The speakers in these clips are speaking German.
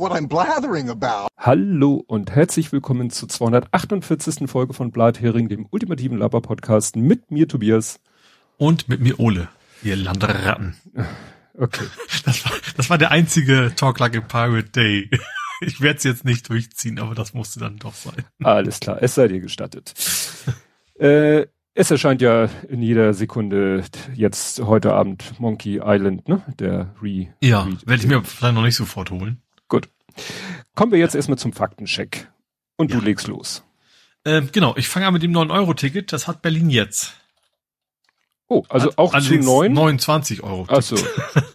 what I'm blathering about. Hallo und herzlich willkommen zur 248. Folge von Blathering, dem ultimativen Laber-Podcast mit mir Tobias. Und mit mir Ole, ihr Landratten. Okay. Das war, das war der einzige Talk Like a Pirate Day. Ich werde es jetzt nicht durchziehen, aber das musste dann doch sein. Alles klar, es sei dir gestattet. äh, es erscheint ja in jeder Sekunde jetzt heute Abend Monkey Island, ne? Der Re. Ja, werde ich mir vielleicht noch nicht sofort holen. Kommen wir jetzt erstmal zum Faktencheck. Und Ja. du legst los. Ähm, genau, ich fange an mit dem 9-Euro-Ticket. Das hat Berlin jetzt. Oh, also Hat auch zu allerdings neun? 29 Euro. Ach so.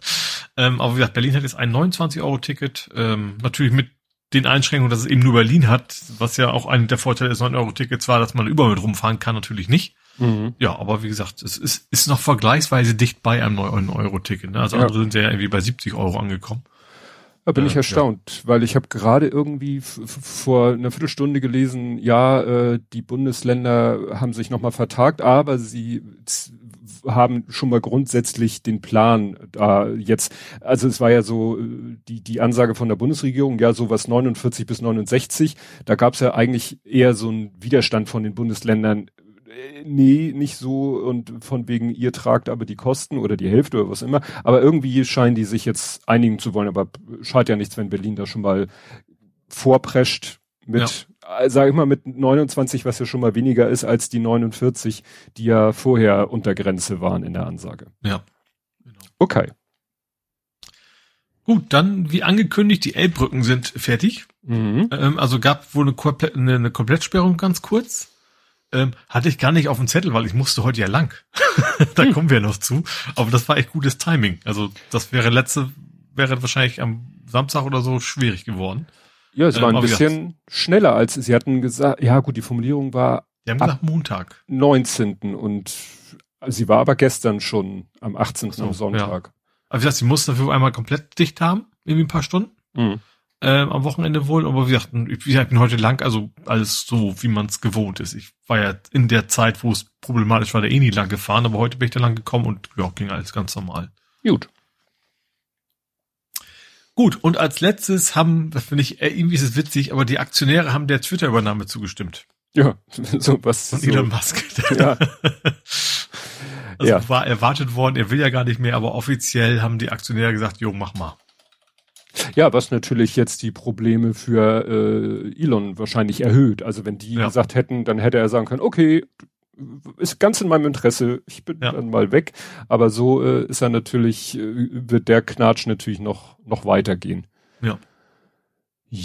ähm, aber wie gesagt, Berlin hat jetzt ein 29-Euro-Ticket. Ähm, natürlich mit den Einschränkungen, dass es eben nur Berlin hat, was ja auch ein der Vorteile des 9-Euro-Tickets war, dass man überall mit rumfahren kann, natürlich nicht. Mhm. Ja, aber wie gesagt, es ist, ist noch vergleichsweise dicht bei einem 9-Euro-Ticket. Ne? Also Ja. andere sind ja irgendwie bei 70 Euro angekommen. Da bin Äh, ich erstaunt, weil ich habe gerade irgendwie vor einer Viertelstunde gelesen, ja, äh, die Bundesländer haben sich nochmal vertagt, aber sie haben schon mal grundsätzlich den Plan da jetzt, also es war ja so äh, die, die Ansage von der Bundesregierung, ja sowas 49 bis 69, da gab es ja eigentlich eher so einen Widerstand von den Bundesländern, nee, nicht so und von wegen ihr tragt aber die Kosten oder die Hälfte oder was immer. Aber irgendwie scheinen die sich jetzt einigen zu wollen. Aber schadet ja nichts, wenn Berlin da schon mal vorprescht mit, äh, sag ich mal, mit 29, was ja schon mal weniger ist als die 49, die ja vorher unter Grenze waren in der Ansage. Ja. Genau. Okay. Gut, dann wie angekündigt, die Elbbrücken sind fertig. Mhm. Ähm, also gab wohl eine, Komplett, eine, eine Komplettsperrung ganz kurz. Ähm, hatte ich gar nicht auf dem Zettel, weil ich musste heute ja lang. da Hm. kommen wir noch zu. Aber das war echt gutes Timing. Also das wäre letzte, wäre wahrscheinlich am Samstag oder so schwierig geworden. Ja, es Ähm, war ein bisschen schneller als sie hatten gesagt. Ja, gut, die Formulierung war Die haben Ab- gesagt Montag. 19. und sie war aber gestern schon am 18. So, am Sonntag. Aber wie gesagt, sie mussten dafür einmal komplett dicht haben, irgendwie ein paar Stunden. Mhm. Ähm, am Wochenende wohl, aber wie gesagt, gesagt, ich bin heute lang, also alles so, wie man es gewohnt ist. Ich war ja in der Zeit, wo es problematisch war, da eh nie lang gefahren, aber heute bin ich da lang gekommen und ja, ging alles ganz normal. Gut. Gut, und als letztes haben, das finde ich, äh, irgendwie ist es witzig, aber die Aktionäre haben der Twitter-Übernahme zugestimmt. Ja, so was. Von so, Elon Musk. Ja. Also Ja. war erwartet worden, er will ja gar nicht mehr, aber offiziell haben die Aktionäre gesagt, jo, mach mal. Ja, was natürlich jetzt die Probleme für äh, Elon wahrscheinlich erhöht. Also wenn die Ja. gesagt hätten, dann hätte er sagen können, okay, ist ganz in meinem Interesse, ich bin Ja. dann mal weg. Aber so äh, ist er natürlich, äh, wird der Knatsch natürlich noch, noch weitergehen. Ja.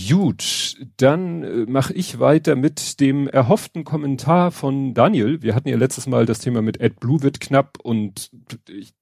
Gut, dann äh, mache ich weiter mit dem erhofften Kommentar von Daniel. Wir hatten ja letztes Mal das Thema mit AdBlue wird knapp und ich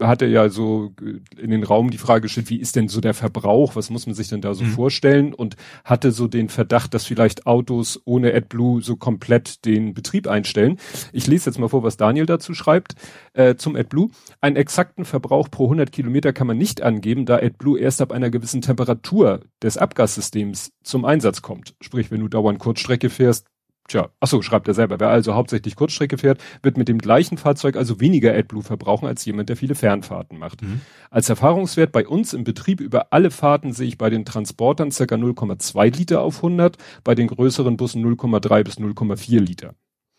hatte ja so äh, in den Raum die Frage gestellt, wie ist denn so der Verbrauch? Was muss man sich denn da so Mhm. vorstellen? Und hatte so den Verdacht, dass vielleicht Autos ohne AdBlue so komplett den Betrieb einstellen. Ich lese jetzt mal vor, was Daniel dazu schreibt äh, zum AdBlue. Einen exakten Verbrauch pro 100 Kilometer kann man nicht angeben, da AdBlue erst ab einer gewissen Temperatur des Abgassystems zum Einsatz kommt. Sprich, wenn du dauernd Kurzstrecke fährst, tja, achso, schreibt er selber, wer also hauptsächlich Kurzstrecke fährt, wird mit dem gleichen Fahrzeug also weniger AdBlue verbrauchen als jemand, der viele Fernfahrten macht. Mhm. Als Erfahrungswert bei uns im Betrieb über alle Fahrten sehe ich bei den Transportern circa 0,2 Liter auf 100, bei den größeren Bussen 0,3 bis 0,4 Liter.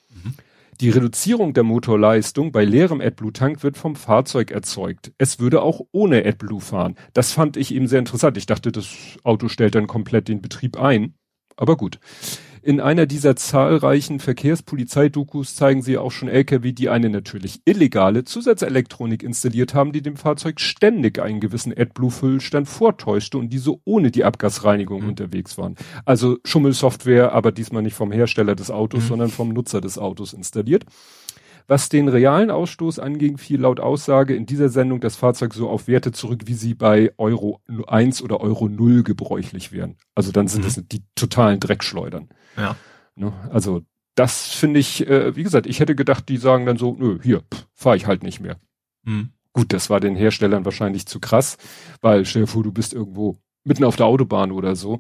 Mhm. Die Reduzierung der Motorleistung bei leerem AdBlue-Tank wird vom Fahrzeug erzeugt. Es würde auch ohne AdBlue fahren. Das fand ich eben sehr interessant. Ich dachte, das Auto stellt dann komplett den Betrieb ein. Aber gut. In einer dieser zahlreichen Verkehrspolizeidokus zeigen sie auch schon LKW, die eine natürlich illegale Zusatzelektronik installiert haben, die dem Fahrzeug ständig einen gewissen AdBlue-Füllstand vortäuschte und die so ohne die Abgasreinigung Mhm. unterwegs waren. Also Schummelsoftware, aber diesmal nicht vom Hersteller des Autos, Mhm. sondern vom Nutzer des Autos installiert. Was den realen Ausstoß anging, fiel laut Aussage in dieser Sendung das Fahrzeug so auf Werte zurück, wie sie bei Euro 1 oder Euro 0 gebräuchlich wären. Also dann sind Mhm. es die totalen Dreckschleudern. Ja. Ne? Also das finde ich, äh, wie gesagt, ich hätte gedacht, die sagen dann so, nö, hier, fahre ich halt nicht mehr. Mhm. Gut, das war den Herstellern wahrscheinlich zu krass, weil stell dir vor, du bist irgendwo mitten auf der Autobahn oder so.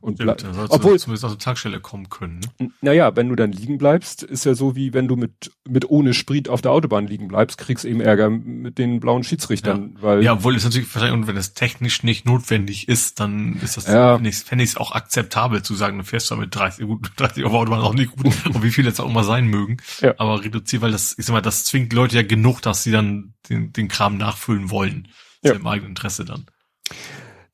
Und Stimmt, dann obwohl, du zumindest aus der Tankstelle kommen können. Ne? Naja, wenn du dann liegen bleibst, ist ja so wie wenn du mit, mit ohne Sprit auf der Autobahn liegen bleibst, kriegst eben Ärger mit den blauen Schiedsrichtern. Ja, weil ja obwohl es natürlich und wenn es technisch nicht notwendig ist, dann ist das, ja. fände ich es auch akzeptabel zu sagen, du fährst zwar mit 30, gut, 30 auf der Autobahn auch nicht gut, und wie viel jetzt auch immer sein mögen. Ja. Aber reduziert, weil das, ich sag mal, das zwingt Leute ja genug, dass sie dann den, den Kram nachfüllen wollen. Ja im eigenen Interesse dann.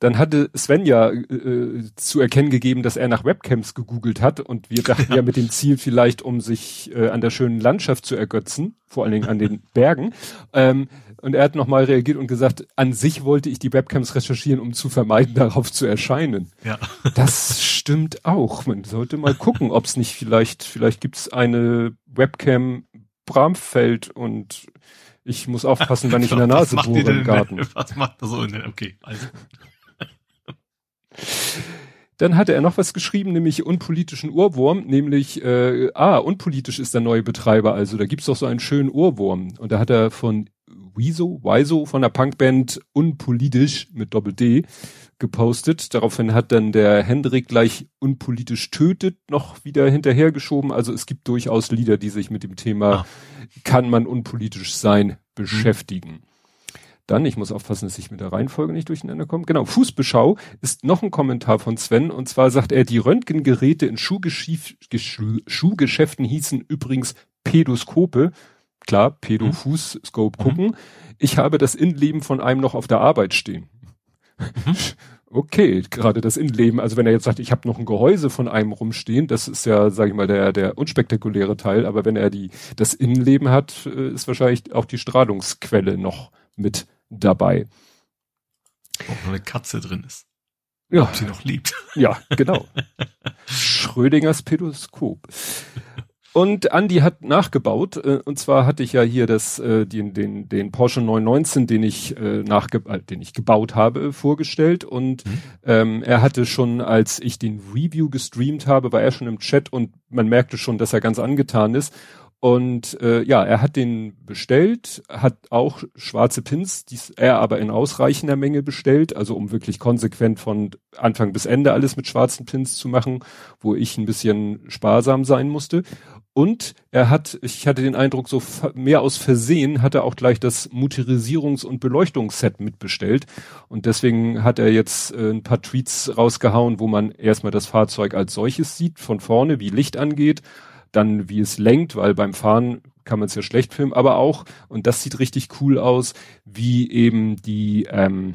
Dann hatte Sven ja äh, zu erkennen gegeben, dass er nach Webcams gegoogelt hat und wir dachten ja, ja mit dem Ziel vielleicht, um sich äh, an der schönen Landschaft zu ergötzen, vor allen Dingen an den Bergen. Ähm, und er hat nochmal reagiert und gesagt, an sich wollte ich die Webcams recherchieren, um zu vermeiden, darauf zu erscheinen. Ja. Das stimmt auch. Man sollte mal gucken, ob es nicht vielleicht, vielleicht gibt es eine Webcam Bramfeld und ich muss aufpassen, wenn ich in der Nase bohre im Garten. Was macht er so in der, okay, also. Dann hatte er noch was geschrieben, nämlich unpolitischen Ohrwurm, nämlich, äh, ah, unpolitisch ist der neue Betreiber, also da gibt's doch so einen schönen Ohrwurm. Und da hat er von Wieso, Wieso von der Punkband Unpolitisch mit Doppel-D gepostet. Daraufhin hat dann der Hendrik gleich unpolitisch tötet noch wieder hinterhergeschoben. Also es gibt durchaus Lieder, die sich mit dem Thema ah. kann man unpolitisch sein beschäftigen. Mhm. Dann, ich muss aufpassen, dass ich mit der Reihenfolge nicht durcheinander komme. Genau, Fußbeschau ist noch ein Kommentar von Sven und zwar sagt er, die Röntgengeräte in Schuhgeschäften hießen übrigens Pädoskope. Klar, Pädo-Fuß-Scope mhm. gucken. Ich habe das Innenleben von einem noch auf der Arbeit stehen. Mhm. Okay, gerade das Innenleben. Also wenn er jetzt sagt, ich habe noch ein Gehäuse von einem rumstehen, das ist ja, sage ich mal, der der unspektakuläre Teil. Aber wenn er die das Innenleben hat, äh, ist wahrscheinlich auch die Strahlungsquelle noch mit dabei. Ob noch eine Katze drin ist. Ja. Ob sie noch liebt. Ja, genau. Schrödingers Pädoskop. Und Andy hat nachgebaut, äh, und zwar hatte ich ja hier das, äh, den, den, den Porsche 919, den ich, äh, nachge äh, den ich gebaut habe, vorgestellt. Und mhm. ähm, er hatte schon, als ich den Review gestreamt habe, war er schon im Chat und man merkte schon, dass er ganz angetan ist. Und äh, ja, er hat den bestellt, hat auch schwarze Pins, die er aber in ausreichender Menge bestellt, also um wirklich konsequent von Anfang bis Ende alles mit schwarzen Pins zu machen, wo ich ein bisschen sparsam sein musste. Und er hat, ich hatte den Eindruck, so mehr aus Versehen hat er auch gleich das Motorisierungs- und Beleuchtungsset mitbestellt. Und deswegen hat er jetzt äh, ein paar Tweets rausgehauen, wo man erstmal das Fahrzeug als solches sieht, von vorne, wie Licht angeht dann wie es lenkt, weil beim Fahren kann man es ja schlecht filmen, aber auch, und das sieht richtig cool aus, wie eben die, ähm,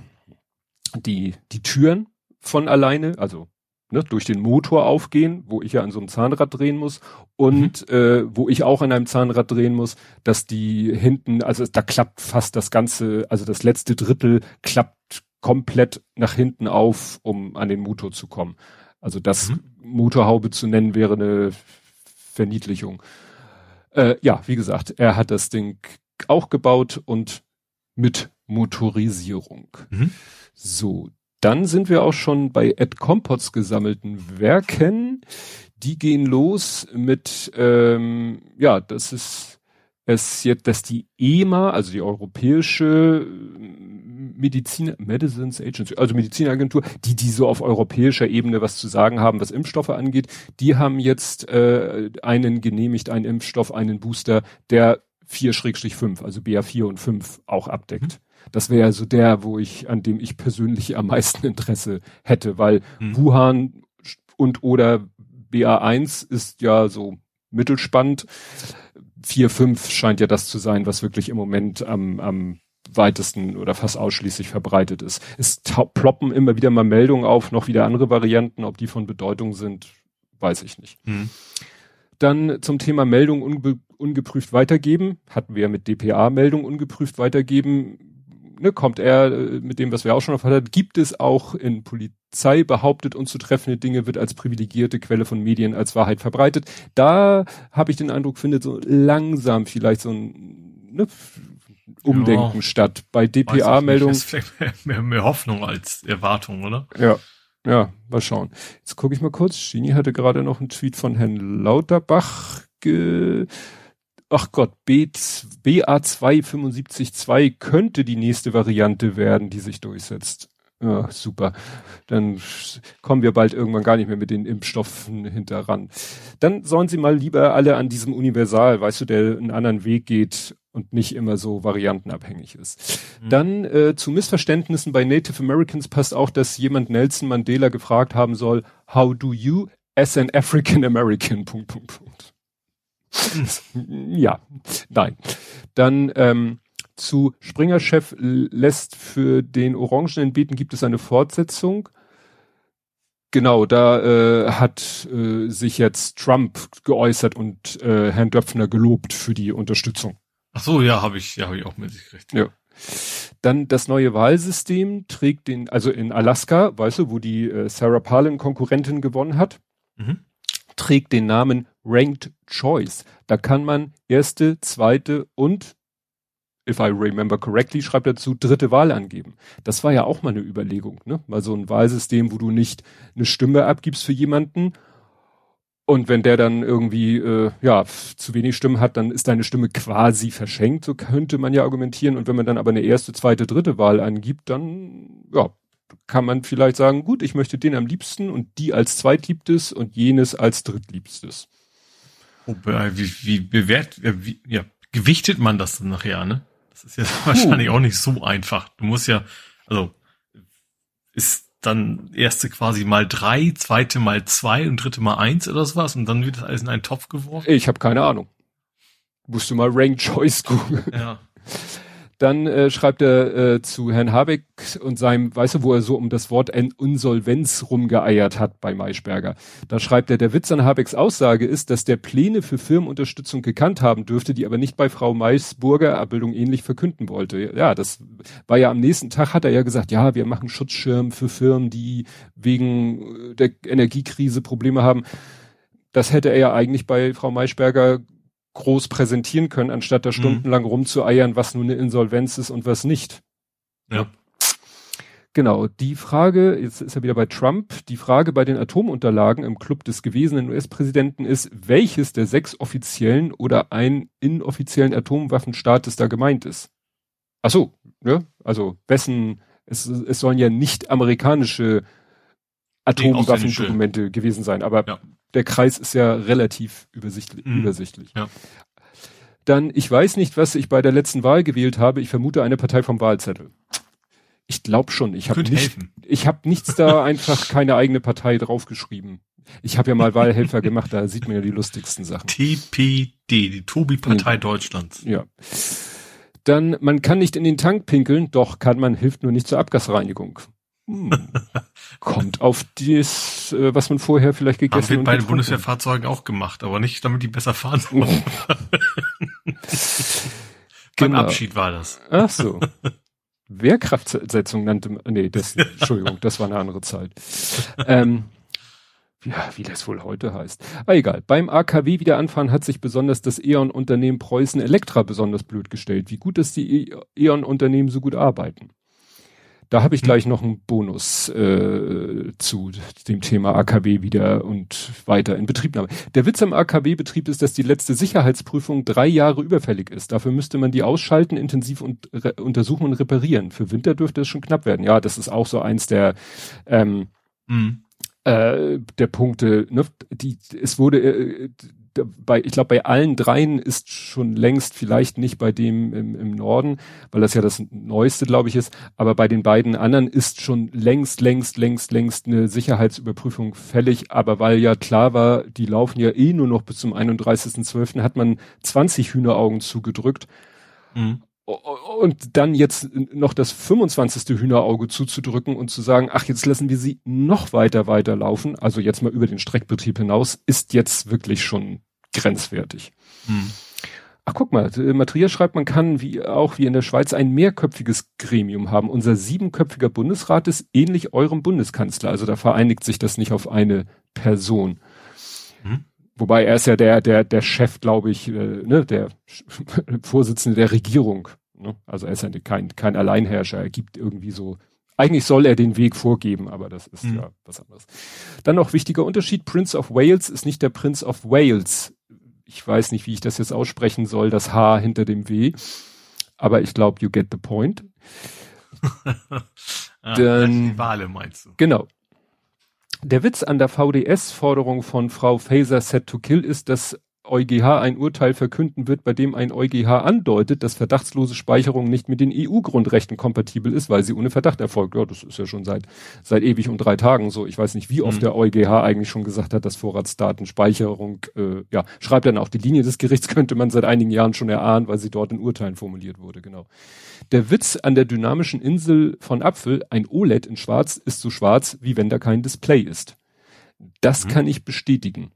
die, die Türen von alleine, also ne, durch den Motor aufgehen, wo ich ja an so einem Zahnrad drehen muss und mhm. äh, wo ich auch an einem Zahnrad drehen muss, dass die hinten, also da klappt fast das ganze, also das letzte Drittel klappt komplett nach hinten auf, um an den Motor zu kommen. Also das mhm. Motorhaube zu nennen wäre eine Verniedlichung. Äh, ja, wie gesagt, er hat das Ding auch gebaut und mit Motorisierung. Mhm. So, dann sind wir auch schon bei Ed Compots gesammelten Werken. Die gehen los mit, ähm, ja, das ist es jetzt, dass die EMA, also die europäische Medizin, Medicines Agency, also Medizinagentur, die, die so auf europäischer Ebene was zu sagen haben, was Impfstoffe angeht, die haben jetzt äh, einen genehmigt, einen Impfstoff, einen Booster, der 4-5, also BA4 und 5 auch abdeckt. Mhm. Das wäre also der, wo ich, an dem ich persönlich am meisten Interesse hätte, weil mhm. Wuhan und oder BA1 ist ja so mittelspannend. 4, 5 scheint ja das zu sein, was wirklich im Moment am, am weitesten oder fast ausschließlich verbreitet ist. Es ploppen immer wieder mal Meldungen auf, noch wieder andere Varianten, ob die von Bedeutung sind, weiß ich nicht. Hm. Dann zum Thema Meldung unge ungeprüft weitergeben, hatten wir ja mit DPA-Meldung ungeprüft weitergeben, ne, kommt er äh, mit dem, was wir auch schon erfahren haben, gibt es auch in Polizei behauptet unzutreffende Dinge, wird als privilegierte Quelle von Medien als Wahrheit verbreitet. Da habe ich den Eindruck, findet so langsam vielleicht so ein ne, Umdenken ja, statt. Bei DPA-Meldungen. Ist vielleicht mehr, mehr, Hoffnung als Erwartung, oder? Ja. Ja, mal schauen. Jetzt gucke ich mal kurz. Gini hatte gerade noch einen Tweet von Herrn Lauterbach ge Ach Gott, B, BA2 könnte die nächste Variante werden, die sich durchsetzt. Ja, super. Dann kommen wir bald irgendwann gar nicht mehr mit den Impfstoffen hinterran. Dann sollen sie mal lieber alle an diesem Universal, weißt du, der einen anderen Weg geht und nicht immer so variantenabhängig ist. Mhm. Dann äh, zu Missverständnissen bei Native Americans passt auch, dass jemand Nelson Mandela gefragt haben soll, how do you as an African American, Punkt, Punkt, Punkt. Hm. ja, nein. Dann ähm, zu Springer-Chef lässt für den orangenen Beten gibt es eine Fortsetzung. Genau, da äh, hat äh, sich jetzt Trump geäußert und äh, Herrn Döpfner gelobt für die Unterstützung. Ach so, ja, habe ich, ja, habe ich auch mit sich gekriegt. Ja. Dann das neue Wahlsystem trägt den, also in Alaska, weißt du, wo die äh, Sarah Palin Konkurrentin gewonnen hat, mhm. trägt den Namen Ranked Choice. Da kann man erste, zweite und if I remember correctly, schreibt dazu, dritte Wahl angeben. Das war ja auch mal eine Überlegung, ne? Mal so ein Wahlsystem, wo du nicht eine Stimme abgibst für jemanden und wenn der dann irgendwie äh, ja zu wenig Stimmen hat, dann ist deine Stimme quasi verschenkt, so könnte man ja argumentieren. Und wenn man dann aber eine erste, zweite, dritte Wahl angibt, dann ja kann man vielleicht sagen, gut, ich möchte den am liebsten und die als zweitliebstes und jenes als drittliebstes. Wie, wie bewährt, wie, ja, gewichtet man das dann nachher, ne? Das ist ja Puh. wahrscheinlich auch nicht so einfach. Du musst ja, also ist dann erste quasi mal drei, zweite mal zwei und dritte mal eins oder sowas und dann wird das alles in einen Topf geworfen? Ich habe keine Ahnung. Musst du mal Rank Choice gucken. Ja. Dann äh, schreibt er äh, zu Herrn Habeck und seinem, weißt du, wo er so um das Wort Insolvenz rumgeeiert hat bei Maischberger. Da schreibt er, der Witz an Habecks Aussage ist, dass der Pläne für Firmenunterstützung gekannt haben dürfte, die aber nicht bei Frau Maisburger Abbildung ähnlich verkünden wollte. Ja, das war ja am nächsten Tag hat er ja gesagt, ja, wir machen Schutzschirm für Firmen, die wegen der Energiekrise Probleme haben. Das hätte er ja eigentlich bei Frau Maischberger groß präsentieren können, anstatt da mhm. stundenlang rumzueiern, was nun eine Insolvenz ist und was nicht. Ja. Genau, die Frage, jetzt ist er wieder bei Trump, die Frage bei den Atomunterlagen im Club des gewesenen US-Präsidenten ist, welches der sechs offiziellen oder ein inoffiziellen Atomwaffenstaates da gemeint ist. Ach so, ne? Also wessen, es, es sollen ja nicht amerikanische Atomwaffendokumente gewesen sein, aber ja der Kreis ist ja relativ übersichtlich. Mhm. übersichtlich. Ja. Dann, ich weiß nicht, was ich bei der letzten Wahl gewählt habe. Ich vermute eine Partei vom Wahlzettel. Ich glaube schon. Ich habe nicht, ich habe nichts da einfach keine eigene Partei draufgeschrieben. Ich habe ja mal Wahlhelfer gemacht, da sieht man ja die lustigsten Sachen. TPD, die Tobi-Partei mhm. Deutschlands. Ja. Dann, man kann nicht in den Tank pinkeln, doch kann man, hilft nur nicht zur Abgasreinigung. Hm. Kommt auf das, äh, was man vorher vielleicht gegessen hat. Wird bei den Bundeswehrfahrzeugen auch gemacht, aber nicht, damit die besser fahren sollen. Beim genau. Abschied war das. Ach so. Wehrkraftsetzung nannte man, nee, das, Entschuldigung, das war eine andere Zeit. Ähm, ja, wie das wohl heute heißt. Aber egal. Beim AKW wieder anfahren hat sich besonders das E.ON-Unternehmen Preußen Elektra besonders blöd gestellt. Wie gut, dass die E.ON-Unternehmen so gut arbeiten. Da habe ich hm. gleich noch einen Bonus äh, zu dem Thema AKW wieder und weiter in Betriebnahme. Der Witz am AKW-Betrieb ist, dass die letzte Sicherheitsprüfung drei Jahre überfällig ist. Dafür müsste man die ausschalten, intensiv und untersuchen und reparieren. Für Winter dürfte es schon knapp werden. Ja, das ist auch so eins der ähm, mhm. äh, der Punkte. Ne? Die, es wurde äh, bei, ich glaube, bei allen dreien ist schon längst, vielleicht nicht bei dem im, im Norden, weil das ja das Neueste, glaube ich, ist, aber bei den beiden anderen ist schon längst, längst, längst, längst eine Sicherheitsüberprüfung fällig, aber weil ja klar war, die laufen ja eh nur noch bis zum 31.12., hat man 20 Hühneraugen zugedrückt. Mhm. Und dann jetzt noch das 25. Hühnerauge zuzudrücken und zu sagen, ach, jetzt lassen wir sie noch weiter weiterlaufen, also jetzt mal über den Streckbetrieb hinaus, ist jetzt wirklich schon grenzwertig. Hm. Ach, guck mal, äh, Matthias schreibt, man kann wie auch wie in der Schweiz ein mehrköpfiges Gremium haben. Unser siebenköpfiger Bundesrat ist ähnlich eurem Bundeskanzler. Also da vereinigt sich das nicht auf eine Person. Hm. Wobei er ist ja der, der, der Chef, glaube ich, äh, ne, der Vorsitzende der Regierung. Ne? Also er ist ja kein, kein Alleinherrscher. Er gibt irgendwie so eigentlich soll er den Weg vorgeben, aber das ist mhm. ja was anderes. Dann noch wichtiger Unterschied. Prince of Wales ist nicht der Prince of Wales ich weiß nicht, wie ich das jetzt aussprechen soll, das H hinter dem W. Aber ich glaube, you get the point. Ah, Dann, die Wale meinst du? Genau. Der Witz an der VDS-Forderung von Frau Faser Set to Kill ist, dass EuGH ein Urteil verkünden wird, bei dem ein EuGH andeutet, dass verdachtslose Speicherung nicht mit den EU-Grundrechten kompatibel ist, weil sie ohne Verdacht erfolgt. Ja, das ist ja schon seit, seit ewig und drei Tagen so. Ich weiß nicht, wie oft mhm. der EuGH eigentlich schon gesagt hat, dass Vorratsdatenspeicherung, äh, ja, schreibt dann auch die Linie des Gerichts, könnte man seit einigen Jahren schon erahnen, weil sie dort in Urteilen formuliert wurde, genau. Der Witz an der dynamischen Insel von Apfel, ein OLED in schwarz, ist so schwarz, wie wenn da kein Display ist. Das mhm. kann ich bestätigen.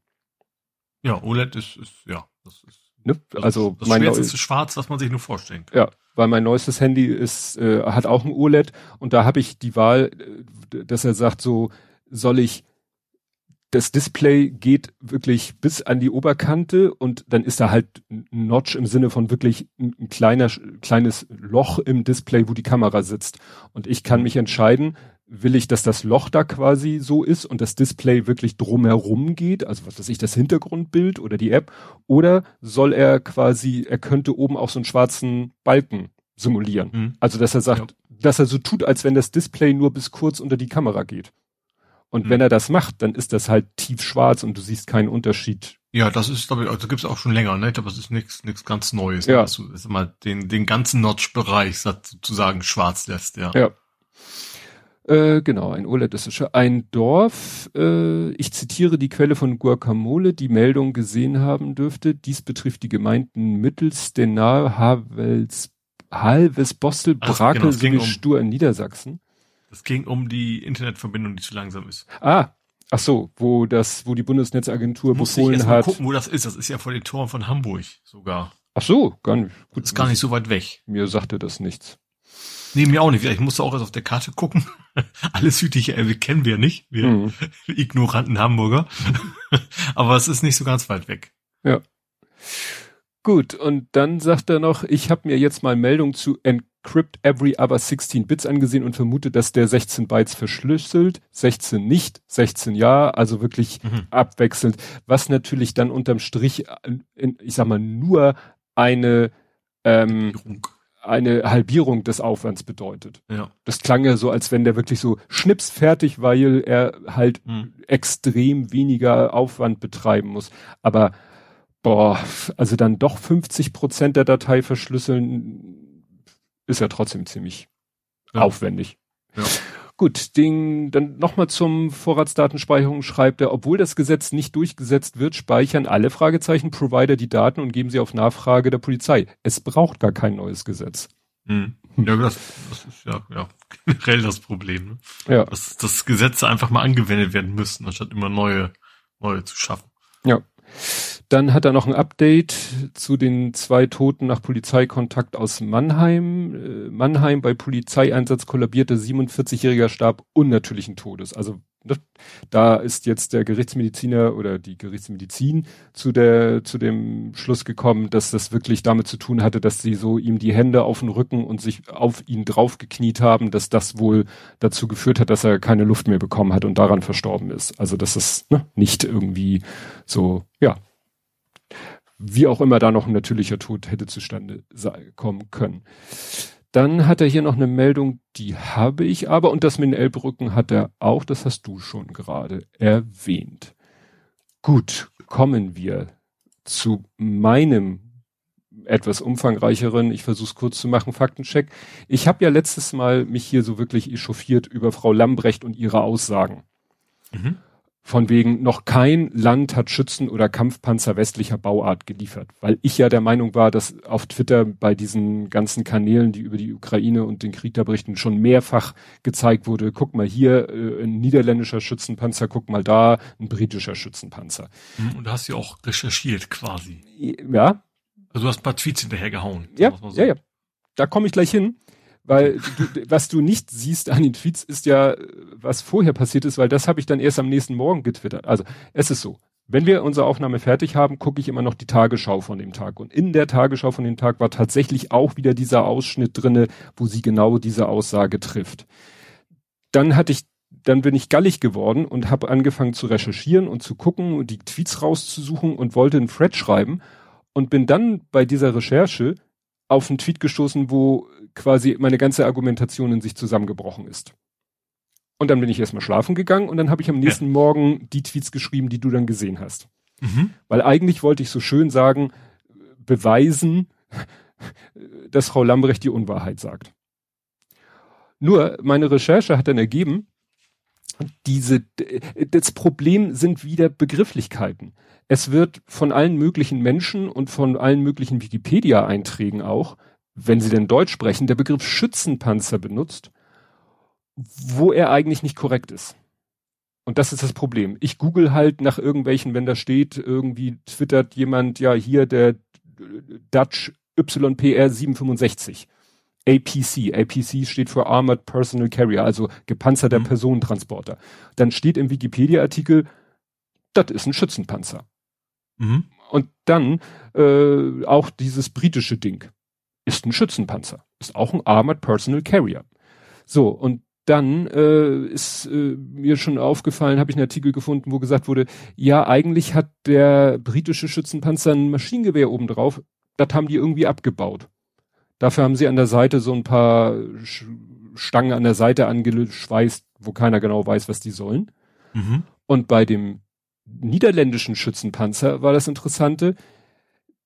Ja, OLED ist, ist ja, das ist. Ne? Also das mein schwärzeste Schwarz, was man sich nur vorstellen kann. Ja, weil mein neuestes Handy ist, äh, hat auch ein OLED und da habe ich die Wahl, äh, dass er sagt, so soll ich das Display geht wirklich bis an die Oberkante und dann ist da halt ein Notch im Sinne von wirklich ein, ein kleiner, kleines Loch im Display, wo die Kamera sitzt. Und ich kann mich entscheiden, will ich, dass das Loch da quasi so ist und das Display wirklich drumherum geht, also was weiß ich, das Hintergrundbild oder die App, oder soll er quasi, er könnte oben auch so einen schwarzen Balken simulieren. Mhm. Also dass er sagt, ja. dass er so tut, als wenn das Display nur bis kurz unter die Kamera geht. Und mhm. wenn er das macht, dann ist das halt tiefschwarz und du siehst keinen Unterschied. Ja, das ist, glaube ich, also gibt's auch schon länger, ne? Ich glaube, das ist nichts nichts ganz Neues. Ne? Ja. Ne? Also, ist mal den, den ganzen Notch-Bereich sozusagen schwarz lässt, ja. Ja. Äh, genau, ein OLED ist schon ein Dorf. Äh, ich zitiere die Quelle von Guacamole, die Meldung gesehen haben dürfte. Dies betrifft die Gemeinden Mittelstenar, Havels, Halves, Bostel, Brakel genau, sowie um, Stur in Niedersachsen. Es ging um die Internetverbindung, die zu langsam ist. Ah, ach so, wo das, wo die Bundesnetzagentur Muss befohlen ich hat. Mal gucken, wo das ist. Das ist ja vor den Toren von Hamburg sogar. Ach so, gar nicht. Gut, das ist gar nicht so weit weg. Mir sagte das nichts. Nee, mir auch nicht. Ich musste auch erst auf der Karte gucken. Alles südliche Elbe kennen wir nicht. Wir mhm. ignoranten Hamburger. Aber es ist nicht so ganz weit weg. Ja. Gut, und dann sagt er noch, ich habe mir jetzt mal Meldung zu Encrypt Every Other 16 Bits angesehen und vermute, dass der 16 Bytes verschlüsselt, 16 nicht, 16 ja, also wirklich mhm. abwechselnd, was natürlich dann unterm Strich, in, ich sag mal, nur eine ähm, eine Halbierung des Aufwands bedeutet. Ja. Das klang ja so, als wenn der wirklich so schnips fertig, weil er halt mhm. extrem weniger Aufwand betreiben muss. Aber boah, also dann doch 50 Prozent der Datei verschlüsseln, ist ja trotzdem ziemlich ja. aufwendig. Ja. Gut, den, dann nochmal zum Vorratsdatenspeicherung schreibt er, obwohl das Gesetz nicht durchgesetzt wird, speichern alle Fragezeichen Provider die Daten und geben sie auf Nachfrage der Polizei. Es braucht gar kein neues Gesetz. Hm. Ja, das, das ist ja, ja generell das Problem. Ne? Ja. Dass, dass Gesetze einfach mal angewendet werden müssen, anstatt immer neue, neue zu schaffen. Ja. Dann hat er noch ein Update zu den zwei Toten nach Polizeikontakt aus Mannheim. Äh, Mannheim bei Polizeieinsatz kollabierte 47-jähriger starb unnatürlichen Todes. Also da ist jetzt der Gerichtsmediziner oder die Gerichtsmedizin zu der zu dem Schluss gekommen, dass das wirklich damit zu tun hatte, dass sie so ihm die Hände auf den Rücken und sich auf ihn draufgekniet haben, dass das wohl dazu geführt hat, dass er keine Luft mehr bekommen hat und daran verstorben ist. Also dass es ne, nicht irgendwie so ja wie auch immer da noch ein natürlicher Tod hätte zustande kommen können. Dann hat er hier noch eine Meldung, die habe ich aber, und das mit den Elbbrücken hat er auch, das hast du schon gerade erwähnt. Gut, kommen wir zu meinem etwas umfangreicheren, ich versuche es kurz zu machen, Faktencheck. Ich habe ja letztes Mal mich hier so wirklich echauffiert über Frau Lambrecht und ihre Aussagen. Mhm. Von wegen, noch kein Land hat Schützen oder Kampfpanzer westlicher Bauart geliefert. Weil ich ja der Meinung war, dass auf Twitter bei diesen ganzen Kanälen, die über die Ukraine und den Krieg da berichten, schon mehrfach gezeigt wurde, guck mal hier, äh, ein niederländischer Schützenpanzer, guck mal da, ein britischer Schützenpanzer. Mhm, und du hast ja auch recherchiert quasi. Ja. Also du hast ein paar Tweets hinterher gehauen. Ja, so. ja, ja. Da komme ich gleich hin. Weil du, was du nicht siehst an den Tweets ist ja, was vorher passiert ist, weil das habe ich dann erst am nächsten Morgen getwittert. Also es ist so, wenn wir unsere Aufnahme fertig haben, gucke ich immer noch die Tagesschau von dem Tag. Und in der Tagesschau von dem Tag war tatsächlich auch wieder dieser Ausschnitt drinne, wo sie genau diese Aussage trifft. Dann hatte ich, dann bin ich gallig geworden und habe angefangen zu recherchieren und zu gucken und die Tweets rauszusuchen und wollte einen Thread schreiben und bin dann bei dieser Recherche auf einen Tweet gestoßen, wo quasi meine ganze Argumentation in sich zusammengebrochen ist. Und dann bin ich erstmal schlafen gegangen und dann habe ich am nächsten ja. Morgen die Tweets geschrieben, die du dann gesehen hast. Mhm. Weil eigentlich wollte ich so schön sagen, beweisen, dass Frau Lambrecht die Unwahrheit sagt. Nur meine Recherche hat dann ergeben, diese, das Problem sind wieder Begrifflichkeiten. Es wird von allen möglichen Menschen und von allen möglichen Wikipedia-Einträgen auch, wenn sie denn Deutsch sprechen, der Begriff Schützenpanzer benutzt, wo er eigentlich nicht korrekt ist. Und das ist das Problem. Ich google halt nach irgendwelchen, wenn da steht, irgendwie twittert jemand, ja, hier der Dutch YPR 765. APC. APC steht für Armored Personal Carrier, also gepanzerter mhm. Personentransporter. Dann steht im Wikipedia-Artikel, das ist ein Schützenpanzer. Mhm. Und dann äh, auch dieses britische Ding ist ein Schützenpanzer, ist auch ein Armored Personal Carrier. So, und dann äh, ist äh, mir schon aufgefallen, habe ich einen Artikel gefunden, wo gesagt wurde, ja, eigentlich hat der britische Schützenpanzer ein Maschinengewehr obendrauf, das haben die irgendwie abgebaut. Dafür haben sie an der Seite so ein paar Stangen an der Seite angeschweißt, wo keiner genau weiß, was die sollen. Mhm. Und bei dem niederländischen Schützenpanzer war das Interessante,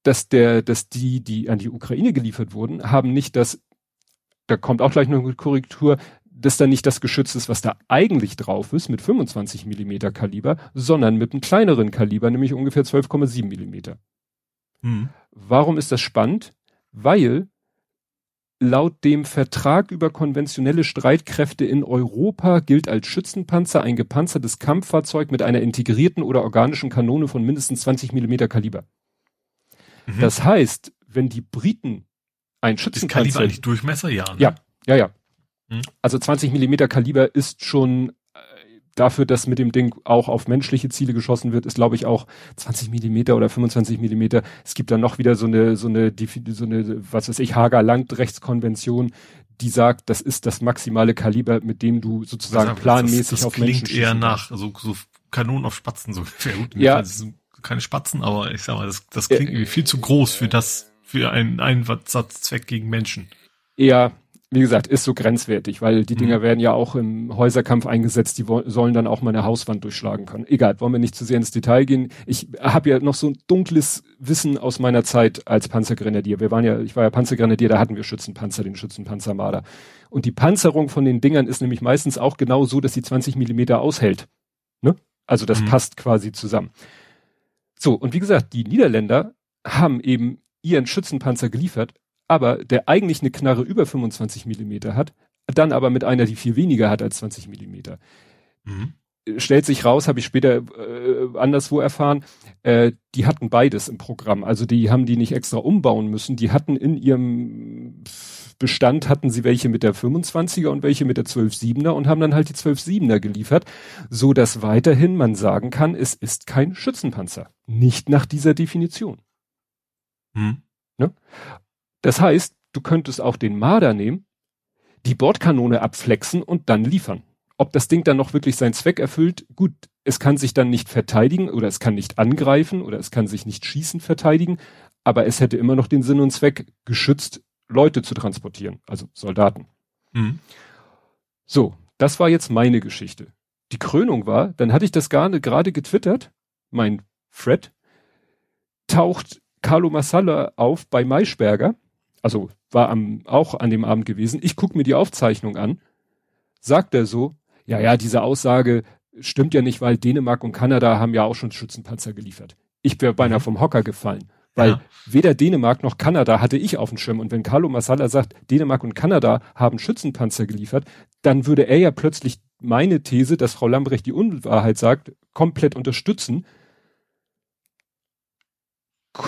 dass der, dass die, die an die Ukraine geliefert wurden, haben nicht das, da kommt auch gleich noch eine Korrektur, dass da nicht das Geschütz ist, was da eigentlich drauf ist, mit 25 Millimeter Kaliber, sondern mit einem kleineren Kaliber, nämlich ungefähr 12,7 Millimeter. Mhm. Warum ist das spannend? Weil Laut dem Vertrag über konventionelle Streitkräfte in Europa gilt als Schützenpanzer ein gepanzertes Kampffahrzeug mit einer integrierten oder organischen Kanone von mindestens 20 Millimeter Kaliber. Mhm. Das heißt, wenn die Briten ein Schützenpanzer... Ist Kaliber eigentlich Durchmesser? Ja. Ne? Ja, ja, ja. Mhm. Also 20 Millimeter Kaliber ist schon dafür, dass mit dem Ding auch auf menschliche Ziele geschossen wird, ist glaube ich auch 20 Millimeter oder 25 Millimeter. Es gibt dann noch wieder so eine, so eine, so eine, was weiß ich, Hager Landrechtskonvention, die sagt, das ist das maximale Kaliber, mit dem du sozusagen planmäßig das, das auf Menschen klingt eher nach so, so Kanonen auf Spatzen so ungefähr. Gut, ja. Keine Spatzen, aber ich sag mal, das, das klingt ja. viel zu groß für das, für einen Einsatzzweck gegen Menschen. Ja, wie gesagt, ist so grenzwertig, weil die Dinger mhm. werden ja auch im Häuserkampf eingesetzt, die sollen dann auch mal eine Hauswand durchschlagen können. Egal, wollen wir nicht zu sehr ins Detail gehen. Ich habe ja noch so ein dunkles Wissen aus meiner Zeit als Panzergrenadier. Wir waren ja, ich war ja Panzergrenadier, da hatten wir Schützenpanzer, den Schützenpanzer Marder. Und die Panzerung von den Dingern ist nämlich meistens auch genau so, dass sie 20 Millimeter aushält. Ne? Also das mhm. passt quasi zusammen. So, und wie gesagt, die Niederländer haben eben ihren Schützenpanzer geliefert, aber der eigentlich eine Knarre über 25 Millimeter hat, dann aber mit einer, die viel weniger hat als 20 Millimeter. Mhm. Stellt sich raus, habe ich später äh, anderswo erfahren, äh, die hatten beides im Programm. Also die haben die nicht extra umbauen müssen. Die hatten in ihrem Bestand hatten sie welche mit der 25er und welche mit der 12-7er und haben dann halt die 12-7er geliefert, so dass weiterhin man sagen kann, es ist kein Schützenpanzer. Nicht nach dieser Definition. Hm. Ne? Das heißt, du könntest auch den Marder nehmen, die Bordkanone abflexen und dann liefern. Ob das Ding dann noch wirklich seinen Zweck erfüllt, gut, es kann sich dann nicht verteidigen oder es kann nicht angreifen oder es kann sich nicht schießen verteidigen, aber es hätte immer noch den Sinn und Zweck, geschützt Leute zu transportieren, also Soldaten. Mhm. So, das war jetzt meine Geschichte. Die Krönung war, dann hatte ich das gerade getwittert, mein Fred, taucht Carlo Massala auf bei Maischberger also war am, auch an dem Abend gewesen. Ich gucke mir die Aufzeichnung an, sagt er so, ja, ja, diese Aussage stimmt ja nicht, weil Dänemark und Kanada haben ja auch schon Schützenpanzer geliefert. Ich wäre beinahe mhm. vom Hocker gefallen, weil ja. weder Dänemark noch Kanada hatte ich auf dem Schirm. Und wenn Carlo Massala sagt, Dänemark und Kanada haben Schützenpanzer geliefert, dann würde er ja plötzlich meine These, dass Frau Lambrecht die Unwahrheit sagt, komplett unterstützen,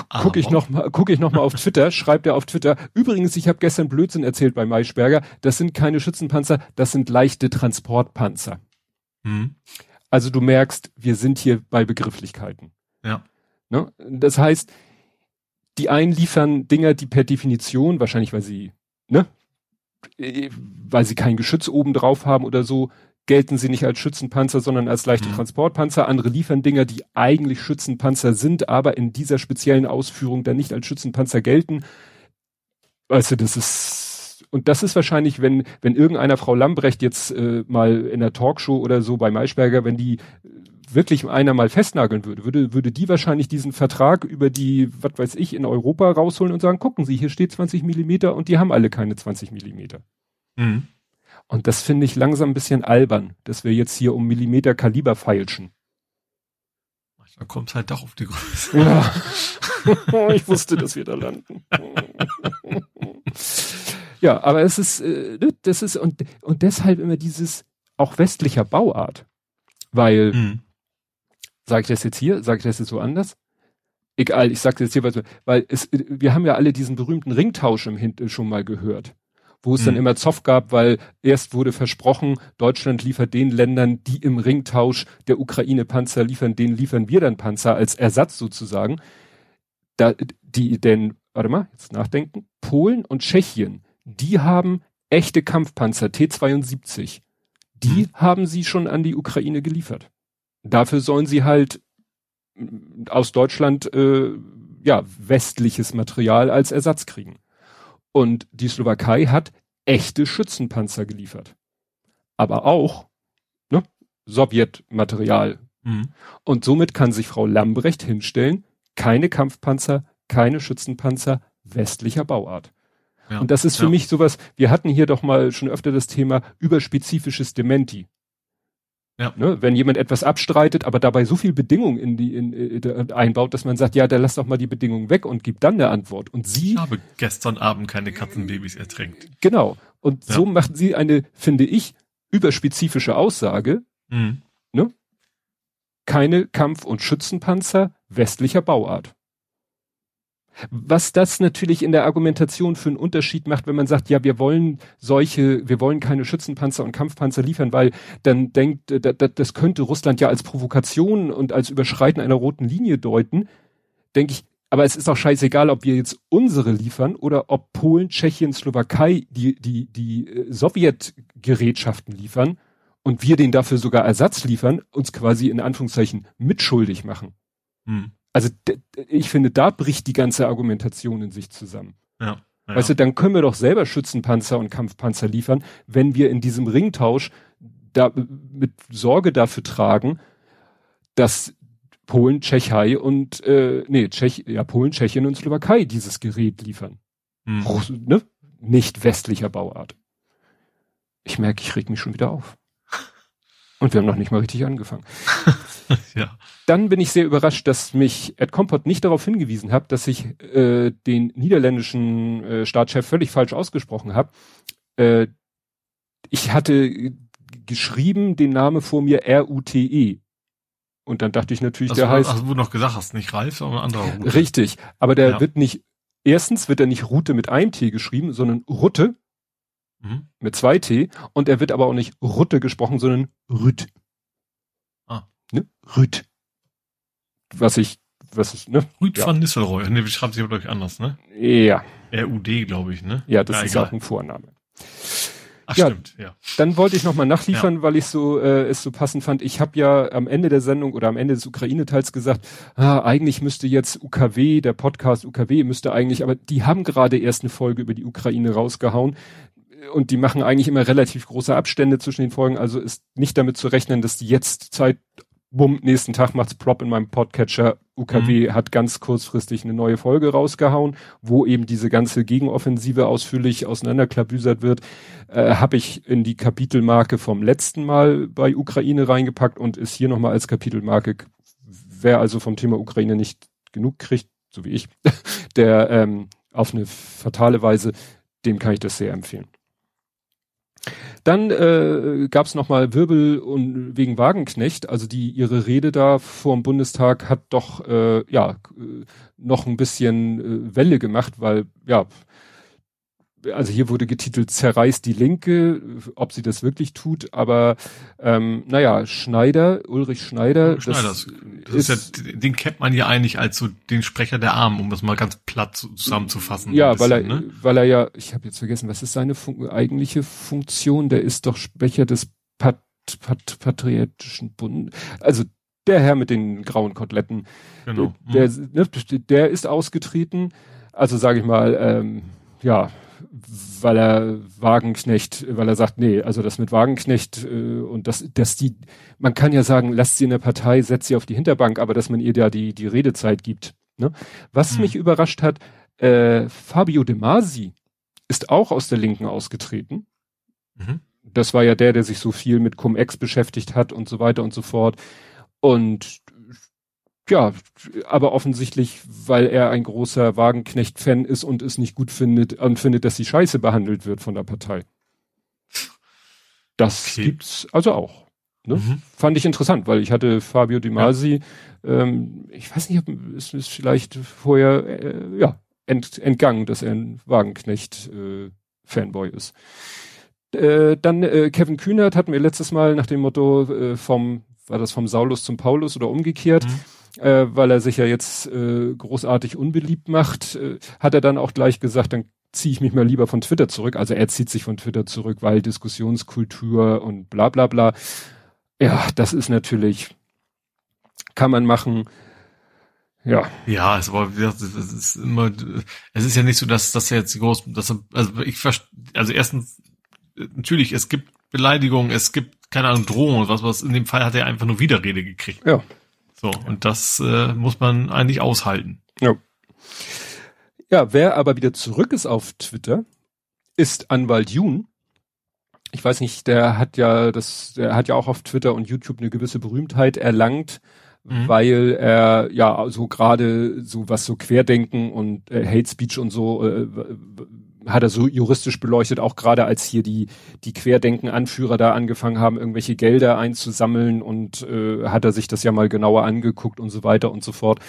gucke ich noch mal, gucke ich noch mal auf Twitter, schreibt er auf Twitter. Übrigens, ich habe gestern Blödsinn erzählt bei Maischberger. Das sind keine Schützenpanzer, das sind leichte Transportpanzer. Hm. Also du merkst, wir sind hier bei Begrifflichkeiten. Ja. Ne? Das heißt, die einen liefern Dinger, die per Definition, wahrscheinlich weil sie, ne, äh, weil sie kein Geschütz oben drauf haben oder so, gelten sie nicht als Schützenpanzer, sondern als leichte mhm. Transportpanzer. Andere liefern Dinger, die eigentlich Schützenpanzer sind, aber in dieser speziellen Ausführung dann nicht als Schützenpanzer gelten. Weißt du, das ist und das ist wahrscheinlich, wenn, wenn irgendeiner Frau Lambrecht jetzt äh, mal in der Talkshow oder so bei Maischberger, wenn die wirklich einer mal festnageln würde, würde, würde die wahrscheinlich diesen Vertrag über die, was weiß ich, in Europa rausholen und sagen, gucken Sie, hier steht 20 Millimeter und die haben alle keine 20 Millimeter. Mhm. Und das finde ich langsam ein bisschen albern, dass wir jetzt hier um Millimeter Kaliber feilschen. Da kommt halt doch auf die Größe. Ja. ich wusste, dass wir da landen. ja, aber es ist, äh, das ist, und, und deshalb immer dieses auch westlicher Bauart. Weil, mhm. Sage ich das jetzt hier, sage ich das jetzt so anders? Egal, ich sage jetzt hier, weil es, wir haben ja alle diesen berühmten Ringtausch im Hint schon mal gehört wo es mhm. dann immer Zoff gab, weil erst wurde versprochen, Deutschland liefert den Ländern, die im Ringtausch der Ukraine Panzer liefern, denen liefern wir dann Panzer als Ersatz sozusagen. Da, die, denn, warte mal, jetzt nachdenken, Polen und Tschechien, die haben echte Kampfpanzer T-72. Die mhm. haben sie schon an die Ukraine geliefert. Dafür sollen sie halt mm, aus Deutschland äh, ja westliches Material als Ersatz kriegen. Und die Slowakei hat echte Schützenpanzer geliefert. Aber auch ne, Sowjetmaterial. Mhm. Und somit kann sich Frau Lambrecht hinstellen, keine Kampfpanzer, keine Schützenpanzer westlicher Bauart. Ja, und das ist für ja. mich sowas, wir hatten hier doch mal schon öfter das Thema überspezifisches Dementi. Ja. Ne, wenn jemand etwas abstreitet, aber dabei so viel Bedingungen in die in, in, in, einbaut, dass man sagt, ja, der lass doch mal die Bedingungen weg und gibt dann eine Antwort. Und sie. Ich habe gestern Abend keine Katzenbabys ertränkt. Genau. Und ja. so macht sie eine, finde ich, überspezifische Aussage. Mhm. Ne? Keine Kampf- und Schützenpanzer westlicher Bauart. Was das natürlich in der Argumentation für einen Unterschied macht, wenn man sagt, ja, wir wollen solche, wir wollen keine Schützenpanzer und Kampfpanzer liefern, weil dann denkt, äh, das könnte Russland ja als Provokation und als Überschreiten einer roten Linie deuten, denke ich, aber es ist auch scheißegal, ob wir jetzt unsere liefern oder ob Polen, Tschechien, Slowakei die, die, die äh, Sowjetgerätschaften liefern und wir denen dafür sogar Ersatz liefern, uns quasi in Anführungszeichen mitschuldig machen. Hm. Also ich finde, da bricht die ganze Argumentation in sich zusammen. Ja, ja. Weißt du, dann können wir doch selber Schützenpanzer und Kampfpanzer liefern, wenn wir in diesem Ringtausch da mit Sorge dafür tragen, dass Polen, Tschechei und äh, nee, Tschech, ja, Polen, Tschechien und Slowakei dieses Gerät liefern. Mhm. Ne? Nicht westlicher Bauart. Ich merke, ich reg mich schon wieder auf. Und wir haben noch nicht mal richtig angefangen. ja. Dann bin ich sehr überrascht, dass mich Ed Kompott nicht darauf hingewiesen hat, dass ich äh, den niederländischen äh, Staatschef völlig falsch ausgesprochen habe. Äh, ich hatte geschrieben den Namen vor mir R-U-T-E. Und dann dachte ich natürlich, also, der heißt. Also, wo du noch gesagt hast, nicht Ralf, sondern ein anderer Rute. Richtig. Aber der ja. wird nicht, erstens wird er nicht Rute mit einem T geschrieben, sondern Rutte Mhm. Mit zwei T. Und er wird aber auch nicht Rutte gesprochen, sondern Rüt. Ah. Ne? Rüt. Was ich, was ist, ne? Rüt ja. van Nistelrooy. Ne, schreibt sich aber, glaube ich, anders, ne? Ja. R-U-D, glaube ich, ne? Ja, das ja, ist egal. auch ein Vorname. Ach, ja, stimmt, ja. Dann wollte ich nochmal nachliefern, ja. weil ich so äh, es so passend fand. Ich habe ja am Ende der Sendung oder am Ende des Ukraine-Teils gesagt, ah, eigentlich müsste jetzt UKW, der Podcast UKW müsste eigentlich, aber die haben gerade erst eine Folge über die Ukraine rausgehauen und die machen eigentlich immer relativ große Abstände zwischen den Folgen, also ist nicht damit zu rechnen, dass die jetzt Zeit, bumm, nächsten Tag macht's plop in meinem Podcatcher. UKW mhm. hat ganz kurzfristig eine neue Folge rausgehauen, wo eben diese ganze Gegenoffensive ausführlich auseinanderklabüsert wird, äh, habe ich in die Kapitelmarke vom letzten Mal bei Ukraine reingepackt und ist hier nochmal als Kapitelmarke, wer also vom Thema Ukraine nicht genug kriegt, so wie ich, der ähm, auf eine fatale Weise, dem kann ich das sehr empfehlen. Dann äh, gab es nochmal Wirbel und wegen Wagenknecht, also die ihre Rede da vor dem Bundestag hat doch äh, ja noch ein bisschen äh, Welle gemacht, weil ja also hier wurde getitelt Zerreißt die Linke, ob sie das wirklich tut, aber ähm, naja, Schneider, Ulrich Schneider, Schneider das, das ist, ist, ja, den kennt man ja eigentlich als so den Sprecher der Armen, um das mal ganz platt zusammenzufassen. Ja, bisschen, weil er, ne? weil er ja, ich habe jetzt vergessen, was ist seine Fun eigentliche Funktion? Der ist doch Sprecher des Pat Pat Patriotischen Bund, also der Herr mit den grauen Koteletten, genau. der, der, ne, der ist ausgetreten, also sage ich mal, ähm, ja, weil er Wagenknecht, weil er sagt, nee, also das mit Wagenknecht äh, und das, dass die, man kann ja sagen, lasst sie in der Partei, setzt sie auf die Hinterbank, aber dass man ihr da die, die Redezeit gibt. Ne? Was mhm. mich überrascht hat, äh, Fabio De Masi ist auch aus der Linken ausgetreten. Mhm. Das war ja der, der sich so viel mit Cum-Ex beschäftigt hat und so weiter und so fort. Und ja, aber offensichtlich, weil er ein großer Wagenknecht-Fan ist und es nicht gut findet und findet, dass sie scheiße behandelt wird von der Partei. Das okay. gibt's also auch. Ne? Mhm. Fand ich interessant, weil ich hatte Fabio Di Masi, ja. ähm, ich weiß nicht, ob es ist vielleicht vorher äh, ja ent, entgangen, dass er ein Wagenknecht-Fanboy äh, ist. Äh, dann äh, Kevin Kühnert hatten wir letztes Mal nach dem Motto äh, vom, war das vom Saulus zum Paulus oder umgekehrt, mhm. Äh, weil er sich ja jetzt äh, großartig unbeliebt macht, äh, hat er dann auch gleich gesagt, dann ziehe ich mich mal lieber von Twitter zurück. Also er zieht sich von Twitter zurück, weil Diskussionskultur und bla bla bla. Ja, das ist natürlich, kann man machen. Ja. Ja, es war, es ist immer, es ist ja nicht so, dass das jetzt groß, dass also ich also erstens natürlich, es gibt Beleidigungen, es gibt, keine Ahnung, Drohungen und was, was in dem Fall hat er einfach nur Widerrede gekriegt. Ja. So, und das äh, muss man eigentlich aushalten. Ja. Ja, wer aber wieder zurück ist auf Twitter, ist Anwalt Jun. Ich weiß nicht, der hat ja das, der hat ja auch auf Twitter und YouTube eine gewisse Berühmtheit erlangt, mhm. weil er ja so gerade so was so Querdenken und äh, Hate Speech und so äh, hat er so juristisch beleuchtet, auch gerade als hier die, die Querdenken-Anführer da angefangen haben, irgendwelche Gelder einzusammeln und äh, hat er sich das ja mal genauer angeguckt und so weiter und so fort.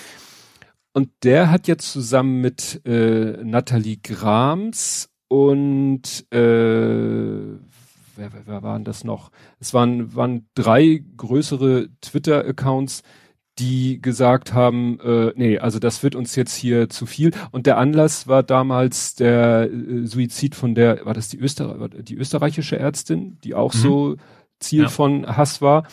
Und der hat jetzt zusammen mit äh, Nathalie Grams und äh, wer, wer, wer waren das noch? Es waren, waren drei größere Twitter-Accounts, die gesagt haben, äh, nee, also das wird uns jetzt hier zu viel. Und der Anlass war damals der äh, Suizid von der, war das die, Öster die österreichische Ärztin, die auch mhm. so Ziel ja. von Hass war.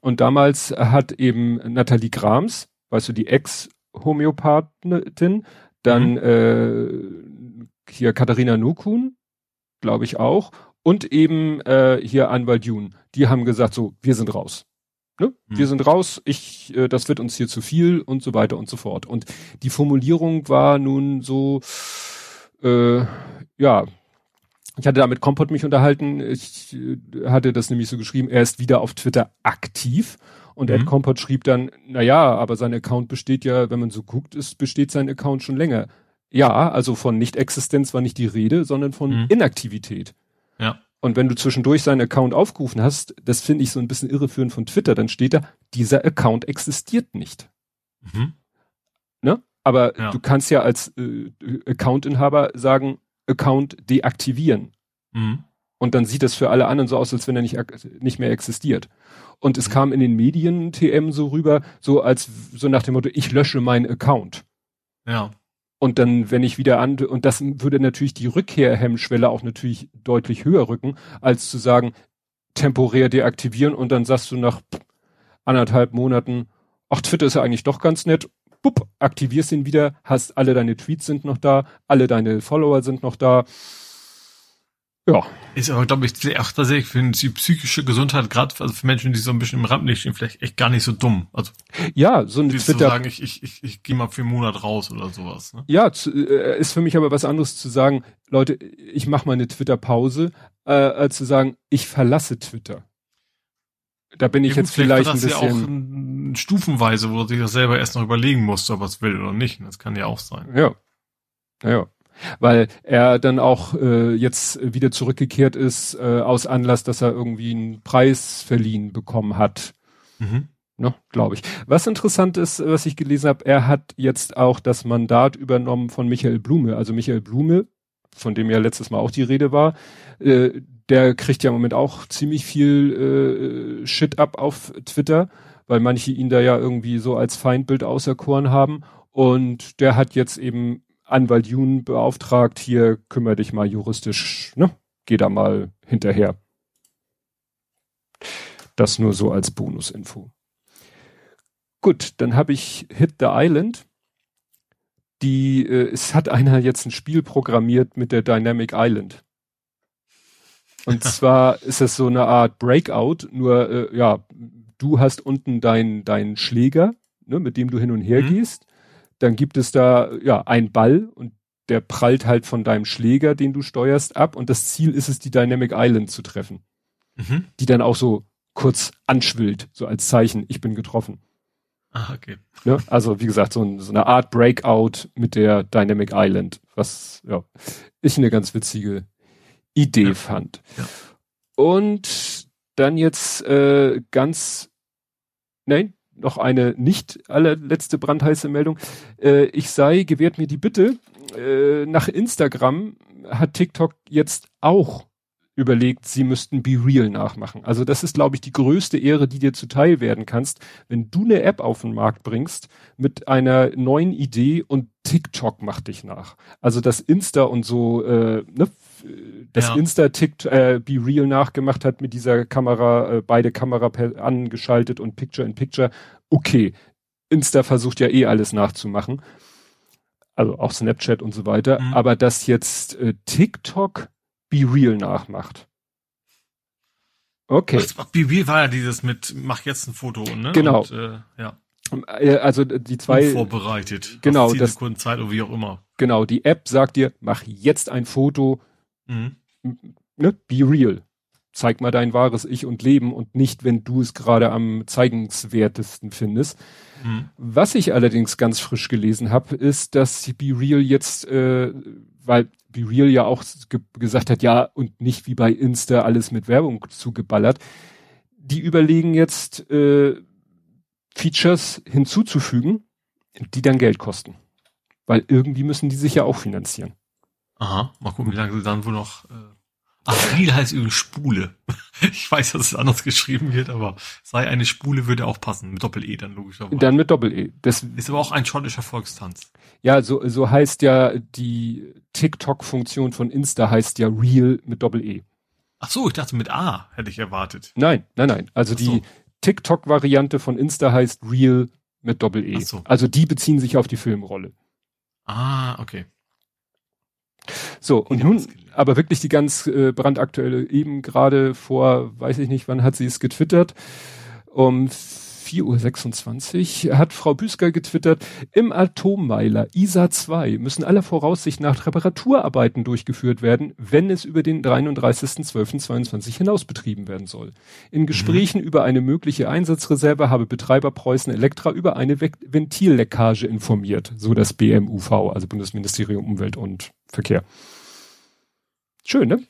Und damals hat eben Nathalie Grams, weißt du, die Ex-Homöopathin, dann mhm. äh, hier Katharina Nukun, glaube ich auch, und eben äh, hier Anwalt Jun, die haben gesagt, so, wir sind raus. Ne? Hm. Wir sind raus, ich, äh, das wird uns hier zu viel und so weiter und so fort. Und die Formulierung war nun so, äh, ja, ich hatte da mit Kompott mich unterhalten, ich äh, hatte das nämlich so geschrieben, er ist wieder auf Twitter aktiv und mhm. Ed Kompott schrieb dann, na ja, aber sein Account besteht ja, wenn man so guckt, ist, besteht sein Account schon länger. Ja, also von Nicht-Existenz war nicht die Rede, sondern von mhm. Inaktivität. Und wenn du zwischendurch seinen Account aufgerufen hast, das finde ich so ein bisschen irreführend von Twitter, dann steht da, dieser Account existiert nicht. Mhm. Ne? Aber ja. du kannst ja als äh, Accountinhaber sagen, Account deaktivieren. Mhm. Und dann sieht das für alle anderen so aus, als wenn er nicht, nicht mehr existiert. Und es mhm. kam in den Medien TM so rüber, so als so nach dem Motto, ich lösche meinen Account. Ja. Und dann, wenn ich wieder an, und das würde natürlich die Rückkehrhemmschwelle auch natürlich deutlich höher rücken, als zu sagen, temporär deaktivieren und dann sagst du nach anderthalb Monaten, ach, Twitter ist ja eigentlich doch ganz nett, bupp, aktivierst ihn wieder, hast alle deine Tweets sind noch da, alle deine Follower sind noch da, ja. Ist aber, glaube ich, auch tatsächlich für die psychische Gesundheit, gerade also für Menschen, die so ein bisschen im Rampenlicht stehen, vielleicht echt gar nicht so dumm. Also ja, so ein Twitter. Zu sagen, ich, ich, ich, ich gehe mal für einen Monat raus oder sowas. Ne? Ja, zu, äh, ist für mich aber was anderes zu sagen, Leute, ich mache mal eine Twitter-Pause, äh, als zu sagen, ich verlasse Twitter. Da bin ich ja, jetzt vielleicht, vielleicht ein bisschen. Ja auch ein, stufenweise, wo du sich das selber erst noch überlegen musst, ob er es will oder nicht. Das kann ja auch sein. Ja. Ja weil er dann auch äh, jetzt wieder zurückgekehrt ist äh, aus Anlass, dass er irgendwie einen Preis verliehen bekommen hat. Mhm. Ne, glaube ich. Was interessant ist, was ich gelesen habe, er hat jetzt auch das Mandat übernommen von Michael Blume. Also Michael Blume, von dem ja letztes Mal auch die Rede war, äh, der kriegt ja im Moment auch ziemlich viel äh, Shit ab auf Twitter, weil manche ihn da ja irgendwie so als Feindbild auserkoren haben. Und der hat jetzt eben Anwalt Jun beauftragt, hier kümmere dich mal juristisch, ne? Geh da mal hinterher. Das nur so als Bonusinfo. Gut, dann habe ich Hit the Island. die, äh, es hat einer jetzt ein Spiel programmiert mit der Dynamic Island. Und zwar ist es so eine Art Breakout, nur äh, ja, du hast unten deinen deinen Schläger, ne, mit dem du hin und her mhm. gehst. Dann gibt es da ja einen Ball und der prallt halt von deinem Schläger, den du steuerst, ab. Und das Ziel ist es, die Dynamic Island zu treffen. Mhm. Die dann auch so kurz anschwillt, so als Zeichen, ich bin getroffen. Ah, okay. Ne? Also wie gesagt, so, ein, so, eine Art Breakout mit der Dynamic Island, was ja ich eine ganz witzige Idee ja. fand. Ja. Und dann jetzt äh, ganz, nein, noch eine nicht allerletzte brandheiße Meldung. Äh, ich sei, gewährt mir die Bitte, äh, nach Instagram hat TikTok jetzt auch überlegt, sie müssten Be Real nachmachen. Also das ist, glaube ich, die größte Ehre, die dir zuteil werden kannst, wenn du eine App auf den Markt bringst mit einer neuen Idee und TikTok macht dich nach. Also das Insta und so, äh, ne, das ja. Insta TikTok äh, Be Real nachgemacht hat mit dieser Kamera, äh, beide Kamera angeschaltet und Picture in Picture. Okay, Insta versucht ja eh alles nachzumachen. Also auch Snapchat und so weiter. Mhm. Aber dass jetzt äh, TikTok Be Real nachmacht. Okay. Be Real war ja dieses mit mach jetzt ein Foto, ne? Genau. Und, äh, ja. Äh, also die zwei vorbereitet. Genau, das Zeit oder wie auch immer. Genau, die App sagt dir, mach jetzt ein Foto. Mhm. Ne? Be real. Zeig mal dein wahres Ich und Leben und nicht, wenn du es gerade am zeigenswertesten findest. Mhm. Was ich allerdings ganz frisch gelesen habe, ist, dass Be Real jetzt, äh, weil Be Real ja auch ge gesagt hat, ja, und nicht wie bei Insta alles mit Werbung zugeballert. Die überlegen jetzt, äh, Features hinzuzufügen, die dann Geld kosten. Weil irgendwie müssen die sich ja auch finanzieren. Aha, mal gucken, wie lange sie dann wohl noch. Äh Ach, Reel heißt übrigens Spule. Ich weiß, dass es anders geschrieben wird, aber sei eine Spule würde auch passen. Mit Doppel-E dann logischerweise. Dann mit Doppel-E. Das ist aber auch ein schottischer Volkstanz. Ja, so, so heißt ja die TikTok-Funktion von Insta heißt ja Real mit Doppel-E. Ach so, ich dachte mit A hätte ich erwartet. Nein, nein, nein. Also so. die TikTok-Variante von Insta heißt Real mit Doppel-E. So. Also die beziehen sich auf die Filmrolle. Ah, okay. So, und nun aber wirklich die ganz äh, brandaktuelle, eben gerade vor, weiß ich nicht, wann hat sie es getwittert, um 4.26 Uhr hat Frau Büsker getwittert, im Atommeiler ISA 2 müssen aller Voraussicht nach Reparaturarbeiten durchgeführt werden, wenn es über den 33.12.22 hinaus betrieben werden soll. In Gesprächen mhm. über eine mögliche Einsatzreserve habe Betreiber Preußen Elektra über eine Ventilleckage informiert, so das BMUV, also Bundesministerium Umwelt und Verkehr. Schön, ne?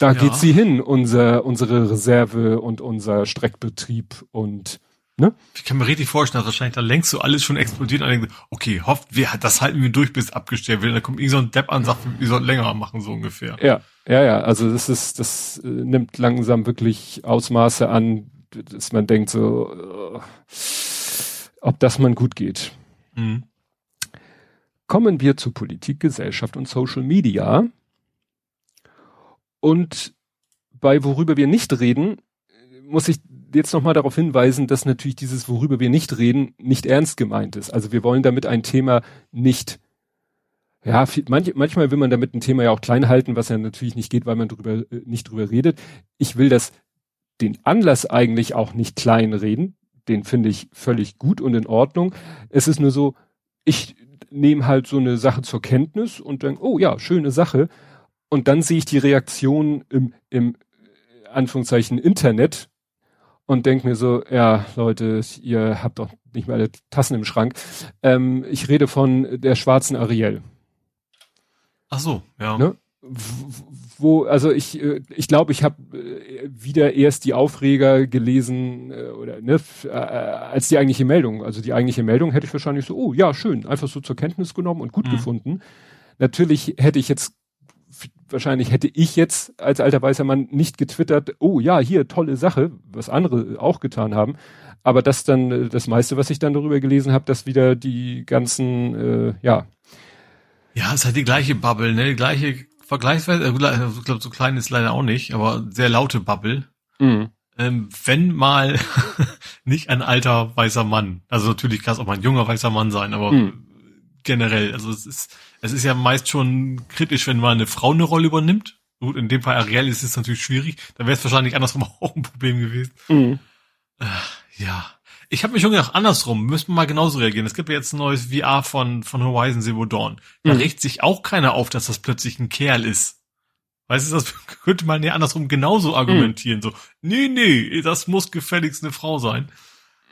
Da ja. geht sie hin, unser, unsere Reserve und unser Streckbetrieb und Ne? Ich kann mir richtig vorstellen, dass wahrscheinlich da längst so alles schon explodiert und denkt, okay, hofft, wir, das halten wir durch, bis abgestellt wird. Da kommt irgend so ein Depp an und sagt, wir sollten länger machen, so ungefähr. Ja, ja, ja. Also das ist, das äh, nimmt langsam wirklich Ausmaße an, dass man denkt so, äh, ob das mal gut geht. Mhm. Kommen wir zu Politik, Gesellschaft und Social Media. Und bei worüber wir nicht reden, muss ich jetzt nochmal darauf hinweisen, dass natürlich dieses, worüber wir nicht reden, nicht ernst gemeint ist. Also wir wollen damit ein Thema nicht, ja, manch, manchmal will man damit ein Thema ja auch klein halten, was ja natürlich nicht geht, weil man drüber, äh, nicht drüber redet. Ich will das, den Anlass eigentlich auch nicht klein reden. Den finde ich völlig gut und in Ordnung. Es ist nur so, ich nehme halt so eine Sache zur Kenntnis und denke, oh ja, schöne Sache. Und dann sehe ich die Reaktion im, im Anführungszeichen Internet und denke mir so, ja, Leute, ihr habt doch nicht mal alle Tassen im Schrank. Ähm, ich rede von der schwarzen Ariel. Ach so, ja. Ne? Wo, also ich, äh, ich glaube, ich habe äh, wieder erst die Aufreger gelesen äh, oder ne, als die eigentliche Meldung. Also die eigentliche Meldung hätte ich wahrscheinlich so, oh ja, schön, einfach so zur Kenntnis genommen und gut mhm. gefunden. Natürlich hätte ich jetzt wahrscheinlich hätte ich jetzt als alter weißer Mann nicht getwittert, oh ja, hier tolle Sache, was andere auch getan haben. Aber das dann, äh, das meiste, was ich dann darüber gelesen habe, dass wieder die ganzen, äh, ja. Ja, es ist halt die gleiche Bubble, ne? Die gleiche vergleichsweise, äh, ich glaube, so klein ist leider auch nicht, aber sehr laute Bubble. Mhm. Ähm, wenn mal nicht ein alter weißer Mann, also natürlich kann es auch mal ein junger weißer Mann sein, aber mhm generell. Also es ist, es ist ja meist schon kritisch, wenn mal eine Frau eine Rolle übernimmt. Gut, in dem Fall Ariel ist es natürlich schwierig. Da wäre es wahrscheinlich andersrum auch ein Problem gewesen. Mhm. Äh, ja. Ich habe mich schon gedacht, andersrum, müssen wir mal genauso reagieren. Es gibt ja jetzt ein neues VR von, von Horizon Zero Dawn. Da mhm. regt sich auch keiner auf, dass das plötzlich ein Kerl ist. Weißt du, das könnte man ja andersrum genauso argumentieren. Mhm. So, nee, nee, das muss gefälligst eine Frau sein.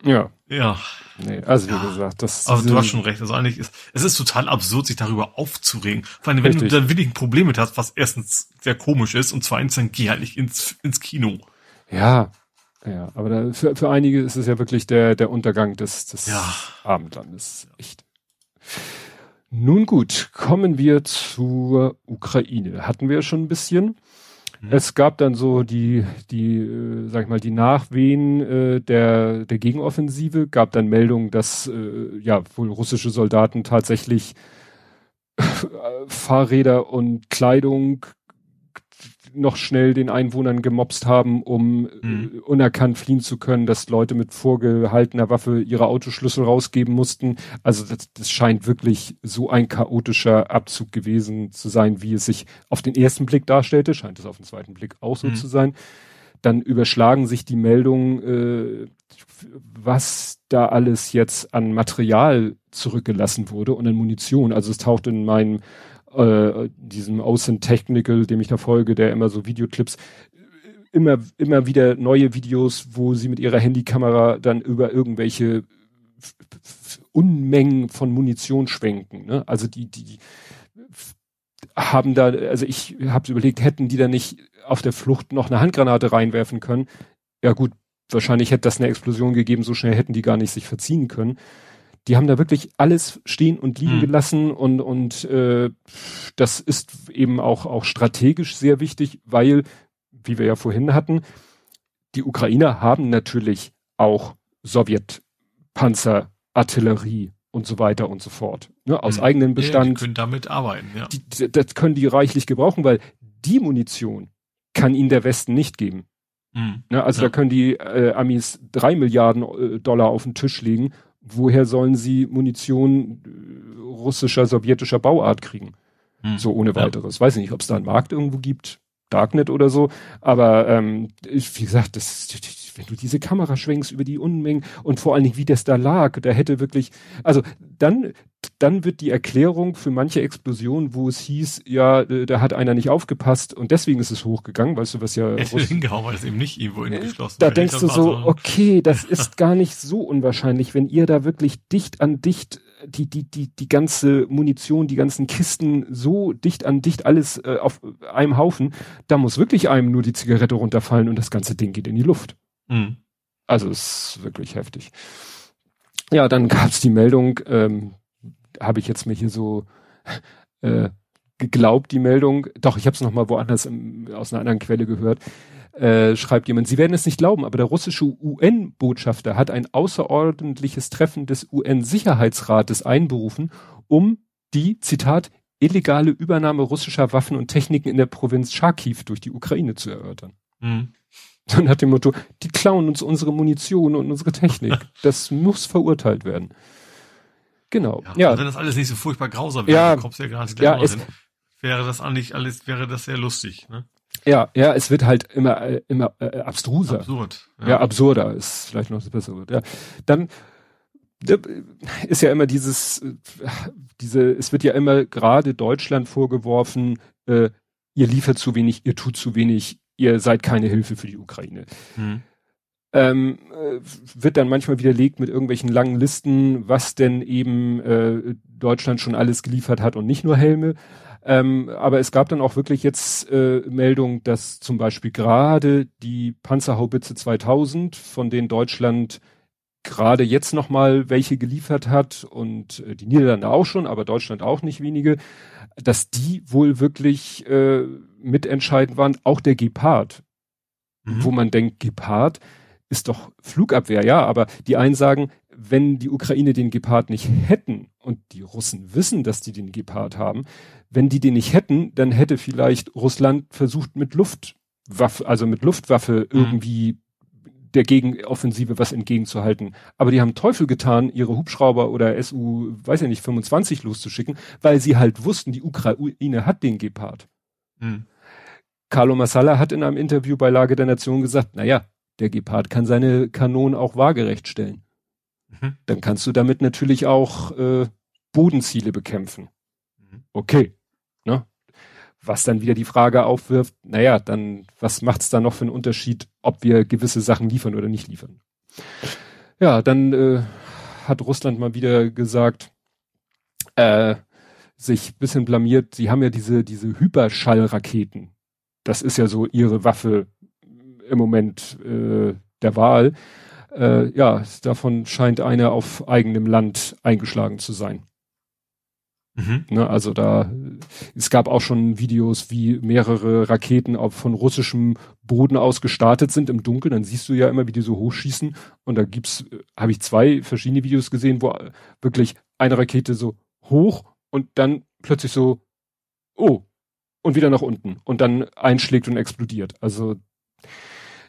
Ja. Ja. Nee, also wie ja. gesagt, das Aber du hast schon recht. Also eigentlich ist, es ist total absurd, sich darüber aufzuregen. Vor allem, wenn richtig. du dann wirklich ein Problem mit hast, was erstens sehr komisch ist und zweitens dann geh halt nicht ins, ins Kino. Ja. Ja, aber da, für, für einige ist es ja wirklich der, der Untergang des, des ja. Abendlandes. Echt. Nun gut, kommen wir zur Ukraine. Hatten wir schon ein bisschen. Mhm. Es gab dann so die, die, äh, sag ich mal, die Nachwehen äh, der, der Gegenoffensive, gab dann Meldungen, dass äh, ja wohl russische Soldaten tatsächlich Fahrräder und Kleidung noch schnell den Einwohnern gemobst haben, um mhm. äh, unerkannt fliehen zu können, dass Leute mit vorgehaltener Waffe ihre Autoschlüssel rausgeben mussten. Also das, das scheint wirklich so ein chaotischer Abzug gewesen zu sein, wie es sich auf den ersten Blick darstellte, scheint es auf den zweiten Blick auch so mhm. zu sein. Dann überschlagen sich die Meldungen, äh, was da alles jetzt an Material zurückgelassen wurde und an Munition. Also es taucht in meinem äh, diesem Außen Technical, dem ich da folge, der immer so Videoclips, immer, immer wieder neue Videos, wo sie mit ihrer Handykamera dann über irgendwelche Unmengen von Munition schwenken. Ne? Also die, die haben da, also ich habe überlegt, hätten die da nicht auf der Flucht noch eine Handgranate reinwerfen können? Ja gut, wahrscheinlich hätte das eine Explosion gegeben, so schnell hätten die gar nicht sich verziehen können die haben da wirklich alles stehen und liegen mhm. gelassen und und äh, das ist eben auch auch strategisch sehr wichtig, weil wie wir ja vorhin hatten, die Ukrainer haben natürlich auch Sowjetpanzer, Artillerie und so weiter und so fort. Ne, aus mhm. eigenem Bestand. Ja, die können damit arbeiten, ja. Die, das können die reichlich gebrauchen, weil die Munition kann ihnen der Westen nicht geben. Mhm. Ne, also ja. da können die äh, Amis drei Milliarden äh, Dollar auf den Tisch legen woher sollen sie Munition äh, russischer, sowjetischer Bauart kriegen? Hm. So ohne weiteres. Ja. Weiß ich nicht, ob es da einen Markt irgendwo gibt, Darknet oder so, aber ähm, wie gesagt, das, wenn du diese Kamera schwenkst über die Unmengen und vor allen Dingen, wie das da lag, da hätte wirklich, also dann, dann wird die Erklärung für manche Explosionen, wo es hieß, ja, äh, da hat einer nicht aufgepasst und deswegen ist es hochgegangen, weißt du, was ja. Er ist hingehauen, weil es eben nicht irgendwo in geschlossen Da denkst du so, okay, das ist gar nicht so unwahrscheinlich, wenn ihr da wirklich dicht an dicht die, die, die, die ganze Munition, die ganzen Kisten so dicht an dicht alles äh, auf einem Haufen, da muss wirklich einem nur die Zigarette runterfallen und das ganze Ding geht in die Luft. Mhm. Also es ist wirklich heftig. Ja, dann gab es die Meldung, ähm, habe ich jetzt mir hier so äh, geglaubt, die Meldung, doch, ich habe es nochmal woanders im, aus einer anderen Quelle gehört, äh, schreibt jemand, Sie werden es nicht glauben, aber der russische UN-Botschafter hat ein außerordentliches Treffen des UN-Sicherheitsrates einberufen, um die, Zitat, illegale Übernahme russischer Waffen und Techniken in der Provinz Charkiw durch die Ukraine zu erörtern. Mhm. So nach dem Motto, die klauen uns unsere Munition und unsere Technik. Das muss verurteilt werden. Genau. Ja. ja. Also wenn das alles nicht so furchtbar grausam wäre, ja, kommst ja gar nicht ja, hin, wäre das eigentlich alles, wäre das sehr lustig, ne? Ja, ja, es wird halt immer, äh, immer äh, abstruser. Absurd. Ja. ja, absurder ist vielleicht noch das bessere Wort. Ja. Dann ist ja immer dieses, äh, diese, es wird ja immer gerade Deutschland vorgeworfen, äh, ihr liefert zu wenig, ihr tut zu wenig, ihr seid keine Hilfe für die Ukraine. Hm. Ähm, äh, wird dann manchmal widerlegt mit irgendwelchen langen Listen, was denn eben äh, Deutschland schon alles geliefert hat und nicht nur Helme. Ähm, aber es gab dann auch wirklich jetzt äh, Meldung, dass zum Beispiel gerade die Panzerhaubitze 2000, von denen Deutschland gerade jetzt noch mal welche geliefert hat und äh, die Niederlande auch schon, aber Deutschland auch nicht wenige, dass die wohl wirklich äh, mitentscheidend waren. Auch der Gepard, mhm. wo man denkt, Gepard ist doch Flugabwehr, ja, aber die einen sagen, wenn die Ukraine den Gepard nicht hätten und die Russen wissen, dass die den Gepard haben, wenn die den nicht hätten, dann hätte vielleicht Russland versucht mit Luftwaffe, also mit Luftwaffe mhm. irgendwie der Gegenoffensive was entgegenzuhalten. Aber die haben Teufel getan, ihre Hubschrauber oder SU, weiß ich nicht, 25 loszuschicken, weil sie halt wussten, die Ukraine hat den Gepard. Hm. Carlo Massala hat in einem Interview bei Lage der Nation gesagt, naja, der Gepard kann seine Kanonen auch waagerecht stellen. Mhm. Dann kannst du damit natürlich auch äh, Bodenziele bekämpfen. Mhm. Okay. Ne? Was dann wieder die Frage aufwirft, naja, dann, was macht es da noch für einen Unterschied, ob wir gewisse Sachen liefern oder nicht liefern? Ja, dann äh, hat Russland mal wieder gesagt, äh, sich bisschen blamiert, sie haben ja diese, diese Hyperschallraketen. Das ist ja so ihre Waffe im Moment äh, der Wahl. Äh, ja, davon scheint eine auf eigenem Land eingeschlagen zu sein. Mhm. Ne, also da, es gab auch schon Videos, wie mehrere Raketen auf, von russischem Boden aus gestartet sind im Dunkeln. Dann siehst du ja immer, wie die so hochschießen. Und da gibt's, habe ich zwei verschiedene Videos gesehen, wo wirklich eine Rakete so hoch und dann plötzlich so, oh, und wieder nach unten und dann einschlägt und explodiert. Also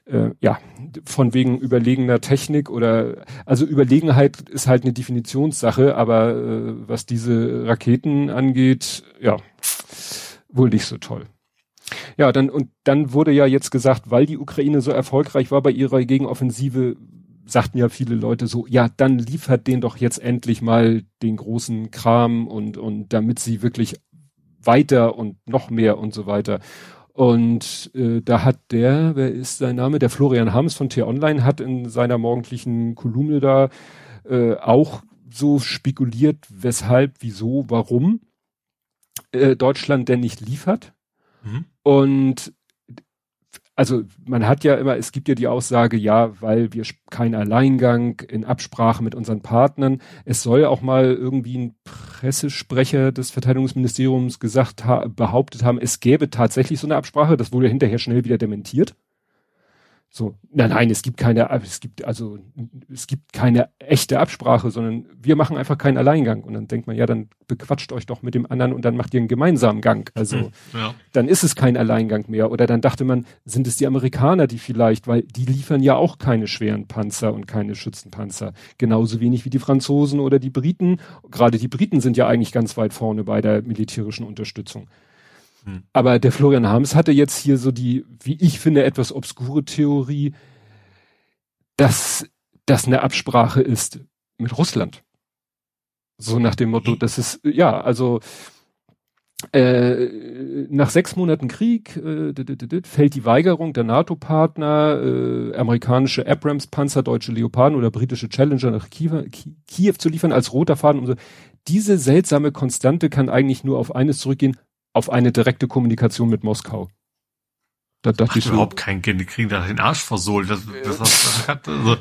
äh, ja, von wegen überlegener Technik oder also Überlegenheit ist halt eine Definitionssache, aber äh, was diese Raketen angeht, ja, wohl nicht so toll. Ja, dann und dann wurde ja jetzt gesagt, weil die Ukraine so erfolgreich war bei ihrer Gegenoffensive, sagten ja viele Leute so, ja, dann liefert den doch jetzt endlich mal den großen Kram und und damit sie wirklich weiter und noch mehr und so weiter. Und äh, da hat der, wer ist sein Name? Der Florian Harms von T-Online hat in seiner morgendlichen Kolumne da äh, auch so spekuliert, weshalb, wieso, warum äh, Deutschland denn nicht liefert. Mhm. Und also man hat ja immer, es gibt ja die Aussage, ja, weil wir kein Alleingang in Absprache mit unseren Partnern. Es soll auch mal irgendwie ein Pressesprecher des Verteidigungsministeriums gesagt ha behauptet haben, es gäbe tatsächlich so eine Absprache. Das wurde hinterher schnell wieder dementiert. So, nein, nein, es gibt keine, es gibt also, es gibt keine echte Absprache, sondern wir machen einfach keinen Alleingang. Und dann denkt man, ja, dann bequatscht euch doch mit dem anderen und dann macht ihr einen gemeinsamen Gang. Also, hm, ja. dann ist es kein Alleingang mehr. Oder dann dachte man, sind es die Amerikaner, die vielleicht, weil die liefern ja auch keine schweren Panzer und keine Schützenpanzer. Genauso wenig wie die Franzosen oder die Briten. Gerade die Briten sind ja eigentlich ganz weit vorne bei der militärischen Unterstützung. Hm. Aber der Florian Harms hatte jetzt hier so die, wie ich finde, etwas obskure Theorie, dass das eine Absprache ist mit Russland. So nach dem Motto, das ist, ja, also äh, nach sechs Monaten Krieg äh, fällt die Weigerung der NATO-Partner, äh, amerikanische Abrams-Panzer, deutsche Leoparden oder britische Challenger nach Kiew, Kiew zu liefern als roter Faden. Und so. Diese seltsame Konstante kann eigentlich nur auf eines zurückgehen, auf eine direkte Kommunikation mit Moskau. Da dachte Macht ich überhaupt so, keinen Kind, die kriegen da den Arsch versohlt. Das, das, das hat, also.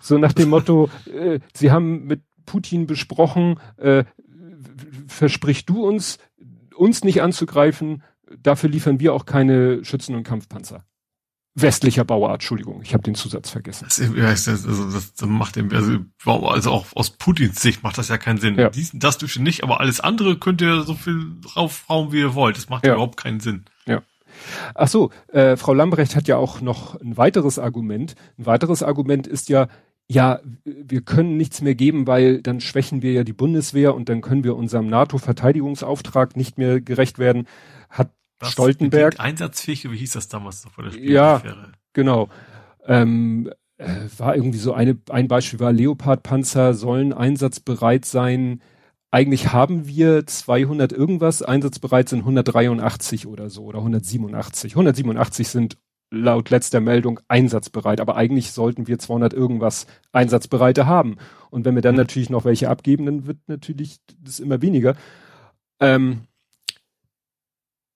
So nach dem Motto, äh, sie haben mit Putin besprochen, äh, versprich du uns, uns nicht anzugreifen, dafür liefern wir auch keine Schützen und Kampfpanzer westlicher Bauart, Entschuldigung, ich habe den Zusatz vergessen. Das, also, das macht dem, also, also auch aus Putins Sicht macht das ja keinen Sinn. Ja. Dies, das dürfte nicht, aber alles andere könnt ihr so viel raufhauen, wie ihr wollt. Das macht ja. überhaupt keinen Sinn. Ja. Ach so, äh, Frau Lambrecht hat ja auch noch ein weiteres Argument. Ein weiteres Argument ist ja, ja, wir können nichts mehr geben, weil dann schwächen wir ja die Bundeswehr und dann können wir unserem NATO-Verteidigungsauftrag nicht mehr gerecht werden. Hat was Stoltenberg. Einsatzfähig, wie hieß das damals noch vor der Spiel Ja, genau. Ähm, äh, war irgendwie so eine, ein Beispiel war Leopard-Panzer sollen einsatzbereit sein. Eigentlich haben wir 200 irgendwas, einsatzbereit sind 183 oder so oder 187. 187 sind laut letzter Meldung einsatzbereit, aber eigentlich sollten wir 200 irgendwas Einsatzbereite haben. Und wenn wir dann mhm. natürlich noch welche abgeben, dann wird natürlich das immer weniger. Ähm,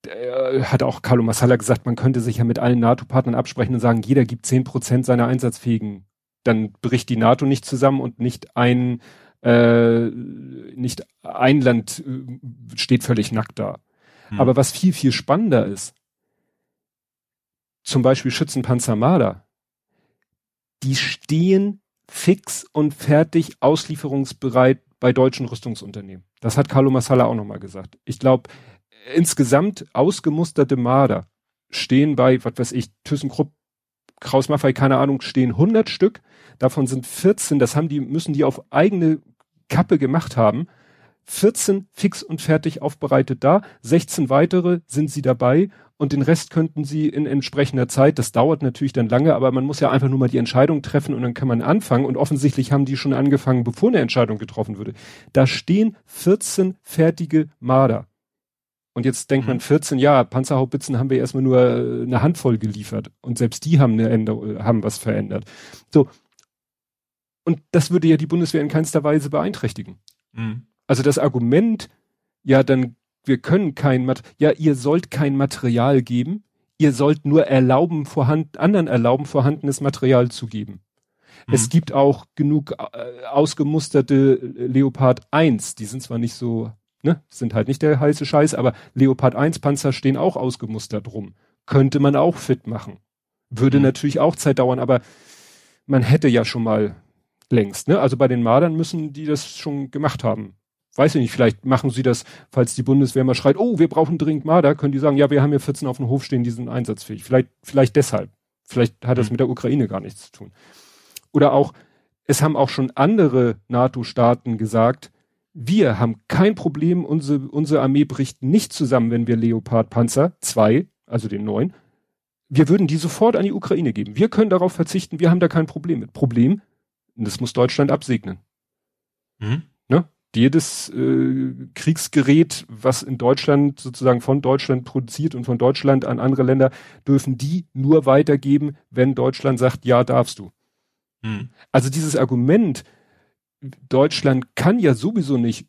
äh, hat auch Carlo Massala gesagt, man könnte sich ja mit allen NATO-Partnern absprechen und sagen, jeder gibt zehn Prozent seiner Einsatzfähigen. Dann bricht die NATO nicht zusammen und nicht ein, äh, nicht ein Land äh, steht völlig nackt da. Hm. Aber was viel, viel spannender ist, zum Beispiel Schützenpanzer Marder, die stehen fix und fertig auslieferungsbereit bei deutschen Rüstungsunternehmen. Das hat Carlo Massala auch nochmal gesagt. Ich glaube, insgesamt ausgemusterte Marder stehen bei, was weiß ich, ThyssenKrupp Kraus Maffei, keine Ahnung, stehen 100 Stück. Davon sind 14, das haben die, müssen die auf eigene Kappe gemacht haben. 14 fix und fertig aufbereitet da, 16 weitere sind sie dabei und den Rest könnten sie in entsprechender Zeit, das dauert natürlich dann lange, aber man muss ja einfach nur mal die Entscheidung treffen und dann kann man anfangen und offensichtlich haben die schon angefangen, bevor eine Entscheidung getroffen wurde. Da stehen 14 fertige Marder. Und jetzt denkt man 14, mhm. ja, Panzerhaubitzen haben wir erstmal nur äh, eine Handvoll geliefert und selbst die haben eine Änderung, haben was verändert. So. Und das würde ja die Bundeswehr in keinster Weise beeinträchtigen. Mhm. Also das Argument, ja, dann wir können kein Mat ja, ihr sollt kein Material geben, ihr sollt nur erlauben, vorhanden, anderen erlauben, vorhandenes Material zu geben. Mhm. Es gibt auch genug äh, ausgemusterte Leopard 1, die sind zwar nicht so, ne, sind halt nicht der heiße Scheiß, aber Leopard 1 Panzer stehen auch ausgemustert rum. Könnte man auch fit machen. Würde mhm. natürlich auch Zeit dauern, aber man hätte ja schon mal längst, ne? Also bei den Mardern müssen die das schon gemacht haben weiß ich nicht, vielleicht machen sie das, falls die Bundeswehr mal schreit, oh, wir brauchen dringend Marder, können die sagen, ja, wir haben ja 14 auf dem Hof stehen, die sind einsatzfähig. Vielleicht, vielleicht deshalb. Vielleicht hat das mhm. mit der Ukraine gar nichts zu tun. Oder auch, es haben auch schon andere NATO-Staaten gesagt, wir haben kein Problem, unsere, unsere Armee bricht nicht zusammen, wenn wir Leopard-Panzer 2, also den neuen, wir würden die sofort an die Ukraine geben. Wir können darauf verzichten, wir haben da kein Problem mit. Problem, das muss Deutschland absegnen. Mhm jedes äh, Kriegsgerät, was in Deutschland sozusagen von Deutschland produziert und von Deutschland an andere Länder, dürfen die nur weitergeben, wenn Deutschland sagt, ja, darfst du. Hm. Also dieses Argument, Deutschland kann ja sowieso nicht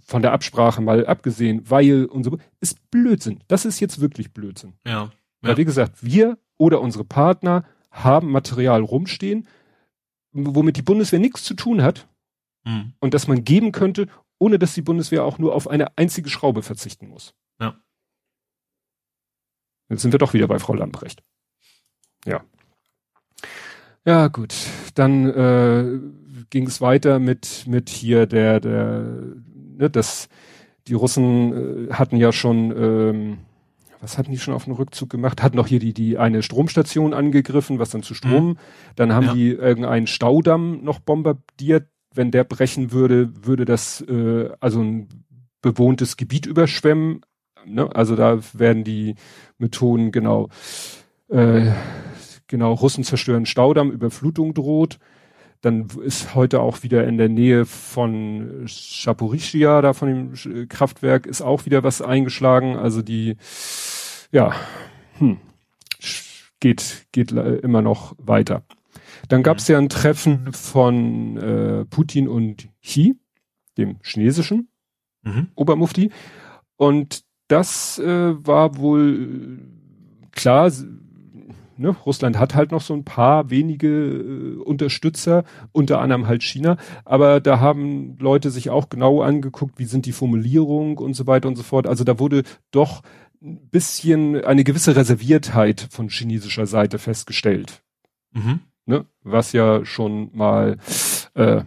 von der Absprache mal abgesehen, weil und so, ist Blödsinn. Das ist jetzt wirklich Blödsinn. Ja. ja. Weil wie gesagt, wir oder unsere Partner haben Material rumstehen, womit die Bundeswehr nichts zu tun hat mhm. und dass man geben könnte, ohne dass die Bundeswehr auch nur auf eine einzige Schraube verzichten muss. Ja. Jetzt sind wir doch wieder bei Frau Lambrecht. Ja. Ja, gut. Dann äh, ging es weiter mit, mit hier der, der, ne, das, die Russen äh, hatten ja schon, ähm, was hatten die schon auf dem Rückzug gemacht? Hatten noch hier die, die eine Stromstation angegriffen, was dann zu Strom. Mhm. Dann haben ja. die irgendeinen Staudamm noch bombardiert, wenn der brechen würde, würde das äh, also ein bewohntes Gebiet überschwemmen. Ne? Also da werden die Methoden genau äh, genau Russen zerstören Staudamm, Überflutung droht. Dann ist heute auch wieder in der Nähe von Schaporischia, da von dem Kraftwerk, ist auch wieder was eingeschlagen. Also die, ja, hm, geht, geht immer noch weiter. Dann gab es mhm. ja ein Treffen von äh, Putin und Xi, dem chinesischen mhm. Obermufti. Und das äh, war wohl klar, ne, Russland hat halt noch so ein paar wenige äh, Unterstützer, unter anderem halt China, aber da haben Leute sich auch genau angeguckt, wie sind die Formulierungen und so weiter und so fort. Also da wurde doch ein bisschen eine gewisse Reserviertheit von chinesischer Seite festgestellt. Mhm ne? was ja schon mal äh,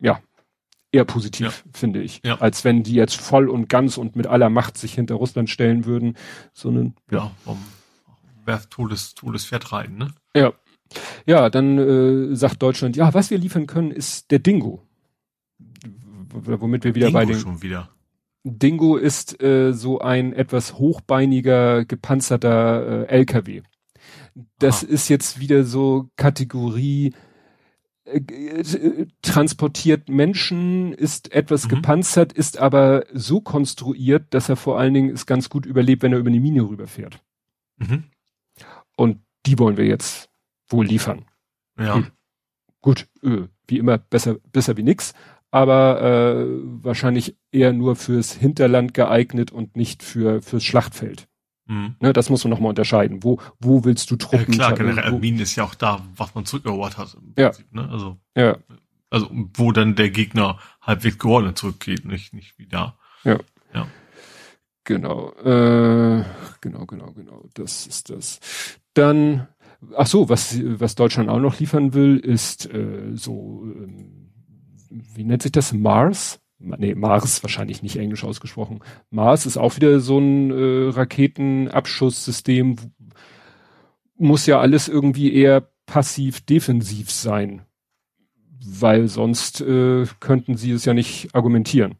ja eher positiv ja. finde ich, ja. als wenn die jetzt voll und ganz und mit aller Macht sich hinter Russland stellen würden, sondern ja, um, wer Todes Todespferd reiten, ne? Ja. Ja, dann äh, sagt Deutschland, ja, was wir liefern können, ist der Dingo. Womit wir wieder Dingo bei den schon wieder. Dingo ist äh, so ein etwas hochbeiniger gepanzerter äh, LKW. Das Aha. ist jetzt wieder so Kategorie äh, äh, transportiert Menschen, ist etwas mhm. gepanzert, ist aber so konstruiert, dass er vor allen Dingen es ganz gut überlebt, wenn er über eine Mine rüberfährt. Mhm. Und die wollen wir jetzt wohl liefern. Ja. Hm. Gut, äh, wie immer besser, besser wie nix, aber äh, wahrscheinlich eher nur fürs Hinterland geeignet und nicht für fürs Schlachtfeld. Mhm. Ne, das muss man nochmal unterscheiden. Wo, wo willst du Truppen? Ja, klar, generell wo, Minen ist ja auch da, was man zurückerobert hat. ja. Prinzip, ne? Also, ja. also, wo dann der Gegner halbwegs geordnet zurückgeht, nicht, nicht wie da. Ja. Ja. Genau, äh, genau, genau, genau. Das ist das. Dann, ach so, was, was Deutschland auch noch liefern will, ist äh, so, äh, wie nennt sich das? Mars? nee, Mars wahrscheinlich nicht englisch ausgesprochen. Mars ist auch wieder so ein äh, Raketenabschusssystem, muss ja alles irgendwie eher passiv-defensiv sein, weil sonst äh, könnten sie es ja nicht argumentieren.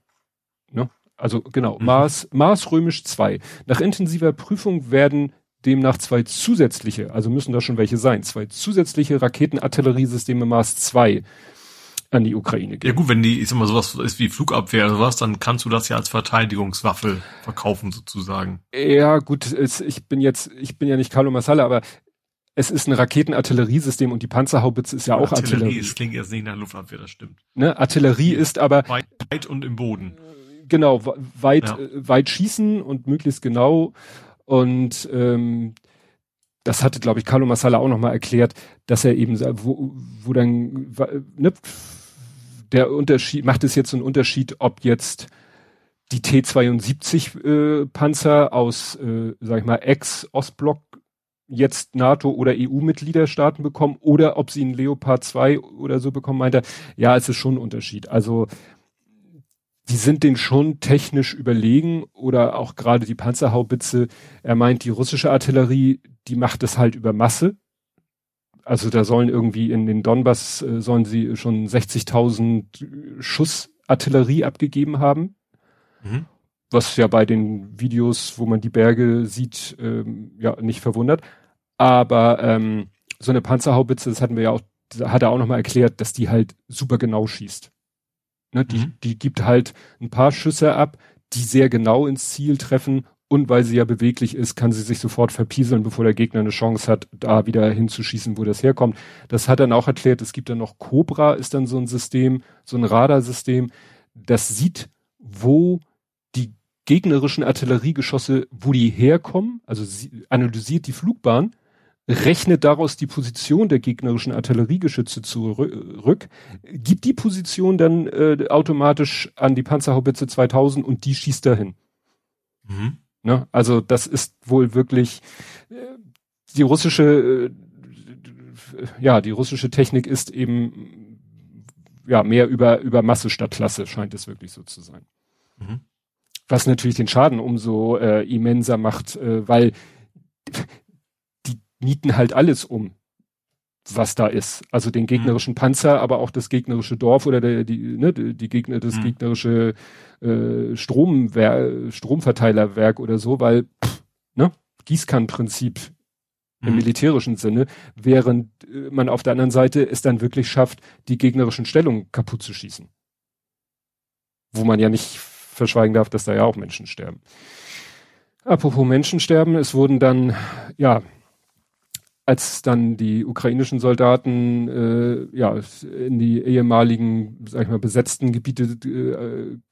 Ne? Also genau, mhm. Mars, Mars römisch 2. Nach intensiver Prüfung werden demnach zwei zusätzliche, also müssen da schon welche sein, zwei zusätzliche Raketenartilleriesysteme Mars 2 an die Ukraine geben. Ja gut, wenn die, ich sag mal, sowas ist wie Flugabwehr oder sowas, dann kannst du das ja als Verteidigungswaffe verkaufen sozusagen. Ja gut, es, ich bin jetzt, ich bin ja nicht Carlo Massala, aber es ist ein Raketenartilleriesystem und die Panzerhaubitze ist ja auch Artillerie. Artillerie. Das klingt jetzt nicht nach Luftabwehr, das stimmt. Ne? Artillerie ist aber weit, weit und im Boden. Genau, weit, ja. weit schießen und möglichst genau und ähm, das hatte, glaube ich, Carlo Massala auch nochmal erklärt, dass er eben, wo, wo dann, ne, der Unterschied, macht es jetzt einen Unterschied, ob jetzt die T-72 äh, Panzer aus, äh, sag ich mal, Ex-Ostblock jetzt NATO oder EU-Mitgliederstaaten bekommen oder ob sie einen Leopard 2 oder so bekommen, meint er, ja, es ist schon ein Unterschied. Also die sind den schon technisch überlegen oder auch gerade die Panzerhaubitze. Er meint, die russische Artillerie, die macht es halt über Masse. Also da sollen irgendwie in den Donbass äh, sollen sie schon 60.000 Schuss Artillerie abgegeben haben. Mhm. Was ja bei den Videos, wo man die Berge sieht, ähm, ja nicht verwundert. Aber ähm, so eine Panzerhaubitze, das hatten wir ja auch, hat er auch nochmal erklärt, dass die halt super genau schießt. Ne, die, mhm. die gibt halt ein paar Schüsse ab, die sehr genau ins Ziel treffen und weil sie ja beweglich ist, kann sie sich sofort verpieseln, bevor der Gegner eine Chance hat, da wieder hinzuschießen, wo das herkommt. Das hat dann auch erklärt, es gibt dann noch Cobra, ist dann so ein System, so ein Radarsystem, das sieht, wo die gegnerischen Artilleriegeschosse, wo die herkommen, also analysiert die Flugbahn rechnet daraus die Position der gegnerischen Artilleriegeschütze zurück, gibt die Position dann äh, automatisch an die Panzerhaubitze 2000 und die schießt dahin. Mhm. Ne? Also das ist wohl wirklich äh, die russische, äh, ja, die russische Technik ist eben ja mehr über über Masse statt Klasse scheint es wirklich so zu sein. Mhm. Was natürlich den Schaden umso äh, immenser macht, äh, weil mieten halt alles um, was da ist. Also den gegnerischen mhm. Panzer, aber auch das gegnerische Dorf oder der, die, ne, die Gegner, das mhm. gegnerische äh, Stromwer Stromverteilerwerk oder so, weil, pff, ne, Gießkannenprinzip im mhm. militärischen Sinne, während äh, man auf der anderen Seite es dann wirklich schafft, die gegnerischen Stellungen kaputt zu schießen. Wo man ja nicht verschweigen darf, dass da ja auch Menschen sterben. Apropos Menschen sterben, es wurden dann, ja, als dann die ukrainischen Soldaten äh, ja in die ehemaligen, sag ich mal, besetzten Gebiete,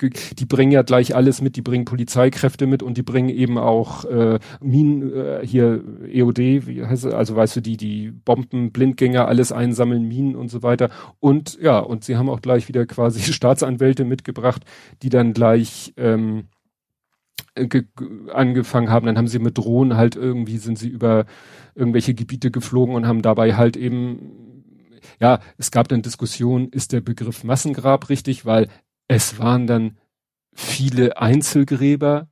äh, die bringen ja gleich alles mit, die bringen Polizeikräfte mit und die bringen eben auch äh, Minen, äh, hier EOD, wie heißt es, also weißt du, die, die Bomben, Blindgänger, alles einsammeln, Minen und so weiter. Und ja, und sie haben auch gleich wieder quasi Staatsanwälte mitgebracht, die dann gleich ähm, angefangen haben, dann haben sie mit Drohnen halt irgendwie sind sie über irgendwelche Gebiete geflogen und haben dabei halt eben, ja, es gab dann Diskussionen, ist der Begriff Massengrab richtig, weil es waren dann viele Einzelgräber,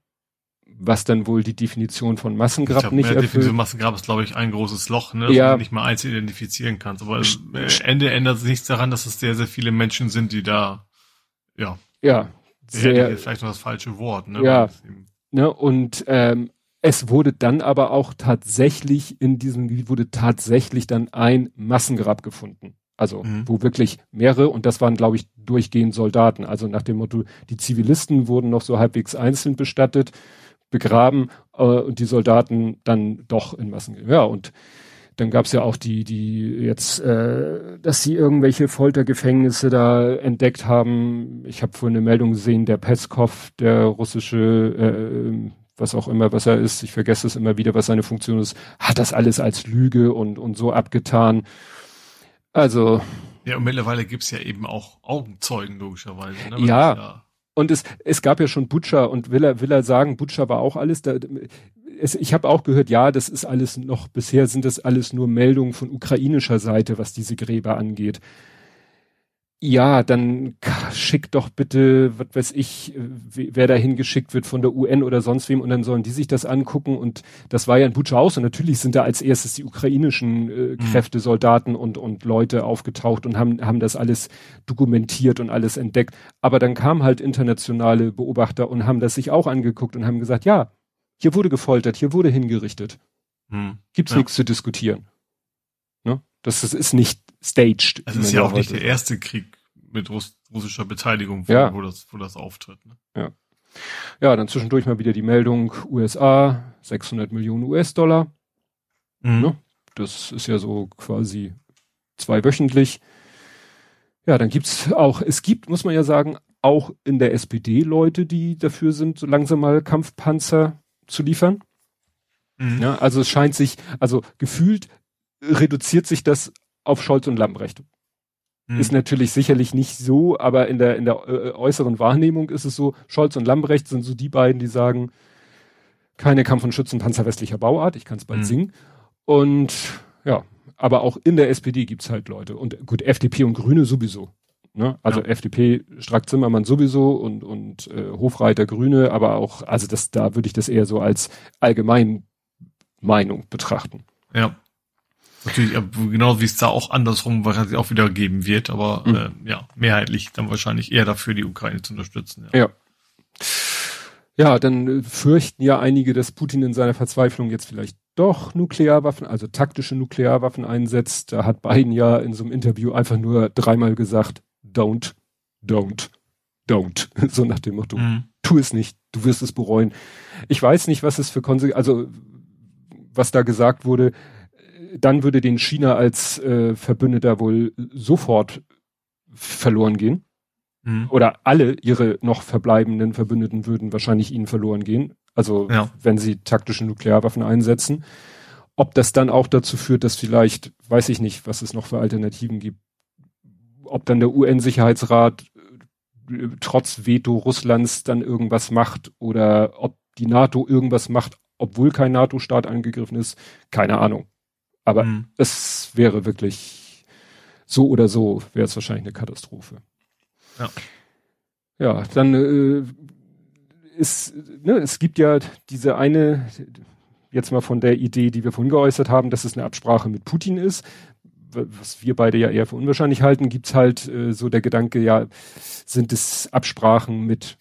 was dann wohl die Definition von Massengrab glaub, nicht erfüllt. Definition Massengrab ist, glaube ich, ein großes Loch, ne, das ja. du nicht mal einzeln identifizieren kannst. Aber am Ende ändert sich nichts daran, dass es sehr, sehr viele Menschen sind, die da, ja. Ja. Sehr, vielleicht noch das falsche Wort, ne? Ja. Ne, und ähm, es wurde dann aber auch tatsächlich in diesem Gebiet wurde tatsächlich dann ein Massengrab gefunden. Also mhm. wo wirklich mehrere, und das waren, glaube ich, durchgehend Soldaten. Also nach dem Motto, die Zivilisten wurden noch so halbwegs einzeln bestattet, begraben äh, und die Soldaten dann doch in Massen. Ja, und dann gab's ja auch die, die jetzt, äh, dass sie irgendwelche Foltergefängnisse da entdeckt haben. Ich habe vorhin eine Meldung gesehen, der Peskov, der russische äh, was auch immer, was er ist, ich vergesse es immer wieder, was seine Funktion ist, hat das alles als Lüge und, und so abgetan. Also. Ja, und mittlerweile gibt's ja eben auch Augenzeugen, logischerweise. Ne? Ja. ja. Und es, es gab ja schon Butcher und will er, will er sagen, Butcher war auch alles da. Es, ich habe auch gehört, ja, das ist alles noch, bisher sind das alles nur Meldungen von ukrainischer Seite, was diese Gräber angeht. ja, dann schick doch bitte, was weiß ich, wer da hingeschickt wird von der UN oder sonst wem und dann sollen die sich das angucken und das war ja in Butscha auch so. Natürlich sind da als erstes die ukrainischen äh, mhm. Kräfte, Soldaten und, und Leute aufgetaucht und haben, haben das alles dokumentiert und alles entdeckt. Aber dann kamen halt internationale Beobachter und haben das sich auch angeguckt und haben gesagt, ja, hier wurde gefoltert, hier wurde hingerichtet. Mhm. Gibt's ja. nichts zu diskutieren. Ne? Das, das ist nicht staged. Es ist ja auch nicht der erste Krieg mit Russ russischer Beteiligung, wo, ja. wo, das, wo das auftritt. Ne? Ja. Ja, dann zwischendurch mal wieder die Meldung USA, 600 Millionen US-Dollar. Mhm. Ne? Das ist ja so quasi zweiwöchentlich. Ja, dann gibt's auch, es gibt, muss man ja sagen, auch in der SPD Leute, die dafür sind, so langsam mal Kampfpanzer zu liefern. Mhm. Ja, also es scheint sich, also gefühlt reduziert sich das auf Scholz und Lambrecht. Hm. Ist natürlich sicherlich nicht so, aber in der, in der äh, äußeren Wahrnehmung ist es so, Scholz und Lambrecht sind so die beiden, die sagen, keine Kampf- und Schützenpanzer westlicher Bauart, ich kann es bald hm. singen. Und ja, aber auch in der SPD gibt's halt Leute. Und gut, FDP und Grüne sowieso. Ne? Also ja. FDP, Strack Zimmermann sowieso und, und äh, Hofreiter Grüne, aber auch, also das, da würde ich das eher so als allgemein Meinung betrachten. Ja. Natürlich, genau wie es da auch andersrum wahrscheinlich auch wieder geben wird, aber mhm. äh, ja, mehrheitlich dann wahrscheinlich eher dafür, die Ukraine zu unterstützen. Ja. ja. Ja, dann fürchten ja einige, dass Putin in seiner Verzweiflung jetzt vielleicht doch Nuklearwaffen, also taktische Nuklearwaffen einsetzt. Da hat Biden ja in so einem Interview einfach nur dreimal gesagt, don't, don't, don't. So nach dem Motto, mhm. tu es nicht, du wirst es bereuen. Ich weiß nicht, was es für Konsequenzen, also was da gesagt wurde, dann würde den China als äh, Verbündeter wohl sofort verloren gehen. Mhm. Oder alle ihre noch verbleibenden Verbündeten würden wahrscheinlich ihnen verloren gehen. Also ja. wenn sie taktische Nuklearwaffen einsetzen. Ob das dann auch dazu führt, dass vielleicht, weiß ich nicht, was es noch für Alternativen gibt, ob dann der UN-Sicherheitsrat äh, trotz Veto Russlands dann irgendwas macht oder ob die NATO irgendwas macht, obwohl kein NATO-Staat angegriffen ist, keine Ahnung. Aber mhm. es wäre wirklich so oder so, wäre es wahrscheinlich eine Katastrophe. Ja. Ja, dann äh, ist, ne, es gibt ja diese eine, jetzt mal von der Idee, die wir vorhin geäußert haben, dass es eine Absprache mit Putin ist, was wir beide ja eher für unwahrscheinlich halten, gibt's halt äh, so der Gedanke, ja, sind es Absprachen mit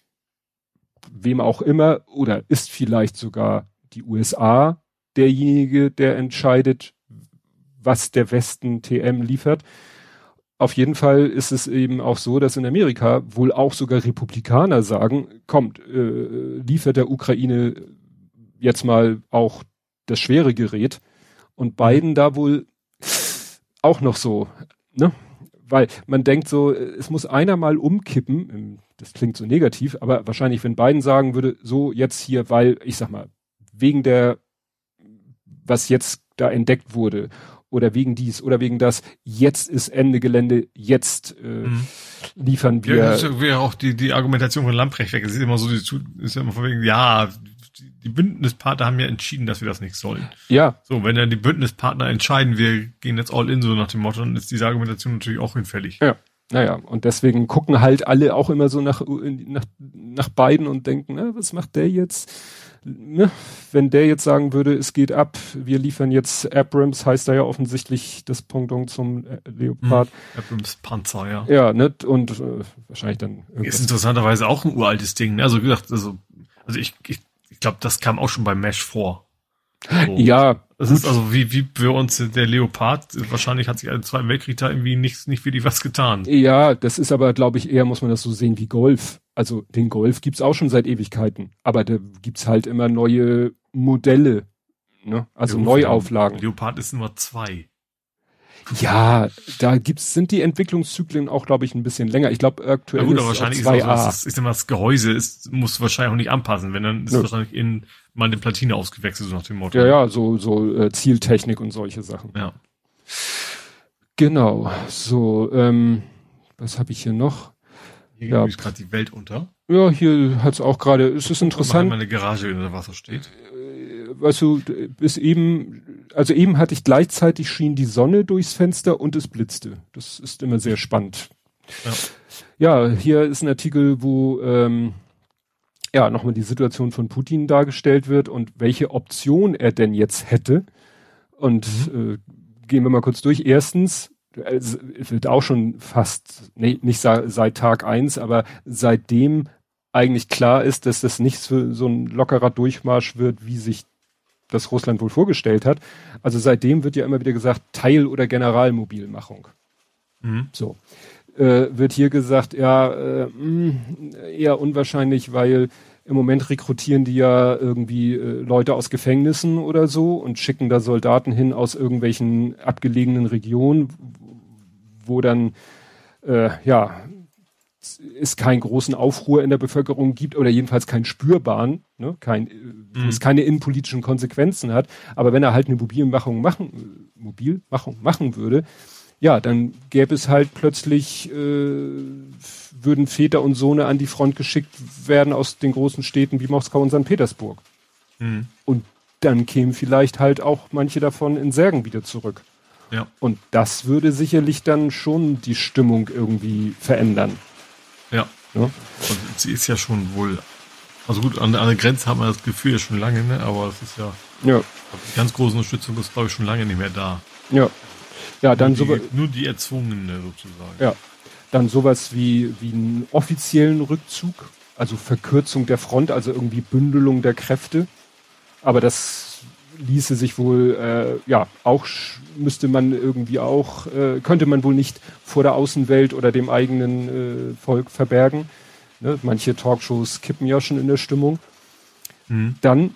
wem auch immer oder ist vielleicht sogar die USA derjenige, der entscheidet, was der Westen TM liefert. Auf jeden Fall ist es eben auch so, dass in Amerika wohl auch sogar Republikaner sagen, kommt, äh, liefert der Ukraine jetzt mal auch das schwere Gerät. Und Biden da wohl auch noch so, ne? Weil man denkt so, es muss einer mal umkippen, das klingt so negativ, aber wahrscheinlich, wenn Biden sagen würde, so jetzt hier, weil, ich sag mal, wegen der, was jetzt da entdeckt wurde oder wegen dies oder wegen das. Jetzt ist Ende Gelände, jetzt äh, mhm. liefern wir. Ja, das wäre auch die, die Argumentation von Lamprecht weg. Es ist immer so, die, ist immer von wegen, ja, die, Bündnispartner haben ja entschieden, dass wir das nicht sollen. Ja. So, wenn dann die Bündnispartner entscheiden, wir gehen jetzt all in, so nach dem Motto, dann ist diese Argumentation natürlich auch hinfällig. Ja. Naja, und deswegen gucken halt alle auch immer so nach, nach, nach beiden und denken, na, was macht der jetzt? ne, wenn der jetzt sagen würde, es geht ab, wir liefern jetzt Abrams, heißt da ja offensichtlich das Pendant zum äh, Leopard. Hm, Abrams Panzer, ja. Ja, ne, und äh, wahrscheinlich dann. Ist interessanterweise auch ein uraltes Ding. Ne? Also wie gesagt, also, also ich, ich glaube, das kam auch schon bei Mesh vor. So. Ja. Das gut. ist also wie, wie für uns der Leopard. Wahrscheinlich hat sich im Zweiten Weltkrieg da irgendwie nicht, nicht wirklich was getan. Ja, das ist aber, glaube ich, eher muss man das so sehen wie Golf. Also den Golf gibt's auch schon seit Ewigkeiten. Aber da gibt's halt immer neue Modelle. Ne? Also ja, Neuauflagen. Leopard ist Nummer zwei. Ja, da gibt's, sind die Entwicklungszyklen auch, glaube ich, ein bisschen länger. Ich glaube, aktuell ja, gut, ist wahrscheinlich ist auch so, das, ich sag mal, das Gehäuse ist, muss wahrscheinlich auch nicht anpassen. Wenn dann ist ja. wahrscheinlich in mal eine Platine ausgewechselt, so nach dem Motto. Ja, ja, so, so äh, Zieltechnik und solche Sachen. Ja. Genau. So, ähm, was habe ich hier noch? Hier ja. geht gerade die Welt unter. Ja, hier hat's auch gerade, es ist interessant. Meine Garage unter Wasser steht. Weißt du, bis eben, also eben hatte ich gleichzeitig schien die Sonne durchs Fenster und es blitzte. Das ist immer sehr spannend. Ja. ja, hier ist ein Artikel, wo ähm, ja nochmal die Situation von Putin dargestellt wird und welche Option er denn jetzt hätte. Und mhm. äh, gehen wir mal kurz durch. Erstens, es wird auch schon fast, nee, nicht seit Tag eins, aber seitdem eigentlich klar ist, dass das nicht so, so ein lockerer Durchmarsch wird, wie sich das Russland wohl vorgestellt hat. Also seitdem wird ja immer wieder gesagt, Teil- oder Generalmobilmachung. Mhm. So. Äh, wird hier gesagt, ja, äh, mh, hm, eher unwahrscheinlich, weil im Moment rekrutieren die ja irgendwie äh, Leute aus Gefängnissen oder so und schicken da Soldaten hin aus irgendwelchen abgelegenen Regionen, wo dann äh, ja es keinen großen Aufruhr in der Bevölkerung gibt oder jedenfalls keinen spürbaren, ne, kein, äh, mhm. es keine innenpolitischen Konsequenzen hat. Aber wenn er halt eine Mobilmachung machen, Mobilmachung machen würde, ja, dann gäbe es halt plötzlich, äh, würden Väter und Sohne an die Front geschickt werden aus den großen Städten wie Moskau und St. Petersburg. Mhm. Und dann kämen vielleicht halt auch manche davon in Särgen wieder zurück. Ja. Und das würde sicherlich dann schon die Stimmung irgendwie verändern. Ja. Und sie ist ja schon wohl, also gut, an, an der Grenze haben wir das Gefühl ja schon lange, ne? aber das ist ja, ja. die ganz große Unterstützung ist, glaube ich, schon lange nicht mehr da. Ja. Ja, dann nur die, nur die erzwungene sozusagen. Ja. Dann sowas wie, wie einen offiziellen Rückzug, also Verkürzung der Front, also irgendwie Bündelung der Kräfte. Aber das ließe sich wohl, äh, ja, auch müsste man irgendwie auch, äh, könnte man wohl nicht vor der Außenwelt oder dem eigenen äh, Volk verbergen. Ne? Manche Talkshows kippen ja schon in der Stimmung. Mhm. Dann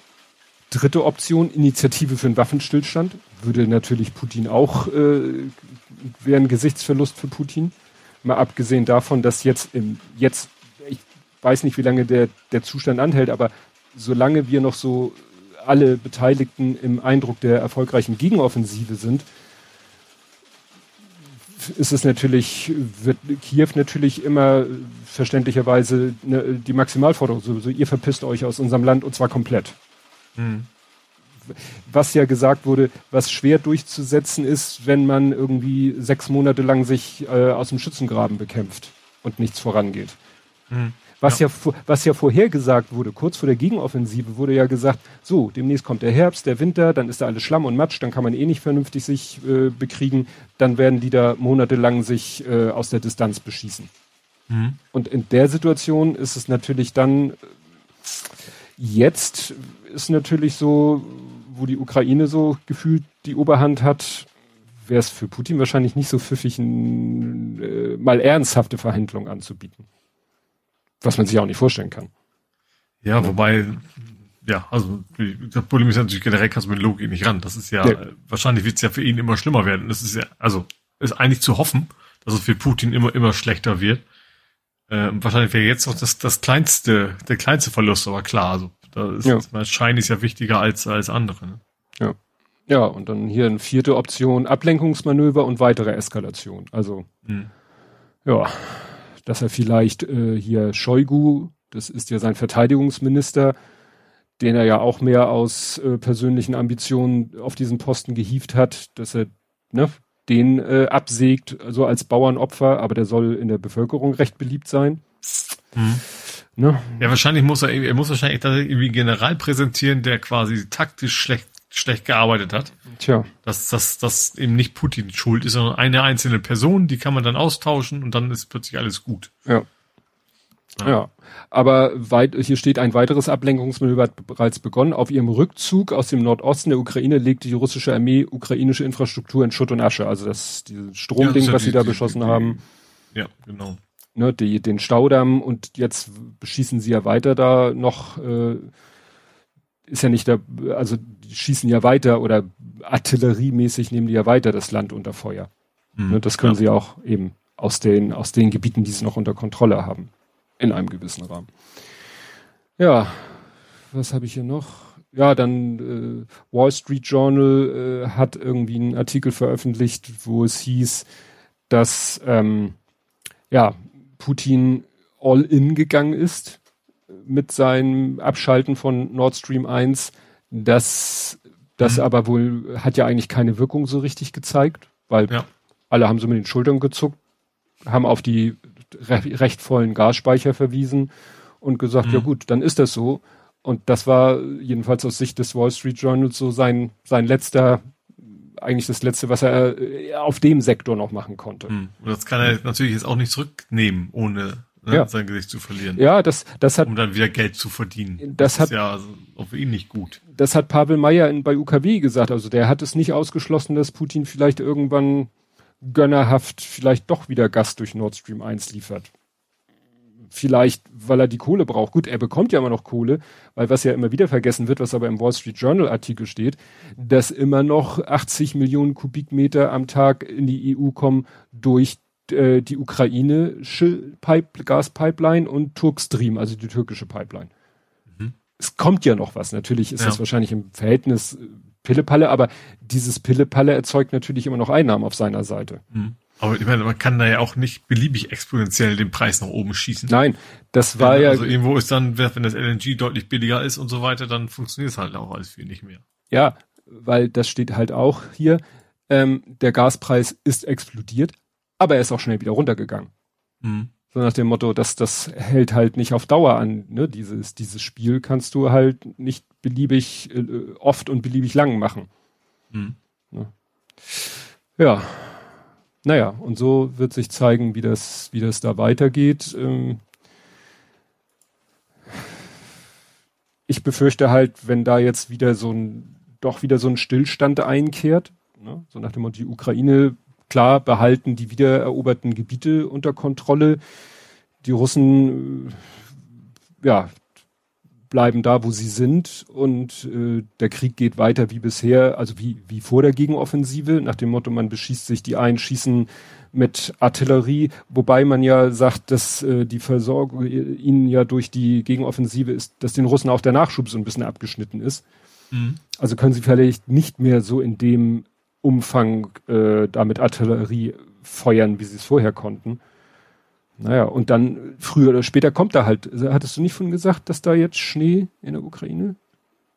dritte Option, Initiative für einen Waffenstillstand. Würde natürlich Putin auch, äh, wäre ein Gesichtsverlust für Putin. Mal abgesehen davon, dass jetzt im, jetzt, ich weiß nicht, wie lange der, der Zustand anhält, aber solange wir noch so alle Beteiligten im Eindruck der erfolgreichen Gegenoffensive sind, ist es natürlich, wird Kiew natürlich immer verständlicherweise ne, die Maximalforderung, so, so, ihr verpisst euch aus unserem Land und zwar komplett. Mhm. Was ja gesagt wurde, was schwer durchzusetzen ist, wenn man irgendwie sechs Monate lang sich äh, aus dem Schützengraben bekämpft und nichts vorangeht. Mhm. Was ja. ja, was ja vorhergesagt wurde, kurz vor der Gegenoffensive wurde ja gesagt, so, demnächst kommt der Herbst, der Winter, dann ist da alles Schlamm und Matsch, dann kann man eh nicht vernünftig sich äh, bekriegen, dann werden die da monatelang sich äh, aus der Distanz beschießen. Mhm. Und in der Situation ist es natürlich dann, jetzt ist natürlich so, wo die Ukraine so gefühlt die Oberhand hat, wäre es für Putin wahrscheinlich nicht so pfiffig, ein, äh, mal ernsthafte Verhandlungen anzubieten was man sich auch nicht vorstellen kann. Ja, wobei, ja, also das Problem ist natürlich generell kannst du mit Logik nicht ran. Das ist ja, ja. wahrscheinlich wird es ja für ihn immer schlimmer werden. Das ist ja, also ist eigentlich zu hoffen, dass es für Putin immer, immer schlechter wird. Äh, wahrscheinlich wäre jetzt noch das, das kleinste, der kleinste Verlust, aber klar, also da ist ja. Schein ist ja wichtiger als, als andere. Ne? Ja. Ja, und dann hier eine vierte Option, Ablenkungsmanöver und weitere Eskalation. Also, hm. ja, dass er vielleicht äh, hier Shoigu, das ist ja sein Verteidigungsminister, den er ja auch mehr aus äh, persönlichen Ambitionen auf diesen Posten gehievt hat, dass er ne, den äh, absägt, so als Bauernopfer, aber der soll in der Bevölkerung recht beliebt sein. Mhm. Ne? Ja, wahrscheinlich muss er, er muss wahrscheinlich irgendwie General präsentieren, der quasi taktisch schlecht schlecht gearbeitet hat. Tja. Dass das, das eben nicht Putin schuld ist, sondern eine einzelne Person, die kann man dann austauschen und dann ist plötzlich alles gut. Ja. Ja. ja. Aber weit, hier steht ein weiteres Ablenkungsmanöver hat bereits begonnen. Auf ihrem Rückzug aus dem Nordosten der Ukraine legte die russische Armee ukrainische Infrastruktur in Schutt und Asche. Also das dieses Stromding, ja, das was die, sie da die, beschossen die, haben. Ja, genau. Ne, die, den Staudamm und jetzt beschießen sie ja weiter da noch äh, ist ja nicht da, also die schießen ja weiter oder artilleriemäßig nehmen die ja weiter das Land unter Feuer. Mhm. Das können ja. sie auch eben aus den, aus den Gebieten, die sie noch unter Kontrolle haben. In einem gewissen Rahmen. Ja, was habe ich hier noch? Ja, dann äh, Wall Street Journal äh, hat irgendwie einen Artikel veröffentlicht, wo es hieß, dass ähm, ja Putin all in gegangen ist mit seinem Abschalten von Nord Stream 1, das, das mhm. aber wohl hat ja eigentlich keine Wirkung so richtig gezeigt, weil ja. alle haben so mit den Schultern gezuckt. haben auf die re recht vollen Gasspeicher verwiesen und gesagt, mhm. ja gut, dann ist das so. Und das war jedenfalls aus Sicht des Wall Street Journals so sein, sein letzter, eigentlich das letzte, was er äh, auf dem Sektor noch machen konnte. Mhm. Und das kann er natürlich jetzt auch nicht zurücknehmen, ohne ne, ja. sein Gesicht zu verlieren. Ja, das, das hat. Um dann wieder Geld zu verdienen. Das, das hat, ja also auch für ihn nicht gut. Das hat Pavel Meyer in, bei UKW gesagt. Also der hat es nicht ausgeschlossen, dass Putin vielleicht irgendwann gönnerhaft vielleicht doch wieder Gas durch Nord Stream 1 liefert vielleicht, weil er die Kohle braucht. Gut, er bekommt ja immer noch Kohle, weil was ja immer wieder vergessen wird, was aber im Wall Street Journal Artikel steht, dass immer noch 80 Millionen Kubikmeter am Tag in die EU kommen durch äh, die ukrainische Pipe, Gaspipeline und Turkstream, also die türkische Pipeline. Mhm. Es kommt ja noch was. Natürlich ist ja. das wahrscheinlich im Verhältnis äh, Pillepalle, aber dieses Pillepalle erzeugt natürlich immer noch Einnahmen auf seiner Seite. Mhm. Aber ich meine, man kann da ja auch nicht beliebig exponentiell den Preis nach oben schießen. Nein, das war ja. Also irgendwo ist dann, wenn das LNG deutlich billiger ist und so weiter, dann funktioniert es halt auch alles viel nicht mehr. Ja, weil das steht halt auch hier, ähm, der Gaspreis ist explodiert, aber er ist auch schnell wieder runtergegangen. Mhm. So nach dem Motto, dass das hält halt nicht auf Dauer an. Ne? Dieses, dieses Spiel kannst du halt nicht beliebig äh, oft und beliebig lang machen. Mhm. Ne? Ja. Naja, und so wird sich zeigen, wie das, wie das da weitergeht. Ähm ich befürchte halt, wenn da jetzt wieder so ein, doch wieder so ein Stillstand einkehrt, ne? so nach dem Motto, die Ukraine, klar, behalten die wiedereroberten Gebiete unter Kontrolle. Die Russen, äh, ja, bleiben da, wo sie sind und äh, der Krieg geht weiter wie bisher, also wie, wie vor der Gegenoffensive, nach dem Motto, man beschießt sich die einen, schießen mit Artillerie, wobei man ja sagt, dass äh, die Versorgung äh, ihnen ja durch die Gegenoffensive ist, dass den Russen auch der Nachschub so ein bisschen abgeschnitten ist. Mhm. Also können sie vielleicht nicht mehr so in dem Umfang äh, da mit Artillerie feuern, wie sie es vorher konnten. Naja, und dann früher oder später kommt da halt, hattest du nicht von gesagt, dass da jetzt Schnee in der Ukraine?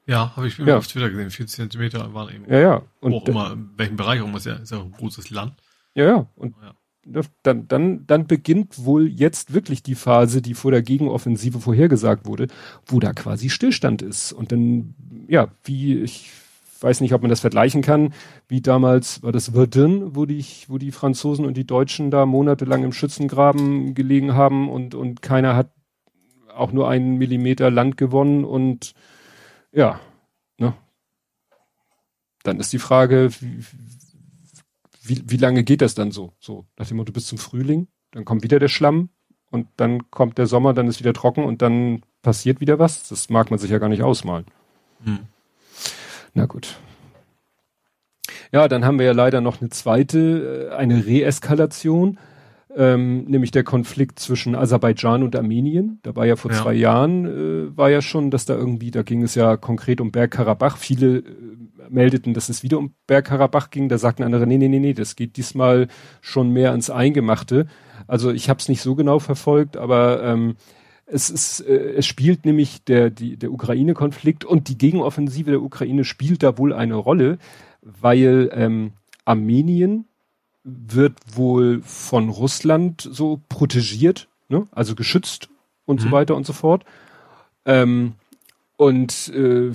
Ja, habe ich ja. auf Twitter gesehen, 40 Zentimeter waren eben. Ja, ja. Und auch immer, in welchem Bereich auch immer, ist ja, ist ja ein großes Land. Ja, ja. Und ja. Dann, dann, dann beginnt wohl jetzt wirklich die Phase, die vor der Gegenoffensive vorhergesagt wurde, wo da quasi Stillstand ist. Und dann, ja, wie ich weiß nicht, ob man das vergleichen kann, wie damals war das Verdun, wo die, wo die Franzosen und die Deutschen da monatelang im Schützengraben gelegen haben und, und keiner hat auch nur einen Millimeter Land gewonnen und ja, ne? Dann ist die Frage, wie, wie, wie lange geht das dann so? So, nach dem Motto bis zum Frühling, dann kommt wieder der Schlamm und dann kommt der Sommer, dann ist wieder trocken und dann passiert wieder was. Das mag man sich ja gar nicht ausmalen. Hm. Na gut. Ja, dann haben wir ja leider noch eine zweite, äh, eine Reeskalation, ähm, nämlich der Konflikt zwischen Aserbaidschan und Armenien. Da war ja vor ja. zwei Jahren, äh, war ja schon, dass da irgendwie, da ging es ja konkret um Bergkarabach. Viele äh, meldeten, dass es wieder um Bergkarabach ging. Da sagten andere, nee, nee, nee, nee, das geht diesmal schon mehr ans Eingemachte. Also ich habe es nicht so genau verfolgt, aber ähm, es ist, äh, es spielt nämlich der, die, der Ukraine-Konflikt und die Gegenoffensive der Ukraine spielt da wohl eine Rolle, weil ähm, Armenien wird wohl von Russland so protegiert, ne? also geschützt und mhm. so weiter und so fort. Ähm, und äh,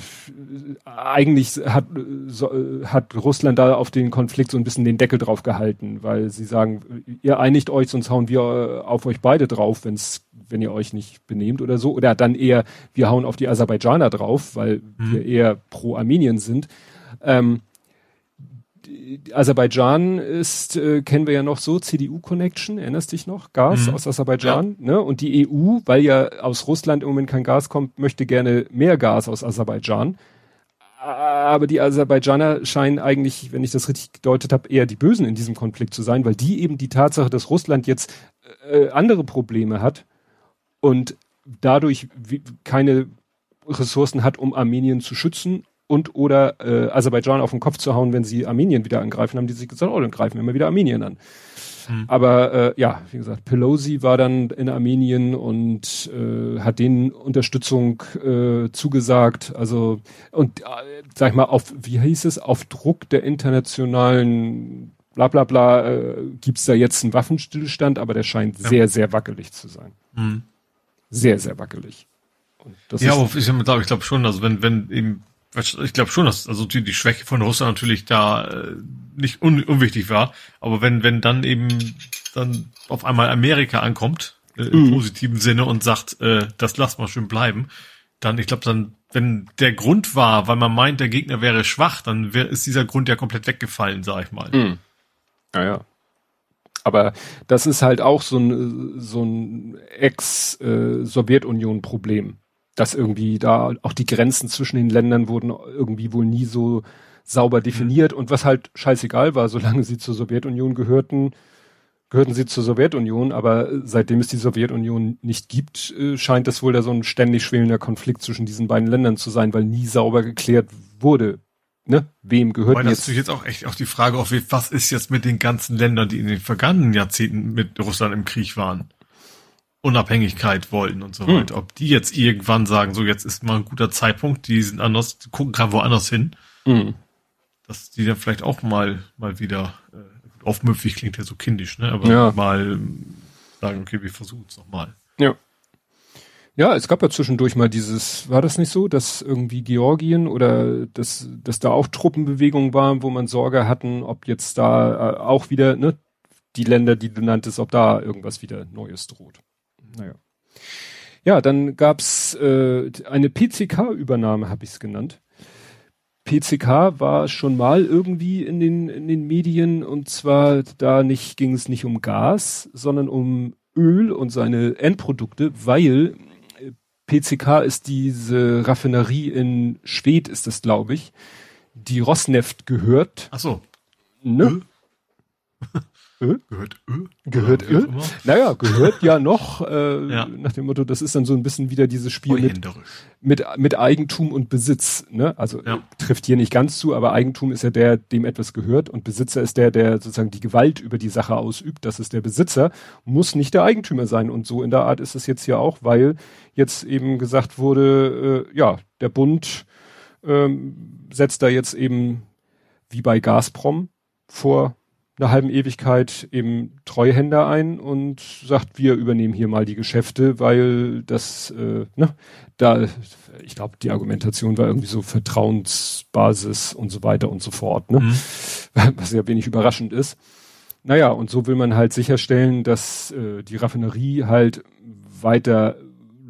eigentlich hat, so, hat Russland da auf den Konflikt so ein bisschen den Deckel drauf gehalten, weil sie sagen, ihr einigt euch, sonst hauen wir auf euch beide drauf, wenn's, wenn ihr euch nicht benehmt oder so. Oder dann eher, wir hauen auf die Aserbaidschaner drauf, weil mhm. wir eher pro Armenien sind. Ähm, Aserbaidschan ist, äh, kennen wir ja noch so, CDU-Connection, erinnerst dich noch? Gas mhm. aus Aserbaidschan, ja. ne? Und die EU, weil ja aus Russland im Moment kein Gas kommt, möchte gerne mehr Gas aus Aserbaidschan. Aber die Aserbaidschaner scheinen eigentlich, wenn ich das richtig gedeutet habe, eher die Bösen in diesem Konflikt zu sein, weil die eben die Tatsache, dass Russland jetzt äh, andere Probleme hat und dadurch keine Ressourcen hat, um Armenien zu schützen und oder äh, Aserbaidschan auf den Kopf zu hauen, wenn sie Armenien wieder angreifen, haben die sich gesagt, oh, dann greifen wir mal wieder Armenien an. Hm. Aber äh, ja, wie gesagt, Pelosi war dann in Armenien und äh, hat denen Unterstützung äh, zugesagt. Also und äh, sag ich mal auf, wie hieß es, auf Druck der internationalen bla bla bla, äh, gibt's da jetzt einen Waffenstillstand, aber der scheint ja. sehr, sehr wackelig zu sein. Mhm. Sehr, sehr wackelig. ja, aber ich glaube ich glaub schon, also wenn, wenn eben, ich glaube schon, dass also die, die Schwäche von Russland natürlich da äh, nicht un, unwichtig war, aber wenn, wenn dann eben dann auf einmal Amerika ankommt, äh, im mhm. positiven Sinne und sagt, äh, das lass mal schön bleiben, dann, ich glaube, dann, wenn der Grund war, weil man meint, der Gegner wäre schwach, dann wär, ist dieser Grund ja komplett weggefallen, sag ich mal. Mhm. Naja. Aber das ist halt auch so ein, so ein Ex-Sowjetunion-Problem. Dass irgendwie da auch die Grenzen zwischen den Ländern wurden irgendwie wohl nie so sauber definiert mhm. und was halt scheißegal war, solange sie zur Sowjetunion gehörten, gehörten sie zur Sowjetunion, aber seitdem es die Sowjetunion nicht gibt, äh, scheint es wohl da so ein ständig schwelender Konflikt zwischen diesen beiden Ländern zu sein, weil nie sauber geklärt wurde, ne, wem gehört Weil jetzt? Das ist jetzt auch echt auch die Frage, auf was ist jetzt mit den ganzen Ländern, die in den vergangenen Jahrzehnten mit Russland im Krieg waren, Unabhängigkeit wollten und so hm. weiter. Ob die jetzt irgendwann sagen, so jetzt ist mal ein guter Zeitpunkt, die sind anders, gucken gerade woanders hin, hm. dass die dann vielleicht auch mal mal wieder äh, aufmüpfig klingt ja so kindisch, ne? Aber ja. mal sagen, okay, wir versuchen es nochmal. Ja. Ja, es gab ja zwischendurch mal dieses, war das nicht so, dass irgendwie Georgien oder dass, dass da auch Truppenbewegungen waren, wo man Sorge hatten, ob jetzt da äh, auch wieder, ne, die Länder, die du nanntest, ob da irgendwas wieder Neues droht. Naja. Ja, dann gab's äh, eine PCK-Übernahme, habe ich es genannt. PCK war schon mal irgendwie in den, in den Medien und zwar da nicht, ging es nicht um Gas, sondern um Öl und seine Endprodukte, weil PCK ist diese Raffinerie in Schwedt, ist das, glaube ich, die Rosneft gehört. Ach so. Ne? Ö? Gehört Ö? Gehört Ö? Naja, gehört ja noch, äh, ja. nach dem Motto, das ist dann so ein bisschen wieder dieses Spiel mit, mit, mit Eigentum und Besitz. Ne? Also ja. trifft hier nicht ganz zu, aber Eigentum ist ja der, dem etwas gehört und Besitzer ist der, der sozusagen die Gewalt über die Sache ausübt. Das ist der Besitzer, muss nicht der Eigentümer sein. Und so in der Art ist es jetzt hier auch, weil jetzt eben gesagt wurde, äh, ja, der Bund ähm, setzt da jetzt eben wie bei Gazprom vor einer halben Ewigkeit eben Treuhänder ein und sagt, wir übernehmen hier mal die Geschäfte, weil das, äh, ne, da, ich glaube, die Argumentation war irgendwie so Vertrauensbasis und so weiter und so fort, ne? Mhm. Was ja wenig überraschend ist. Naja, und so will man halt sicherstellen, dass äh, die Raffinerie halt weiter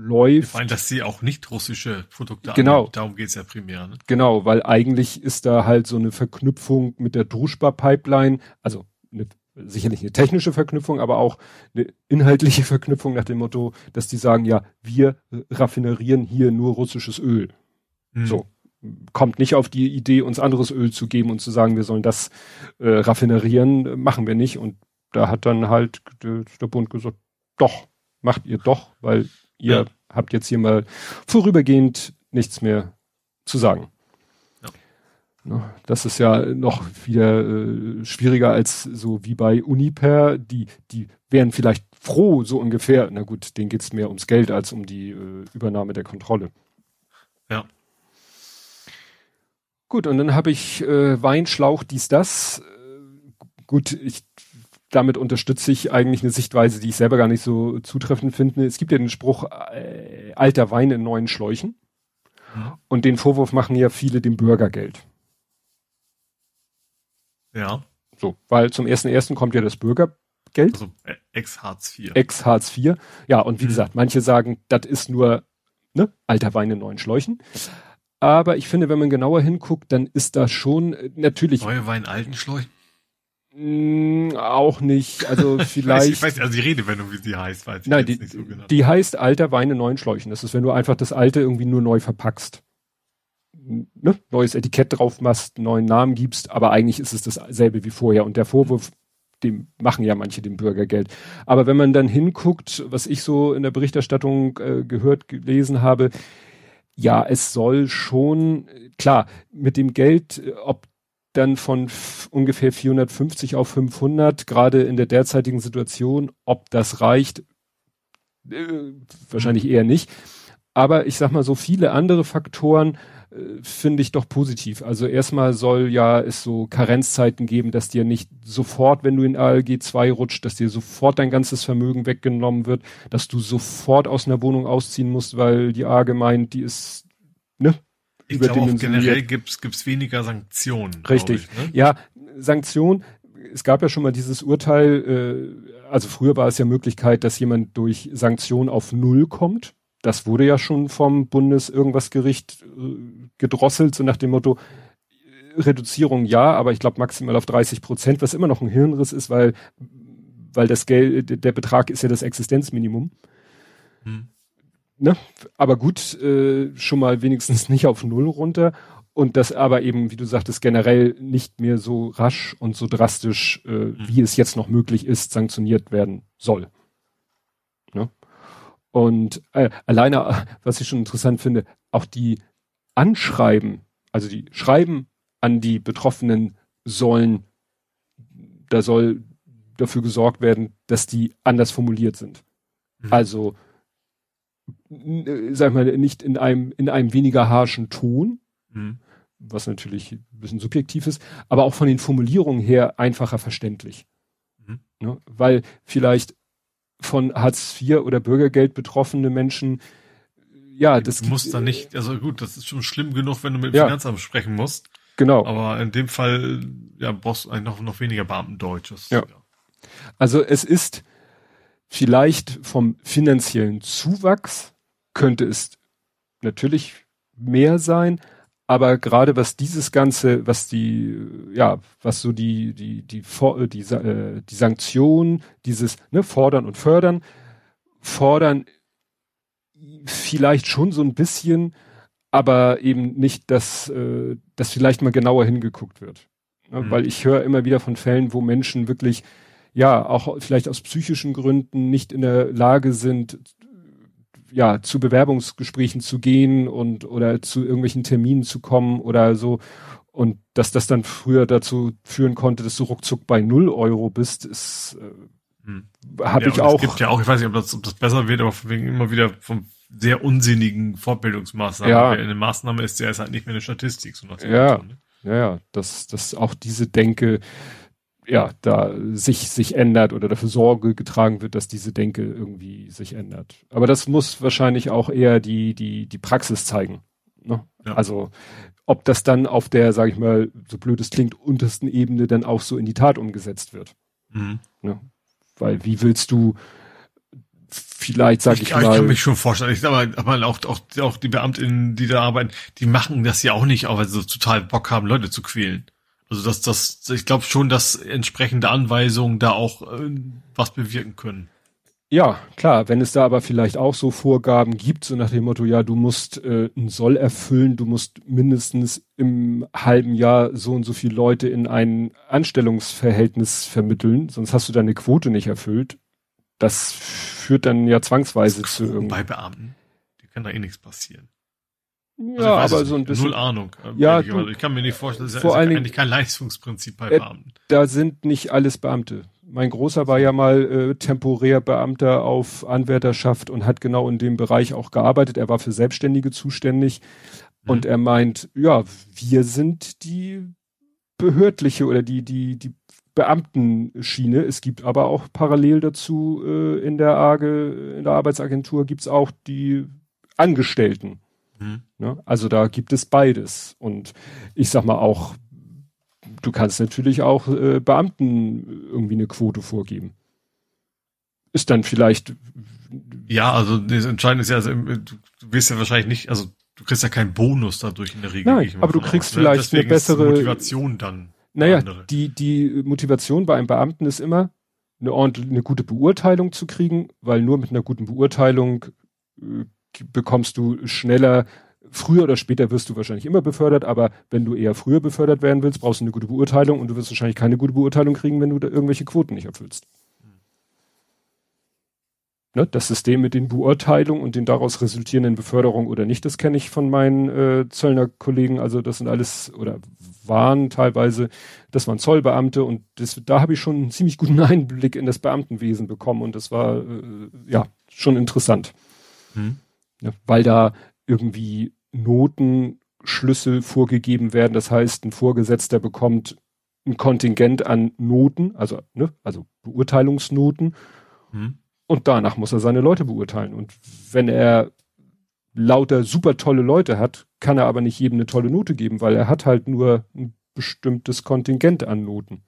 läuft. Vor allem, dass sie auch nicht russische Produkte genau. Annehmen. Darum geht's ja primär. Ne? Genau, weil eigentlich ist da halt so eine Verknüpfung mit der Druschba-Pipeline, also eine, sicherlich eine technische Verknüpfung, aber auch eine inhaltliche Verknüpfung nach dem Motto, dass die sagen, ja, wir raffinerieren hier nur russisches Öl. Hm. So. Kommt nicht auf die Idee, uns anderes Öl zu geben und zu sagen, wir sollen das äh, raffinerieren, machen wir nicht. Und da hat dann halt der, der Bund gesagt, doch, macht ihr doch, weil ihr ja. habt jetzt hier mal vorübergehend nichts mehr zu sagen. Ja. Ne, das ist ja noch wieder äh, schwieriger als so wie bei Uniper. Die, die wären vielleicht froh, so ungefähr. Na gut, denen geht's mehr ums Geld als um die äh, Übernahme der Kontrolle. Ja. Gut, und dann habe ich äh, Weinschlauch, dies, das. Äh, gut, ich damit unterstütze ich eigentlich eine Sichtweise, die ich selber gar nicht so zutreffend finde. Es gibt ja den Spruch, äh, alter Wein in neuen Schläuchen. Und den Vorwurf machen ja viele dem Bürgergeld. Ja. So, weil zum ersten ersten kommt ja das Bürgergeld. Also äh, ex-Hartz IV. Ex-Hartz IV. Ja, und wie mhm. gesagt, manche sagen, das ist nur ne, alter Wein in neuen Schläuchen. Aber ich finde, wenn man genauer hinguckt, dann ist da schon äh, natürlich. Neue Wein alten Schläuchen? Mm, auch nicht. Also vielleicht. ich weiß, also die Redewendung, wie sie heißt, weiß ich Nein, die, nicht so genau. Die heißt alter Wein in neuen Schläuchen. Das ist, wenn du einfach das alte irgendwie nur neu verpackst. Ne? Neues Etikett drauf machst, neuen Namen gibst, aber eigentlich ist es dasselbe wie vorher. Und der Vorwurf, dem machen ja manche dem Bürgergeld. Aber wenn man dann hinguckt, was ich so in der Berichterstattung äh, gehört, gelesen habe, ja, es soll schon, klar, mit dem Geld, ob dann von ungefähr 450 auf 500, gerade in der derzeitigen Situation. Ob das reicht, äh, wahrscheinlich eher nicht. Aber ich sag mal so viele andere Faktoren, äh, finde ich doch positiv. Also erstmal soll ja es so Karenzzeiten geben, dass dir nicht sofort, wenn du in ALG 2 rutscht, dass dir sofort dein ganzes Vermögen weggenommen wird, dass du sofort aus einer Wohnung ausziehen musst, weil die AG meint, die ist, ne? Ich glaube auch generell gibt's gibt's weniger Sanktionen. Richtig. Ich, ne? Ja, Sanktionen. Es gab ja schon mal dieses Urteil, äh, also früher war es ja Möglichkeit, dass jemand durch Sanktionen auf Null kommt das wurde ja schon vom Bundes irgendwas Gericht äh, gedrosselt, so nach dem Motto, Reduzierung ja, aber ich glaube maximal auf 30 Prozent, was immer noch ein Hirnriss ist, weil, weil das Geld, der Betrag ist ja das Existenzminimum. Hm. Ne? Aber gut, äh, schon mal wenigstens nicht auf Null runter. Und das aber eben, wie du sagtest, generell nicht mehr so rasch und so drastisch, äh, hm. wie es jetzt noch möglich ist, sanktioniert werden soll. Ne? Und äh, alleine, was ich schon interessant finde, auch die Anschreiben, also die Schreiben an die Betroffenen sollen, da soll dafür gesorgt werden, dass die anders formuliert sind. Mhm. Also, sag mal, nicht in einem, in einem weniger harschen Ton, mhm. was natürlich ein bisschen subjektiv ist, aber auch von den Formulierungen her einfacher verständlich. Mhm. Ne? Weil vielleicht von Hartz IV oder Bürgergeld betroffene Menschen, ja, das du musst da nicht, also gut, das ist schon schlimm genug, wenn du mit dem ja, Finanzamt sprechen musst. Genau. Aber in dem Fall, ja, brauchst du eigentlich noch, noch weniger Beamtendeutsch. Ja. ja. Also es ist vielleicht vom finanziellen Zuwachs könnte es natürlich mehr sein, aber gerade was dieses ganze, was die, ja, was so die, die, die, die, die, äh, die Sanktion, dieses ne, Fordern und Fördern, fordern vielleicht schon so ein bisschen, aber eben nicht, dass, äh, dass vielleicht mal genauer hingeguckt wird. Ne? Mhm. Weil ich höre immer wieder von Fällen, wo Menschen wirklich, ja, auch vielleicht aus psychischen Gründen nicht in der Lage sind, ja, zu Bewerbungsgesprächen zu gehen und oder zu irgendwelchen Terminen zu kommen oder so. Und dass das dann früher dazu führen konnte, dass du ruckzuck bei null Euro bist, ist äh, hm. habe ja, ich auch. Es gibt ja auch, ich weiß nicht, ob das, ob das besser wird, aber wegen immer wieder vom sehr unsinnigen Fortbildungsmaßnahmen. Ja. Eine Maßnahme ist ja ist halt nicht mehr eine Statistik. So ja, ne? ja, ja, dass, dass auch diese Denke ja, da sich, sich ändert oder dafür Sorge getragen wird, dass diese Denke irgendwie sich ändert. Aber das muss wahrscheinlich auch eher die, die, die Praxis zeigen. Ne? Ja. Also, ob das dann auf der, sag ich mal, so blöd es klingt, untersten Ebene dann auch so in die Tat umgesetzt wird. Mhm. Ne? Weil wie willst du vielleicht, sag ich, ich mal. Ich kann mich schon vorstellen. Ich aber, aber auch, auch, auch die Beamtinnen, die da arbeiten, die machen das ja auch nicht, auch weil sie so total Bock haben, Leute zu quälen. Also das, das, ich glaube schon, dass entsprechende Anweisungen da auch äh, was bewirken können. Ja, klar, wenn es da aber vielleicht auch so Vorgaben gibt, so nach dem Motto, ja, du musst äh, ein Soll erfüllen, du musst mindestens im halben Jahr so und so viele Leute in ein Anstellungsverhältnis vermitteln, sonst hast du deine Quote nicht erfüllt. Das führt dann ja zwangsweise zu irgendwie. Bei Beamten, die kann da eh nichts passieren. Ja, also aber so ein bisschen. Null Ahnung. Ja, du, ich kann mir nicht vorstellen, das ist vor eigentlich kein Leistungsprinzip bei äh, Beamten. Da sind nicht alles Beamte. Mein Großer war ja mal äh, temporär Beamter auf Anwärterschaft und hat genau in dem Bereich auch gearbeitet. Er war für Selbstständige zuständig. Mhm. Und er meint, ja, wir sind die behördliche oder die, die, die Beamtenschiene. Es gibt aber auch parallel dazu äh, in der AGE, in der Arbeitsagentur gibt's auch die Angestellten. Mhm. Ne? Also da gibt es beides. Und ich sag mal auch, du kannst natürlich auch äh, Beamten irgendwie eine Quote vorgeben. Ist dann vielleicht. Ja, also das Entscheidende ist ja, also, du wirst ja wahrscheinlich nicht, also du kriegst ja keinen Bonus dadurch in der Regel. Nein, aber du kriegst aus, ne? vielleicht ne? eine bessere Motivation dann. Naja, die, die Motivation bei einem Beamten ist immer, eine ordentliche, eine gute Beurteilung zu kriegen, weil nur mit einer guten Beurteilung äh, bekommst du schneller, früher oder später wirst du wahrscheinlich immer befördert, aber wenn du eher früher befördert werden willst, brauchst du eine gute Beurteilung und du wirst wahrscheinlich keine gute Beurteilung kriegen, wenn du da irgendwelche Quoten nicht erfüllst. Ne, das System mit den Beurteilungen und den daraus resultierenden Beförderungen oder nicht, das kenne ich von meinen äh, Zöllner-Kollegen. Also das sind alles oder waren teilweise, das waren Zollbeamte und das, da habe ich schon einen ziemlich guten Einblick in das Beamtenwesen bekommen und das war äh, ja schon interessant. Hm. Ne, weil da irgendwie Noten Schlüssel vorgegeben werden. Das heißt, ein Vorgesetzter bekommt ein Kontingent an Noten, also, ne, also Beurteilungsnoten. Hm. Und danach muss er seine Leute beurteilen. Und wenn er lauter super tolle Leute hat, kann er aber nicht jedem eine tolle Note geben, weil er hat halt nur ein bestimmtes Kontingent an Noten.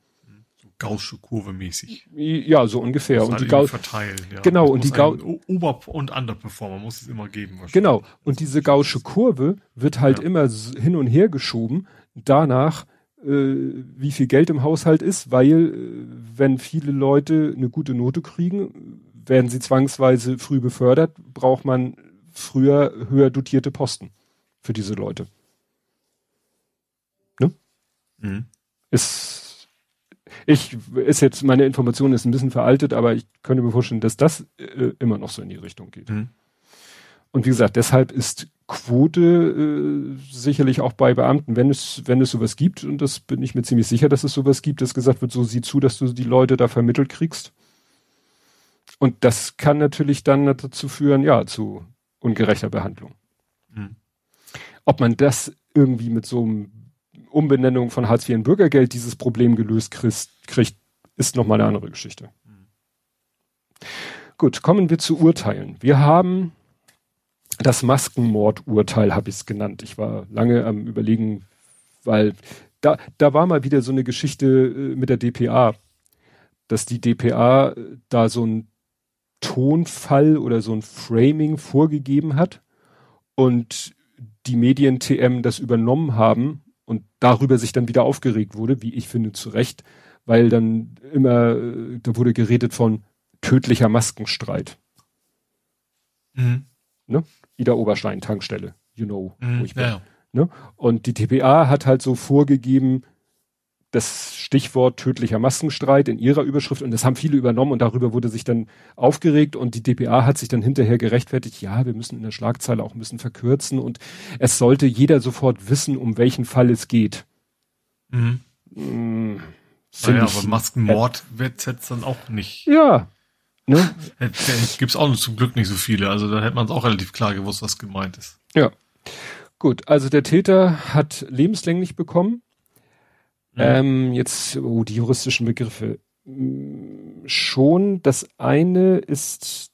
Gaußsche Kurve mäßig. Ja, so ungefähr. Und halt die Gauss verteilen, ja. Genau, und die Gauss Ober- und Underperformer muss es immer geben. Genau, und diese Gaußsche Kurve wird halt ja. immer hin und her geschoben, danach, äh, wie viel Geld im Haushalt ist, weil äh, wenn viele Leute eine gute Note kriegen, werden sie zwangsweise früh befördert, braucht man früher höher dotierte Posten für diese Leute. Ne? Mhm. Ist, ich, ist jetzt, meine Information ist ein bisschen veraltet, aber ich könnte mir vorstellen, dass das äh, immer noch so in die Richtung geht. Mhm. Und wie gesagt, deshalb ist Quote äh, sicherlich auch bei Beamten, wenn es, wenn es sowas gibt, und das bin ich mir ziemlich sicher, dass es sowas gibt, dass gesagt wird, so sieh zu, dass du die Leute da vermittelt kriegst. Und das kann natürlich dann dazu führen, ja, zu ungerechter Behandlung. Mhm. Ob man das irgendwie mit so einem Umbenennung von Hartz IV in Bürgergeld dieses Problem gelöst kriegt, ist nochmal eine andere Geschichte. Gut, kommen wir zu Urteilen. Wir haben das Maskenmordurteil, habe ich es genannt. Ich war lange am überlegen, weil da, da war mal wieder so eine Geschichte äh, mit der DPA, dass die DPA äh, da so ein Tonfall oder so ein Framing vorgegeben hat und die Medien TM das übernommen haben und darüber sich dann wieder aufgeregt wurde, wie ich finde, zu Recht, weil dann immer, da wurde geredet von tödlicher Maskenstreit. Mhm. Ne? Ida Oberstein, Tankstelle, you know, mhm, wo ich bin. Ja. Ne? Und die TPA hat halt so vorgegeben, das Stichwort tödlicher Massenstreit in ihrer Überschrift und das haben viele übernommen und darüber wurde sich dann aufgeregt und die DPA hat sich dann hinterher gerechtfertigt, ja, wir müssen in der Schlagzeile auch ein bisschen verkürzen und es sollte jeder sofort wissen, um welchen Fall es geht. Mhm. Hm, naja, aber Maskenmord äh, wird jetzt dann auch nicht. Ja. Ne? Gibt's auch zum Glück nicht so viele, also da hätte man es auch relativ klar gewusst, was gemeint ist. Ja. Gut, also der Täter hat lebenslänglich bekommen Mhm. Ähm, jetzt, oh, die juristischen Begriffe. Mm, schon, das eine ist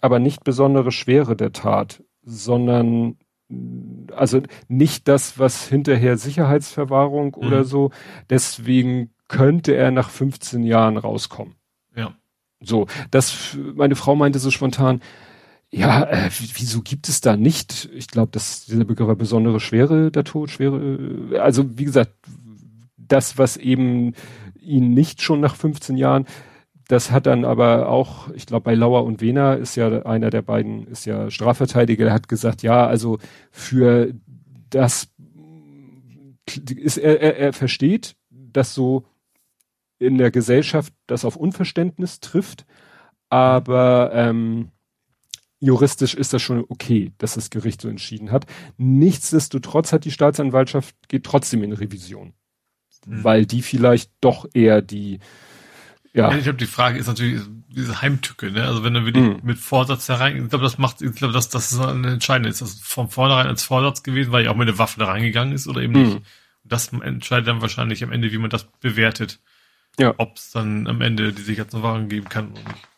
aber nicht besondere Schwere der Tat, sondern mm, also nicht das, was hinterher Sicherheitsverwahrung mhm. oder so. Deswegen könnte er nach 15 Jahren rauskommen. Ja. So, das, meine Frau meinte so spontan, ja, äh, wieso gibt es da nicht? Ich glaube, dass dieser Begriff war besondere Schwere der Tod, schwere, äh, also wie gesagt, das, was eben ihn nicht schon nach 15 Jahren, das hat dann aber auch, ich glaube, bei Lauer und Wehner ist ja einer der beiden, ist ja Strafverteidiger, der hat gesagt, ja, also für das ist er, er, er versteht, dass so in der Gesellschaft das auf Unverständnis trifft, aber ähm, juristisch ist das schon okay, dass das Gericht so entschieden hat. Nichtsdestotrotz hat die Staatsanwaltschaft geht trotzdem in Revision mhm. weil die vielleicht doch eher die ja. ja ich glaube, die Frage ist natürlich diese Heimtücke, ne? Also wenn du wirklich mhm. mit Vorsatz da rein, ich glaube, das macht, ich glaube, das, das ist eine entscheidende. Ist das von vornherein als Vorsatz gewesen, weil ich auch mit der Waffe da reingegangen ist oder eben mhm. nicht? Das entscheidet dann wahrscheinlich am Ende, wie man das bewertet. Ja. Ob es dann am Ende die Sicherheitswagen geben kann oder nicht.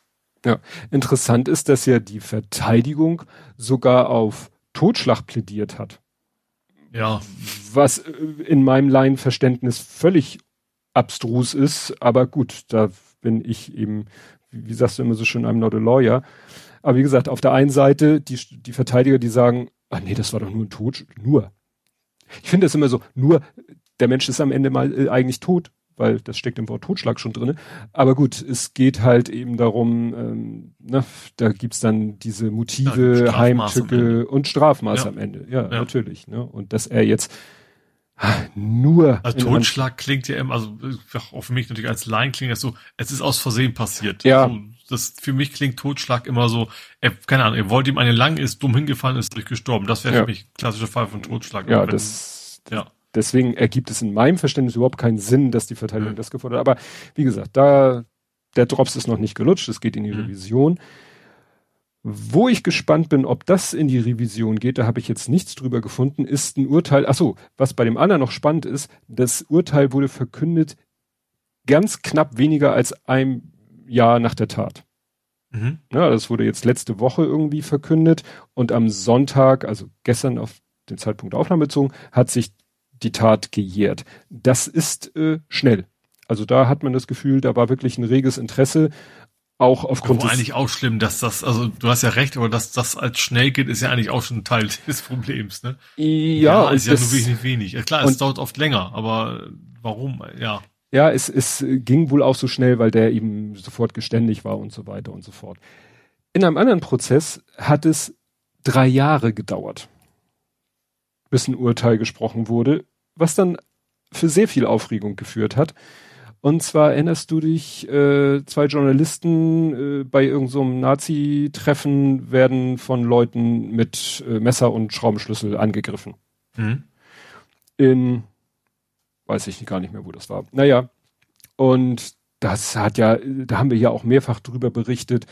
Ja. Interessant ist, dass ja die Verteidigung sogar auf Totschlag plädiert hat. Ja. Was äh, in meinem Laienverständnis völlig abstrus ist, aber gut, da bin ich eben, wie, sagst du immer so schön, I'm not a lawyer. Aber wie gesagt, auf der einen Seite die, die Verteidiger, die sagen, ah nee, das war doch nur ein Tod, nur. Ich finde es immer so, nur, der Mensch ist am Ende mal äh, eigentlich tot weil das steckt im Wort Totschlag schon drinne. Aber gut, es geht halt eben darum, ähm, ne, da gibt's dann diese Motive, ja, Heimtücke und Strafmaß ja. am Ende. Ja, ja, natürlich. Ne? Und dass er jetzt nur. Also Totschlag klingt ja immer, also auch für mich natürlich als Laien klingt das so, es ist aus Versehen passiert. Ja. So, das für mich klingt Totschlag immer so, er, keine Ahnung, er wollte ihm eine lang, ist dumm hingefallen, ist durch gestorben. Das wäre für mich klassischer Fall von Totschlag. Ja, wenn, das, ja. Deswegen ergibt es in meinem Verständnis überhaupt keinen Sinn, dass die Verteidigung mhm. das gefordert hat. Aber wie gesagt, da der Drops ist noch nicht gelutscht, es geht in die mhm. Revision. Wo ich gespannt bin, ob das in die Revision geht, da habe ich jetzt nichts drüber gefunden, ist ein Urteil. Ach so, was bei dem anderen noch spannend ist, das Urteil wurde verkündet ganz knapp weniger als ein Jahr nach der Tat. Mhm. Ja, das wurde jetzt letzte Woche irgendwie verkündet und am Sonntag, also gestern auf den Zeitpunkt der Aufnahme bezogen, hat sich die Tat gejährt. Das ist äh, schnell. Also da hat man das Gefühl, da war wirklich ein reges Interesse auch aufgrund aber eigentlich auch schlimm, dass das, also du hast ja recht, aber dass das als schnell geht, ist ja eigentlich auch schon ein Teil des Problems, ne? Ja, ja ist ja nur wenig, wenig. Ja, klar, es dauert oft länger, aber warum? Ja. Ja, es, es ging wohl auch so schnell, weil der eben sofort geständig war und so weiter und so fort. In einem anderen Prozess hat es drei Jahre gedauert, bis ein Urteil gesprochen wurde, was dann für sehr viel Aufregung geführt hat. Und zwar erinnerst du dich, äh, zwei Journalisten äh, bei irgendeinem so Nazi-Treffen werden von Leuten mit äh, Messer und Schraubenschlüssel angegriffen. Mhm. In, weiß ich gar nicht mehr, wo das war. Naja, und das hat ja, da haben wir ja auch mehrfach drüber berichtet.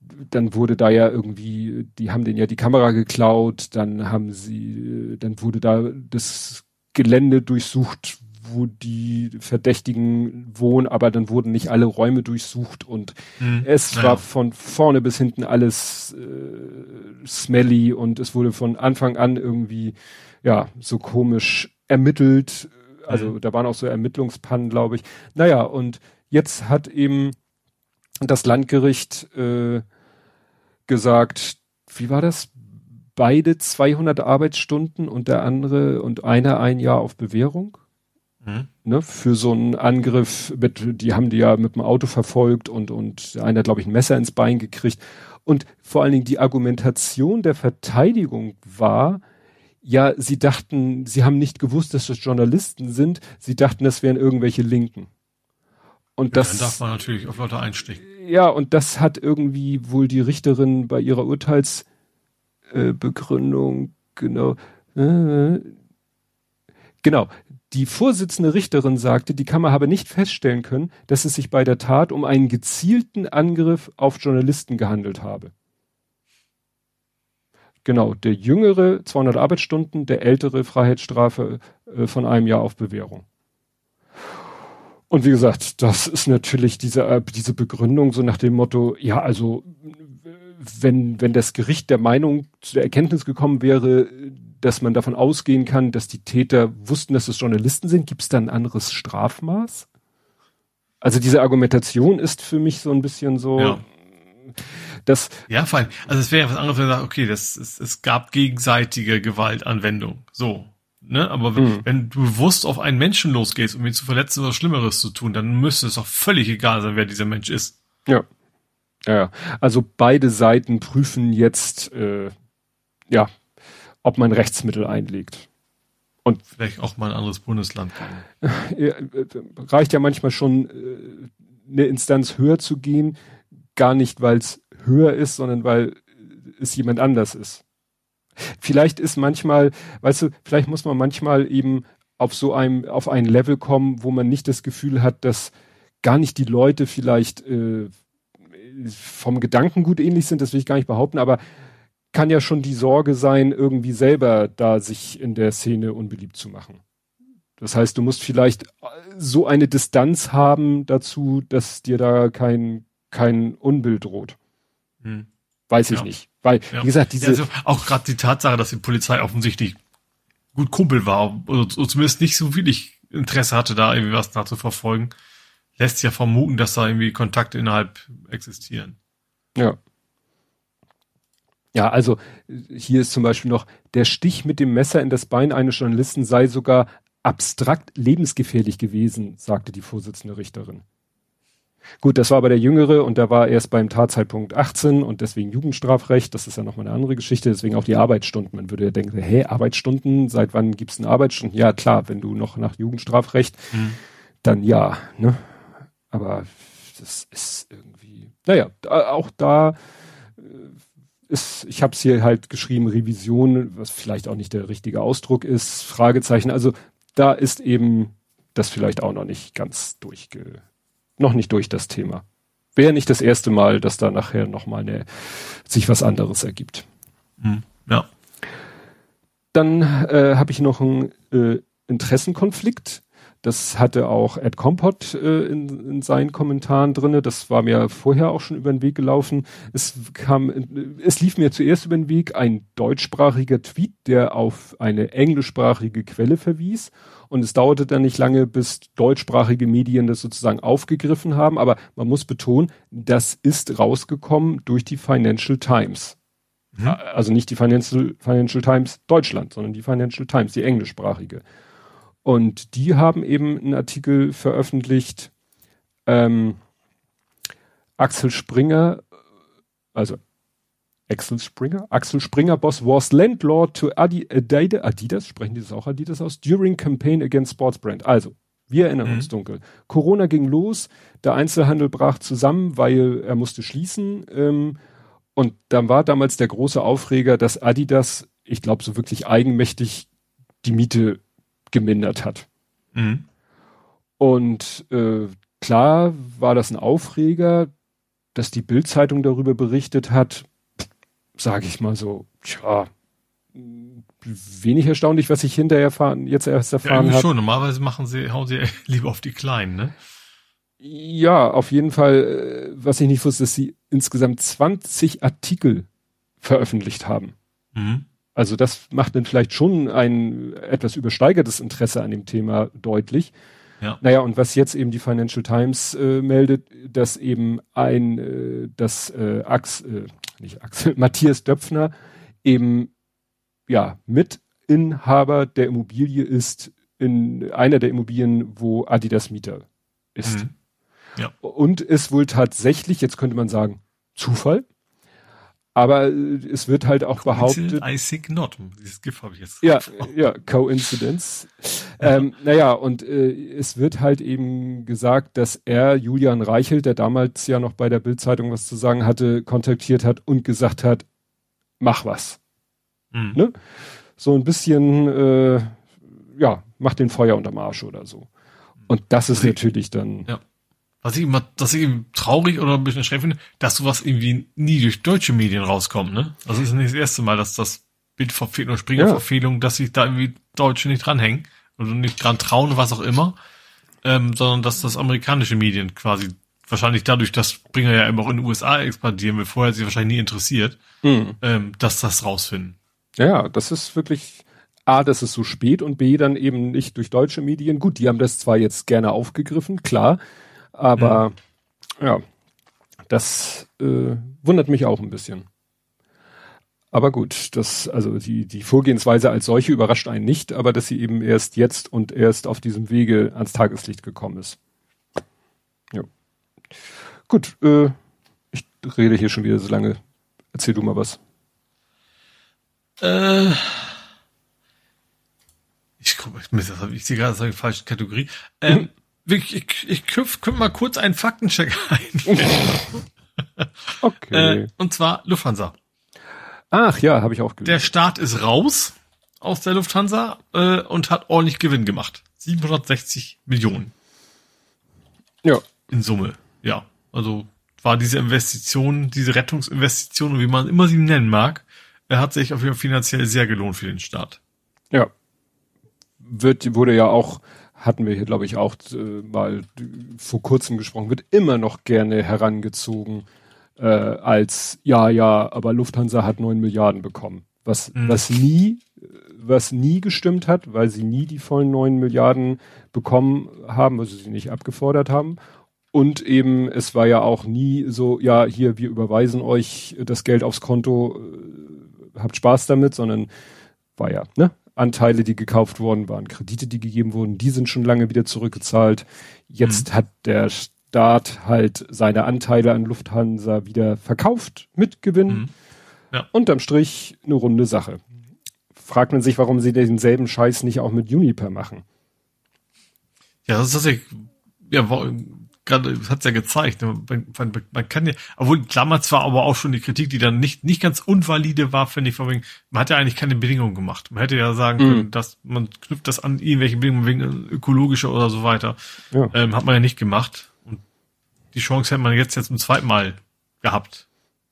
Dann wurde da ja irgendwie, die haben denen ja die Kamera geklaut, dann haben sie, dann wurde da das Gelände durchsucht, wo die Verdächtigen wohnen, aber dann wurden nicht alle Räume durchsucht und hm, es war von vorne bis hinten alles äh, smelly und es wurde von Anfang an irgendwie ja so komisch ermittelt. Also hm. da waren auch so Ermittlungspannen, glaube ich. Naja, und jetzt hat eben das Landgericht äh, gesagt, wie war das? Beide 200 Arbeitsstunden und der andere und einer ein Jahr auf Bewährung? Mhm. Ne, für so einen Angriff, mit, die haben die ja mit dem Auto verfolgt und, und einer, glaube ich, ein Messer ins Bein gekriegt. Und vor allen Dingen die Argumentation der Verteidigung war, ja, sie dachten, sie haben nicht gewusst, dass das Journalisten sind, sie dachten, das wären irgendwelche Linken. Und das. Ja, dann darf man natürlich auf Leute einstecken. Ja, und das hat irgendwie wohl die Richterin bei ihrer Urteilsbegründung, äh, genau, äh, genau, die Vorsitzende Richterin sagte, die Kammer habe nicht feststellen können, dass es sich bei der Tat um einen gezielten Angriff auf Journalisten gehandelt habe. Genau, der jüngere 200 Arbeitsstunden, der ältere Freiheitsstrafe äh, von einem Jahr auf Bewährung. Und wie gesagt, das ist natürlich diese, diese Begründung so nach dem Motto, ja, also wenn, wenn das Gericht der Meinung zu der Erkenntnis gekommen wäre, dass man davon ausgehen kann, dass die Täter wussten, dass es Journalisten sind, gibt es da ein anderes Strafmaß? Also diese Argumentation ist für mich so ein bisschen so, ja. dass ja, fein. Also es wäre ja was anderes, wenn man sagt, okay, das es, es gab gegenseitige Gewaltanwendung, so. Ne? Aber mhm. wenn du bewusst auf einen Menschen losgehst, um ihn zu verletzen oder Schlimmeres zu tun, dann müsste es doch völlig egal sein, wer dieser Mensch ist. Ja. Ja, also beide Seiten prüfen jetzt, äh, ja, ob man Rechtsmittel einlegt. Und vielleicht auch mal ein anderes Bundesland. Ja, reicht ja manchmal schon, äh, eine Instanz höher zu gehen, gar nicht, weil es höher ist, sondern weil es jemand anders ist. Vielleicht ist manchmal, weißt du, vielleicht muss man manchmal eben auf so einem, auf ein Level kommen, wo man nicht das Gefühl hat, dass gar nicht die Leute vielleicht äh, vom Gedankengut ähnlich sind, das will ich gar nicht behaupten, aber kann ja schon die Sorge sein, irgendwie selber da sich in der Szene unbeliebt zu machen. Das heißt, du musst vielleicht so eine Distanz haben dazu, dass dir da kein, kein Unbild droht. Hm. Weiß ich ja. nicht. Weil, ja. wie gesagt, diese. Ja, also auch gerade die Tatsache, dass die Polizei offensichtlich gut Kumpel war, oder zumindest nicht so wenig Interesse hatte, da irgendwie was nachzuverfolgen, lässt ja vermuten, dass da irgendwie Kontakte innerhalb existieren. Ja. Ja, also hier ist zum Beispiel noch, der Stich mit dem Messer in das Bein eines Journalisten sei sogar abstrakt lebensgefährlich gewesen, sagte die Vorsitzende Richterin. Gut, das war aber der Jüngere und der war erst beim Tatzeitpunkt 18 und deswegen Jugendstrafrecht. Das ist ja nochmal eine andere Geschichte, deswegen auch die Arbeitsstunden. Man würde ja denken, hä, Arbeitsstunden, seit wann gibt's denn Arbeitsstunden? Ja, klar, wenn du noch nach Jugendstrafrecht, hm. dann ja, ne? Aber das ist irgendwie, naja, auch da ist, ich habe es hier halt geschrieben, Revision, was vielleicht auch nicht der richtige Ausdruck ist, Fragezeichen. Also da ist eben das vielleicht auch noch nicht ganz durchge, noch nicht durch das Thema. wäre nicht das erste Mal, dass da nachher nochmal eine, sich was anderes ergibt. Hm, ja. Dann äh, habe ich noch einen äh, Interessenkonflikt. Das hatte auch Ed Compot äh, in, in seinen Kommentaren drinne. Das war mir vorher auch schon über den Weg gelaufen. Es kam, es lief mir zuerst über den Weg ein deutschsprachiger Tweet, der auf eine englischsprachige Quelle verwies. Und es dauerte dann nicht lange, bis deutschsprachige Medien das sozusagen aufgegriffen haben. Aber man muss betonen, das ist rausgekommen durch die Financial Times. Mhm. Also nicht die Financial, Financial Times Deutschland, sondern die Financial Times, die englischsprachige. Und die haben eben einen Artikel veröffentlicht, ähm, Axel Springer, also Axel Springer, Axel Springer Boss was landlord to Adi, Adidas, Adidas, sprechen die das auch Adidas aus, during campaign against Sports Brand. Also, wir erinnern mhm. uns dunkel. Corona ging los, der Einzelhandel brach zusammen, weil er musste schließen. Ähm, und dann war damals der große Aufreger, dass Adidas, ich glaube, so wirklich eigenmächtig die Miete gemindert hat. Mhm. Und äh, klar war das ein Aufreger, dass die Bildzeitung darüber berichtet hat, sage ich mal so, tja, wenig erstaunlich, was ich hinterher erfahren, jetzt erst erfahren ja, habe. schon, normalerweise machen sie, hauen sie lieber auf die Kleinen, ne? Ja, auf jeden Fall, äh, was ich nicht wusste, dass sie insgesamt 20 Artikel veröffentlicht haben. Mhm. Also das macht dann vielleicht schon ein etwas übersteigertes Interesse an dem Thema deutlich. Ja. Naja, und was jetzt eben die Financial Times äh, meldet, dass eben ein, äh, das äh, Ax, äh, nicht Axel, Matthias Döpfner eben ja Mitinhaber der Immobilie ist in einer der Immobilien, wo Adidas Mieter ist. Mhm. Ja. Und ist wohl tatsächlich, jetzt könnte man sagen, Zufall, aber äh, es wird halt auch behauptet. I think not. Dieses GIF habe ich jetzt. Ja, ja, Coincidence. ähm, naja, und äh, es wird halt eben gesagt, dass er Julian Reichelt, der damals ja noch bei der Bildzeitung was zu sagen hatte, kontaktiert hat und gesagt hat, mach was. Mhm. Ne? So ein bisschen, äh, ja, mach den Feuer unterm Arsch oder so. Und das ist natürlich dann. Ja was ich immer, dass ich eben traurig oder ein bisschen schräg finde, dass sowas irgendwie nie durch deutsche Medien rauskommt, ne? Also es ist nicht das erste Mal, dass das Bildverfehlung oder Springerverfehlung, ja. dass sich da irgendwie Deutsche nicht dranhängen oder nicht dran trauen, was auch immer, ähm, sondern dass das amerikanische Medien quasi wahrscheinlich dadurch, dass Springer ja immer auch in den USA expandieren will, vorher sie wahrscheinlich nie interessiert, mhm. ähm, dass das rausfinden. Ja, das ist wirklich, A, das ist so spät und B, dann eben nicht durch deutsche Medien. Gut, die haben das zwar jetzt gerne aufgegriffen, klar, aber mhm. ja, das äh, wundert mich auch ein bisschen. Aber gut, das, also die, die Vorgehensweise als solche überrascht einen nicht, aber dass sie eben erst jetzt und erst auf diesem Wege ans Tageslicht gekommen ist. Ja. Gut, äh, ich rede hier schon wieder so lange. Erzähl du mal was. Äh, ich gucke, ich, ich sehe gerade so eine falsche Kategorie. Ähm, mhm ich, ich, ich küpfe mal kurz einen Faktencheck ein. okay. Äh, und zwar Lufthansa. Ach ja, habe ich auch gelesen. Der Staat ist raus aus der Lufthansa äh, und hat ordentlich Gewinn gemacht. 760 Millionen. Ja. In Summe. Ja. Also war diese Investition, diese Rettungsinvestition, wie man immer sie nennen mag, er hat sich auf jeden Fall finanziell sehr gelohnt für den Staat. Ja. Wird, wurde ja auch hatten wir hier, glaube ich, auch äh, mal vor kurzem gesprochen, wird immer noch gerne herangezogen äh, als, ja, ja, aber Lufthansa hat neun Milliarden bekommen. Was, mhm. was nie, was nie gestimmt hat, weil sie nie die vollen neun Milliarden bekommen haben, also sie nicht abgefordert haben. Und eben, es war ja auch nie so, ja, hier, wir überweisen euch das Geld aufs Konto, äh, habt Spaß damit, sondern war ja, ne? Anteile, die gekauft worden waren, Kredite, die gegeben wurden, die sind schon lange wieder zurückgezahlt. Jetzt mhm. hat der Staat halt seine Anteile an Lufthansa wieder verkauft mit Gewinn. Mhm. Ja. Unterm Strich eine runde Sache. Fragt man sich, warum sie denselben Scheiß nicht auch mit Juniper machen. Ja, das ist tatsächlich, ja, gerade, hat's ja gezeigt. Ne? Man, man, man kann ja, obwohl Klammer zwar aber auch schon die Kritik, die dann nicht, nicht ganz unvalide war, finde ich, von wegen, man hat ja eigentlich keine Bedingungen gemacht. Man hätte ja sagen können, mhm. dass man knüpft das an irgendwelche Bedingungen wegen ökologischer oder so weiter. Ja. Ähm, hat man ja nicht gemacht. Und die Chance hätte man jetzt jetzt zum zweiten Mal gehabt.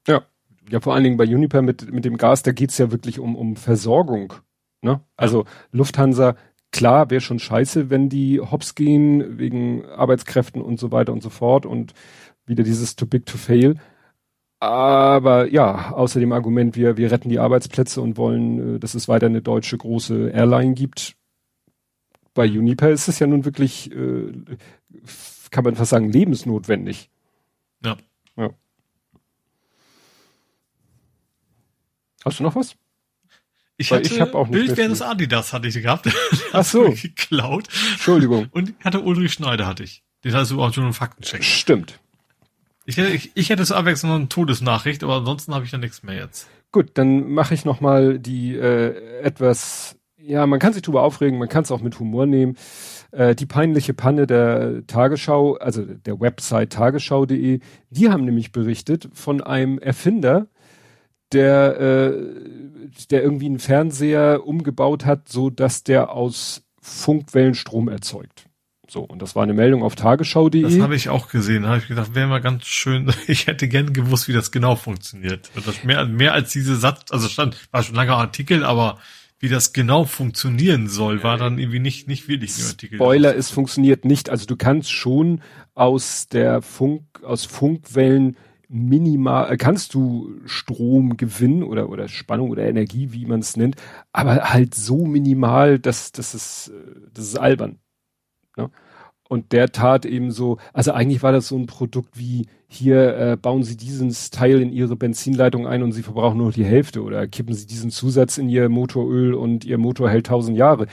Ja. Ja, vor allen Dingen bei Uniper mit, mit dem Gas, da geht's ja wirklich um, um Versorgung. Ne? Also. Lufthansa, klar, wäre schon scheiße, wenn die hops gehen, wegen Arbeitskräften und so weiter und so fort und wieder dieses too big to fail. Aber ja, außer dem Argument, wir, wir retten die Arbeitsplätze und wollen, äh, dass es weiter eine deutsche große Airline gibt. Bei Uniper ist es ja nun wirklich, äh, kann man fast sagen, lebensnotwendig. Ja. ja. Hast du noch was? Ich Weil hatte ich hab auch nicht Bild während Adidas hatte ich gehabt. Ach so. geklaut. Entschuldigung. Und hatte Ulrich Schneider hatte ich. Den hast du auch schon einen Faktencheck. Stimmt. Ich, ich, ich hätte zur Abwechslung noch eine Todesnachricht, aber ansonsten habe ich da nichts mehr jetzt. Gut, dann mache ich noch mal die äh, etwas, ja, man kann sich drüber aufregen, man kann es auch mit Humor nehmen. Äh, die peinliche Panne der Tagesschau, also der Website tagesschau.de, die haben nämlich berichtet von einem Erfinder, der, äh, der irgendwie einen Fernseher umgebaut hat, so dass der aus Funkwellen Strom erzeugt. So, und das war eine Meldung auf tagesschau.de. Das habe ich auch gesehen. Da habe ich gedacht, wäre mal ganz schön. Ich hätte gern gewusst, wie das genau funktioniert. Das mehr, mehr als diese Satz, also stand, war schon ein langer Artikel, aber wie das genau funktionieren soll, war dann irgendwie nicht, nicht wirklich ein Artikel. Spoiler, es funktioniert nicht. Also du kannst schon aus der Funk, aus Funkwellen minimal, äh, kannst du Strom gewinnen oder, oder Spannung oder Energie, wie man es nennt, aber halt so minimal, dass, dass es, äh, das ist albern. Ne? Und der tat eben so, also eigentlich war das so ein Produkt wie, hier äh, bauen Sie diesen Teil in Ihre Benzinleitung ein und Sie verbrauchen nur noch die Hälfte oder kippen Sie diesen Zusatz in Ihr Motoröl und Ihr Motor hält tausend Jahre.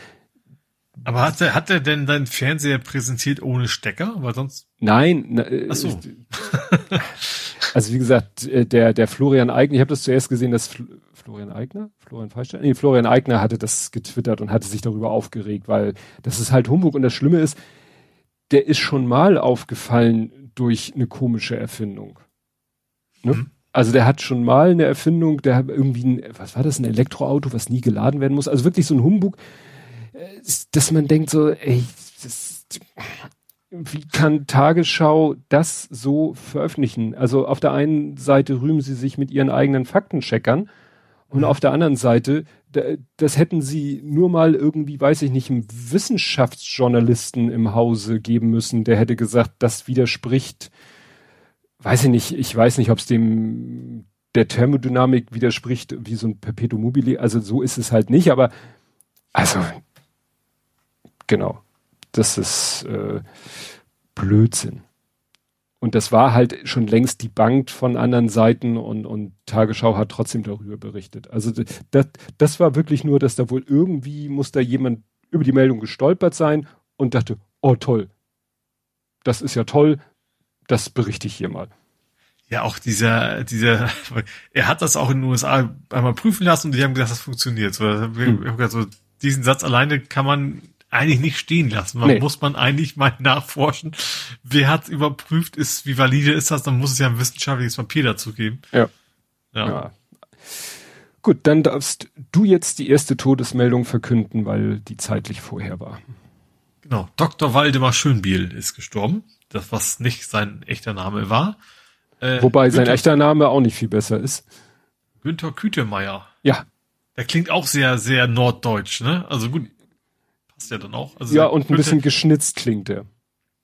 Aber hat er, hat er denn seinen Fernseher präsentiert ohne Stecker? Weil sonst. Nein. Na, äh, Ach so. also wie gesagt, äh, der, der Florian Eigner, ich habe das zuerst gesehen, dass Fl Florian Eigner? Florian Feistein? Nee, Florian Eigner hatte das getwittert und hatte sich darüber aufgeregt, weil das ist halt Humbug und das Schlimme ist, der ist schon mal aufgefallen durch eine komische Erfindung. Ne? Mhm. Also der hat schon mal eine Erfindung, der hat irgendwie ein, was war das, ein Elektroauto, was nie geladen werden muss. Also wirklich so ein Humbug, äh, dass man denkt so, ey, das, wie kann Tagesschau das so veröffentlichen? Also auf der einen Seite rühmen sie sich mit ihren eigenen Faktencheckern und mhm. auf der anderen Seite, das hätten sie nur mal irgendwie, weiß ich nicht, einem Wissenschaftsjournalisten im Hause geben müssen, der hätte gesagt, das widerspricht, weiß ich nicht, ich weiß nicht, ob es dem der Thermodynamik widerspricht, wie so ein Perpetuum mobile, also so ist es halt nicht, aber also genau, das ist äh, Blödsinn. Und das war halt schon längst die Bank von anderen Seiten und, und Tagesschau hat trotzdem darüber berichtet. Also das, das war wirklich nur, dass da wohl irgendwie muss da jemand über die Meldung gestolpert sein und dachte, oh toll, das ist ja toll, das berichte ich hier mal. Ja, auch dieser, dieser, er hat das auch in den USA einmal prüfen lassen und die haben gesagt, das funktioniert. So, hm. so diesen Satz alleine kann man eigentlich nicht stehen lassen. Man nee. muss man eigentlich mal nachforschen. Wer hat überprüft, ist, wie valide ist das? Dann muss es ja ein wissenschaftliches Papier dazu geben. Ja. ja. ja. Gut, dann darfst du jetzt die erste Todesmeldung verkünden, weil die zeitlich vorher war. Genau. Dr. Waldemar Schönbiel ist gestorben. Das, was nicht sein echter Name war. Äh, Wobei Günther, sein echter Name auch nicht viel besser ist. Günther Kütemeyer. Ja. Der klingt auch sehr, sehr norddeutsch, ne? Also gut, passt ja dann auch. Also ja, und ein bisschen geschnitzt klingt er.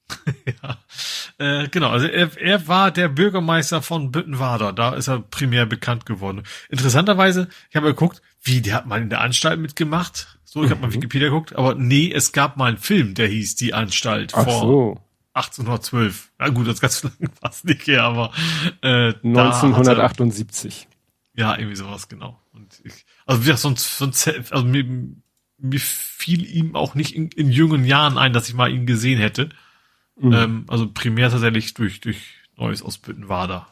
ja, äh, genau. Also er, er war der Bürgermeister von Büttenwader. Da ist er primär bekannt geworden. Interessanterweise, ich habe geguckt, wie der hat mal in der Anstalt mitgemacht. So, ich habe mal mhm. Wikipedia geguckt, aber nee, es gab mal einen Film, der hieß Die Anstalt Ach vor so. 1812. Na gut, das ganz lange fast nicht her, aber äh, 1978. Er, ja, irgendwie sowas genau. Und ich, also wie gesagt, sonst, sonst also mir, fiel ihm auch nicht in, in jungen Jahren ein, dass ich mal ihn gesehen hätte. Mhm. Ähm, also primär tatsächlich durch, durch Neues aus Büttenwader.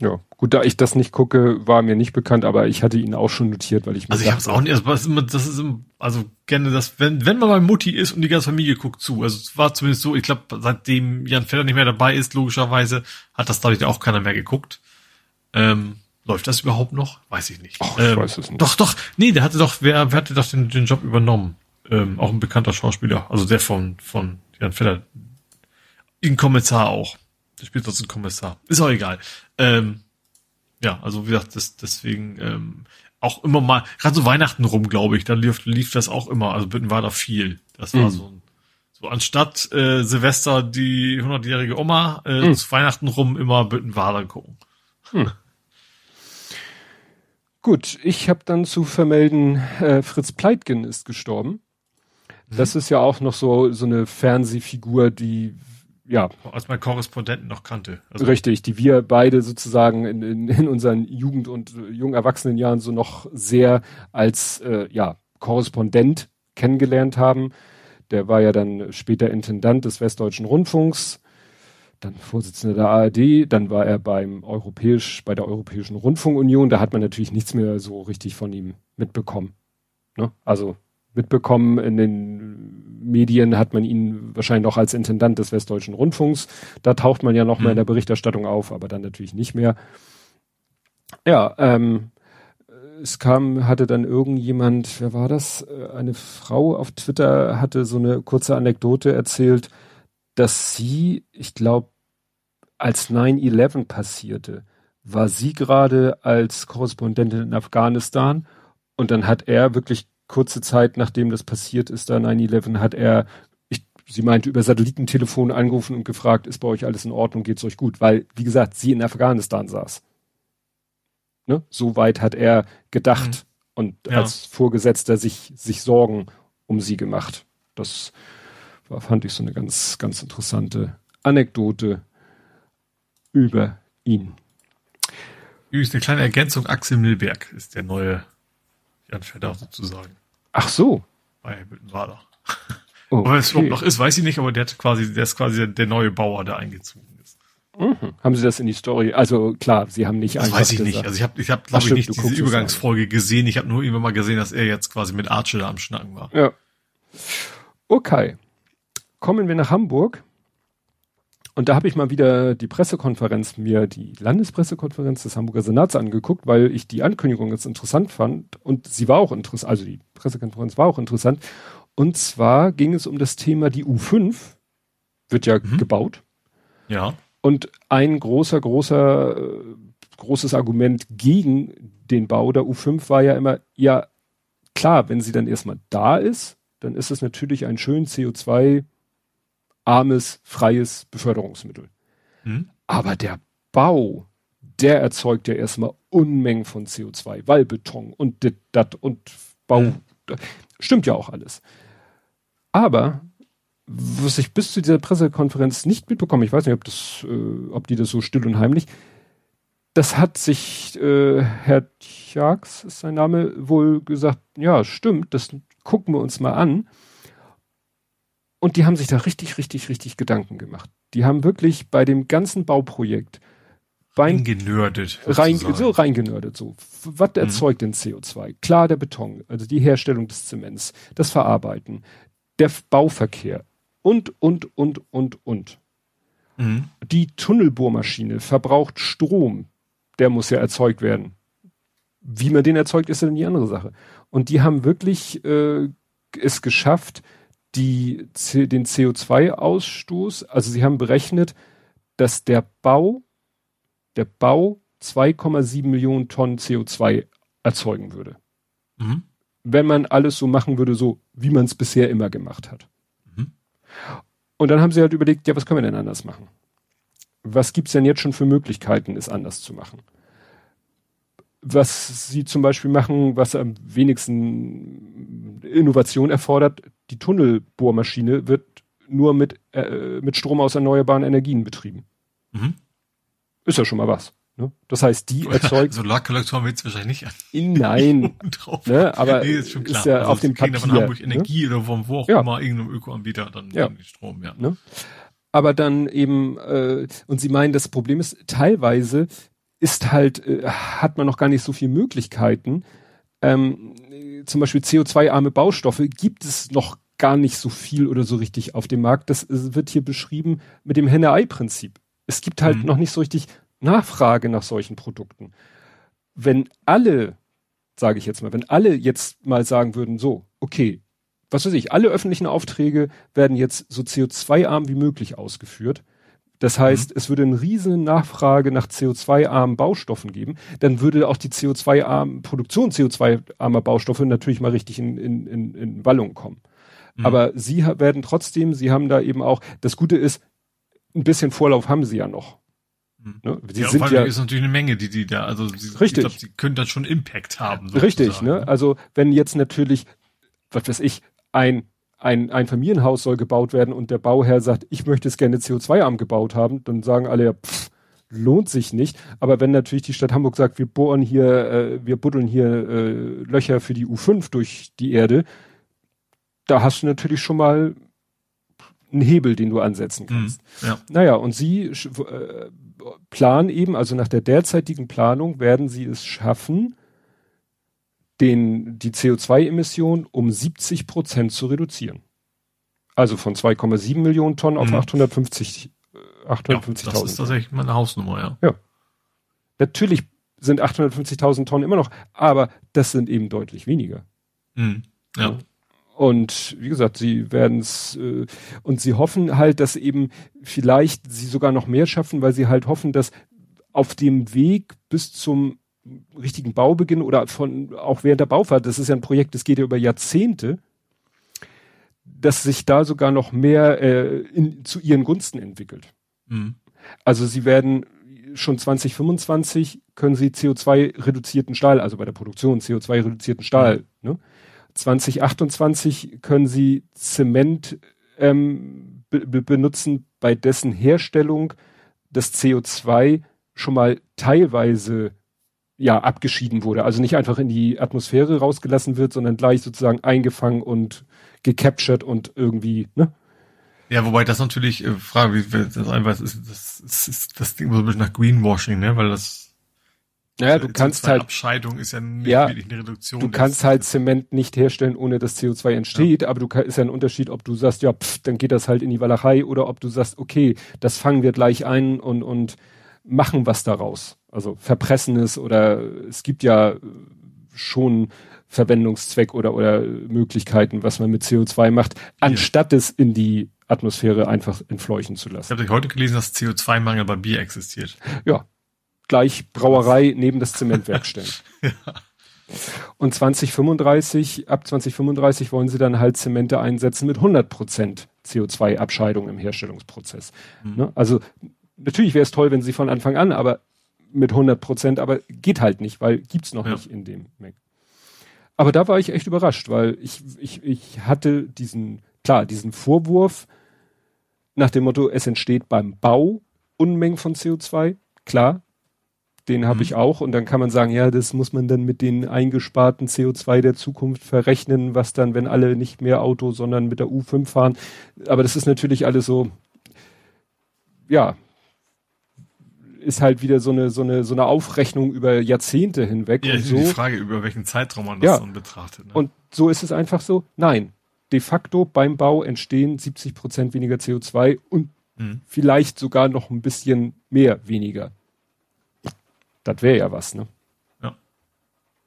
Ja, gut, da ich das nicht gucke, war mir nicht bekannt, aber ich hatte ihn auch schon notiert, weil ich mir Also ich habe es auch nicht, also das ist, immer, das ist immer, also gerne das, wenn wenn man bei Mutti ist und die ganze Familie guckt zu, also es war zumindest so, ich glaube, seitdem Jan Fedder nicht mehr dabei ist, logischerweise, hat das dadurch auch keiner mehr geguckt. Ähm, Läuft das überhaupt noch? Weiß ich nicht. Ach, ich ähm, weiß es nicht. Doch, doch. Nee, der hatte doch, wer, wer hatte doch den, den Job übernommen? Ähm, auch ein bekannter Schauspieler. Also der von, von Jan Fedder. In Kommissar auch. Der spielt sonst einen Kommissar. Ist auch egal. Ähm, ja, also wie gesagt, das, deswegen ähm, auch immer mal, gerade so Weihnachten rum, glaube ich, da lief, lief das auch immer. Also war da viel. Das war mhm. so ein, so anstatt äh, Silvester die 100-jährige Oma, äh, mhm. zu Weihnachten rum immer Büttenwader gucken. Mhm. Gut, ich habe dann zu vermelden, äh, Fritz Pleitgen ist gestorben. Mhm. Das ist ja auch noch so so eine Fernsehfigur, die ja. Als mein Korrespondenten noch kannte. Also richtig, die wir beide sozusagen in, in, in unseren Jugend- und äh, jungen Erwachsenenjahren so noch sehr als äh, ja, Korrespondent kennengelernt haben. Der war ja dann später Intendant des Westdeutschen Rundfunks, dann Vorsitzender der ARD, dann war er beim Europäisch, bei der Europäischen Rundfunkunion, da hat man natürlich nichts mehr so richtig von ihm mitbekommen. Ne? Also mitbekommen. In den Medien hat man ihn wahrscheinlich noch als Intendant des Westdeutschen Rundfunks. Da taucht man ja noch mhm. mal in der Berichterstattung auf, aber dann natürlich nicht mehr. Ja, ähm, es kam, hatte dann irgendjemand, wer war das? Äh, eine Frau auf Twitter hatte so eine kurze Anekdote erzählt, dass sie, ich glaube, als 9-11 passierte, war sie gerade als Korrespondentin in Afghanistan und dann hat er wirklich kurze Zeit nachdem das passiert ist, da 9-11, hat er, ich, sie meinte, über Satellitentelefon angerufen und gefragt, ist bei euch alles in Ordnung, geht's euch gut? Weil, wie gesagt, sie in Afghanistan saß. Ne? So weit hat er gedacht mhm. und ja. als Vorgesetzter sich, sich Sorgen um sie gemacht. Das war, fand ich so eine ganz, ganz interessante Anekdote über ihn. Übrigens eine kleine Ergänzung, Axel Milberg ist der neue Jan Fedder sozusagen. Ach so. Bei Büttenwader. Oh, okay. Ob es überhaupt noch ist, weiß ich nicht, aber der hat quasi, der ist quasi der neue Bauer, der eingezogen ist. Mhm. Haben Sie das in die Story? Also klar, Sie haben nicht das einfach weiß ich gesagt. nicht. Also ich habe, ich habe, glaube ich, nicht diese Übergangsfolge gesehen. Ich habe nur irgendwann mal gesehen, dass er jetzt quasi mit Archer da am Schnacken war. Ja. Okay. Kommen wir nach Hamburg. Und da habe ich mal wieder die Pressekonferenz, mir die Landespressekonferenz des Hamburger Senats angeguckt, weil ich die Ankündigung jetzt interessant fand. Und sie war auch interessant, also die Pressekonferenz war auch interessant. Und zwar ging es um das Thema, die U5 wird ja mhm. gebaut. Ja. Und ein großer, großer, äh, großes Argument gegen den Bau der U5 war ja immer, ja, klar, wenn sie dann erstmal da ist, dann ist es natürlich ein schön CO2 armes, freies Beförderungsmittel. Hm? Aber der Bau, der erzeugt ja erstmal Unmengen von CO2, weil Beton und dit, dat und Bau, hm. stimmt ja auch alles. Aber was ich bis zu dieser Pressekonferenz nicht mitbekomme, ich weiß nicht, ob das, äh, ob die das so still und heimlich, das hat sich äh, Herr Tjax, ist sein Name, wohl gesagt, ja, stimmt, das gucken wir uns mal an. Und die haben sich da richtig, richtig, richtig Gedanken gemacht. Die haben wirklich bei dem ganzen Bauprojekt reingenördet. Rein, so reingenördet, so. Was mhm. erzeugt denn CO2? Klar, der Beton, also die Herstellung des Zements, das Verarbeiten, der Bauverkehr und, und, und, und, und. Mhm. Die Tunnelbohrmaschine verbraucht Strom. Der muss ja erzeugt werden. Wie man den erzeugt, ist dann die andere Sache. Und die haben wirklich äh, es geschafft, die, den CO2-Ausstoß, also sie haben berechnet, dass der Bau, der Bau 2,7 Millionen Tonnen CO2 erzeugen würde. Mhm. Wenn man alles so machen würde, so wie man es bisher immer gemacht hat. Mhm. Und dann haben sie halt überlegt, ja, was können wir denn anders machen? Was gibt's denn jetzt schon für Möglichkeiten, es anders zu machen? Was sie zum Beispiel machen, was am wenigsten Innovation erfordert, die Tunnelbohrmaschine wird nur mit, äh, mit Strom aus erneuerbaren Energien betrieben. Mhm. Ist ja schon mal was. Ne? Das heißt, die erzeugt. Solarkollektoren wird es wahrscheinlich nicht an. Nein. drauf. Ne? Aber nee, ist, schon klar. ist ja also auf dem Papier. Von Hamburg ne? Energie ne? oder von wo auch ja. immer irgendeinem Ökoanbieter dann ja. Strom, ja. Ne? Aber dann eben, äh, und sie meinen, das Problem ist, teilweise ist halt, äh, hat man noch gar nicht so viele Möglichkeiten. Ähm, zum Beispiel CO2-arme Baustoffe gibt es noch gar nicht so viel oder so richtig auf dem Markt. Das wird hier beschrieben mit dem Henne-Ei-Prinzip. Es gibt halt mhm. noch nicht so richtig Nachfrage nach solchen Produkten. Wenn alle, sage ich jetzt mal, wenn alle jetzt mal sagen würden, so, okay, was weiß ich, alle öffentlichen Aufträge werden jetzt so CO2-arm wie möglich ausgeführt, Das heißt, mhm. es würde eine riesen Nachfrage nach CO2-armen Baustoffen geben. Dann würde auch die CO2-armen Produktion CO2-armer Baustoffe natürlich mal richtig in, in, in, in Wallung kommen. Mhm. Aber sie werden trotzdem, sie haben da eben auch, das Gute ist, ein bisschen Vorlauf haben sie ja noch. Mhm. Ne? Sie ja, sind ja ist natürlich eine Menge, die die da, also sie, richtig. ich glaube, sie können dann schon Impact haben. Sozusagen. Richtig, ne? Also wenn jetzt natürlich, was weiß ich, ein ein, ein Familienhaus soll gebaut werden und der Bauherr sagt, ich möchte es gerne CO2-arm gebaut haben, dann sagen alle, pff, lohnt sich nicht. Aber wenn natürlich die Stadt Hamburg sagt, wir bohren hier, äh, wir buddeln hier äh, Löcher für die U5 durch die Erde, da hast du natürlich schon mal einen Hebel, den du ansetzen kannst. Mhm, ja. Naja, und sie äh, planen eben, also nach der derzeitigen Planung werden sie es schaffen, den, die CO2-Emission um 70 Prozent zu reduzieren. Also von 2,7 Millionen Tonnen auf mhm. 850, 850.000. Ja, das ist tatsächlich meine Hausnummer, ja. Ja. Natürlich sind 850.000 Tonnen immer noch, aber das sind eben deutlich weniger. Mhm. Ja. Und wie gesagt, sie werden es äh, und sie hoffen halt, dass eben vielleicht sie sogar noch mehr schaffen, weil sie halt hoffen, dass auf dem Weg bis zum richtigen Baubeginn oder von auch während der Baufahrt, das ist ja ein Projekt, das geht ja über Jahrzehnte, dass sich da sogar noch mehr äh, in, zu ihren Gunsten entwickelt. Mhm. Also sie werden schon 2025 können sie CO2 reduzierten Stahl, also bei der Produktion CO2 reduzierten Stahl, mhm. ne? 2028 können sie Zement ähm, be benutzen, bei dessen Herstellung das CO2 schon mal teilweise ja abgeschieden wurde. Also nicht einfach in die Atmosphäre rausgelassen wird, sondern gleich sozusagen eingefangen und gecaptured und irgendwie, ne? Ja, wobei das natürlich, äh, Frage, wie das einfach ist, das, das, ist, das Ding so ein bisschen nach Greenwashing, ne? Weil das ja, du kannst halt Abscheidung ist ja nicht ja, wirklich eine Reduktion. Du kannst halt Zement nicht herstellen, ohne dass CO2 entsteht, ja. aber du ist ja ein Unterschied, ob du sagst, ja, pff, dann geht das halt in die Walachei oder ob du sagst, okay, das fangen wir gleich ein und und machen was daraus. Also verpressen es oder es gibt ja schon Verwendungszweck oder oder Möglichkeiten, was man mit CO2 macht, anstatt ja. es in die Atmosphäre einfach entfleuchen zu lassen. Ich habe heute gelesen, dass CO2-Mangel bei Bier existiert. Ja, gleich Brauerei neben das Zementwerk stellen. ja. Und 2035, ab 2035 wollen sie dann halt Zemente einsetzen mit 100 Prozent CO2-Abscheidung im Herstellungsprozess. Mhm. Ne? Also natürlich wäre es toll, wenn sie von Anfang an, aber mit 100 Prozent, aber geht halt nicht, weil gibt's noch ja. nicht in dem Mac. Aber da war ich echt überrascht, weil ich, ich, ich hatte diesen, klar, diesen Vorwurf nach dem Motto, es entsteht beim Bau Unmengen von CO2. Klar, den habe mhm. ich auch. Und dann kann man sagen, ja, das muss man dann mit den eingesparten CO2 der Zukunft verrechnen, was dann, wenn alle nicht mehr Auto, sondern mit der U5 fahren. Aber das ist natürlich alles so, ja, ist halt wieder so eine, so eine, so eine Aufrechnung über Jahrzehnte hinweg. Ja, und so. die Frage, über welchen Zeitraum man das ja. dann betrachtet. Ne? Und so ist es einfach so, nein. De facto beim Bau entstehen 70 Prozent weniger CO2 und mhm. vielleicht sogar noch ein bisschen mehr weniger. Das wäre ja was, ne? Ja.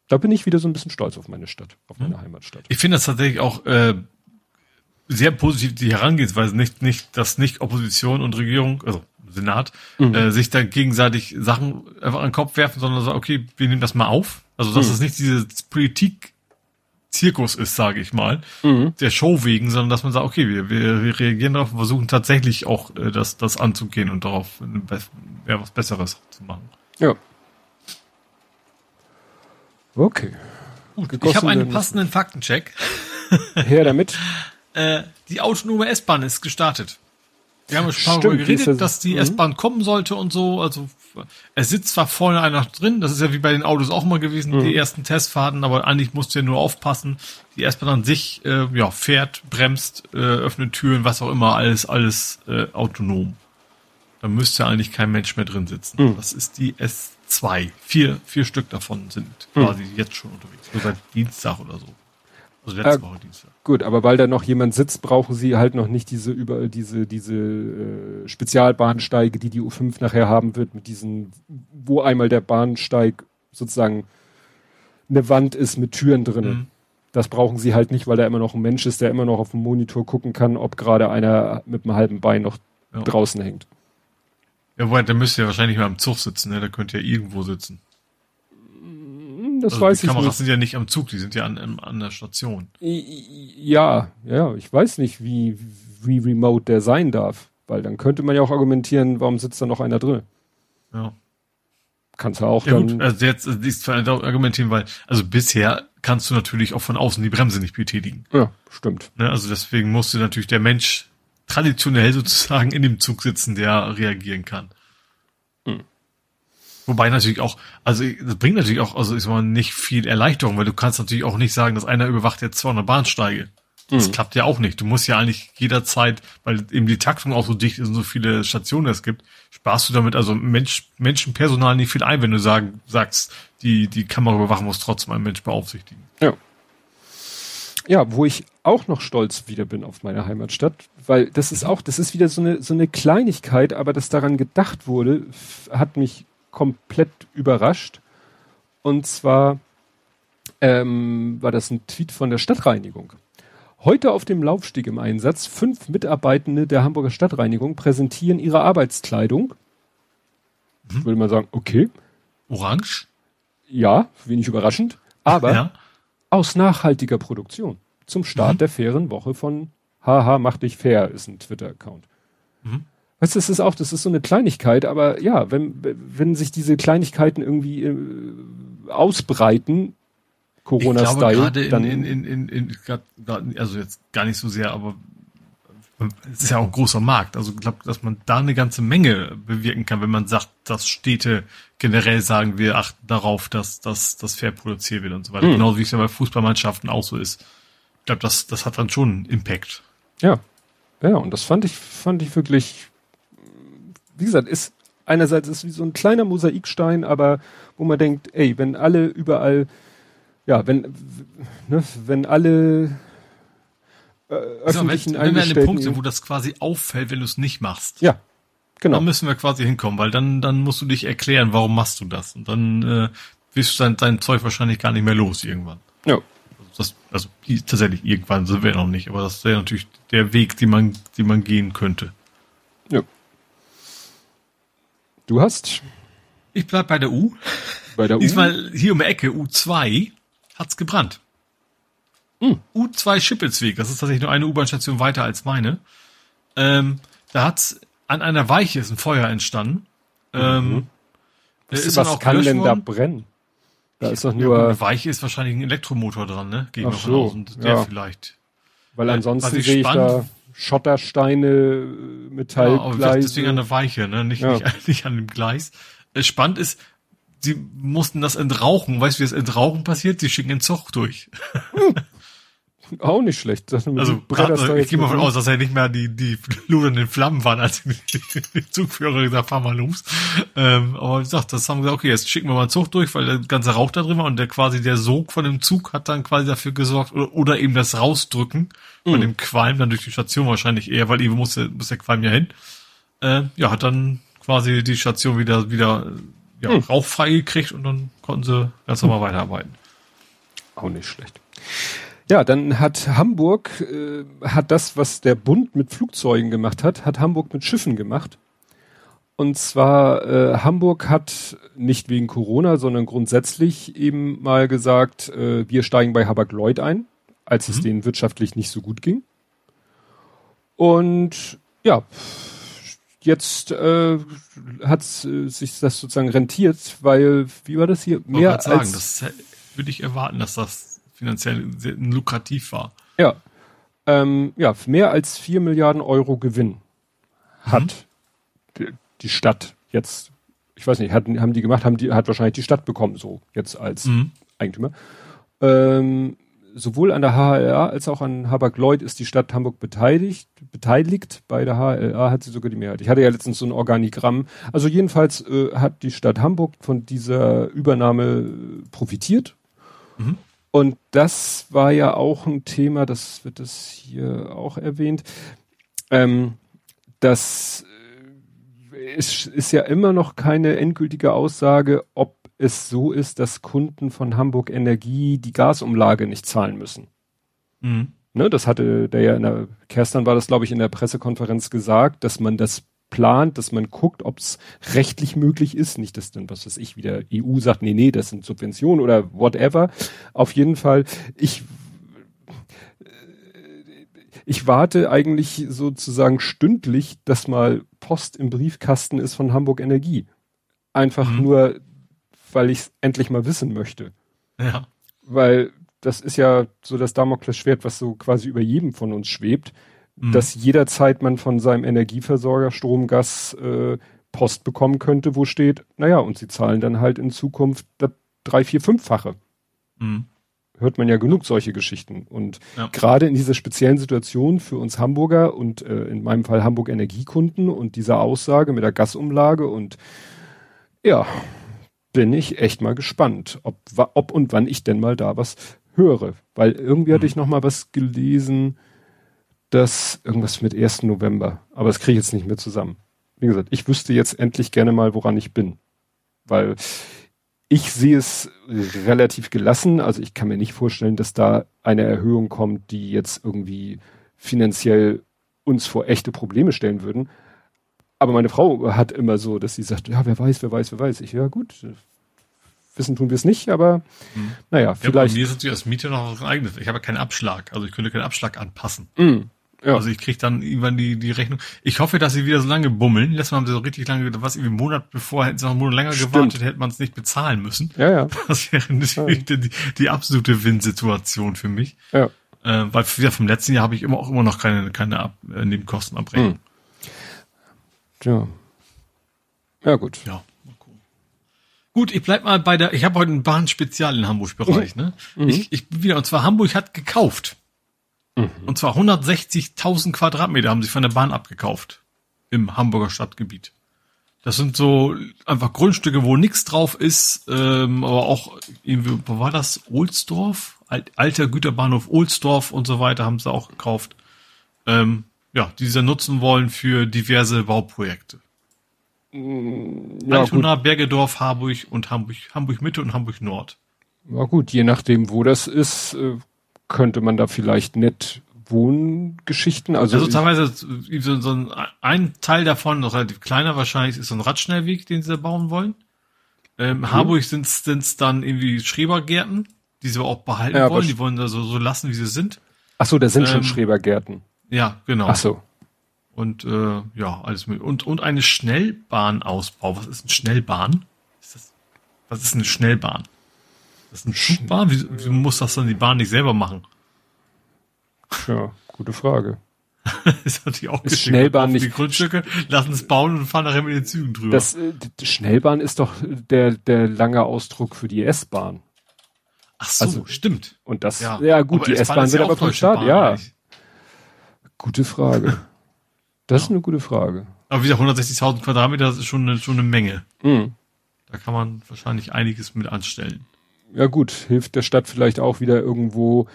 Da bin ich wieder so ein bisschen stolz auf meine Stadt, auf meine hm. Heimatstadt. Ich finde das tatsächlich auch äh, sehr positiv, die Herangehensweise, nicht, nicht, dass nicht Opposition und Regierung, also Senat, mhm. äh, sich da gegenseitig Sachen einfach an den Kopf werfen, sondern sagen, okay, wir nehmen das mal auf. Also dass mhm. es nicht diese Politik Zirkus ist, sage ich mal, mhm. der Show wegen, sondern dass man sagt, okay, wir, wir, wir reagieren darauf und versuchen tatsächlich auch äh, das, das anzugehen und darauf ja, was Besseres zu machen. Ja. Okay. Gut, ich habe einen passenden Faktencheck. Her damit. äh, die autonome S-Bahn ist gestartet. Wir haben schon darüber geredet, das, dass die mhm. S-Bahn kommen sollte und so. Also es sitzt zwar vorne einer drin, das ist ja wie bei den Autos auch mal gewesen, mhm. die ersten Testfahrten, aber eigentlich musst du ja nur aufpassen. Die S-Bahn an sich äh, ja, fährt, bremst, äh, öffnet Türen, was auch immer, alles, alles äh, autonom. Da müsste eigentlich kein Mensch mehr drin sitzen. Mhm. Das ist die S2. Vier, vier Stück davon sind mhm. quasi jetzt schon unterwegs. Nur seit Dienstag oder so. Also letzte äh, Woche Dienstag. Gut, aber weil da noch jemand sitzt, brauchen sie halt noch nicht diese über diese diese äh, Spezialbahnsteige, die die U5 nachher haben wird, mit diesen, wo einmal der Bahnsteig sozusagen eine Wand ist mit Türen drinnen. Mhm. Das brauchen sie halt nicht, weil da immer noch ein Mensch ist, der immer noch auf dem Monitor gucken kann, ob gerade einer mit einem halben Bein noch ja. draußen hängt. Ja, aber der müsste ja wahrscheinlich mal am Zug sitzen, ne? Der könnte ja irgendwo sitzen. Das also weiß die ich Kameras nicht. sind ja nicht am Zug, die sind ja an, an der Station. Ja, ja, ich weiß nicht, wie, wie remote der sein darf. Weil dann könnte man ja auch argumentieren, warum sitzt da noch einer drin? Ja. Kannst du auch Ja dann. gut, also jetzt also ist argumentieren, weil, also bisher kannst du natürlich auch von außen die Bremse nicht betätigen. Ja, stimmt. Ne? Also deswegen musste natürlich der Mensch traditionell sozusagen in dem Zug sitzen, der reagieren kann. Wobei natürlich auch, also das bringt natürlich auch, also ist mal nicht viel Erleichterung, weil du kannst natürlich auch nicht sagen, dass einer überwacht jetzt 200 Bahnsteige. Das Mhm. klappt ja auch nicht. Du musst ja eigentlich jederzeit, weil eben die Taktung auch so dicht ist und so viele Stationen es gibt, sparst du damit also Mensch, Menschenpersonal nicht viel ein, wenn du sagen, sagst, die, die Kameraüberwachung muss trotzdem ein Mensch beaufsichtigen. Ja. Ja, wo ich auch noch stolz wieder bin auf meine Heimatstadt, weil das ist auch, das ist wieder so eine, so eine Kleinigkeit, aber dass daran gedacht wurde, hat mich komplett überrascht. Und zwar ähm, war das ein Tweet von der Stadtreinigung. Heute auf dem Laufsteg im Einsatz. Fünf Mitarbeitende der Hamburger Stadtreinigung präsentieren ihre Arbeitskleidung. Mhm. Würde man sagen, okay, Orange? ja, wenig überraschend, aber ja. aus nachhaltiger Produktion. Zum Start Mhm. der fairen Woche von Haha, mach dich fair, ist ein Twitter-Account. Mhm. Weißt du, das ist auch, das ist so eine Kleinigkeit, aber ja, wenn, wenn sich diese Kleinigkeiten irgendwie äh, ausbreiten, Ich glaube Corona-Style, gerade in, dann in, in, in, in grad, also jetzt gar nicht so sehr, aber es ist ja auch ein großer Markt. Also ich glaube, dass man da eine ganze Menge bewirken kann, wenn man sagt, dass Städte generell sagen, wir achten darauf, dass, dass das fair produziert wird und so weiter. Mhm. Genauso wie es ja bei Fußballmannschaften auch so ist. Ich glaube, das, das hat dann schon einen Impact. Ja. Ja, und das fand ich, fand ich wirklich, wie gesagt, ist einerseits ist wie so ein kleiner Mosaikstein, aber wo man denkt, ey, wenn alle überall, ja, wenn, ne, wenn alle äh, Also, wenn, öffentlichen wenn wir an Punkt sind, wo das quasi auffällt, wenn du es nicht machst, ja, genau, dann müssen wir quasi hinkommen, weil dann, dann musst du dich erklären, warum machst du das? Und dann äh, wirst du dein, dein Zeug wahrscheinlich gar nicht mehr los irgendwann. ja, Das, also tatsächlich irgendwann sind wir noch nicht, aber das wäre natürlich der Weg, den man, den man gehen könnte. ja. Du hast Ich bleib bei der U. bei der U, Diesmal hier um die Ecke, U2, hat's gebrannt. Hm. U2 Schippelsweg, das ist tatsächlich nur eine U-Bahn-Station weiter als meine. Ähm, da hat's an einer Weiche ist ein Feuer entstanden. Ähm, was, ist was kann denn da brennen? Da ist doch Ja, nur, eine Weiche ist wahrscheinlich ein Elektromotor dran, ne? Ich Ach so. Und der ja. vielleicht. weil äh, ansonsten was ich sehe ich da spannend- Schottersteine, äh, Ja, Metallgleise. deswegen an der Weiche, ne? Nicht, Ja. nicht, nicht an dem Gleis. Äh, Spannend ist, sie mussten das entrauchen. Weißt du, wie das Entrauchen passiert? Sie schicken den Zug durch. Auch nicht schlecht. Also, grad, ich gehe mal von aus, dass ja nicht mehr die, die lodernden Flammen waren, als die, die Zugführer gesagt fahr mal los. Ähm, aber wie gesagt, das haben wir gesagt, okay, jetzt schicken wir mal einen Zug durch, weil der ganze Rauch da drin war und der quasi der Sog von dem Zug hat dann quasi dafür gesorgt, oder, oder eben das Rausdrücken von Mhm. dem Qualm dann durch die Station wahrscheinlich eher, weil eben muss der, muss der Qualm ja hin. Äh, ja, hat dann quasi die Station wieder, wieder, ja, Mhm. rauchfrei gekriegt und dann konnten sie ganz normal weiterarbeiten. Auch nicht schlecht. Ja, dann hat Hamburg, äh, hat das, was der Bund mit Flugzeugen gemacht hat, hat Hamburg mit Schiffen gemacht. Und zwar, äh, Hamburg hat nicht wegen Corona, sondern grundsätzlich eben mal gesagt, äh, wir steigen bei Hapag-Lloyd ein, als es Mhm. denen wirtschaftlich nicht so gut ging. Und ja, jetzt äh, hat äh, sich das sozusagen rentiert, weil, wie war das hier? Mehr sagen, als das würde ich erwarten, dass das finanziell sehr lukrativ war. Ja. Ähm, ja, mehr als vier Milliarden Euro Gewinn hat die, die Stadt jetzt, ich weiß nicht, hatten, haben die gemacht, haben die, hat wahrscheinlich die Stadt bekommen, so jetzt als Mhm. Eigentümer. Ähm, sowohl an der HLA als auch an Habak-Lloyd ist die Stadt Hamburg beteiligt. Beteiligt bei der HLA hat sie sogar die Mehrheit. Ich hatte ja letztens so ein Organigramm. Also jedenfalls äh, hat die Stadt Hamburg von dieser Übernahme profitiert. Mhm. Und das war ja auch ein Thema, das wird das hier auch erwähnt. Ähm, das äh, ist, ist ja immer noch keine endgültige Aussage, ob es so ist, dass Kunden von Hamburg Energie die Gasumlage nicht zahlen müssen. Mhm. Ne, das hatte der ja in der, Kerstan war das, glaube ich, in der Pressekonferenz gesagt, dass man das plant, dass man guckt, ob es rechtlich möglich ist. Nicht, dass dann, was weiß ich, wieder EU sagt, nee, nee, das sind Subventionen oder whatever. Auf jeden Fall, ich ich warte eigentlich sozusagen stündlich, dass mal Post im Briefkasten ist von Hamburg Energie. Einfach mhm. nur, weil ich es endlich mal wissen möchte. Ja. Weil das ist ja so das Damoklesschwert, was so quasi über jedem von uns schwebt, mhm. dass jederzeit man von seinem Energieversorger Strom, Gas, äh, Post bekommen könnte, wo steht, naja, und sie zahlen dann halt in Zukunft das drei, vier, fünffache. Mhm hört man ja genug solche Geschichten. Und ja. gerade in dieser speziellen Situation für uns Hamburger und äh, in meinem Fall Hamburg Energiekunden und dieser Aussage mit der Gasumlage und ja, bin ich echt mal gespannt, ob, ob und wann ich denn mal da was höre. Weil irgendwie mhm. hatte ich noch mal was gelesen, dass irgendwas mit 1. November, aber das kriege ich jetzt nicht mehr zusammen. Wie gesagt, ich wüsste jetzt endlich gerne mal, woran ich bin. Weil ich sehe es relativ gelassen. Also ich kann mir nicht vorstellen, dass da eine Erhöhung kommt, die jetzt irgendwie finanziell uns vor echte Probleme stellen würden. Aber meine Frau hat immer so, dass sie sagt, ja, wer weiß, wer weiß, wer weiß. Ich, ja gut, wissen tun wir es nicht, aber mhm. naja, vielleicht. Ja, bei mir ist natürlich als Mieter noch ein eigenes. Ich habe keinen Abschlag, also ich könnte keinen Abschlag anpassen. Mhm. Ja. Also ich krieg dann irgendwann die, die Rechnung. Ich hoffe, dass sie wieder so lange bummeln. Letztes Mal haben sie so richtig lange, was irgendwie einen Monat bevor, hätten sie noch einen Monat länger Stimmt. gewartet, hätte man es nicht bezahlen müssen. Ja, ja. Das wäre natürlich ja. die, die absolute Win-Situation für mich. Ja. Äh, weil wieder vom letzten Jahr habe ich immer auch immer noch keine, keine Ab äh, Nebenkostenabrechnung. Hm. Tja. Ja, gut. Ja. Gut, ich bleib mal bei der, ich habe heute einen Bahnspezial in Hamburg-Bereich, mhm. ne? Mhm. Ich, ich wieder, und zwar Hamburg hat gekauft. Mhm. Und zwar 160.000 Quadratmeter haben sie von der Bahn abgekauft im Hamburger Stadtgebiet. Das sind so einfach Grundstücke, wo nichts drauf ist, ähm, aber auch irgendwie, wo war das? Ohlsdorf? Alt, alter Güterbahnhof Ohlsdorf und so weiter haben sie auch gekauft. Ähm, ja, die sie nutzen wollen für diverse Bauprojekte. Mm, ja, Altona, gut. Bergedorf, Harburg und Hamburg, Hamburg Mitte und Hamburg Nord. Na gut, je nachdem, wo das ist, äh, könnte man da vielleicht nett Wohngeschichten. Also, also teilweise so, so ein, ein Teil davon, noch relativ kleiner wahrscheinlich, ist so ein Radschnellweg, den sie bauen wollen. Ähm, mhm. Harburg sind es dann irgendwie Schrebergärten, die sie auch behalten ja, wollen. Die wollen da so, so lassen, wie sie sind. Ach so, da sind ähm, schon Schrebergärten. Ja, genau. Ach so. Und äh, ja, alles mit. Und, und eine Schnellbahnausbau. Was ist eine Schnellbahn? Ist das, was ist eine Schnellbahn? Das ist eine Schubbahn? Wie, wie muss das dann die Bahn nicht selber machen? Ja, gute Frage. ist natürlich auch ist Schnellbahn nicht. Die Grundstücke lassen es bauen und fahren nachher mit den Zügen drüber. Das, äh, Schnellbahn ist doch der, der lange Ausdruck für die S-Bahn. Ach so, also, stimmt. Und das, ja, ja gut, aber die S-Bahn wird aber vom Start, ja. Eigentlich. Gute Frage. Das ja. ist eine gute Frage. Aber wie gesagt, 160.000 Quadratmeter, das ist schon eine, schon eine Menge. Mhm. Da kann man wahrscheinlich einiges mit anstellen ja gut, hilft der Stadt vielleicht auch wieder irgendwo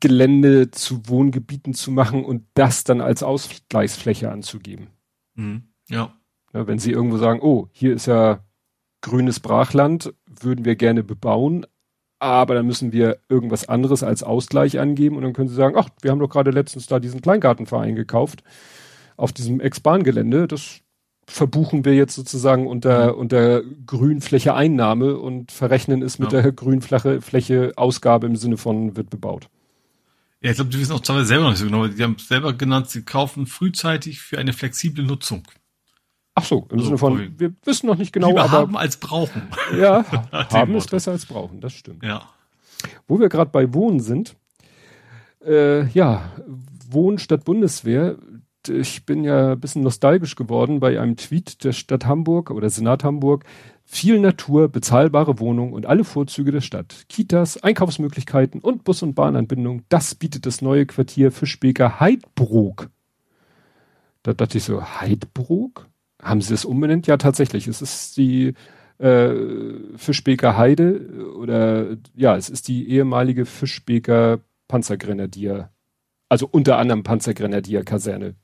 Gelände zu Wohngebieten zu machen und das dann als Ausgleichsfläche anzugeben. Mhm. Ja. ja. Wenn sie irgendwo sagen, oh, hier ist ja grünes Brachland, würden wir gerne bebauen, aber dann müssen wir irgendwas anderes als Ausgleich angeben und dann können sie sagen, ach, wir haben doch gerade letztens da diesen Kleingartenverein gekauft auf diesem Ex-Bahn-Gelände, das verbuchen wir jetzt sozusagen unter, mhm. unter Grünfläche Einnahme und verrechnen es mit ja. der Grünfläche Fläche Ausgabe im Sinne von wird bebaut. Ja, ich glaube, die wissen auch teilweise selber noch nicht so genau. Die haben es selber genannt, sie kaufen frühzeitig für eine flexible Nutzung. Ach so, im also, Sinne von, wir wissen noch nicht genau, lieber aber haben als brauchen. Ja, haben ist besser als brauchen, das stimmt. Ja. Wo wir gerade bei Wohnen sind, äh, ja, Wohnen statt Bundeswehr, ich bin ja ein bisschen nostalgisch geworden bei einem Tweet der Stadt Hamburg oder Senat Hamburg. Viel Natur, bezahlbare Wohnungen und alle Vorzüge der Stadt. Kitas, Einkaufsmöglichkeiten und Bus- und Bahnanbindung. Das bietet das neue Quartier Fischbeker Heidbrook. Da dachte ich so, Heidbrook? Haben sie es umbenannt? Ja, tatsächlich. Es ist die äh, Fischbeker Heide oder ja, es ist die ehemalige Fischbeker Panzergrenadier, also unter anderem Panzergrenadier-Kaserne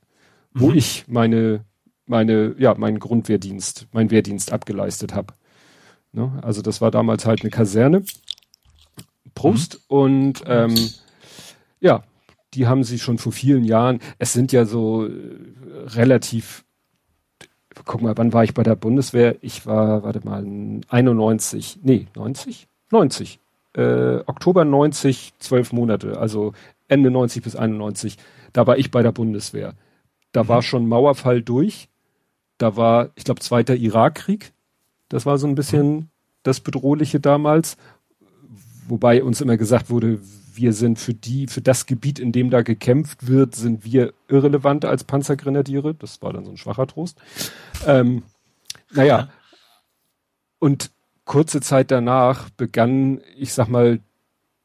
wo mhm. ich meine, meine, ja, meinen Grundwehrdienst, meinen Wehrdienst abgeleistet habe. Ne? Also das war damals halt eine Kaserne. Prost mhm. und ähm, ja, die haben sie schon vor vielen Jahren. Es sind ja so äh, relativ guck mal, wann war ich bei der Bundeswehr? Ich war, warte mal, 91, nee, 90? 90. Äh, Oktober 90, zwölf Monate, also Ende 90 bis 91. Da war ich bei der Bundeswehr. Da mhm. war schon Mauerfall durch. Da war, ich glaube, zweiter Irakkrieg. Das war so ein bisschen das Bedrohliche damals. Wobei uns immer gesagt wurde, wir sind für die, für das Gebiet, in dem da gekämpft wird, sind wir irrelevant als Panzergrenadiere. Das war dann so ein schwacher Trost. Ähm, naja. Und kurze Zeit danach begann, ich sag mal,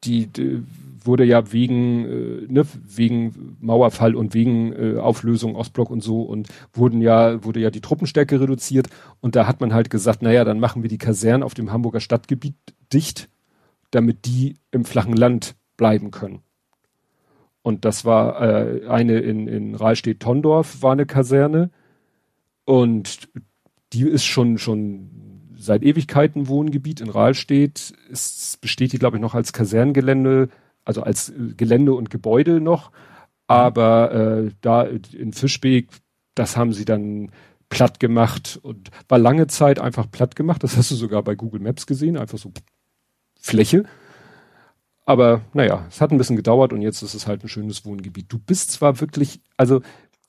die, die wurde ja wegen, äh, ne, wegen Mauerfall und wegen äh, Auflösung Ostblock und so und wurden ja, wurde ja die Truppenstärke reduziert und da hat man halt gesagt, naja, dann machen wir die Kasernen auf dem Hamburger Stadtgebiet dicht, damit die im flachen Land bleiben können. Und das war äh, eine in, in Rahlstedt-Tondorf war eine Kaserne. Und die ist schon, schon seit Ewigkeiten Wohngebiet in Rahlstedt. Es besteht die, glaube ich, noch als Kasernengelände, also als äh, Gelände und Gebäude noch. Aber äh, da in Fischbeek, das haben sie dann platt gemacht und war lange Zeit einfach platt gemacht. Das hast du sogar bei Google Maps gesehen, einfach so Fläche. Aber naja, es hat ein bisschen gedauert und jetzt ist es halt ein schönes Wohngebiet. Du bist zwar wirklich, also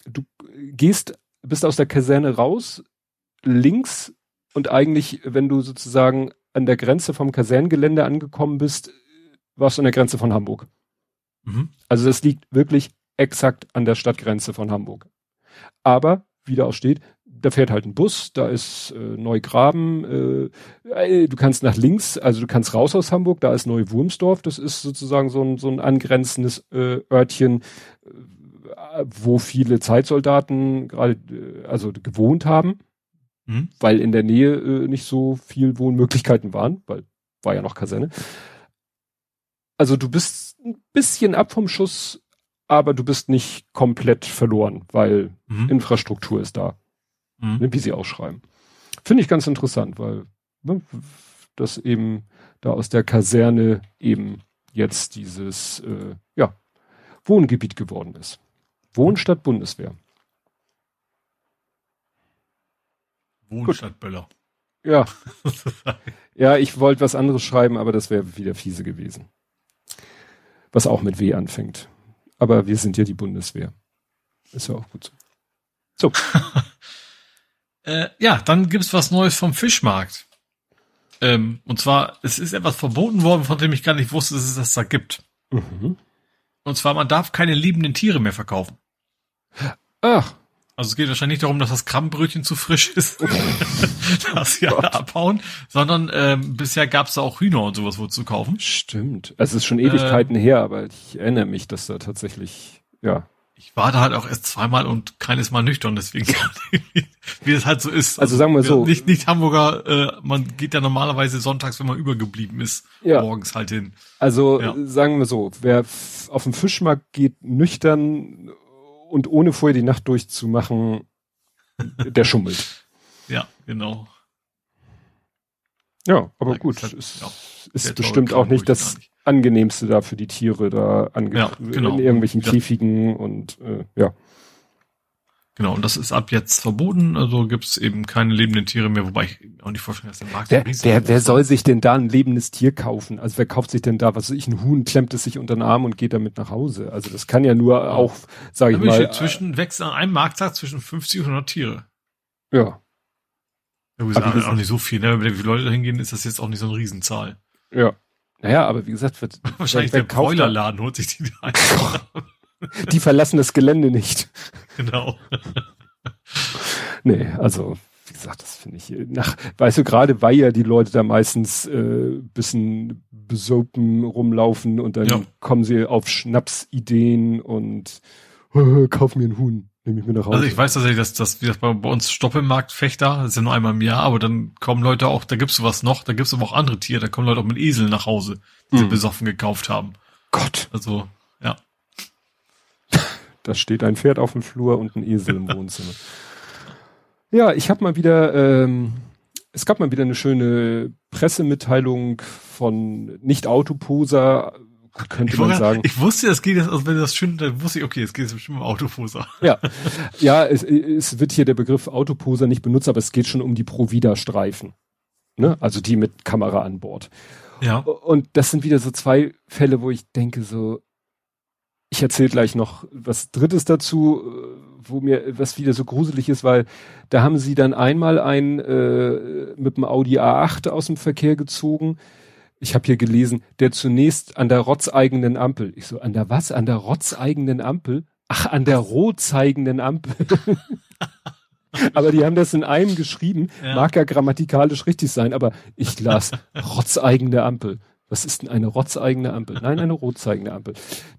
du gehst, bist aus der Kaserne raus, links und eigentlich, wenn du sozusagen an der Grenze vom Kasernengelände angekommen bist, warst du an der Grenze von Hamburg. Mhm. Also das liegt wirklich exakt an der Stadtgrenze von Hamburg. Aber, wie da auch steht, da fährt halt ein Bus, da ist äh, Neugraben, äh, du kannst nach links, also du kannst raus aus Hamburg, da ist Neuwurmsdorf, das ist sozusagen so ein, so ein angrenzendes äh, Örtchen, äh, wo viele Zeitsoldaten gerade, äh, also gewohnt haben, mhm. weil in der Nähe äh, nicht so viel Wohnmöglichkeiten waren, weil war ja noch Kaserne. Also du bist ein bisschen ab vom Schuss, aber du bist nicht komplett verloren, weil mhm. Infrastruktur ist da mhm. Ne, wie sie ausschreiben. Finde ich ganz interessant, weil ne, das eben da aus der Kaserne eben jetzt dieses äh, ja, Wohngebiet geworden ist. Wohnstadt Bundeswehr. Wohnstadt Böller. Ja. ja, ich wollte was anderes schreiben, aber das wäre wieder fiese gewesen. Was auch mit W anfängt. Aber wir sind ja die Bundeswehr. Ist ja auch gut so. So. Äh, ja, dann gibt's was Neues vom Fischmarkt. Ähm, und zwar, es ist etwas verboten worden, von dem ich gar nicht wusste, dass es das da gibt. Mhm. Und zwar, man darf keine liebenden Tiere mehr verkaufen. Ach. Also es geht wahrscheinlich nicht darum, dass das Krabbenbrötchen zu frisch ist, dass sie alle abhauen, sondern ähm, bisher gab's da auch Hühner und sowas wohl zu kaufen. Stimmt. Es ist schon Ewigkeiten äh, her, aber ich erinnere mich, dass da tatsächlich, ja ich war da halt auch erst zweimal und keines Mal nüchtern, deswegen wie es halt so ist. Also, also sagen wir so. Nicht, nicht Hamburger, äh, man geht ja normalerweise sonntags, wenn man übergeblieben ist, ja. morgens halt hin. Also ja. sagen wir so, wer auf den Fischmarkt geht, nüchtern und ohne vorher die Nacht durchzumachen, der schummelt. Ja, genau. Ja, aber gut, halt, ist, ja, ist bestimmt auch nicht das nicht angenehmste da für die Tiere da ange ja, genau. in irgendwelchen ja. Käfigen und äh, ja. Genau, und das ist ab jetzt verboten, also gibt's eben keine lebenden Tiere mehr, wobei ich auch nicht vorstellen, dass der Markt wer, wer, wer soll sich denn da ein lebendes Tier kaufen? Also wer kauft sich denn da, was weiß ich, ein Huhn klemmt es sich unter den Arm und geht damit nach Hause? Also das kann ja nur ja. auch, sage ich mal. Zwischen, wächst an einem Markttag zwischen 50 und 100 Tiere. Ja. Ja, gut, ist auch nicht so viel, ne? Wenn die Leute da hingehen, ist das jetzt auch nicht so eine Riesenzahl. Ja. Naja, aber wie gesagt, wird, wahrscheinlich der Broilerladen holt sich die ein. die verlassen das Gelände nicht. Genau. nee, also wie gesagt, das finde ich nach, weißt du, gerade weil ja die Leute da meistens äh, bisschen besopen rumlaufen und dann ja. kommen sie auf Schnapsideen und kauf mir ein Huhn. Nehme ich mir nach Hause. Also ich weiß tatsächlich, dass das, wie das bei, bei uns Stoppelmarkt Fechter, das ist ja nur einmal im Jahr, aber dann kommen Leute auch, da gibt's sowas noch, da gibt's aber auch andere Tiere, da kommen Leute auch mit Eseln nach Hause, die mm. sie mhm. besoffen gekauft haben. Gott. Also, ja. Da steht ein Pferd auf dem Flur und ein Esel im Wohnzimmer. Ja, ich habe mal wieder, ähm, es gab mal wieder eine schöne Pressemitteilung von nicht Autoposer, könnte man sagen. Ich wusste, es geht jetzt, also wenn das schön, dann wusste ich, okay, es geht jetzt bestimmt um Autoposer. Ja, ja, es, es wird hier der Begriff Autoposer nicht benutzt, aber es geht schon um die Provida-Streifen. Ne? Also die mit Kamera an Bord. Ja. Und das sind wieder so zwei Fälle, wo ich denke so, ich erzähle gleich noch was Drittes dazu, wo mir was wieder so gruselig ist, weil da haben sie dann einmal ein äh, mit dem Audi A8 aus dem Verkehr gezogen. Ich habe hier gelesen, der zunächst an der rotzeigenen Ampel. Ich so, an der was? An der rotzeigenen Ampel? Ach, an der rot zeigenden Ampel. aber die haben das in einem geschrieben. Ja. Mag ja grammatikalisch richtig sein, aber ich las rotzeigende Ampel. Was ist denn eine rotzeigene Ampel? Nein, eine rotzeigende Ampel.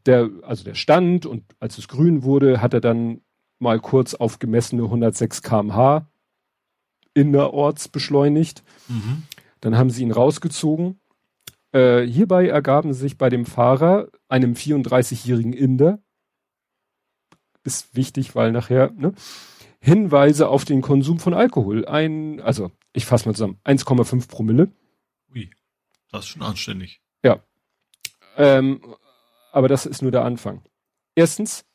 Der, also der stand und als es grün wurde, hat er dann mal kurz auf gemessene 106 kmh innerorts beschleunigt. Mhm. Dann haben sie ihn rausgezogen. Äh, hierbei ergaben sich bei dem Fahrer, einem 34-jährigen Inder, ist wichtig, weil nachher, ne, Hinweise auf den Konsum von Alkohol. Ein, also, ich fasse mal zusammen, 1,5 Promille. Das ist schon anständig. Ja. Ähm, aber das ist nur der Anfang. Erstens,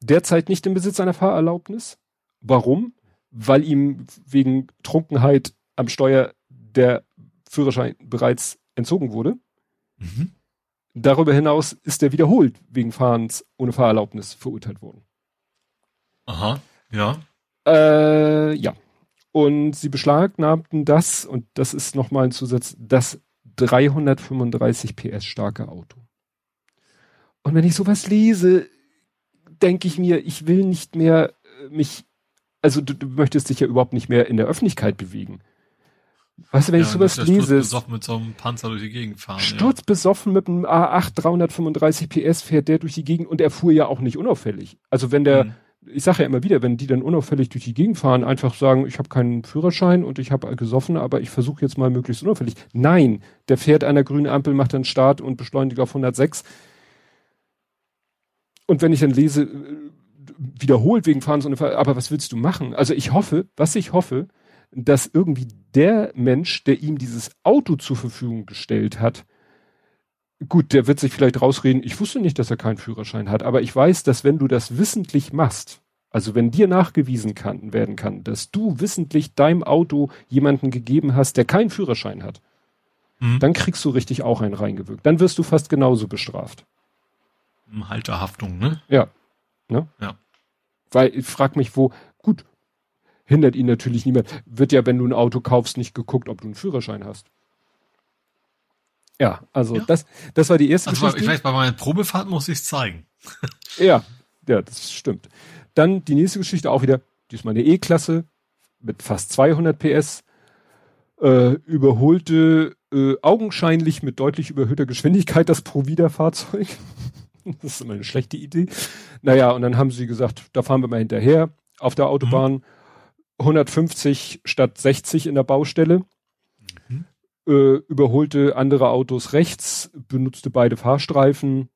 derzeit nicht im Besitz einer Fahrerlaubnis. Warum? Weil ihm wegen Trunkenheit am Steuer der Führerschein bereits entzogen wurde. Mhm. Darüber hinaus ist er wiederholt wegen Fahrens ohne Fahrerlaubnis verurteilt worden. Aha, ja. Äh, ja. Und sie beschlagnahmten das, und das ist nochmal ein Zusatz, das 335 PS starke Auto. Und wenn ich sowas lese, denke ich mir, ich will nicht mehr äh, mich, also du, du, möchtest dich ja überhaupt nicht mehr in der Öffentlichkeit bewegen. Weißt du, wenn ja, ich sowas lese. Sturzbesoffen mit so einem Panzer durch die Gegend fahren. Sturzbesoffen ja. mit einem A8 335 PS fährt der durch die Gegend und er fuhr ja auch nicht unauffällig. Also wenn der, mhm. Ich sage ja immer wieder, wenn die dann unauffällig durch die Gegend fahren, einfach sagen, ich habe keinen Führerschein und ich habe gesoffen, aber ich versuche jetzt mal möglichst unauffällig. Nein, der fährt der grünen Ampel, macht dann Start und beschleunigt auf 106 und wenn ich dann lese, äh, wiederholt wegen Fahrens ohne Fahr aber was willst du machen? Also ich hoffe, was ich hoffe, dass irgendwie der Mensch, der ihm dieses Auto zur Verfügung gestellt hat, gut, der wird sich vielleicht rausreden, ich wusste nicht, dass er keinen Führerschein hat, aber ich weiß, dass wenn du das wissentlich machst, also wenn dir nachgewiesen kann, werden kann, dass du wissentlich deinem Auto jemanden gegeben hast, der keinen Führerschein hat, mhm. dann kriegst du richtig auch einen reingewirkt. Dann wirst du fast genauso bestraft. Halterhaftung, ne? Ja. Ne? Ja. Weil ich frag mich, wo, gut, hindert ihn natürlich niemand. Wird ja, wenn du ein Auto kaufst, nicht geguckt, ob du einen Führerschein hast. Ja, also ja. das, das war die erste also Geschichte. Ich weiß, bei meiner Probefahrt muss ich es zeigen. ja, ja, das stimmt. Dann die nächste Geschichte auch wieder, diesmal eine E-Klasse mit fast 200 PS, äh, überholte äh, augenscheinlich mit deutlich überhöhter Geschwindigkeit das Provida-Fahrzeug. Das ist immer eine schlechte Idee. Naja, und dann haben sie gesagt, da fahren wir mal hinterher auf der Autobahn. Mhm. 150 statt 60 in der Baustelle. Äh, überholte andere Autos rechts, benutzte beide Fahrstreifen,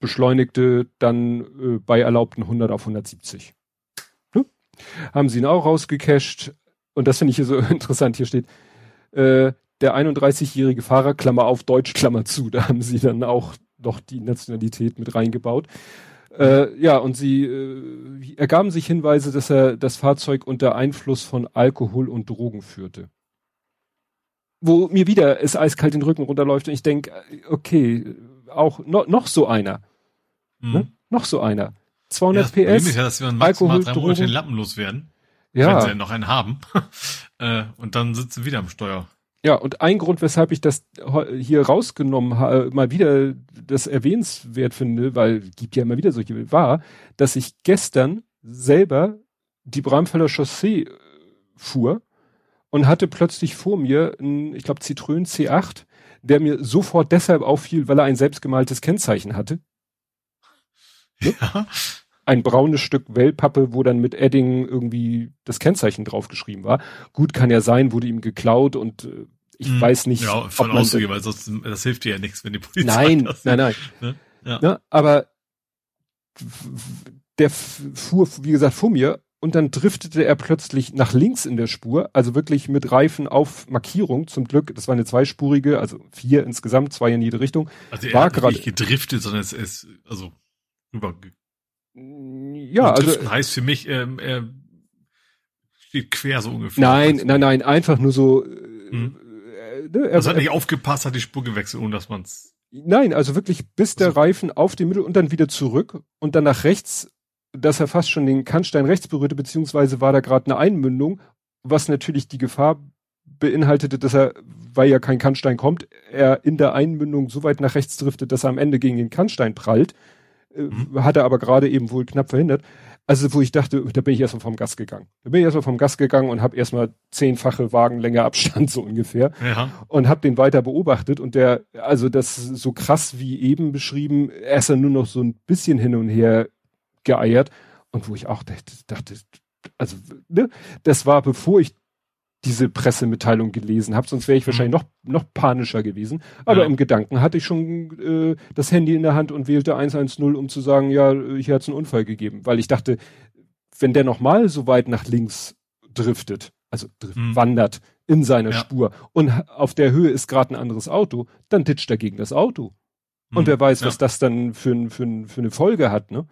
beschleunigte dann äh, bei erlaubten 100 auf 170. Hm? Haben sie ihn auch rausgecasht. Und das finde ich hier so interessant. Hier steht, äh, der 31-jährige Fahrer, Klammer auf, Deutsch, Klammer zu. Da haben sie dann auch noch die Nationalität mit reingebaut. Äh, ja, und sie äh, ergaben sich Hinweise, dass er das Fahrzeug unter Einfluss von Alkohol und Drogen führte. Wo mir wieder es eiskalt den Rücken runterläuft und ich denke, okay, auch no, noch so einer. Mhm. Ne? Noch so einer. 200 ja, das PS. Ist ja, dass wir Alkohol, drei Monate den Lappen loswerden. Ja. Wenn sie ja noch einen haben. äh, und dann sitzen sie wieder am Steuer. Ja, und ein Grund, weshalb ich das hier rausgenommen habe, mal wieder das erwähnenswert finde, weil gibt ja immer wieder solche, war, dass ich gestern selber die Bramfelder Chaussee äh, fuhr und hatte plötzlich vor mir ein, ich glaube, Citroën C8, der mir sofort deshalb auffiel, weil er ein selbstgemaltes Kennzeichen hatte. Ja. Ein braunes Stück Wellpappe, wo dann mit Edding irgendwie das Kennzeichen draufgeschrieben war. Gut, kann ja sein, wurde ihm geklaut und äh, ich hm, weiß nicht. Ja, von auszugehen, weil sonst, das hilft dir ja nichts, wenn die Polizei. Nein, das nein, nein. Ne? Ja. Ne? Aber der fuhr, wie gesagt, vor mir und dann driftete er plötzlich nach links in der Spur, also wirklich mit Reifen auf Markierung. Zum Glück, das war eine zweispurige, also vier insgesamt, zwei in jede Richtung. Also er war hat nicht gedriftet, sondern es ist also rüber. Ja, also heißt für mich, ähm, er steht quer so ungefähr. Nein, nein, nein, einfach nur so. Hm. Äh, ne, er, also hat nicht aufgepasst, hat die Spur gewechselt, ohne dass man's. Nein, also wirklich bis der also, Reifen auf die Mitte und dann wieder zurück und dann nach rechts dass er fast schon den Kannstein rechts berührte, beziehungsweise war da gerade eine Einmündung, was natürlich die Gefahr beinhaltete, dass er, weil ja kein Kannstein kommt, er in der Einmündung so weit nach rechts driftet, dass er am Ende gegen den Kannstein prallt. Äh, mhm. Hat er aber gerade eben wohl knapp verhindert. Also wo ich dachte, da bin ich erstmal vom Gas gegangen. Da bin ich erstmal vom Gas gegangen und habe erstmal zehnfache Wagenlänge Abstand so ungefähr ja. und habe den weiter beobachtet und der, also das so krass wie eben beschrieben, er ist dann nur noch so ein bisschen hin und her geeiert und wo ich auch dachte, also ne, das war bevor ich diese Pressemitteilung gelesen habe, sonst wäre ich wahrscheinlich mhm. noch noch panischer gewesen. Aber ja. im Gedanken hatte ich schon äh, das Handy in der Hand und wählte 110, um zu sagen, ja, hier hat es einen Unfall gegeben, weil ich dachte, wenn der noch mal so weit nach links driftet, also drift, mhm. wandert in seiner ja. Spur und auf der Höhe ist gerade ein anderes Auto, dann titscht er gegen das Auto. Und mhm. wer weiß, ja. was das dann für, für, für eine Folge hat, ne?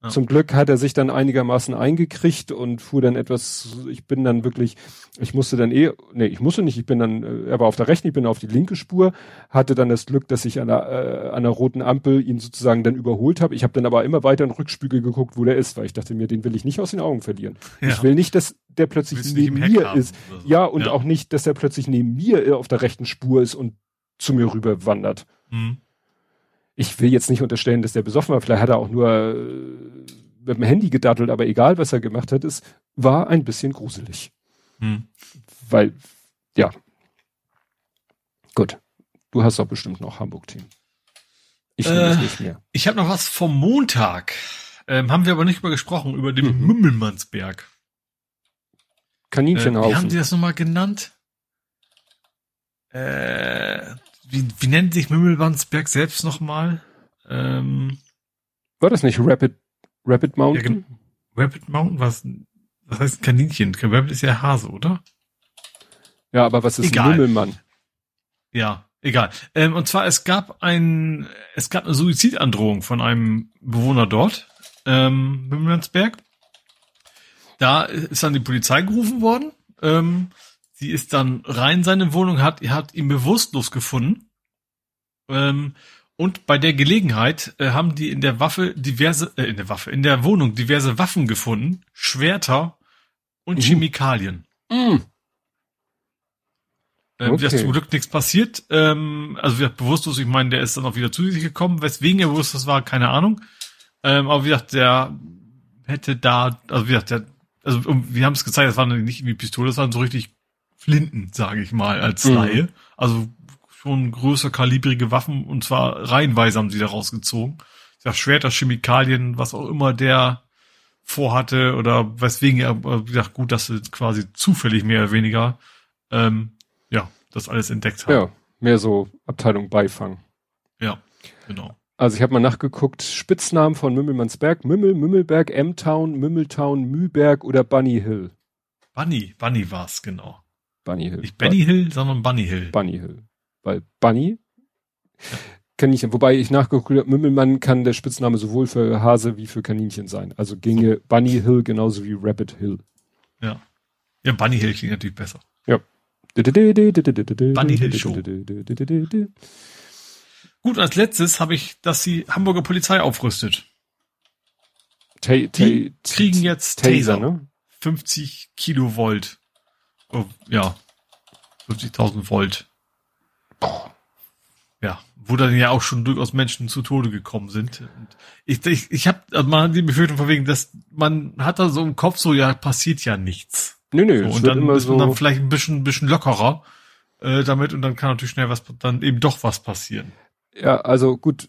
Ja. Zum Glück hat er sich dann einigermaßen eingekriegt und fuhr dann etwas, ich bin dann wirklich, ich musste dann eh, nee, ich musste nicht, ich bin dann, äh, er war auf der rechten, ich bin auf die linke Spur, hatte dann das Glück, dass ich an der, äh, an der roten Ampel ihn sozusagen dann überholt habe. Ich habe dann aber immer weiter in den Rückspiegel geguckt, wo der ist, weil ich dachte mir, den will ich nicht aus den Augen verlieren. Ja. Ich will nicht, dass der plötzlich neben mir ist. So. Ja, und ja. auch nicht, dass er plötzlich neben mir auf der rechten Spur ist und zu mir rüber wandert. Mhm ich will jetzt nicht unterstellen, dass der besoffen war. Vielleicht hat er auch nur äh, mit dem Handy gedattelt, aber egal, was er gemacht hat, es war ein bisschen gruselig. Hm. Weil, ja. Gut. Du hast doch bestimmt noch Hamburg-Team. Ich äh, nicht mehr. Ich habe noch was vom Montag. Ähm, haben wir aber nicht über gesprochen, über den mhm. Mümmelmannsberg. Kaninchenhaufen. Äh, wie haben Sie das nochmal genannt? Äh, wie, wie nennt sich Mümmelwandsberg selbst nochmal? Ähm, War das nicht Rapid, Rapid Mountain? Ja, Rapid Mountain, was, was heißt Kaninchen? Rapid ist ja Hase, oder? Ja, aber was ist egal. Mümmelmann? Ja, egal. Ähm, und zwar, es gab ein, es gab eine Suizidandrohung von einem Bewohner dort, ähm, Mümmelmannsberg. Da ist dann die Polizei gerufen worden. Ähm, Sie ist dann rein in seine Wohnung, hat, hat ihn bewusstlos gefunden. Ähm, und bei der Gelegenheit äh, haben die in der Waffe diverse, äh, in der Waffe, in der Wohnung diverse Waffen gefunden, Schwerter und mhm. Chemikalien. Mhm. Ähm, okay. ist zum Glück nichts passiert. Ähm, also wie gesagt, bewusstlos, ich meine, der ist dann auch wieder zu sich gekommen. Weswegen er bewusstlos war, keine Ahnung. Ähm, aber wie gesagt, der hätte da, also wie gesagt, der, also wir haben es gezeigt, das waren nicht irgendwie Pistole, das waren so richtig Flinten, sage ich mal, als mhm. Laie. Also schon größer kalibrige Waffen und zwar reihenweise haben sie da rausgezogen. Ich sag Schwerter, Chemikalien, was auch immer der vorhatte oder weswegen er, wie gesagt, gut, dass sie quasi zufällig mehr oder weniger, ähm, ja, das alles entdeckt haben. Ja, mehr so Abteilung Beifang. Ja, genau. Also ich habe mal nachgeguckt, Spitznamen von Mümmelmannsberg, Mümmel, Mümmelberg, M-Town, Mümmeltown, Mühlberg oder Bunny Hill. Bunny, Bunny war's, genau. Bunny Hill. Nicht Benny Hill, sondern Bunny Hill. Bunny Hill. Weil Bunny ja. kann ich, wobei ich nachgeguckt habe, Mümmelmann kann der Spitzname sowohl für Hase wie für Kaninchen sein. Also ginge so. Bunny Hill genauso wie Rabbit Hill. Ja. Ja, Bunny Hill klingt natürlich besser. Ja. Bunny Hill Show. Gut, als letztes habe ich, dass die Hamburger Polizei aufrüstet. Ta die kriegen jetzt Taser, Taser ne? 50 Kilovolt oh, ja, 50.000 Volt. Boah. Ja, wo dann ja auch schon durchaus Menschen zu Tode gekommen sind. Und ich ich, ich habe also man hat die Befürchtung von wegen, dass man hat da so im Kopf so, ja, passiert ja nichts. Nö, nö, so, und dann ist man so dann vielleicht ein bisschen, bisschen lockerer äh, damit und dann kann natürlich schnell was, dann eben doch was passieren. Ja, also gut,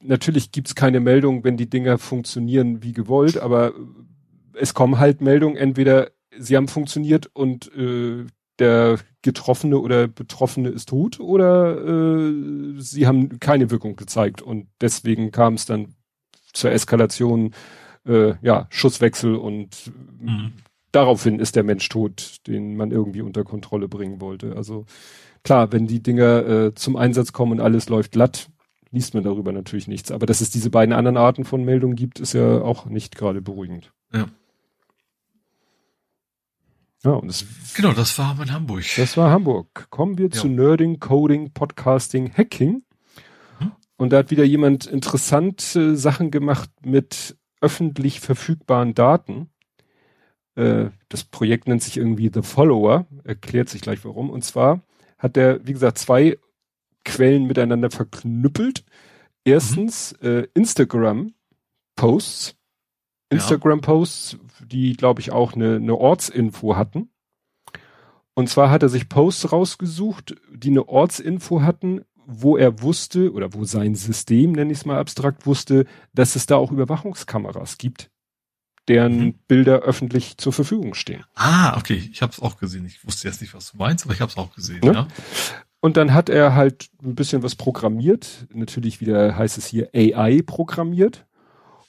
natürlich gibt's keine Meldung, wenn die Dinger funktionieren wie gewollt, aber es kommen halt Meldungen, entweder sie haben funktioniert und äh, der Getroffene oder Betroffene ist tot oder äh, sie haben keine Wirkung gezeigt und deswegen kam es dann zur Eskalation äh, ja, Schusswechsel und mhm. daraufhin ist der Mensch tot, den man irgendwie unter Kontrolle bringen wollte. Also klar, wenn die Dinger äh, zum Einsatz kommen und alles läuft glatt, liest man darüber natürlich nichts. Aber dass es diese beiden anderen Arten von Meldungen gibt, ist ja auch nicht gerade beruhigend. Ja. Ja, und das, genau, das war in Hamburg. Das war Hamburg. Kommen wir ja. zu Nerding, Coding, Podcasting, Hacking. Hm? Und da hat wieder jemand interessante Sachen gemacht mit öffentlich verfügbaren Daten. Äh, das Projekt nennt sich irgendwie The Follower, erklärt sich gleich warum. Und zwar hat der, wie gesagt, zwei Quellen miteinander verknüppelt. Erstens mhm. äh, Instagram-Posts. Instagram-Posts, die, glaube ich, auch eine, eine Ortsinfo hatten. Und zwar hat er sich Posts rausgesucht, die eine Ortsinfo hatten, wo er wusste, oder wo sein System, nenne ich es mal abstrakt, wusste, dass es da auch Überwachungskameras gibt, deren mhm. Bilder öffentlich zur Verfügung stehen. Ah, okay, ich habe es auch gesehen. Ich wusste jetzt nicht, was du meinst, aber ich habe es auch gesehen. Ne? Ja. Und dann hat er halt ein bisschen was programmiert. Natürlich wieder heißt es hier AI programmiert.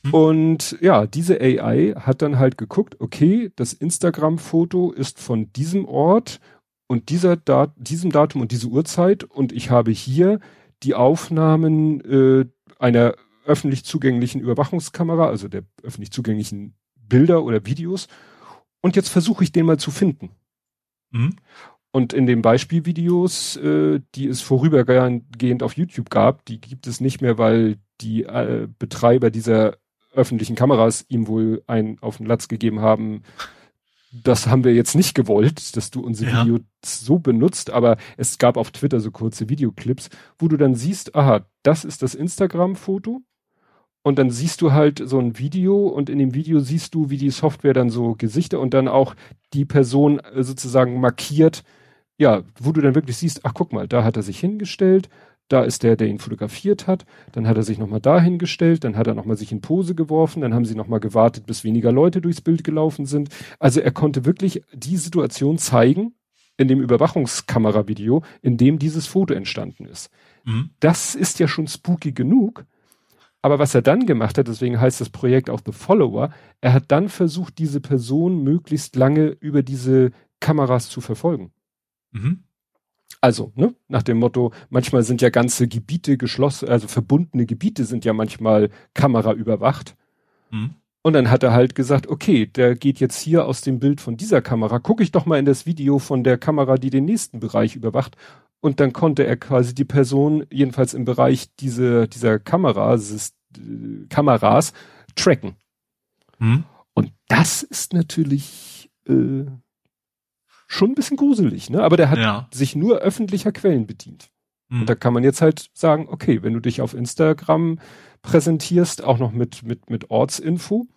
Mhm. Und ja, diese AI hat dann halt geguckt, okay, das Instagram-Foto ist von diesem Ort und dieser Dat diesem Datum und diese Uhrzeit und ich habe hier die Aufnahmen äh, einer öffentlich zugänglichen Überwachungskamera, also der öffentlich zugänglichen Bilder oder Videos. Und jetzt versuche ich den mal zu finden. Mhm. Und in den Beispielvideos, äh, die es vorübergehend auf YouTube gab, die gibt es nicht mehr, weil die äh, Betreiber dieser öffentlichen Kameras ihm wohl einen auf den Latz gegeben haben. Das haben wir jetzt nicht gewollt, dass du unsere ja. Videos so benutzt, aber es gab auf Twitter so kurze Videoclips, wo du dann siehst, aha, das ist das Instagram-Foto, und dann siehst du halt so ein Video und in dem Video siehst du, wie die Software dann so Gesichter und dann auch die Person äh, sozusagen markiert, ja, wo du dann wirklich siehst, ach guck mal, da hat er sich hingestellt, da ist der, der ihn fotografiert hat, dann hat er sich nochmal da hingestellt, dann hat er nochmal sich in Pose geworfen, dann haben sie nochmal gewartet, bis weniger Leute durchs Bild gelaufen sind. Also er konnte wirklich die Situation zeigen in dem Überwachungskameravideo, in dem dieses Foto entstanden ist. Mhm. Das ist ja schon spooky genug. Aber was er dann gemacht hat, deswegen heißt das Projekt auch The Follower, er hat dann versucht, diese Person möglichst lange über diese Kameras zu verfolgen. Mhm. Also, ne, nach dem Motto, manchmal sind ja ganze Gebiete geschlossen, also verbundene Gebiete sind ja manchmal Kamera überwacht. Mhm. Und dann hat er halt gesagt, okay, der geht jetzt hier aus dem Bild von dieser Kamera, gucke ich doch mal in das Video von der Kamera, die den nächsten Bereich überwacht und dann konnte er quasi die Person, jedenfalls im Bereich diese, dieser Kameras, Kameras tracken. Hm. Und das ist natürlich äh, schon ein bisschen gruselig, ne? Aber der hat ja. sich nur öffentlicher Quellen bedient. Hm. Und da kann man jetzt halt sagen, okay, wenn du dich auf Instagram präsentierst, auch noch mit, mit, mit Ortsinfo,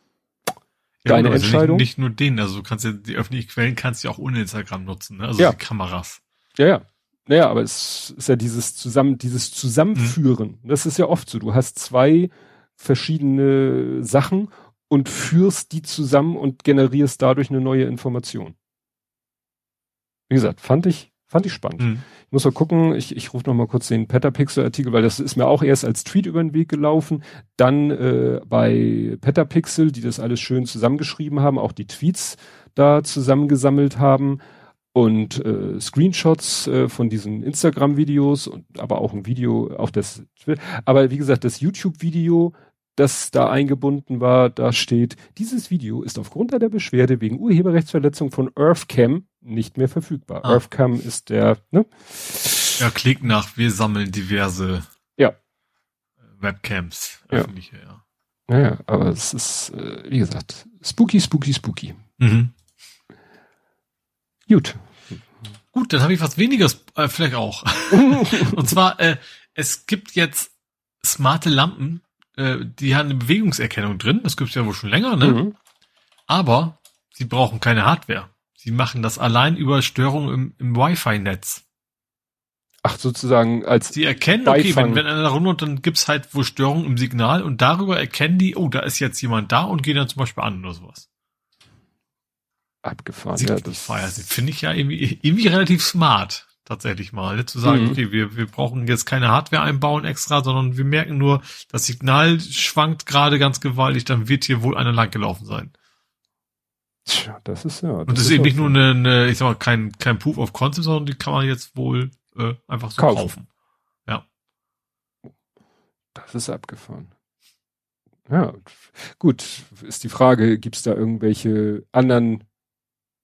ja, deine also Entscheidung. Nicht, nicht, nur den, also du kannst ja die öffentlichen Quellen kannst du ja auch ohne Instagram nutzen, ne? Also ja. die Kameras. Ja, ja. Naja, aber es ist ja dieses Zusammen, dieses Zusammenführen. Mhm. Das ist ja oft so. Du hast zwei verschiedene Sachen und führst die zusammen und generierst dadurch eine neue Information. Wie gesagt, fand ich, fand ich spannend. Mhm. Ich muss mal gucken, ich, ich rufe noch mal kurz den Petapixel-Artikel, weil das ist mir auch erst als Tweet über den Weg gelaufen. Dann äh, bei Petapixel, die das alles schön zusammengeschrieben haben, auch die Tweets da zusammengesammelt haben und äh, Screenshots äh, von diesen Instagram-Videos und aber auch ein Video auf das aber wie gesagt das YouTube-Video das da eingebunden war da steht dieses Video ist aufgrund der Beschwerde wegen Urheberrechtsverletzung von EarthCam nicht mehr verfügbar ah. EarthCam ist der ne ja klick nach wir sammeln diverse ja Webcams öffentliche ja, ja. Naja, aber es ist, äh, wie gesagt, spooky, spooky, spooky. Mhm. Gut. Gut, dann habe ich was weniges, äh, vielleicht auch. und zwar, äh, es gibt jetzt smarte Lampen, äh, die haben eine Bewegungserkennung drin. Das gibt's ja wohl schon länger, ne? Mhm. Aber sie brauchen keine Hardware. Sie machen das allein über Störungen im, im Wi-Fi-Netz. Ach, sozusagen als. Sie erkennen, okay, wenn, wenn einer runter, dann gibt's halt wohl Störungen im Signal und darüber erkennen die, oh, da ist jetzt jemand da und gehen dann zum Beispiel an oder sowas abgefahren. ja, das finde ich ja irgendwie, irgendwie relativ smart. tatsächlich mal. Ne? Zu sagen, mhm. okay, wir, wir brauchen jetzt keine Hardware einbauen extra, sondern wir merken nur, das Signal schwankt gerade ganz gewaltig, dann wird hier wohl einer lang gelaufen sein. Tja, das ist ja. Das Und das ist, eben nicht nur eine, eine, ich sag mal, kein, kein Proof of Concept, sondern die kann man jetzt wohl äh, einfach so kaufen. kaufen. Ja. Das ist abgefahren. Ja, gut. Ist die Frage, gibt es da irgendwelche anderen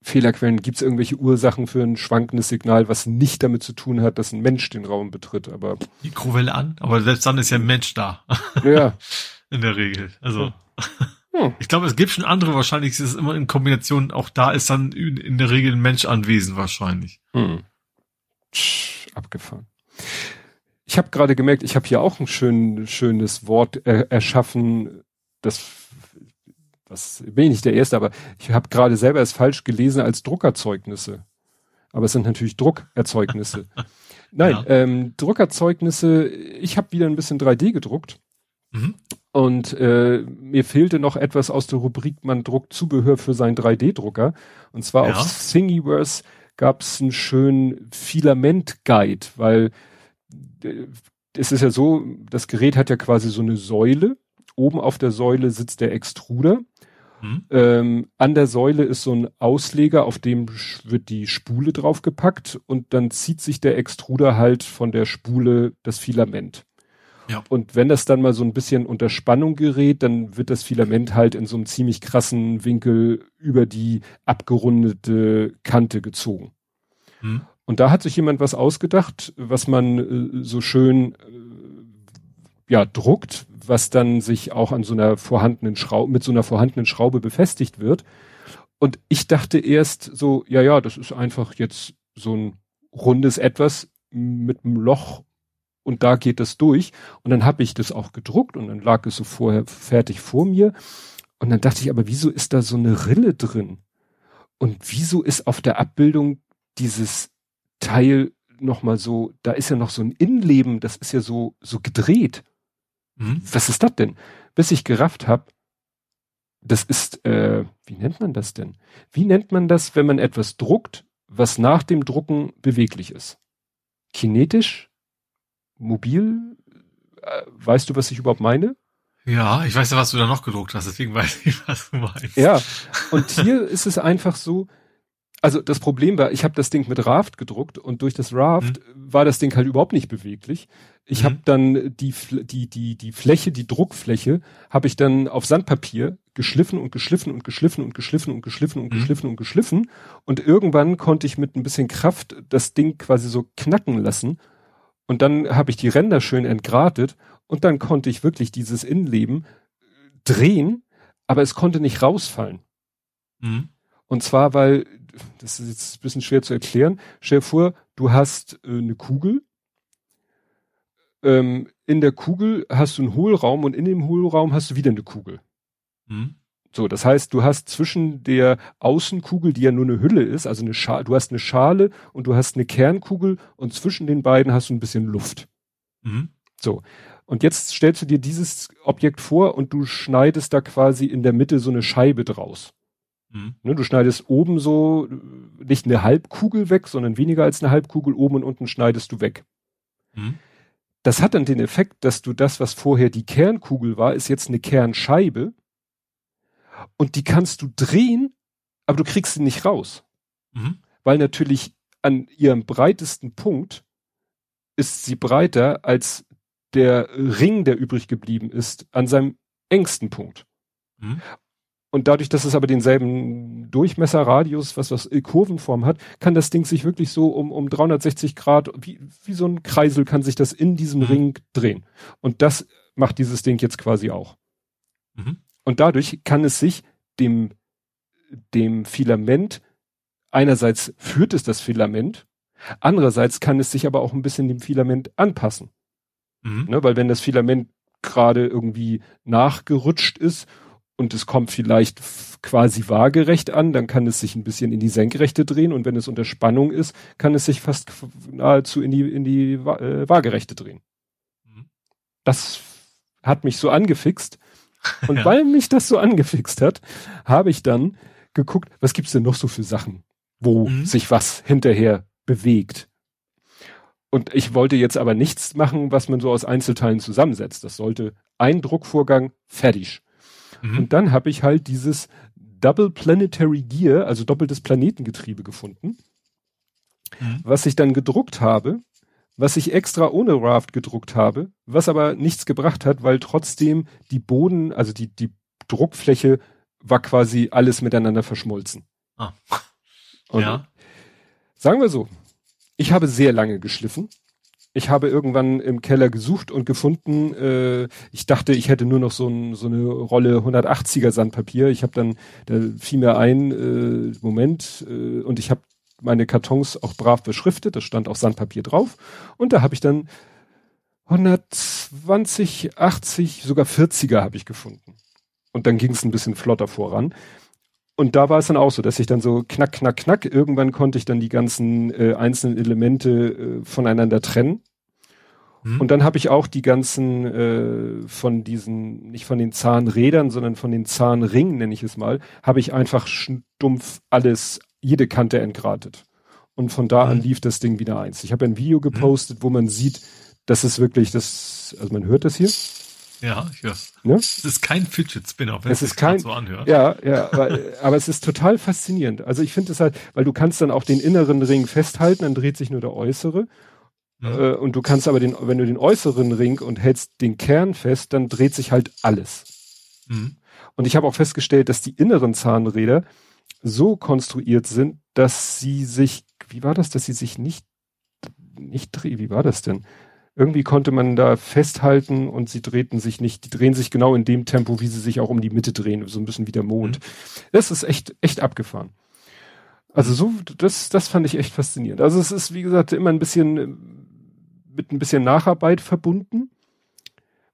Fehlerquellen? Gibt es irgendwelche Ursachen für ein schwankendes Signal, was nicht damit zu tun hat, dass ein Mensch den Raum betritt? Aber Mikrowelle an, aber selbst dann ist ja ein Mensch da. Ja. In der Regel. Also. Hm. Ich glaube, es gibt schon andere, wahrscheinlich ist es immer in Kombination, auch da ist dann in der Regel ein Mensch anwesend wahrscheinlich. Hm. Abgefahren. Ich habe gerade gemerkt, ich habe hier auch ein schön, schönes Wort äh, erschaffen, das was bin ich nicht der Erste, aber ich habe gerade selber es falsch gelesen als Druckerzeugnisse. Aber es sind natürlich Druckerzeugnisse. Nein, ja. ähm, Druckerzeugnisse, ich habe wieder ein bisschen 3D gedruckt. Mhm. Und äh, mir fehlte noch etwas aus der Rubrik, man druckt Zubehör für seinen 3D-Drucker. Und zwar ja. auf Thingiverse gab es einen schönen Filament-Guide, weil äh, es ist ja so, das Gerät hat ja quasi so eine Säule. Oben auf der Säule sitzt der Extruder. Mhm. Ähm, an der Säule ist so ein Ausleger, auf dem wird die Spule draufgepackt und dann zieht sich der Extruder halt von der Spule das Filament. Ja. Und wenn das dann mal so ein bisschen unter Spannung gerät, dann wird das Filament halt in so einem ziemlich krassen Winkel über die abgerundete Kante gezogen. Hm. Und da hat sich jemand was ausgedacht, was man äh, so schön äh, ja druckt, was dann sich auch an so einer vorhandenen Schraube mit so einer vorhandenen Schraube befestigt wird. Und ich dachte erst so, ja, ja, das ist einfach jetzt so ein rundes etwas mit einem Loch und da geht das durch. Und dann habe ich das auch gedruckt und dann lag es so vorher fertig vor mir. Und dann dachte ich, aber wieso ist da so eine Rille drin? Und wieso ist auf der Abbildung dieses Teil nochmal so, da ist ja noch so ein Innenleben, das ist ja so, so gedreht. Mhm. Was ist das denn? Bis ich gerafft habe, das ist, äh, wie nennt man das denn? Wie nennt man das, wenn man etwas druckt, was nach dem Drucken beweglich ist? Kinetisch? Mobil. Äh, weißt du, was ich überhaupt meine? Ja, ich weiß ja, was du da noch gedruckt hast, deswegen weiß ich, was du meinst. Ja, und hier ist es einfach so, also das Problem war, ich habe das Ding mit Raft gedruckt und durch das Raft mhm. war das Ding halt überhaupt nicht beweglich. Ich mhm. habe dann die die die die Fläche, die Druckfläche, habe ich dann auf Sandpapier geschliffen und geschliffen und geschliffen und geschliffen und geschliffen und mhm. geschliffen und geschliffen und irgendwann konnte ich mit ein bisschen Kraft das Ding quasi so knacken lassen und dann habe ich die Ränder schön entgratet und dann konnte ich wirklich dieses Innenleben drehen, aber es konnte nicht rausfallen. Mhm. Und zwar, weil, das ist jetzt ein bisschen schwer zu erklären, stell dir vor, du hast äh, eine Kugel, ähm, in der Kugel hast du einen Hohlraum und in dem Hohlraum hast du wieder eine Kugel. Mhm. So, das heißt, du hast zwischen der Außenkugel, die ja nur eine Hülle ist, also eine Schale, du hast eine Schale und du hast eine Kernkugel und zwischen den beiden hast du ein bisschen Luft. Mhm. So. Und jetzt stellst du dir dieses Objekt vor und du schneidest da quasi in der Mitte so eine Scheibe draus. Mhm. Ne, du schneidest oben so nicht eine Halbkugel weg, sondern weniger als eine Halbkugel oben und unten schneidest du weg. Mhm. Das hat dann den Effekt, dass du das, was vorher die Kernkugel war, ist jetzt eine Kernscheibe und die kannst du drehen, aber du kriegst sie nicht raus. Mhm. Weil natürlich an ihrem breitesten Punkt ist sie breiter als der Ring, der übrig geblieben ist, an seinem engsten Punkt. Mhm. Und dadurch, dass es aber denselben Durchmesserradius, was was Kurvenform hat, kann das Ding sich wirklich so um, um 360 Grad, wie, wie so ein Kreisel kann sich das in diesem mhm. Ring drehen. Und das macht dieses Ding jetzt quasi auch. Mhm. Und dadurch kann es sich dem, dem Filament, einerseits führt es das Filament, andererseits kann es sich aber auch ein bisschen dem Filament anpassen. Mhm. Ne, weil wenn das Filament gerade irgendwie nachgerutscht ist und es kommt vielleicht quasi waagerecht an, dann kann es sich ein bisschen in die Senkrechte drehen und wenn es unter Spannung ist, kann es sich fast nahezu in die, in die äh, Waagerechte drehen. Mhm. Das hat mich so angefixt, und ja. weil mich das so angefixt hat, habe ich dann geguckt, was gibt's denn noch so für Sachen, wo mhm. sich was hinterher bewegt. Und ich wollte jetzt aber nichts machen, was man so aus Einzelteilen zusammensetzt. Das sollte ein Druckvorgang fertig. Mhm. Und dann habe ich halt dieses Double Planetary Gear, also doppeltes Planetengetriebe gefunden, mhm. was ich dann gedruckt habe, was ich extra ohne Raft gedruckt habe, was aber nichts gebracht hat, weil trotzdem die Boden, also die, die Druckfläche war quasi alles miteinander verschmolzen. Ah. Und ja. Sagen wir so, ich habe sehr lange geschliffen. Ich habe irgendwann im Keller gesucht und gefunden, äh, ich dachte, ich hätte nur noch so, ein, so eine Rolle 180er Sandpapier. Ich habe dann, da fiel mir ein, äh, Moment, äh, und ich habe meine Kartons auch brav beschriftet, da stand auch Sandpapier drauf. Und da habe ich dann 120, 80, sogar 40er habe ich gefunden. Und dann ging es ein bisschen flotter voran. Und da war es dann auch so, dass ich dann so knack, knack, knack, irgendwann konnte ich dann die ganzen äh, einzelnen Elemente äh, voneinander trennen. Mhm. Und dann habe ich auch die ganzen äh, von diesen, nicht von den Zahnrädern, sondern von den Zahnringen, nenne ich es mal, habe ich einfach stumpf alles, jede Kante entgratet. Und von da mhm. an lief das Ding wieder eins. Ich habe ein Video mhm. gepostet, mhm. wo man sieht, dass es wirklich das, also man hört das hier. Ja, ich hör's. Ne? Es ist kein Fidget Spinner, wenn es, es ist kein, so anhört. Ja, ja, aber, aber es ist total faszinierend. Also ich finde es halt, weil du kannst dann auch den inneren Ring festhalten, dann dreht sich nur der äußere. Mhm. Äh, und du kannst aber den, wenn du den äußeren Ring und hältst den Kern fest, dann dreht sich halt alles. Mhm. Und ich habe auch festgestellt, dass die inneren Zahnräder so konstruiert sind, dass sie sich, wie war das, dass sie sich nicht, nicht drehen, wie war das denn? irgendwie konnte man da festhalten und sie drehten sich nicht, die drehen sich genau in dem Tempo, wie sie sich auch um die Mitte drehen, so ein bisschen wie der Mond. Mhm. Das ist echt, echt abgefahren. Also so, das, das fand ich echt faszinierend. Also es ist, wie gesagt, immer ein bisschen mit ein bisschen Nacharbeit verbunden,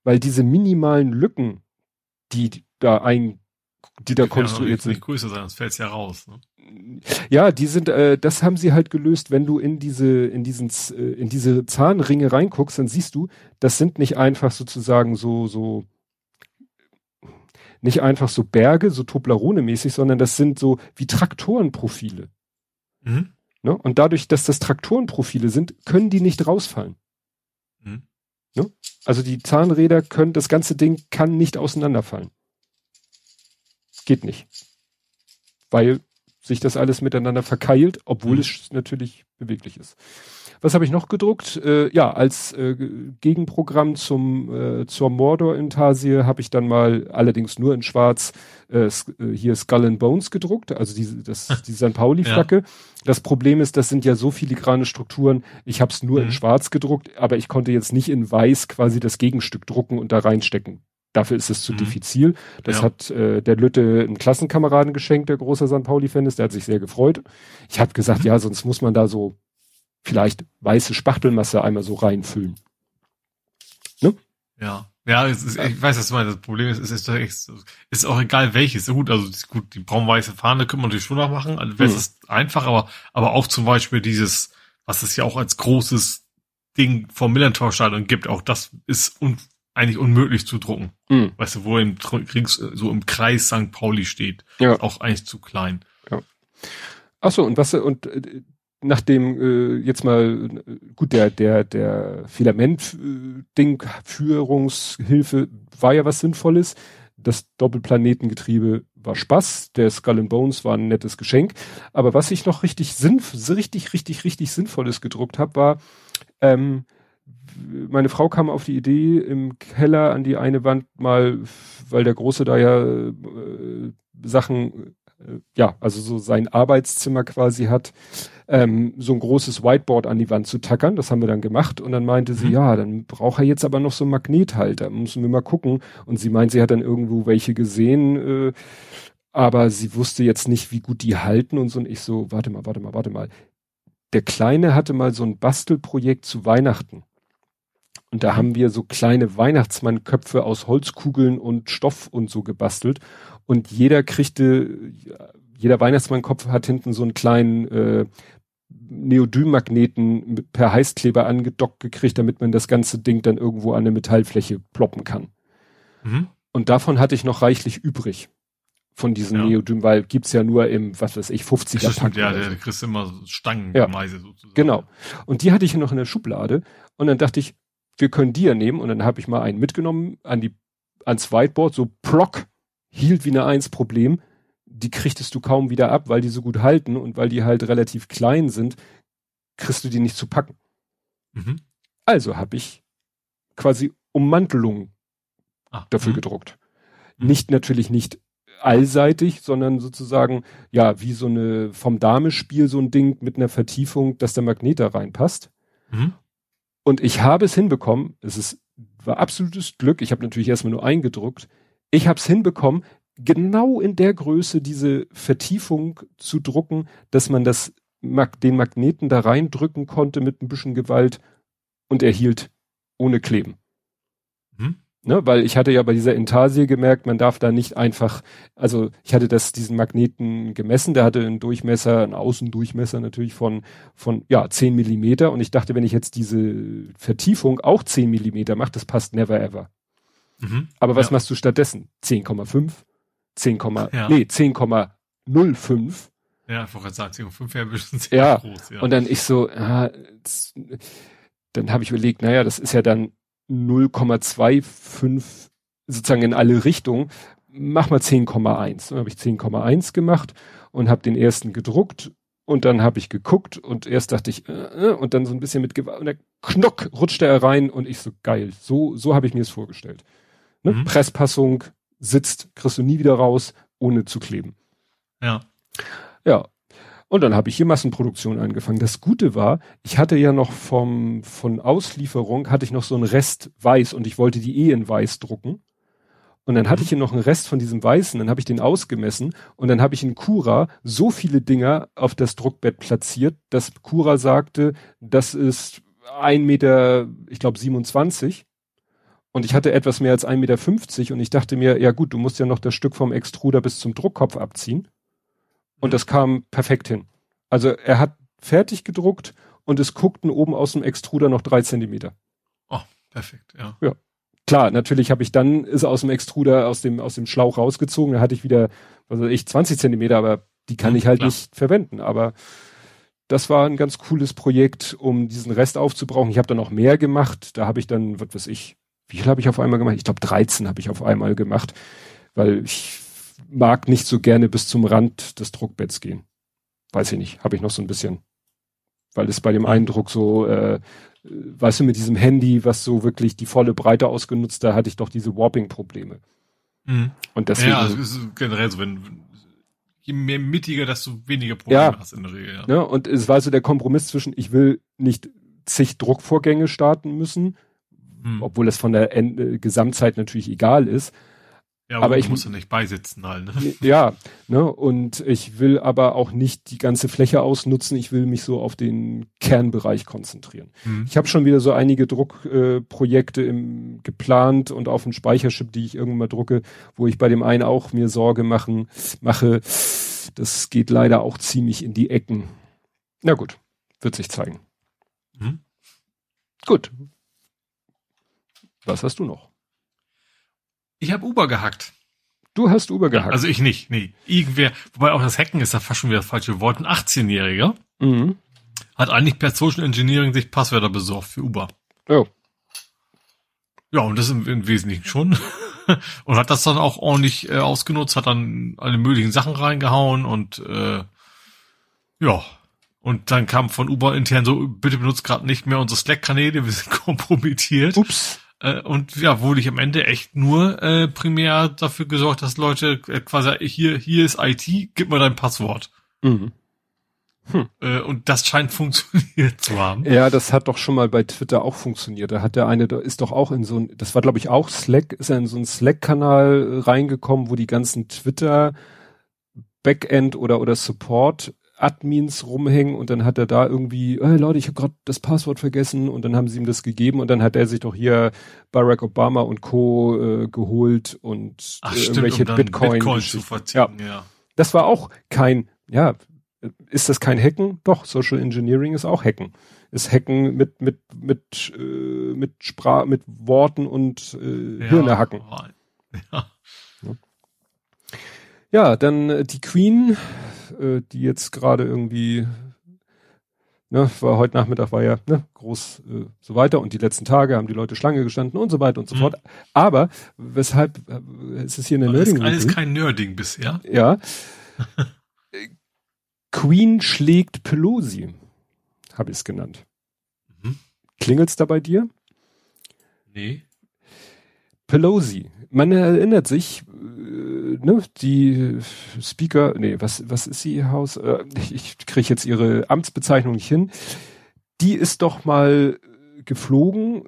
weil diese minimalen Lücken, die da ein, die da konstruiert sind. Nicht größer sein, sonst fällt's ja raus. Ne? ja, die sind, äh, das haben sie halt gelöst, wenn du in diese, in diesen, äh, in diese Zahnringe reinguckst, dann siehst du, das sind nicht einfach sozusagen so, so, nicht einfach so Berge, so Toblerone-mäßig, sondern das sind so wie Traktorenprofile. Mhm. Ne? Und dadurch, dass das Traktorenprofile sind, können die nicht rausfallen. Mhm. Ne? Also die Zahnräder können, das ganze Ding kann nicht auseinanderfallen. Geht nicht. Weil sich das alles miteinander verkeilt, obwohl mhm. es natürlich beweglich ist. Was habe ich noch gedruckt? Äh, ja, als äh, Gegenprogramm zum äh, zur Mordor-Intarsie habe ich dann mal allerdings nur in Schwarz äh, äh hier Skull and Bones gedruckt, also die, das, die St. Pauli-Flagge. Ja. Das Problem ist, das sind ja so filigrane Strukturen. Ich habe es nur mhm. in Schwarz gedruckt, aber ich konnte jetzt nicht in Weiß quasi das Gegenstück drucken und da reinstecken. Dafür ist es zu mhm. diffizil. Das ja. hat äh, der Lütte einen Klassenkameraden geschenkt, der großer St. Pauli-Fan ist. Der hat sich sehr gefreut. Ich habe gesagt, mhm. ja, sonst muss man da so vielleicht weiße Spachtelmasse einmal so reinfüllen. Ne? Ja. Ja, ist, ich weiß, was du meinst. Das Problem ist, es ist, es ist auch egal welches. Gut, also gut, die braun-weiße Fahne können wir natürlich schon noch machen. Also es mhm. einfach, aber, aber auch zum Beispiel dieses, was es ja auch als großes Ding vom Millantor-Stadion gibt, auch das ist un eigentlich unmöglich zu drucken. Mhm. Weißt du, wo im Kriegs, so im Kreis St. Pauli steht. Ja. Auch eigentlich zu klein. Ja. Ach so, und was, und äh, nachdem äh, jetzt mal, gut, der, der, der Filament-Ding, Führungshilfe war ja was Sinnvolles. Das Doppelplanetengetriebe war Spaß. Der Skull and Bones war ein nettes Geschenk. Aber was ich noch richtig sinnvoll, richtig, richtig, richtig Sinnvolles gedruckt habe, war, ähm, meine Frau kam auf die Idee, im Keller an die eine Wand mal, weil der Große da ja äh, Sachen, äh, ja, also so sein Arbeitszimmer quasi hat, ähm, so ein großes Whiteboard an die Wand zu tackern. Das haben wir dann gemacht und dann meinte sie, mhm. ja, dann braucht er jetzt aber noch so einen Magnethalter. Müssen wir mal gucken. Und sie meint, sie hat dann irgendwo welche gesehen, äh, aber sie wusste jetzt nicht, wie gut die halten und so. Und ich so, warte mal, warte mal, warte mal. Der Kleine hatte mal so ein Bastelprojekt zu Weihnachten. Und da haben wir so kleine Weihnachtsmannköpfe aus Holzkugeln und Stoff und so gebastelt. Und jeder kriegte, jeder Weihnachtsmannkopf hat hinten so einen kleinen äh, Neodym-Magneten per Heißkleber angedockt gekriegt, damit man das ganze Ding dann irgendwo an der Metallfläche ploppen kann. Mhm. Und davon hatte ich noch reichlich übrig. von diesen ja. Neodym, weil gibt's ja nur im, was weiß ich, 50er Pack. Ja, der, kriegst immer Stangen ja. sozusagen. Genau. Und die hatte ich noch in der Schublade und dann dachte ich, wir können die ja nehmen und dann habe ich mal einen mitgenommen an die ans Whiteboard, so plock, hielt wie eine Eins Problem. Die kriegtest du kaum wieder ab, weil die so gut halten und weil die halt relativ klein sind, kriegst du die nicht zu packen. Mhm. Also habe ich quasi Ummantelungen ah, dafür mh. gedruckt. Mhm. Nicht natürlich nicht allseitig, sondern sozusagen, ja, wie so eine vom Damespiel so ein Ding mit einer Vertiefung, dass der Magnet da reinpasst. Mhm. Und ich habe es hinbekommen, es ist, war absolutes Glück, ich habe natürlich erstmal nur eingedruckt, ich habe es hinbekommen, genau in der Größe diese Vertiefung zu drucken, dass man das den Magneten da reindrücken konnte mit ein bisschen Gewalt und er hielt ohne Kleben. Ne, weil ich hatte ja bei dieser Intarsie gemerkt, man darf da nicht einfach, also ich hatte das, diesen Magneten gemessen, der hatte einen Durchmesser, einen Außendurchmesser natürlich von, von, ja, 10 Millimeter und ich dachte, wenn ich jetzt diese Vertiefung auch 10 Millimeter mache, das passt never ever. Mhm. Aber was ja. machst du stattdessen? 10,5? 10, ja. nee, 10,05 ja, ich wollte sagen, CO5 wäre ein bisschen sehr ja. groß. Ja. Und dann ich so, ja, dann habe ich überlegt, naja, das ist ja dann 0,25 sozusagen in alle Richtungen. Mach mal 10,1. Dann habe ich 10,1 gemacht und habe den ersten gedruckt und dann habe ich geguckt und erst dachte ich, äh, äh und dann so ein bisschen mit Gewalt, und der Knock rutschte er rein und ich so, geil, so, so habe ich mir es vorgestellt. Ne? Mhm. Presspassung, sitzt, kriegst du nie wieder raus, ohne zu kleben. Ja. Ja. Und dann habe ich hier Massenproduktion angefangen. Das Gute war, ich hatte ja noch vom, von Auslieferung hatte ich noch so einen Rest weiß und ich wollte die eh in weiß drucken. Und dann hatte ich hier noch einen Rest von diesem Weißen, dann habe ich den ausgemessen und dann habe ich in Cura so viele Dinger auf das Druckbett platziert, dass Cura sagte, das ist ein Meter, ich glaube 27. Und ich hatte etwas mehr als ein Meter fünfzig und ich dachte mir, ja gut, du musst ja noch das Stück vom Extruder bis zum Druckkopf abziehen. Und das kam perfekt hin. Also er hat fertig gedruckt und es guckten oben aus dem Extruder noch drei Zentimeter. Oh, perfekt, ja. Ja. Klar, natürlich habe ich dann, ist aus dem Extruder, aus dem, aus dem Schlauch rausgezogen, da hatte ich wieder, was weiß ich, 20 Zentimeter, aber die kann mhm, ich halt klar. nicht verwenden. Aber das war ein ganz cooles Projekt, um diesen Rest aufzubrauchen. Ich habe dann noch mehr gemacht. Da habe ich dann, was weiß ich, wie viel habe ich auf einmal gemacht? Ich glaube 13 habe ich auf einmal gemacht, weil ich mag nicht so gerne bis zum Rand des Druckbetts gehen. Weiß ich nicht, habe ich noch so ein bisschen. Weil es bei dem Eindruck so, äh, weißt du, mit diesem Handy, was so wirklich die volle Breite ausgenutzt, da hatte ich doch diese Warping-Probleme. Mhm. Und deswegen. Ja, also ist generell so, wenn, je mehr mittiger, desto weniger Probleme ja, hast in der Regel. Ja. Ne? Und es war so der Kompromiss zwischen, ich will nicht zig Druckvorgänge starten müssen, mhm. obwohl es von der End Gesamtzeit natürlich egal ist, ja, aber, aber ich muss ja nicht beisitzen halt. Ne? Ja, ne? Und ich will aber auch nicht die ganze Fläche ausnutzen. Ich will mich so auf den Kernbereich konzentrieren. Mhm. Ich habe schon wieder so einige Druckprojekte äh, geplant und auf dem Speicherchip, die ich irgendwann mal drucke, wo ich bei dem einen auch mir Sorge machen mache. Das geht leider auch ziemlich in die Ecken. Na gut, wird sich zeigen. Mhm. Gut. Was hast du noch? Ich habe Uber gehackt. Du hast Uber gehackt. Also ich nicht, nee. Irgendwer, wobei auch das Hacken ist da fast schon wieder das falsche Wort. Ein 18-Jähriger mhm. hat eigentlich per Social Engineering sich Passwörter besorgt für Uber. Oh. Ja, und das im, im Wesentlichen schon. und hat das dann auch ordentlich äh, ausgenutzt, hat dann alle möglichen Sachen reingehauen und äh, ja. Und dann kam von Uber intern so, bitte benutzt gerade nicht mehr unsere Slack-Kanäle, wir sind kompromittiert. Ups. Äh, und ja, wurde ich am Ende echt nur äh, primär dafür gesorgt, dass Leute äh, quasi hier hier ist IT, gib mal dein Passwort. Mhm. Hm. Äh, und das scheint funktioniert zu haben. Ja, das hat doch schon mal bei Twitter auch funktioniert. Da hat der eine, da ist doch auch in so ein, das war glaube ich auch Slack, ist er in so einen Slack-Kanal reingekommen, wo die ganzen Twitter Backend oder oder Support Admins rumhängen und dann hat er da irgendwie, hey Leute, ich habe gerade das Passwort vergessen und dann haben sie ihm das gegeben und dann hat er sich doch hier Barack Obama und Co. Äh, geholt und Ach, äh, stimmt, irgendwelche um Bitcoin, Bitcoin zu verziehen, ja. ja. Das war auch kein, ja, ist das kein Hacken? Doch, Social Engineering ist auch Hacken. Ist Hacken mit mit mit äh, mit Sprach mit Worten und äh, ja, Hirne hacken. Ja. Ja, dann äh, die Queen, äh, die jetzt gerade irgendwie, ne, war heute Nachmittag war ja ne, groß äh, so weiter und die letzten Tage haben die Leute Schlange gestanden und so weiter und so mhm. fort. Aber weshalb äh, ist es hier eine Nerding? Ist alles kein Nerding bisher. Ja. Queen schlägt Pelosi, habe ich es genannt. Mhm. Klingelt's da bei dir? Nee. Pelosi. Man erinnert sich, ne, die Speaker, nee, was, was ist sie ihr Haus? Äh, ich, kriege jetzt ihre Amtsbezeichnung nicht hin. Die ist doch mal geflogen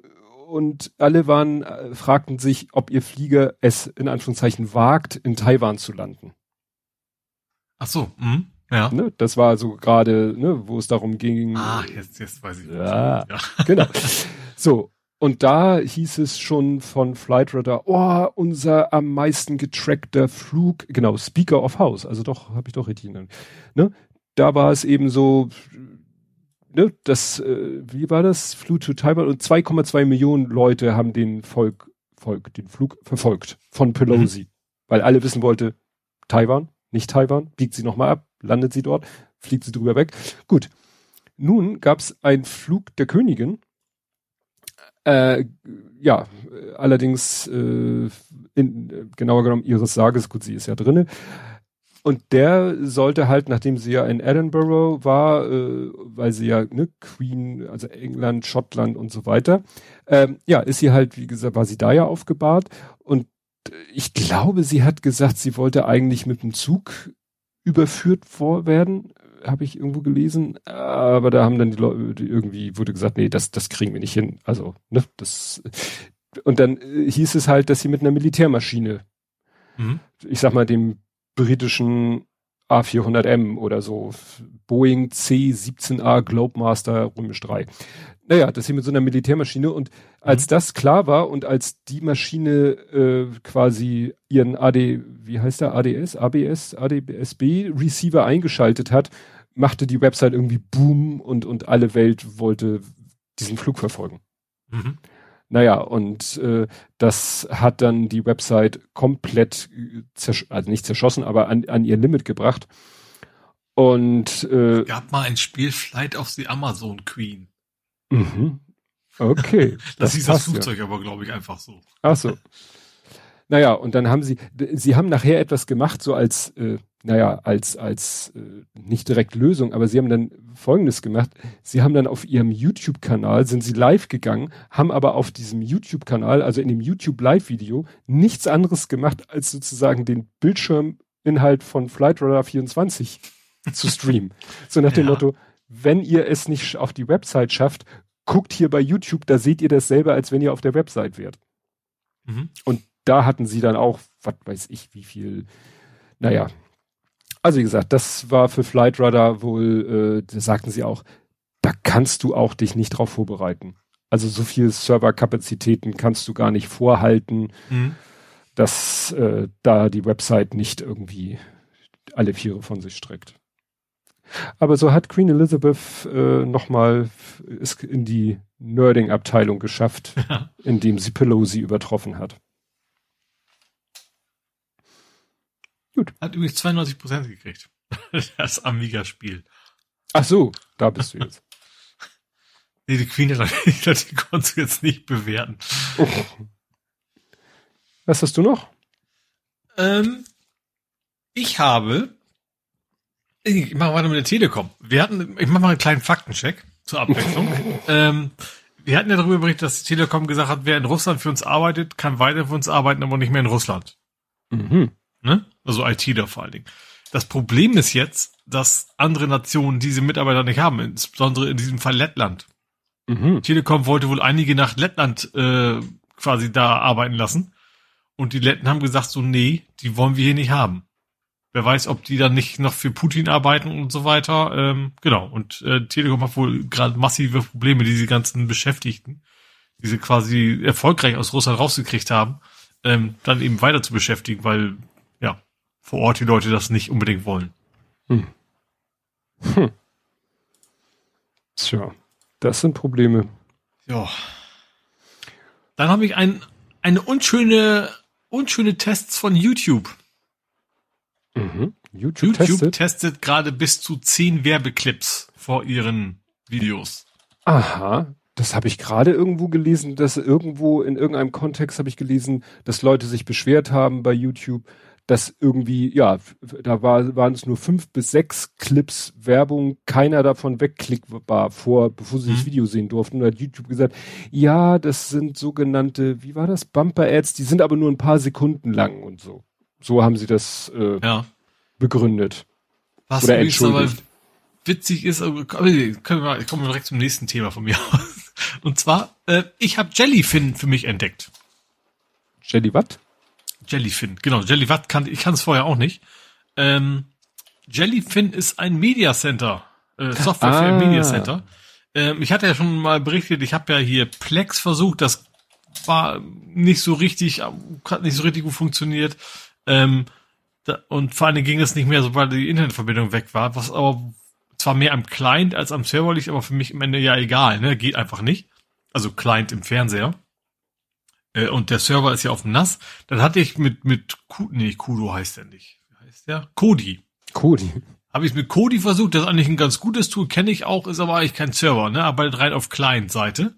und alle waren, äh, fragten sich, ob ihr Flieger es in Anführungszeichen wagt, in Taiwan zu landen. Ach so, mh. Ja. Ne, das war so gerade, ne, wo es darum ging. Ah, jetzt, jetzt weiß ich. Ja, ja. genau. So. Und da hieß es schon von Flightradar, oh, unser am meisten getrackter Flug, genau, Speaker of House, also doch, habe ich doch richtig genannt. Ne? Da war es eben so, ne, das, äh, wie war das? Flug to Taiwan und 2,2 Millionen Leute haben den Volk, Volk, den Flug verfolgt von Pelosi, mhm. weil alle wissen wollte, Taiwan, nicht Taiwan, biegt sie nochmal ab, landet sie dort, fliegt sie drüber weg. Gut. Nun gab es einen Flug der Königin. Äh, ja, allerdings äh, in, genauer genommen ihres Sages, gut, sie ist ja drinne. Und der sollte halt, nachdem sie ja in Edinburgh war, äh, weil sie ja ne, Queen, also England, Schottland und so weiter, ähm, ja, ist sie halt, wie gesagt, war sie da ja aufgebahrt. Und ich glaube, sie hat gesagt, sie wollte eigentlich mit dem Zug überführt vor werden, habe ich irgendwo gelesen. Aber da haben dann die Leute irgendwie wurde gesagt, nee, das das kriegen wir nicht hin. Also ne, das und dann äh, hieß es halt, dass sie mit einer Militärmaschine, mhm. ich sag mal dem britischen A400M oder so, Boeing C-17A Globemaster Römisch 3. Naja, das hier mit so einer Militärmaschine und als mhm. das klar war und als die Maschine äh, quasi ihren AD, wie heißt der, ADS, ABS, ADSB Receiver eingeschaltet hat, machte die Website irgendwie Boom und, und alle Welt wollte diesen Flug verfolgen. Mhm. Naja, und äh, das hat dann die Website komplett, also nicht zerschossen, aber an, an ihr Limit gebracht. Und äh, es gab mal ein Spiel Flight of the Amazon Queen. Mhm. Okay. das, das hieß das Flugzeug ja. aber, glaube ich, einfach so. Ach so. Naja, und dann haben sie, sie haben nachher etwas gemacht, so als, äh, naja, als, als äh, nicht direkt Lösung, aber sie haben dann Folgendes gemacht. Sie haben dann auf ihrem YouTube-Kanal, sind sie live gegangen, haben aber auf diesem YouTube-Kanal, also in dem YouTube-Live-Video, nichts anderes gemacht, als sozusagen den Bildschirminhalt von Flightradar 24 zu streamen. So nach dem ja. Motto, wenn ihr es nicht auf die Website schafft, guckt hier bei YouTube, da seht ihr das selber, als wenn ihr auf der Website wärt. Mhm. Und da hatten sie dann auch, was weiß ich, wie viel, naja. Also wie gesagt, das war für Flightradar wohl, äh, da sagten sie auch, da kannst du auch dich nicht drauf vorbereiten. Also so viel Serverkapazitäten kannst du gar nicht vorhalten, mhm. dass äh, da die Website nicht irgendwie alle Viere von sich streckt. Aber so hat Queen Elizabeth äh, nochmal in die Nerding-Abteilung geschafft, indem sie Pelosi übertroffen hat. Gut. Hat übrigens 92 Prozent gekriegt. das Amiga-Spiel. Ach so, da bist du jetzt. nee, die Queen hat die konntest du jetzt nicht bewerten. Oh. Was hast du noch? Ähm, ich habe, ich mache weiter mit der Telekom. Wir hatten, ich mache mal einen kleinen Faktencheck zur Abwechslung. ähm, wir hatten ja darüber berichtet, dass die Telekom gesagt hat, wer in Russland für uns arbeitet, kann weiter für uns arbeiten, aber nicht mehr in Russland. Mhm. Ne? Also ITler vor allen Dingen. Das Problem ist jetzt, dass andere Nationen diese Mitarbeiter nicht haben, insbesondere in diesem Fall Lettland. Mhm. Telekom wollte wohl einige nach Lettland äh, quasi da arbeiten lassen. Und die Letten haben gesagt, so, nee, die wollen wir hier nicht haben. Wer weiß, ob die dann nicht noch für Putin arbeiten und so weiter. Ähm, genau. Und äh, Telekom hat wohl gerade massive Probleme, diese ganzen Beschäftigten, die sie quasi erfolgreich aus Russland rausgekriegt haben, ähm, dann eben weiter zu beschäftigen, weil vor Ort die Leute das nicht unbedingt wollen. Hm. Hm. Tja, das sind Probleme. Ja. Dann habe ich ein, eine unschöne, unschöne Tests von YouTube. Mhm. YouTube, YouTube testet, testet gerade bis zu zehn Werbeclips vor ihren Videos. Aha, das habe ich gerade irgendwo gelesen, dass irgendwo in irgendeinem Kontext habe ich gelesen, dass Leute sich beschwert haben bei YouTube, dass irgendwie, ja, da war, waren es nur fünf bis sechs Clips Werbung, keiner davon wegklickbar vor, bevor sie mhm. das Video sehen durften. Und hat YouTube gesagt, ja, das sind sogenannte, wie war das, Bumper-Ads, die sind aber nur ein paar Sekunden lang und so. So haben sie das äh, ja. begründet. Was Oder entschuldigt. aber witzig ist, können wir kommen wir direkt zum nächsten Thema von mir aus. Und zwar, äh, ich habe Jellyfin für mich entdeckt. Jelly was? Jellyfin, genau. Jelly was kann ich kann es vorher auch nicht. Ähm, Jellyfin ist ein Media Center, äh, Software ah. für ein Media Center. Ähm, ich hatte ja schon mal berichtet, ich habe ja hier Plex versucht, das war nicht so richtig, hat nicht so richtig gut funktioniert. Ähm, da, und vor allem ging es nicht mehr, sobald die Internetverbindung weg war, was aber zwar mehr am Client als am Server liegt, aber für mich im Ende ja egal, ne? Geht einfach nicht. Also Client im Fernseher. Äh, und der Server ist ja auf dem NAS. Dann hatte ich mit, mit, nee, Kudo heißt der nicht. Wie heißt der? Kodi. Kodi. Habe ich mit Kodi versucht, das ist eigentlich ein ganz gutes Tool, kenne ich auch, ist aber eigentlich kein Server, ne? Arbeitet rein auf Client-Seite.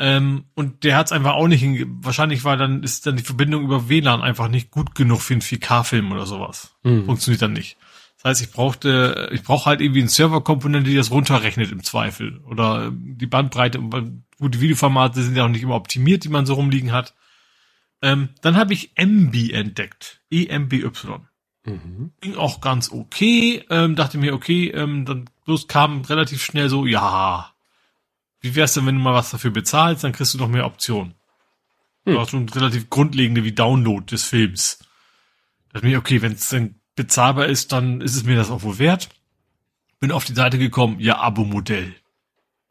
Ähm, und der hat es einfach auch nicht hin, wahrscheinlich war dann, ist dann die Verbindung über WLAN einfach nicht gut genug für einen 4K-Film oder sowas. Mhm. Funktioniert dann nicht. Das heißt, ich brauchte, ich brauche halt irgendwie eine Serverkomponente, die das runterrechnet im Zweifel. Oder die Bandbreite, gut, die Videoformate sind ja auch nicht immer optimiert, die man so rumliegen hat. Ähm, dann habe ich MB entdeckt. EMBY. Mhm. Ging auch ganz okay. Ähm, dachte mir, okay, ähm, dann bloß kam relativ schnell so, ja, wie wär's denn, wenn du mal was dafür bezahlst, dann kriegst du noch mehr Optionen. Hm. Auch schon relativ grundlegende wie Download des Films. Da dachte mir, okay, wenn es dann bezahlbar ist, dann ist es mir das auch wohl wert. Bin auf die Seite gekommen, ja, Abo-Modell.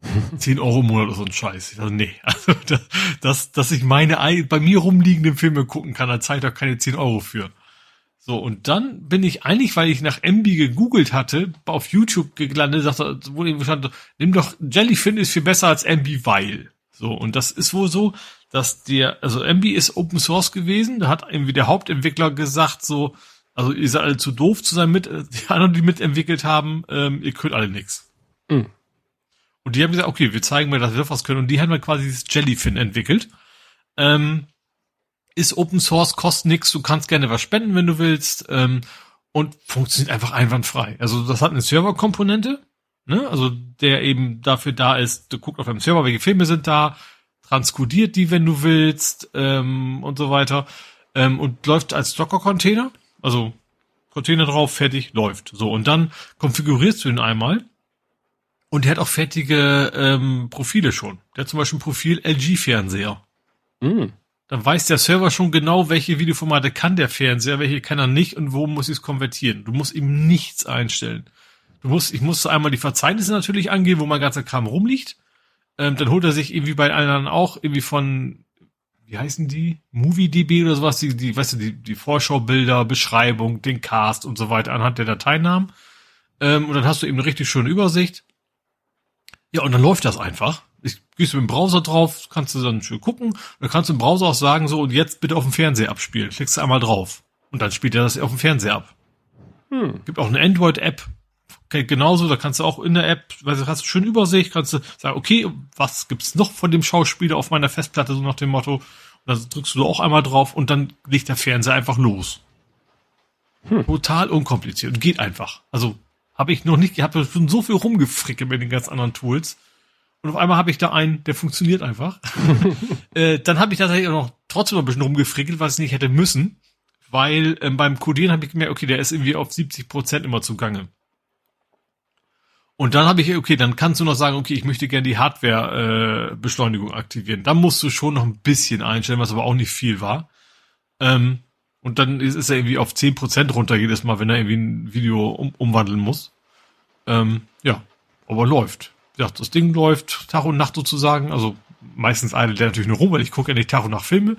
10 Euro im Monat oder so ein Scheiß. Dachte, nee, also das, dass, dass ich meine bei mir rumliegenden Filme gucken kann, da zahlt doch keine 10 Euro für. So, und dann bin ich eigentlich, weil ich nach MB gegoogelt hatte, auf YouTube gelandet, sagte, wo eben stand, nimm doch, Jellyfin ist viel besser als MB, weil. So, und das ist wohl so, dass der, also MB ist Open Source gewesen, da hat irgendwie der Hauptentwickler gesagt, so, also ihr seid alle zu doof zu sein mit, die anderen, die mitentwickelt haben, ähm, ihr könnt alle nix. Mhm. Und die haben gesagt, okay, wir zeigen mal, dass wir doch was können. Und die haben dann quasi dieses Jellyfin entwickelt. Ähm, ist Open Source, kostet nix, du kannst gerne was spenden, wenn du willst, ähm, und funktioniert einfach einwandfrei. Also das hat eine Serverkomponente, ne? Also der eben dafür da ist, du guckst auf einem Server, welche Filme sind da, transkodiert die, wenn du willst, ähm, und so weiter, ähm, und läuft als Docker-Container, also Container drauf, fertig, läuft. So, und dann konfigurierst du ihn einmal und der hat auch fertige ähm, Profile schon. Der hat zum Beispiel ein Profil LG-Fernseher. Mm dann weiß der Server schon genau, welche Videoformate kann der Fernseher, welche kann er nicht und wo muss ich es konvertieren. Du musst ihm nichts einstellen. Du musst, ich musste einmal die Verzeichnisse natürlich angeben, wo mein ganzer Kram rumliegt. Ähm, dann holt er sich irgendwie bei anderen auch irgendwie von, wie heißen die? MovieDB oder sowas, die, die, weißt du, die, die Vorschaubilder, Beschreibung, den Cast und so weiter anhand der Dateinamen. Ähm, und dann hast du eben eine richtig schöne Übersicht. Ja, und dann läuft das einfach ich gehst du mit dem Browser drauf, kannst du dann schön gucken. Dann kannst du im Browser auch sagen, so, und jetzt bitte auf dem Fernseher abspielen. Klickst du einmal drauf. Und dann spielt er das auf dem Fernseher ab. Hm. Gibt auch eine Android-App. Okay, genauso, da kannst du auch in der App, weil du hast schön Übersicht, kannst du sagen, okay, was gibt's noch von dem Schauspieler auf meiner Festplatte, so nach dem Motto. Und dann drückst du auch einmal drauf und dann legt der Fernseher einfach los. Hm. Total unkompliziert und geht einfach. Also habe ich noch nicht, ich habe schon so viel rumgefrickelt mit den ganz anderen Tools. Und auf einmal habe ich da einen, der funktioniert einfach. äh, dann habe ich tatsächlich auch noch trotzdem noch ein bisschen rumgefrickelt, was ich nicht hätte müssen. Weil ähm, beim Codieren habe ich gemerkt, okay, der ist irgendwie auf 70 Prozent immer zugange. Und dann habe ich, okay, dann kannst du noch sagen, okay, ich möchte gerne die Hardware-Beschleunigung äh, aktivieren. Dann musst du schon noch ein bisschen einstellen, was aber auch nicht viel war. Ähm, und dann ist, ist er irgendwie auf 10% runter jedes Mal, wenn er irgendwie ein Video um, umwandeln muss. Ähm, ja, aber läuft ja, das Ding läuft Tag und Nacht sozusagen. Also meistens eilt der natürlich nur rum, weil ich gucke ja nicht Tag und Nacht Filme.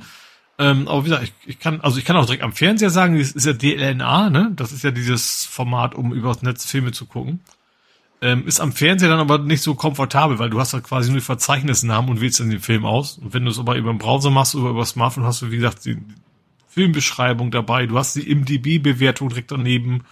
Ähm, aber wie gesagt, ich, ich kann, also ich kann auch direkt am Fernseher sagen, das ist ja DLNA, ne? Das ist ja dieses Format, um übers Netz Filme zu gucken. Ähm, ist am Fernseher dann aber nicht so komfortabel, weil du hast halt quasi nur die Verzeichnisnamen und wählst dann den Film aus. Und wenn du es aber über den Browser machst oder über das Smartphone, hast du, wie gesagt, die Filmbeschreibung dabei, du hast die IMDb-Bewertung direkt daneben,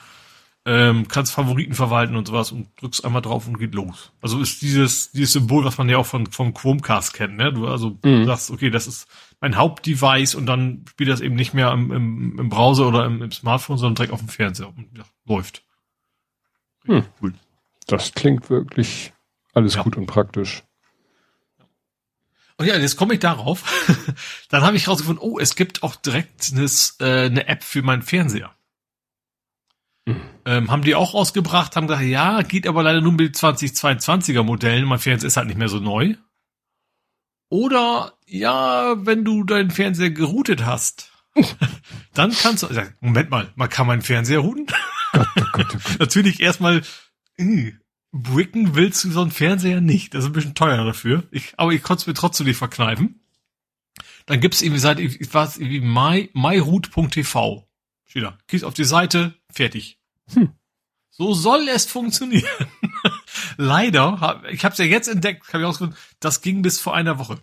ähm, kannst Favoriten verwalten und sowas und drückst einmal drauf und geht los. Also ist dieses, dieses Symbol, was man ja auch von, vom Chromecast kennt, ne? Du also mhm. sagst, okay, das ist mein Hauptdevice und dann spielt das eben nicht mehr im, im, im Browser oder im, im, Smartphone, sondern direkt auf dem Fernseher und ja, läuft. Hm. Cool. Das klingt wirklich alles ja. gut und praktisch. Und ja, jetzt komme ich darauf. dann habe ich rausgefunden, oh, es gibt auch direkt eine, äh, eine App für meinen Fernseher. Mhm. Ähm, haben die auch rausgebracht, haben gesagt, ja, geht aber leider nur mit 2022er Modellen. Mein Fernseher ist halt nicht mehr so neu. Oder, ja, wenn du deinen Fernseher geroutet hast, dann kannst du, Moment mal, man kann meinen Fernseher routen? Gott, oh Gott, oh Gott. Natürlich erstmal, äh, bricken willst du so einen Fernseher nicht. Das ist ein bisschen teuer dafür. Ich, aber ich konnte es mir trotzdem nicht verkneifen. Dann gibt's irgendwie seit, ich weiß, irgendwie my, myroot.tv. Steht da. Gehst auf die Seite, fertig. Hm. So soll es funktionieren. Leider, hab, ich habe es ja jetzt entdeckt, habe ich ausgefunden, das ging bis vor einer Woche.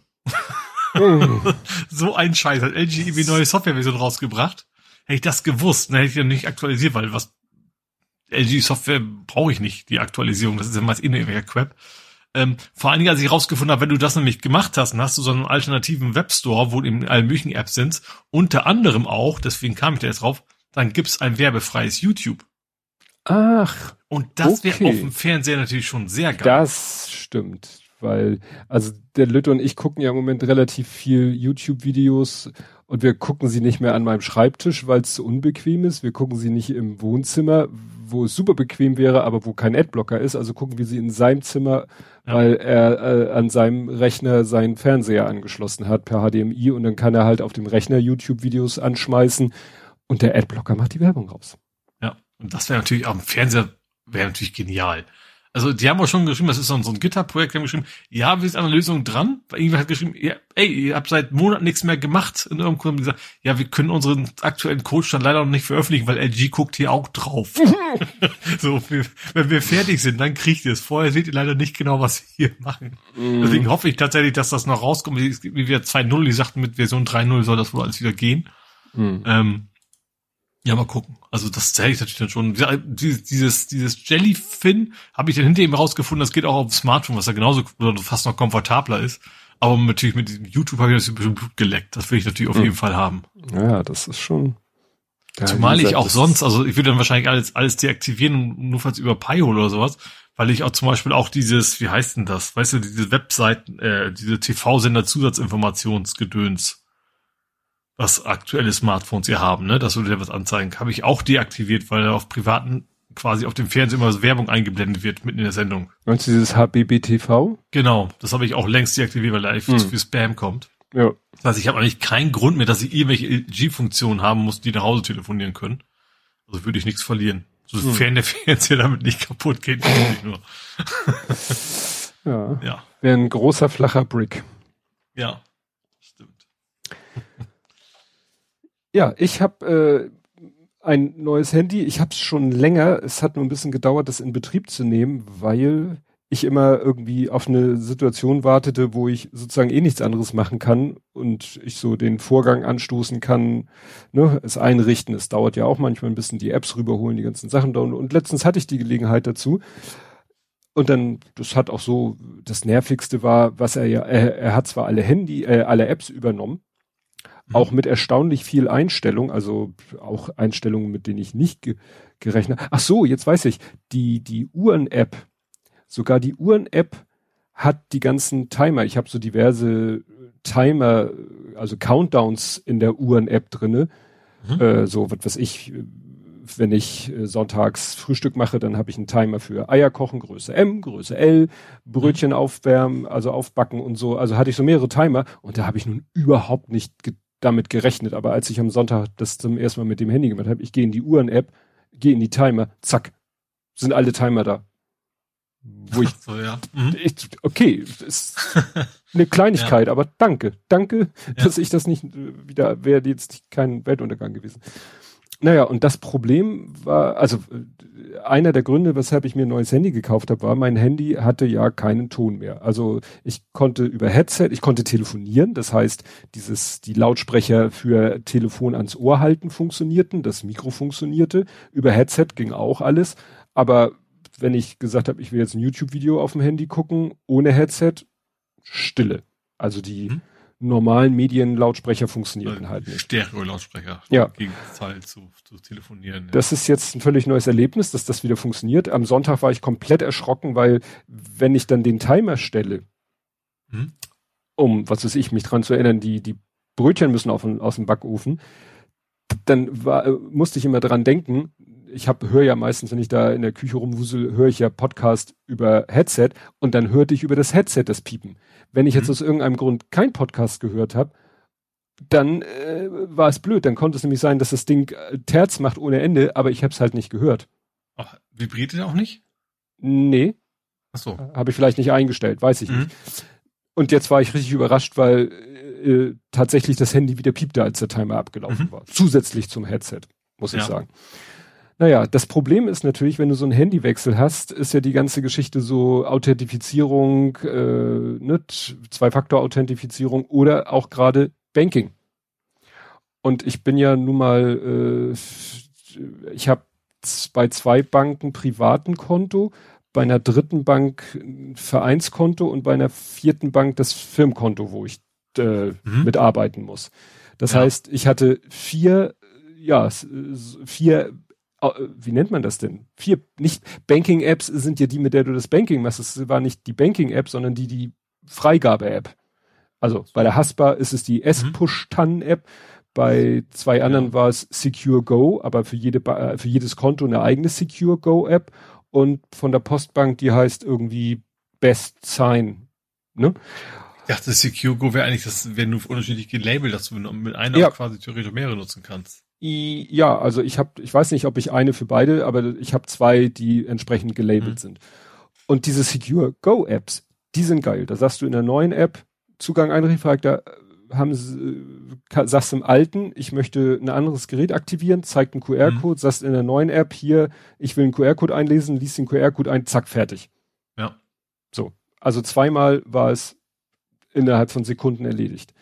Oh. so ein Scheiß. Hat LG irgendwie neue Softwareversion rausgebracht. Hätte ich das gewusst, dann hätte ich ja nicht aktualisiert, weil was LG-Software brauche ich nicht, die Aktualisierung. Das ist ja meist eh Crap. Ähm, vor allen Dingen, als ich rausgefunden habe, wenn du das nämlich gemacht hast, dann hast du so einen alternativen Webstore, wo eben alle möglichen Apps sind, unter anderem auch, deswegen kam ich da jetzt drauf, dann gibt's ein werbefreies YouTube. Ach. Und das okay. wäre auf dem Fernseher natürlich schon sehr geil. Das stimmt, weil, also der Lütte und ich gucken ja im Moment relativ viel YouTube-Videos und wir gucken sie nicht mehr an meinem Schreibtisch, weil es zu unbequem ist. Wir gucken sie nicht im Wohnzimmer, wo es super bequem wäre, aber wo kein Adblocker ist. Also gucken wir sie in seinem Zimmer, ja. weil er äh, an seinem Rechner seinen Fernseher angeschlossen hat per HDMI und dann kann er halt auf dem Rechner YouTube-Videos anschmeißen und der Adblocker macht die Werbung raus. Ja, und das wäre natürlich am Fernseher wäre natürlich genial. Also die haben auch schon geschrieben, das ist so ein, so ein Gitterprojekt, die haben geschrieben, ja, wir sind an der Lösung dran, weil irgendwer hat geschrieben, ja, ey, ihr habt seit Monaten nichts mehr gemacht. In irgendeinem haben gesagt, ja, wir können unseren aktuellen Codestand leider noch nicht veröffentlichen, weil LG guckt hier auch drauf. so, wir, wenn wir fertig sind, dann kriegt ihr es. Vorher seht ihr leider nicht genau, was wir hier machen. Mhm. Deswegen hoffe ich tatsächlich, dass das noch rauskommt. Wie wir 2.0, die sagten, mit Version 3.0 soll das wohl alles wieder gehen. Mhm. Ähm, ja, mal gucken. Also das zähle ich natürlich dann schon. Dieses, dieses Jellyfin habe ich dann hinter ihm rausgefunden, das geht auch auf dem Smartphone, was ja genauso oder fast noch komfortabler ist. Aber natürlich mit diesem YouTube habe ich das bestimmt Blut geleckt. Das will ich natürlich auf hm. jeden Fall haben. Ja, das ist schon. Ja, Zumal ich auch sonst, also ich würde dann wahrscheinlich alles, alles deaktivieren, nur falls über Pi oder sowas, weil ich auch zum Beispiel auch dieses, wie heißt denn das? Weißt du, diese Webseiten, äh, diese TV-Sender Zusatzinformationsgedöns was aktuelle Smartphones ihr haben, ne? Das würde ja was anzeigen. Habe ich auch deaktiviert, weil auf privaten quasi auf dem Fernseher immer Werbung eingeblendet wird mitten in der Sendung. Du dieses HBBTV? Genau, das habe ich auch längst deaktiviert, weil da hm. zu viel Spam kommt. Ja. Das heißt, ich habe eigentlich keinen Grund mehr, dass ich irgendwelche G-Funktionen haben muss, die nach Hause telefonieren können. Also würde ich nichts verlieren. Sofern hm. der Fernseher damit nicht kaputt geht, natürlich nur. ja. ja. Wäre ein großer flacher Brick. Ja. Ja, ich habe äh, ein neues Handy. Ich habe es schon länger. Es hat nur ein bisschen gedauert, das in Betrieb zu nehmen, weil ich immer irgendwie auf eine Situation wartete, wo ich sozusagen eh nichts anderes machen kann und ich so den Vorgang anstoßen kann, ne, es einrichten. Es dauert ja auch manchmal ein bisschen die Apps rüberholen, die ganzen Sachen da. Und letztens hatte ich die Gelegenheit dazu. Und dann, das hat auch so, das Nervigste war, was er ja, er, er hat zwar alle Handy, äh, alle Apps übernommen. Auch mit erstaunlich viel Einstellung, also auch Einstellungen, mit denen ich nicht ge gerechnet Ach so, jetzt weiß ich, die, die Uhren-App, sogar die Uhren-App hat die ganzen Timer. Ich habe so diverse Timer, also Countdowns in der Uhren-App drinne. Mhm. Äh, so, was weiß ich, wenn ich äh, sonntags Frühstück mache, dann habe ich einen Timer für Eier kochen, Größe M, Größe L, Brötchen mhm. aufwärmen, also aufbacken und so. Also hatte ich so mehrere Timer und da habe ich nun überhaupt nicht damit gerechnet, aber als ich am Sonntag das zum ersten Mal mit dem Handy gemacht habe, ich gehe in die Uhren-App, gehe in die Timer, zack, sind alle Timer da. Wo ich, so, ja. Mhm. ich okay, ist eine Kleinigkeit, ja. aber danke, danke, ja. dass ich das nicht wieder wäre jetzt kein Weltuntergang gewesen. Naja, und das Problem war, also einer der Gründe, weshalb ich mir ein neues Handy gekauft habe, war, mein Handy hatte ja keinen Ton mehr. Also ich konnte über Headset, ich konnte telefonieren, das heißt, dieses, die Lautsprecher für Telefon ans Ohr halten funktionierten, das Mikro funktionierte, über Headset ging auch alles, aber wenn ich gesagt habe, ich will jetzt ein YouTube-Video auf dem Handy gucken, ohne Headset, Stille. Also die mhm. Normalen Medienlautsprecher funktionierten also halt nicht. Stereo-Lautsprecher. Ja. Im Gegenteil zu, zu telefonieren. Ja. Das ist jetzt ein völlig neues Erlebnis, dass das wieder funktioniert. Am Sonntag war ich komplett erschrocken, weil wenn ich dann den Timer stelle, mhm. um, was weiß ich, mich dran zu erinnern, die, die Brötchen müssen auf, aus dem Backofen, dann war, musste ich immer dran denken, ich habe höre ja meistens, wenn ich da in der Küche rumwusel, höre ich ja Podcast über Headset und dann hörte ich über das Headset das Piepen. Wenn ich jetzt mhm. aus irgendeinem Grund kein Podcast gehört habe, dann äh, war es blöd. Dann konnte es nämlich sein, dass das Ding äh, Terz macht ohne Ende, aber ich habe es halt nicht gehört. Ach, vibriert der auch nicht? Nee. Ach so. Habe ich vielleicht nicht eingestellt, weiß ich mhm. nicht. Und jetzt war ich richtig überrascht, weil äh, tatsächlich das Handy wieder piepte, als der Timer abgelaufen mhm. war. Zusätzlich zum Headset, muss ja. ich sagen. Naja, das Problem ist natürlich, wenn du so einen Handywechsel hast, ist ja die ganze Geschichte so Authentifizierung, äh, ne, Zwei-Faktor-Authentifizierung oder auch gerade Banking. Und ich bin ja nun mal, äh, ich habe bei zwei Banken privaten Konto, bei einer dritten Bank ein Vereinskonto und bei einer vierten Bank das Firmenkonto, wo ich äh, mhm. mitarbeiten muss. Das ja. heißt, ich hatte vier, ja, vier wie nennt man das denn? Vier, nicht Banking-Apps sind ja die, mit der du das Banking machst. Es war nicht die Banking-App, sondern die, die Freigabe-App. Also bei der Haspa ist es die S-Push-Tan-App. Bei zwei anderen ja. war es Secure Go, aber für jede, äh, für jedes Konto eine eigene Secure Go App. Und von der Postbank, die heißt irgendwie Best Sign. Ne? Ich dachte, Secure Go wäre eigentlich das, wenn du unterschiedlich gelabelt, dass du mit einer ja. quasi theoretisch mehrere nutzen kannst. Ja, also ich habe, ich weiß nicht, ob ich eine für beide, aber ich habe zwei, die entsprechend gelabelt mhm. sind. Und diese Secure Go Apps, die sind geil. Da sagst du in der neuen App Zugang einrichten, da haben sie, sagst im alten, ich möchte ein anderes Gerät aktivieren, zeigt einen QR-Code, mhm. sagst in der neuen App hier, ich will einen QR-Code einlesen, liest den QR-Code ein, zack, fertig. Ja. So. Also zweimal war es innerhalb von Sekunden erledigt.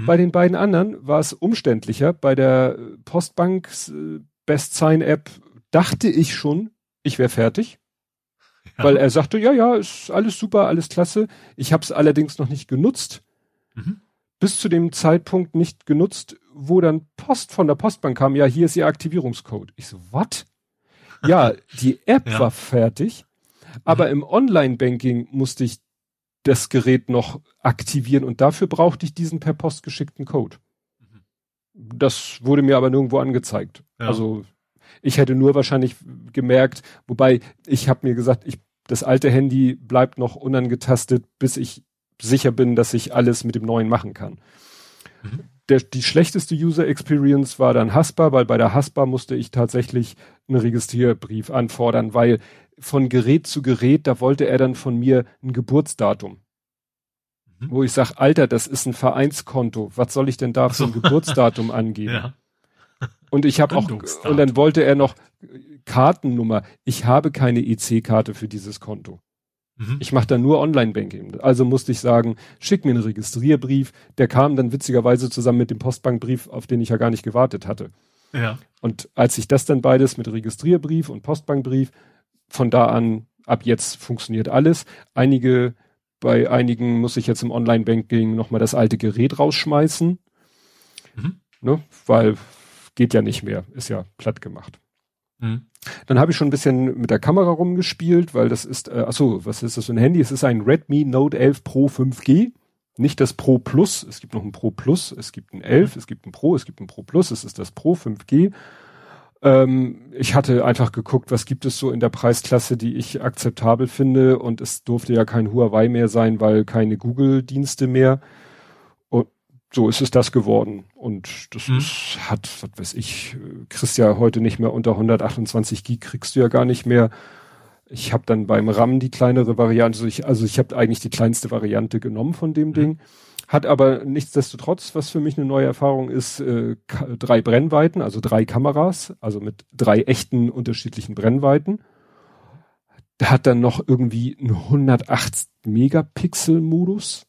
Mhm. Bei den beiden anderen war es umständlicher. Bei der Postbank äh, Best Sign App dachte ich schon, ich wäre fertig. Ja. Weil er sagte, ja, ja, ist alles super, alles klasse. Ich habe es allerdings noch nicht genutzt. Mhm. Bis zu dem Zeitpunkt nicht genutzt, wo dann Post von der Postbank kam, ja, hier ist Ihr Aktivierungscode. Ich so, what? Ja, die App ja. war fertig, aber mhm. im Online-Banking musste ich das Gerät noch aktivieren und dafür brauchte ich diesen per Post geschickten Code. Mhm. Das wurde mir aber nirgendwo angezeigt. Ja. Also ich hätte nur wahrscheinlich gemerkt, wobei ich habe mir gesagt, ich, das alte Handy bleibt noch unangetastet, bis ich sicher bin, dass ich alles mit dem neuen machen kann. Mhm. Der, die schlechteste User Experience war dann Haspa, weil bei der Haspa musste ich tatsächlich einen Registrierbrief anfordern, weil von Gerät zu Gerät, da wollte er dann von mir ein Geburtsdatum. Mhm. Wo ich sage, Alter, das ist ein Vereinskonto. Was soll ich denn da für ein Geburtsdatum angeben? Ja. Und ich habe auch, und dann wollte er noch Kartennummer. Ich habe keine EC-Karte für dieses Konto. Mhm. Ich mache da nur Online-Banking. Also musste ich sagen, schick mir einen Registrierbrief. Der kam dann witzigerweise zusammen mit dem Postbankbrief, auf den ich ja gar nicht gewartet hatte. Ja. Und als ich das dann beides mit Registrierbrief und Postbankbrief von da an, ab jetzt funktioniert alles. Einige, bei einigen muss ich jetzt im Online-Banking nochmal das alte Gerät rausschmeißen. Mhm. Ne, weil geht ja nicht mehr, ist ja platt gemacht. Mhm. Dann habe ich schon ein bisschen mit der Kamera rumgespielt, weil das ist, äh, achso, was ist das für ein Handy? Es ist ein Redmi Note 11 Pro 5G. Nicht das Pro Plus, es gibt noch ein Pro Plus, es gibt ein 11, es gibt ein Pro, es gibt ein Pro Plus, es ist das Pro 5G. Ähm, ich hatte einfach geguckt, was gibt es so in der Preisklasse, die ich akzeptabel finde und es durfte ja kein Huawei mehr sein, weil keine Google-Dienste mehr. Und so ist es das geworden. Und das mhm. ist, hat, was weiß ich, kriegst ja heute nicht mehr unter 128 Gig, kriegst du ja gar nicht mehr. Ich habe dann beim RAM die kleinere Variante, also ich, also ich habe eigentlich die kleinste Variante genommen von dem mhm. Ding Hat aber nichtsdestotrotz, was für mich eine neue Erfahrung ist, äh, drei Brennweiten, also drei Kameras, also mit drei echten unterschiedlichen Brennweiten. Hat dann noch irgendwie einen 108 Megapixel Modus.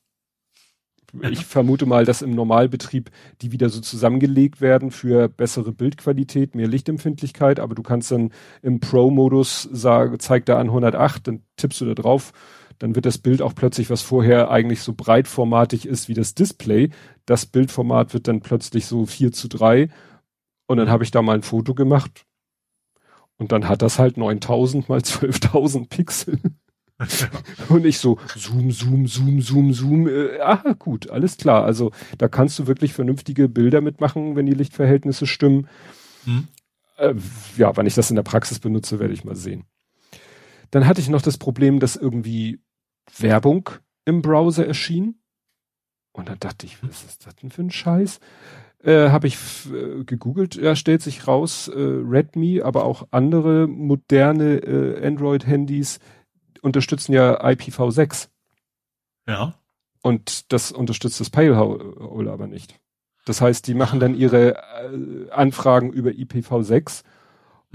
Ich vermute mal, dass im Normalbetrieb die wieder so zusammengelegt werden für bessere Bildqualität, mehr Lichtempfindlichkeit, aber du kannst dann im Pro-Modus sagen, zeigt er an 108, dann tippst du da drauf, dann wird das Bild auch plötzlich, was vorher eigentlich so breitformatig ist wie das Display, das Bildformat wird dann plötzlich so 4 zu 3 und dann habe ich da mal ein Foto gemacht und dann hat das halt 9000 mal 12.000 Pixel. und ich so, zoom, zoom, zoom, zoom, zoom. Äh, ah, gut, alles klar. Also da kannst du wirklich vernünftige Bilder mitmachen, wenn die Lichtverhältnisse stimmen. Hm. Äh, ja, wenn ich das in der Praxis benutze, werde ich mal sehen. Dann hatte ich noch das Problem, dass irgendwie Werbung im Browser erschien. Und dann dachte ich, was ist das denn für ein Scheiß? Äh, Habe ich äh, gegoogelt, ja, stellt sich raus, äh, Redmi, aber auch andere moderne äh, Android-Handys unterstützen ja IPv6. Ja. Und das unterstützt das Payhole aber nicht. Das heißt, die machen dann ihre äh, Anfragen über IPv6 mhm.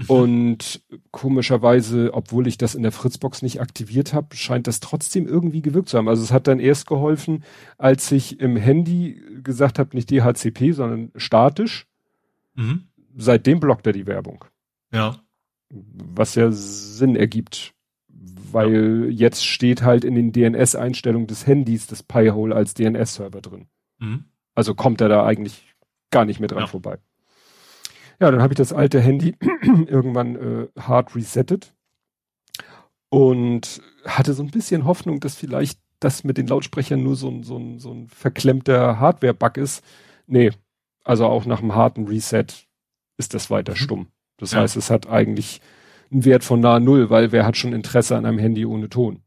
Und komischerweise, obwohl ich das in der Fritzbox nicht aktiviert habe, scheint das trotzdem irgendwie gewirkt zu haben. Also es hat dann erst geholfen, als ich im Handy gesagt habe, nicht DHCP, sondern statisch. Mhm. Seitdem blockt er die Werbung. Ja. Was ja Sinn ergibt weil ja. jetzt steht halt in den DNS-Einstellungen des Handys das Pi-Hole als DNS-Server drin. Mhm. Also kommt er da eigentlich gar nicht mehr dran ja. vorbei. Ja, dann habe ich das alte Handy irgendwann äh, hard resettet und hatte so ein bisschen Hoffnung, dass vielleicht das mit den Lautsprechern nur so ein, so ein, so ein verklemmter Hardware-Bug ist. Nee, also auch nach einem harten Reset ist das weiter mhm. stumm. Das ja. heißt, es hat eigentlich einen Wert von nahe Null, weil wer hat schon Interesse an einem Handy ohne Ton?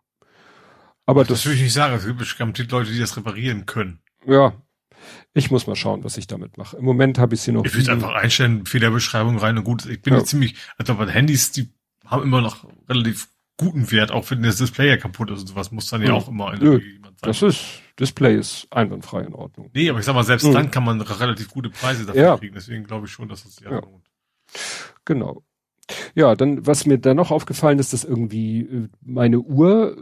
Aber das, das würde ich nicht sagen. Es gibt bestimmt Leute, die das reparieren können. Ja. Ich muss mal schauen, was ich damit mache. Im Moment habe ich sie noch. Ich würde einfach einstellen, Fehlerbeschreibung rein und gut. Ich bin ja. ziemlich, also bei Handys, die haben immer noch relativ guten Wert, auch wenn das Display ja kaputt ist und sowas, muss dann ja, ja auch immer der jemand sein. Das ist, Display ist einwandfrei in Ordnung. Nee, aber ich sag mal, selbst mhm. dann kann man relativ gute Preise dafür ja. kriegen. Deswegen glaube ich schon, dass das sich ja. lohnt. Genau. Ja, dann, was mir da noch aufgefallen ist, dass irgendwie äh, meine Uhr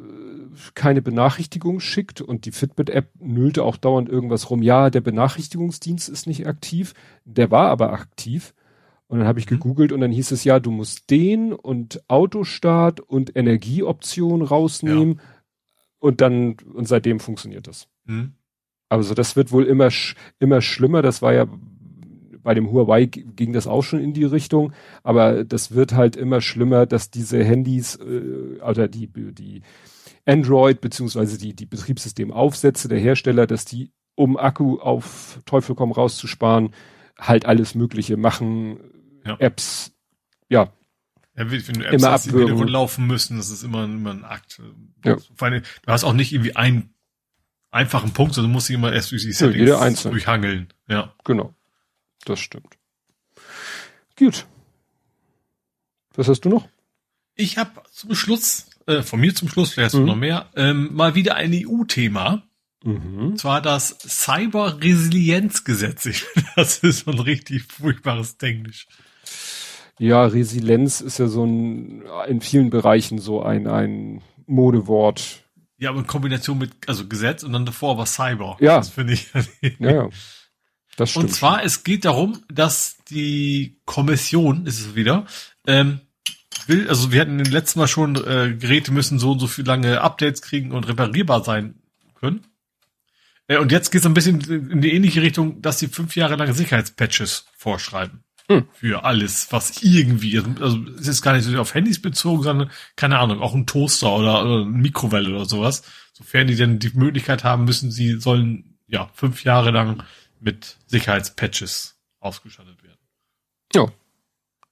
keine Benachrichtigung schickt und die Fitbit-App nüllte auch dauernd irgendwas rum. Ja, der Benachrichtigungsdienst ist nicht aktiv. Der war aber aktiv. Und dann habe ich mhm. gegoogelt und dann hieß es ja, du musst den und Autostart und Energieoption rausnehmen ja. und dann und seitdem funktioniert das. Mhm. Also das wird wohl immer immer schlimmer. Das war ja bei dem Huawei ging das auch schon in die Richtung, aber das wird halt immer schlimmer, dass diese Handys äh, oder die, die Android beziehungsweise die, die Betriebssystemaufsätze der Hersteller, dass die, um Akku auf Teufel komm rauszusparen, halt alles Mögliche machen, ja. Apps, ja. Ja, wenn du Apps immer hast, die laufen müssen, das ist immer, immer ein Akt. Ja. Vor allem, du hast auch nicht irgendwie einen einfachen Punkt, sondern du musst dich immer erst durch die Settings ja, durchhangeln. Ja. Genau. Das stimmt. Gut. Was hast du noch? Ich habe zum Schluss, äh, von mir zum Schluss, vielleicht mhm. noch mehr, ähm, mal wieder ein EU-Thema. Mhm. Und zwar das Cyber-Resilienzgesetz. Das ist so ein richtig furchtbares Englisch. Ja, Resilienz ist ja so ein, in vielen Bereichen so ein, ein Modewort. Ja, aber in Kombination mit, also Gesetz und dann davor war Cyber. Ja. Das finde ich. ja, ja. Das stimmt. Und zwar, es geht darum, dass die Kommission, ist es wieder, ähm, will, also wir hatten im letzten Mal schon, äh, Geräte müssen so und so viel lange Updates kriegen und reparierbar sein können. Äh, und jetzt geht es ein bisschen in die ähnliche Richtung, dass sie fünf Jahre lange Sicherheitspatches vorschreiben. Hm. Für alles, was irgendwie, also es ist gar nicht so auf Handys bezogen, sondern, keine Ahnung, auch ein Toaster oder, oder ein Mikrowelle oder sowas. Sofern die denn die Möglichkeit haben, müssen sie, sollen, ja, fünf Jahre lang mit Sicherheitspatches ausgestattet werden. Ja,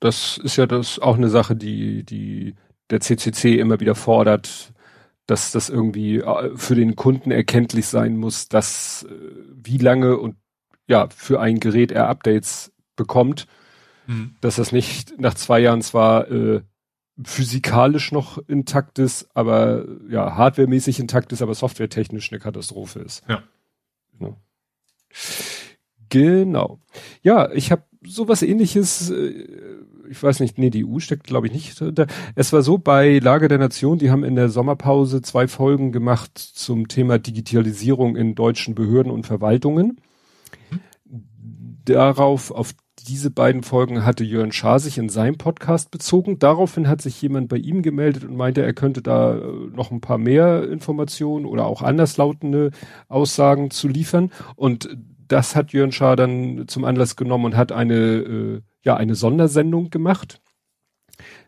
das ist ja das auch eine Sache, die, die der CCC immer wieder fordert, dass das irgendwie äh, für den Kunden erkenntlich sein muss, dass äh, wie lange und ja für ein Gerät er Updates bekommt, hm. dass das nicht nach zwei Jahren zwar äh, physikalisch noch intakt ist, aber ja hardwaremäßig intakt ist, aber softwaretechnisch eine Katastrophe ist. Ja Ne? Genau. Ja, ich habe sowas ähnliches, äh, ich weiß nicht, nee, die EU steckt glaube ich nicht da. Es war so bei Lage der Nation, die haben in der Sommerpause zwei Folgen gemacht zum Thema Digitalisierung in deutschen Behörden und Verwaltungen. Darauf, auf diese beiden Folgen hatte Jörn Schaar sich in seinem Podcast bezogen. Daraufhin hat sich jemand bei ihm gemeldet und meinte, er könnte da äh, noch ein paar mehr Informationen oder auch anderslautende Aussagen zu liefern. Und das hat Jörn Schaar dann zum Anlass genommen und hat eine, äh, ja, eine Sondersendung gemacht.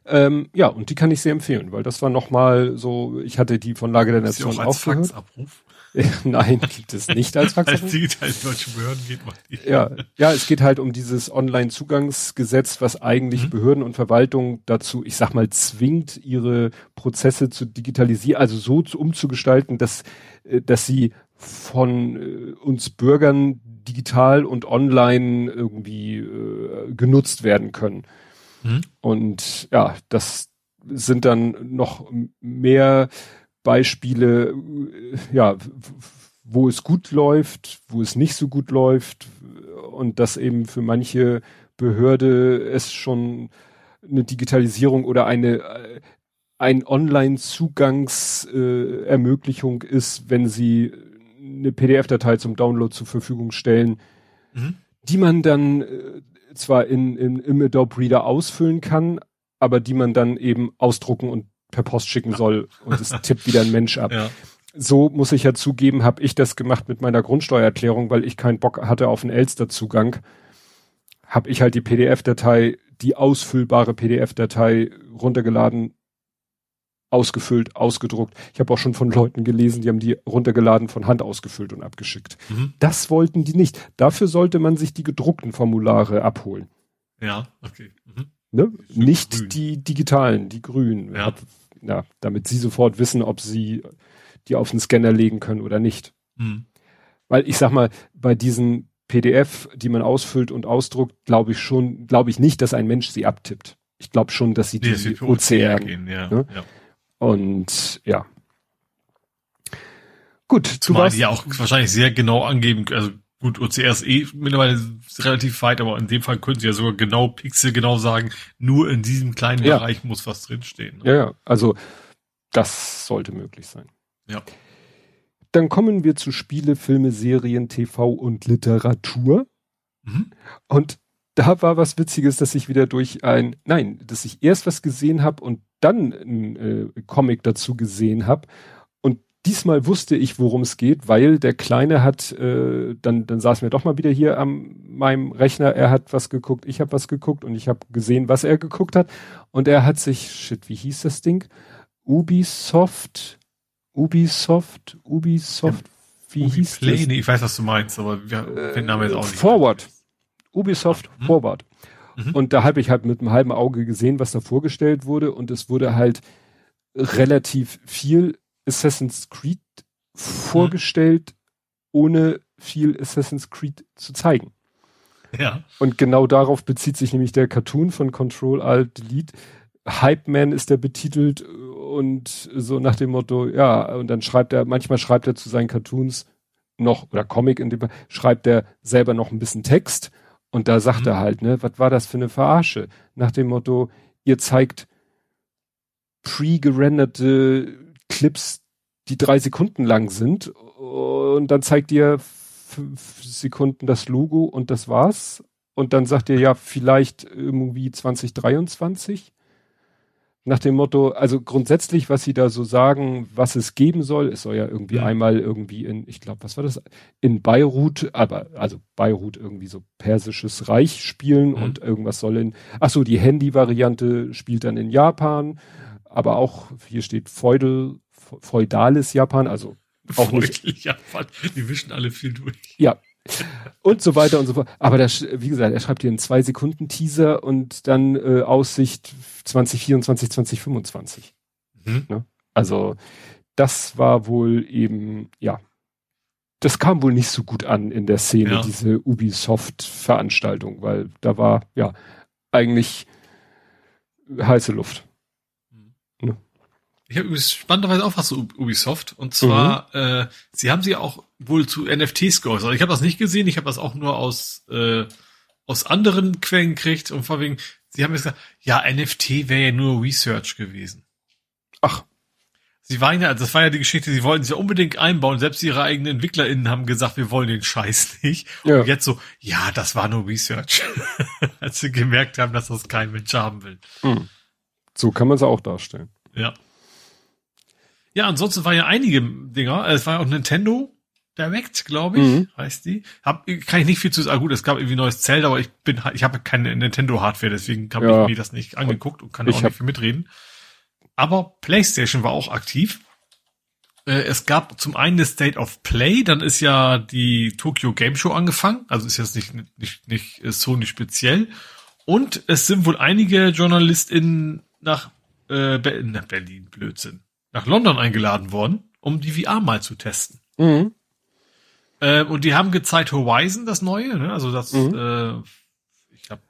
Ähm, ja, und die kann ich sehr empfehlen, weil das war nochmal so, ich hatte die von Lage der Nation auch, auch gehört. Faxabruf? Nein, gibt es nicht als Faxabruf. als digital deutsche Behörden geht man nicht. Ja, ja, es geht halt um dieses Online-Zugangsgesetz, was eigentlich mhm. Behörden und Verwaltung dazu, ich sag mal, zwingt, ihre Prozesse zu digitalisieren, also so umzugestalten, dass, äh, dass sie von äh, uns Bürgern digital und online irgendwie äh, genutzt werden können. Mhm. Und ja, das sind dann noch mehr Beispiele, ja, wo es gut läuft, wo es nicht so gut läuft und dass eben für manche Behörde es schon eine Digitalisierung oder eine ein Online-Zugangsermöglichung äh, ist, wenn sie eine PDF-Datei zum Download zur Verfügung stellen, mhm. die man dann äh, zwar in, in, im Adobe Reader ausfüllen kann, aber die man dann eben ausdrucken und per Post schicken soll und es tippt wieder ein Mensch ab. Ja. So muss ich ja zugeben, habe ich das gemacht mit meiner Grundsteuererklärung, weil ich keinen Bock hatte auf einen Elster-Zugang. Habe ich halt die PDF-Datei, die ausfüllbare PDF-Datei runtergeladen, ausgefüllt, ausgedruckt. Ich habe auch schon von Leuten gelesen, die haben die runtergeladen, von Hand ausgefüllt und abgeschickt. Mhm. Das wollten die nicht. Dafür sollte man sich die gedruckten Formulare abholen. Ja, okay. Mhm. Ne? Nicht grün. die digitalen, die grünen. Ja. ja. damit sie sofort wissen, ob sie die auf den Scanner legen können oder nicht. Mhm. Weil ich sag mal, bei diesen PDF, die man ausfüllt und ausdruckt, glaube ich schon, glaube ich nicht, dass ein Mensch sie abtippt. Ich glaube schon, dass sie nee, die OCR, gehen. Ja, ne? ja. Und ja. Gut, Zumal die ja auch wahrscheinlich sehr genau angeben, also Gut, OCR ist eh mittlerweile relativ weit, aber in dem Fall können sie ja sogar genau Pixel genau sagen, nur in diesem kleinen ja. Bereich muss was drinstehen. Ne? Ja, ja, also das sollte möglich sein. Ja. Dann kommen wir zu Spiele, Filme, Serien, TV und Literatur. Mhm. Und da war was Witziges, dass ich wieder durch ein, nein, dass ich erst was gesehen habe und dann ein äh, Comic dazu gesehen habe diesmal wusste ich, worum es geht, weil der Kleine hat, äh, dann, dann saßen wir doch mal wieder hier am meinem Rechner, er hat was geguckt, ich habe was geguckt und ich habe gesehen, was er geguckt hat. Und er hat sich, shit, wie hieß das Ding? Ubisoft, Ubisoft, Ubisoft, wie Ubi hieß Play? das? Nee, ich weiß, was du meinst, aber wir, äh, den Namen jetzt auch nicht. Forward. Ubisoft mhm. Forward. Mhm. Und da habe ich halt mit einem halben Auge gesehen, was da vorgestellt wurde und es wurde halt relativ viel Assassin's Creed vorgestellt, mhm. ohne viel Assassin's Creed zu zeigen. Ja. Und genau darauf bezieht sich nämlich der Cartoon von Control Alt Delete. Hype Man ist der betitelt und so nach dem Motto, ja, und dann schreibt er, manchmal schreibt er zu seinen Cartoons noch, oder Comic in dem schreibt er selber noch ein bisschen Text und da sagt mhm. er halt, ne, was war das für eine Verarsche? Nach dem Motto, ihr zeigt pre-gerenderte Clips, die drei Sekunden lang sind und dann zeigt ihr fünf Sekunden das Logo und das war's. Und dann sagt ihr ja vielleicht irgendwie 2023. Nach dem Motto, also grundsätzlich, was sie da so sagen, was es geben soll, es soll ja irgendwie ja. einmal irgendwie in, ich glaube, was war das? In Beirut, aber also Beirut irgendwie so persisches Reich spielen mhm. und irgendwas soll in, ach so, die Handy-Variante spielt dann in Japan, aber auch, hier steht Feudal feudales Japan, also auch nicht. Japan, die wischen alle viel durch. Ja. Und so weiter und so fort. Aber das, wie gesagt, er schreibt hier einen zwei Sekunden Teaser und dann äh, Aussicht 2024, 2025. Mhm. Ne? Also das war wohl eben, ja, das kam wohl nicht so gut an in der Szene, ja. diese Ubisoft-Veranstaltung, weil da war ja eigentlich heiße Luft. Ich habe spannenderweise auch was zu Ubisoft. Und zwar, mhm. äh, sie haben sie auch wohl zu NFTs geäußert. Ich habe das nicht gesehen, ich habe das auch nur aus, äh, aus anderen Quellen gekriegt. Und vor wegen, sie haben gesagt, ja, NFT wäre ja nur Research gewesen. Ach. Sie waren ja, das war ja die Geschichte, sie wollten sie ja unbedingt einbauen. Selbst ihre eigenen EntwicklerInnen haben gesagt, wir wollen den Scheiß nicht. Ja. Und jetzt so, ja, das war nur Research. Als sie gemerkt haben, dass das kein Mensch haben will. Mhm. So kann man es auch darstellen. Ja. Ja, ansonsten war ja einige Dinger. Es war ja auch Nintendo Direct, glaube ich, mhm. heißt die. Hab, kann ich nicht viel zu sagen. Gut, es gab irgendwie neues Zelda, aber ich bin, ich habe keine Nintendo Hardware, deswegen habe ja. ich mir das nicht angeguckt und kann ich auch nicht viel mitreden. Aber PlayStation war auch aktiv. Äh, es gab zum einen das State of Play, dann ist ja die Tokyo Game Show angefangen, also ist jetzt nicht, nicht, nicht Sony speziell. Und es sind wohl einige JournalistInnen nach, äh, nach Berlin, Blödsinn, nach London eingeladen worden, um die VR mal zu testen. Mhm. Äh, und die haben gezeigt Horizon, das neue, ne? also das, mhm. äh, ich glaube,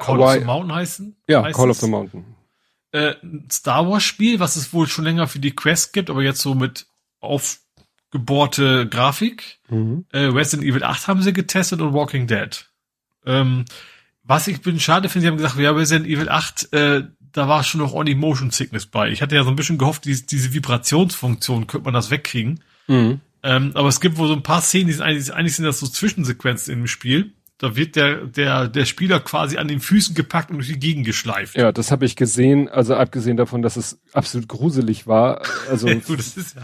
Call of the Mountain heißen. Ja, Call of the Mountain. Äh, Star Wars Spiel, was es wohl schon länger für die Quest gibt, aber jetzt so mit aufgebohrte Grafik. Mhm. Äh, Resident Evil 8 haben sie getestet und Walking Dead. Ähm, was ich bin schade finde, sie haben gesagt, ja, Resident Evil 8, äh, da war schon noch ordentlich Motion Sickness bei. Ich hatte ja so ein bisschen gehofft, diese, diese Vibrationsfunktion könnte man das wegkriegen. Mhm. Ähm, aber es gibt wohl so ein paar Szenen, die sind eigentlich, eigentlich sind das so Zwischensequenzen im Spiel. Da wird der, der, der Spieler quasi an den Füßen gepackt und durch die Gegend geschleift. Ja, das habe ich gesehen, also abgesehen davon, dass es absolut gruselig war. Also, Gut, das ist ja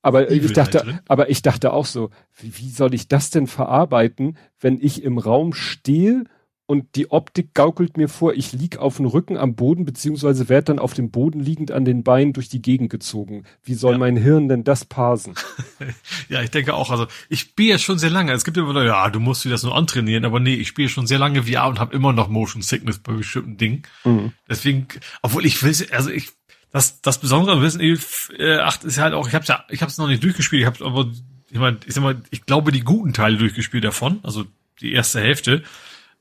aber ich dachte, aber ich dachte auch so, wie, wie soll ich das denn verarbeiten, wenn ich im Raum stehe und die Optik gaukelt mir vor, ich lieg auf dem Rücken am Boden, beziehungsweise werde dann auf dem Boden liegend an den Beinen durch die Gegend gezogen. Wie soll ja. mein Hirn denn das parsen? ja, ich denke auch, also ich spiele jetzt schon sehr lange. Es gibt immer noch, ja, du musst dir das nur antrainieren, aber nee, ich spiele schon sehr lange VR und habe immer noch Motion Sickness bei bestimmten Dingen. Mhm. Deswegen, obwohl ich will, also ich, das, das Besondere an Resident Evil 8 ist halt auch, ich hab's ja, ich hab's noch nicht durchgespielt, ich hab's aber, ich meine, ich sag mal, ich glaube die guten Teile durchgespielt davon, also die erste Hälfte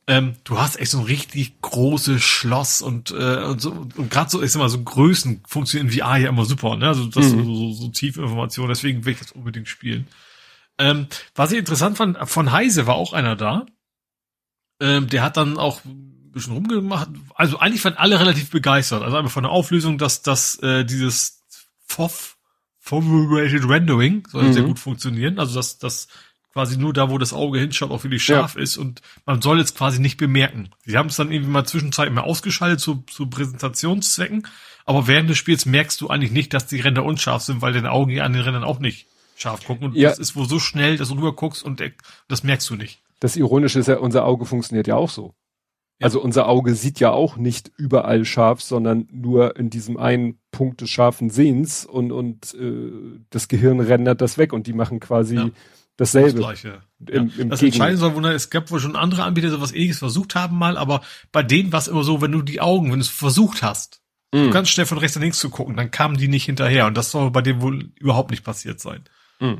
ähm, du hast echt so ein richtig großes Schloss und, äh, und so und gerade so, ich sag mal, so Größen funktionieren in VR ja immer super, ne? Also das mhm. so, so, so tiefe Informationen, deswegen will ich das unbedingt spielen. Ähm, was ich interessant fand, von Heise war auch einer da. Ähm, der hat dann auch ein bisschen rumgemacht. Also eigentlich waren alle relativ begeistert. Also einfach von der Auflösung, dass dass äh, dieses FOV, Formulated Rendering soll mhm. sehr gut funktionieren. Also dass, dass quasi nur da, wo das Auge hinschaut, auch wirklich scharf ja. ist und man soll es quasi nicht bemerken. Sie haben es dann irgendwie mal zwischenzeitlich mal ausgeschaltet zu, zu Präsentationszwecken, aber während des Spiels merkst du eigentlich nicht, dass die Ränder unscharf sind, weil deine Augen ja an den Rändern auch nicht scharf gucken und ja. das ist wohl so schnell, dass du rüber guckst und das merkst du nicht. Das Ironische ist ja, unser Auge funktioniert ja auch so. Ja. Also unser Auge sieht ja auch nicht überall scharf, sondern nur in diesem einen Punkt des scharfen Sehens und, und äh, das Gehirn rendert das weg und die machen quasi ja dasselbe. Das Gleiche. Im, ja. im das Entscheidende soll wohl, es gab wohl schon andere Anbieter, die sowas ähnliches versucht haben mal, aber bei denen war es immer so, wenn du die Augen, wenn du es versucht hast, mm. du kannst schnell von rechts nach links zu gucken, dann kamen die nicht hinterher und das soll bei dem wohl überhaupt nicht passiert sein. Mm.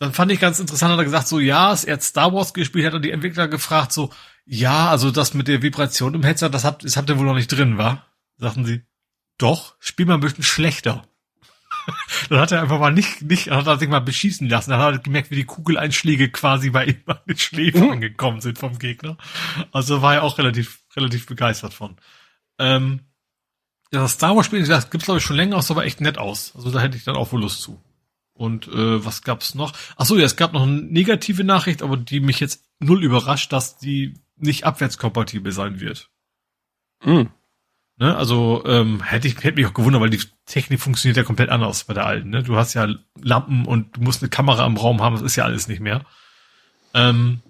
Dann fand ich ganz interessant, hat er gesagt, so, ja, er hat Star Wars gespielt, hat er die Entwickler gefragt, so, ja, also das mit der Vibration im Headset, das habt, das habt ihr wohl noch nicht drin, wa? Sagten sie, doch, spiel mal ein bisschen schlechter dann hat er einfach mal nicht, nicht, hat er sich mal beschießen lassen. Dann hat er gemerkt, wie die Kugeleinschläge quasi bei ihm an den Schläfen mhm. angekommen sind vom Gegner. Also war er auch relativ, relativ begeistert von. Ähm, ja, das Star Wars Spiel, das gibt's glaube ich schon länger, das sah aber echt nett aus. Also da hätte ich dann auch wohl Lust zu. Und äh, was gab's noch? Ach so, ja, es gab noch eine negative Nachricht, aber die mich jetzt null überrascht, dass die nicht abwärtskompatibel sein wird. Mhm. Ne? Also ähm, hätte ich hätte mich auch gewundert, weil die Technik funktioniert ja komplett anders bei der alten. Ne? Du hast ja Lampen und du musst eine Kamera im Raum haben, das ist ja alles nicht mehr. Ähm,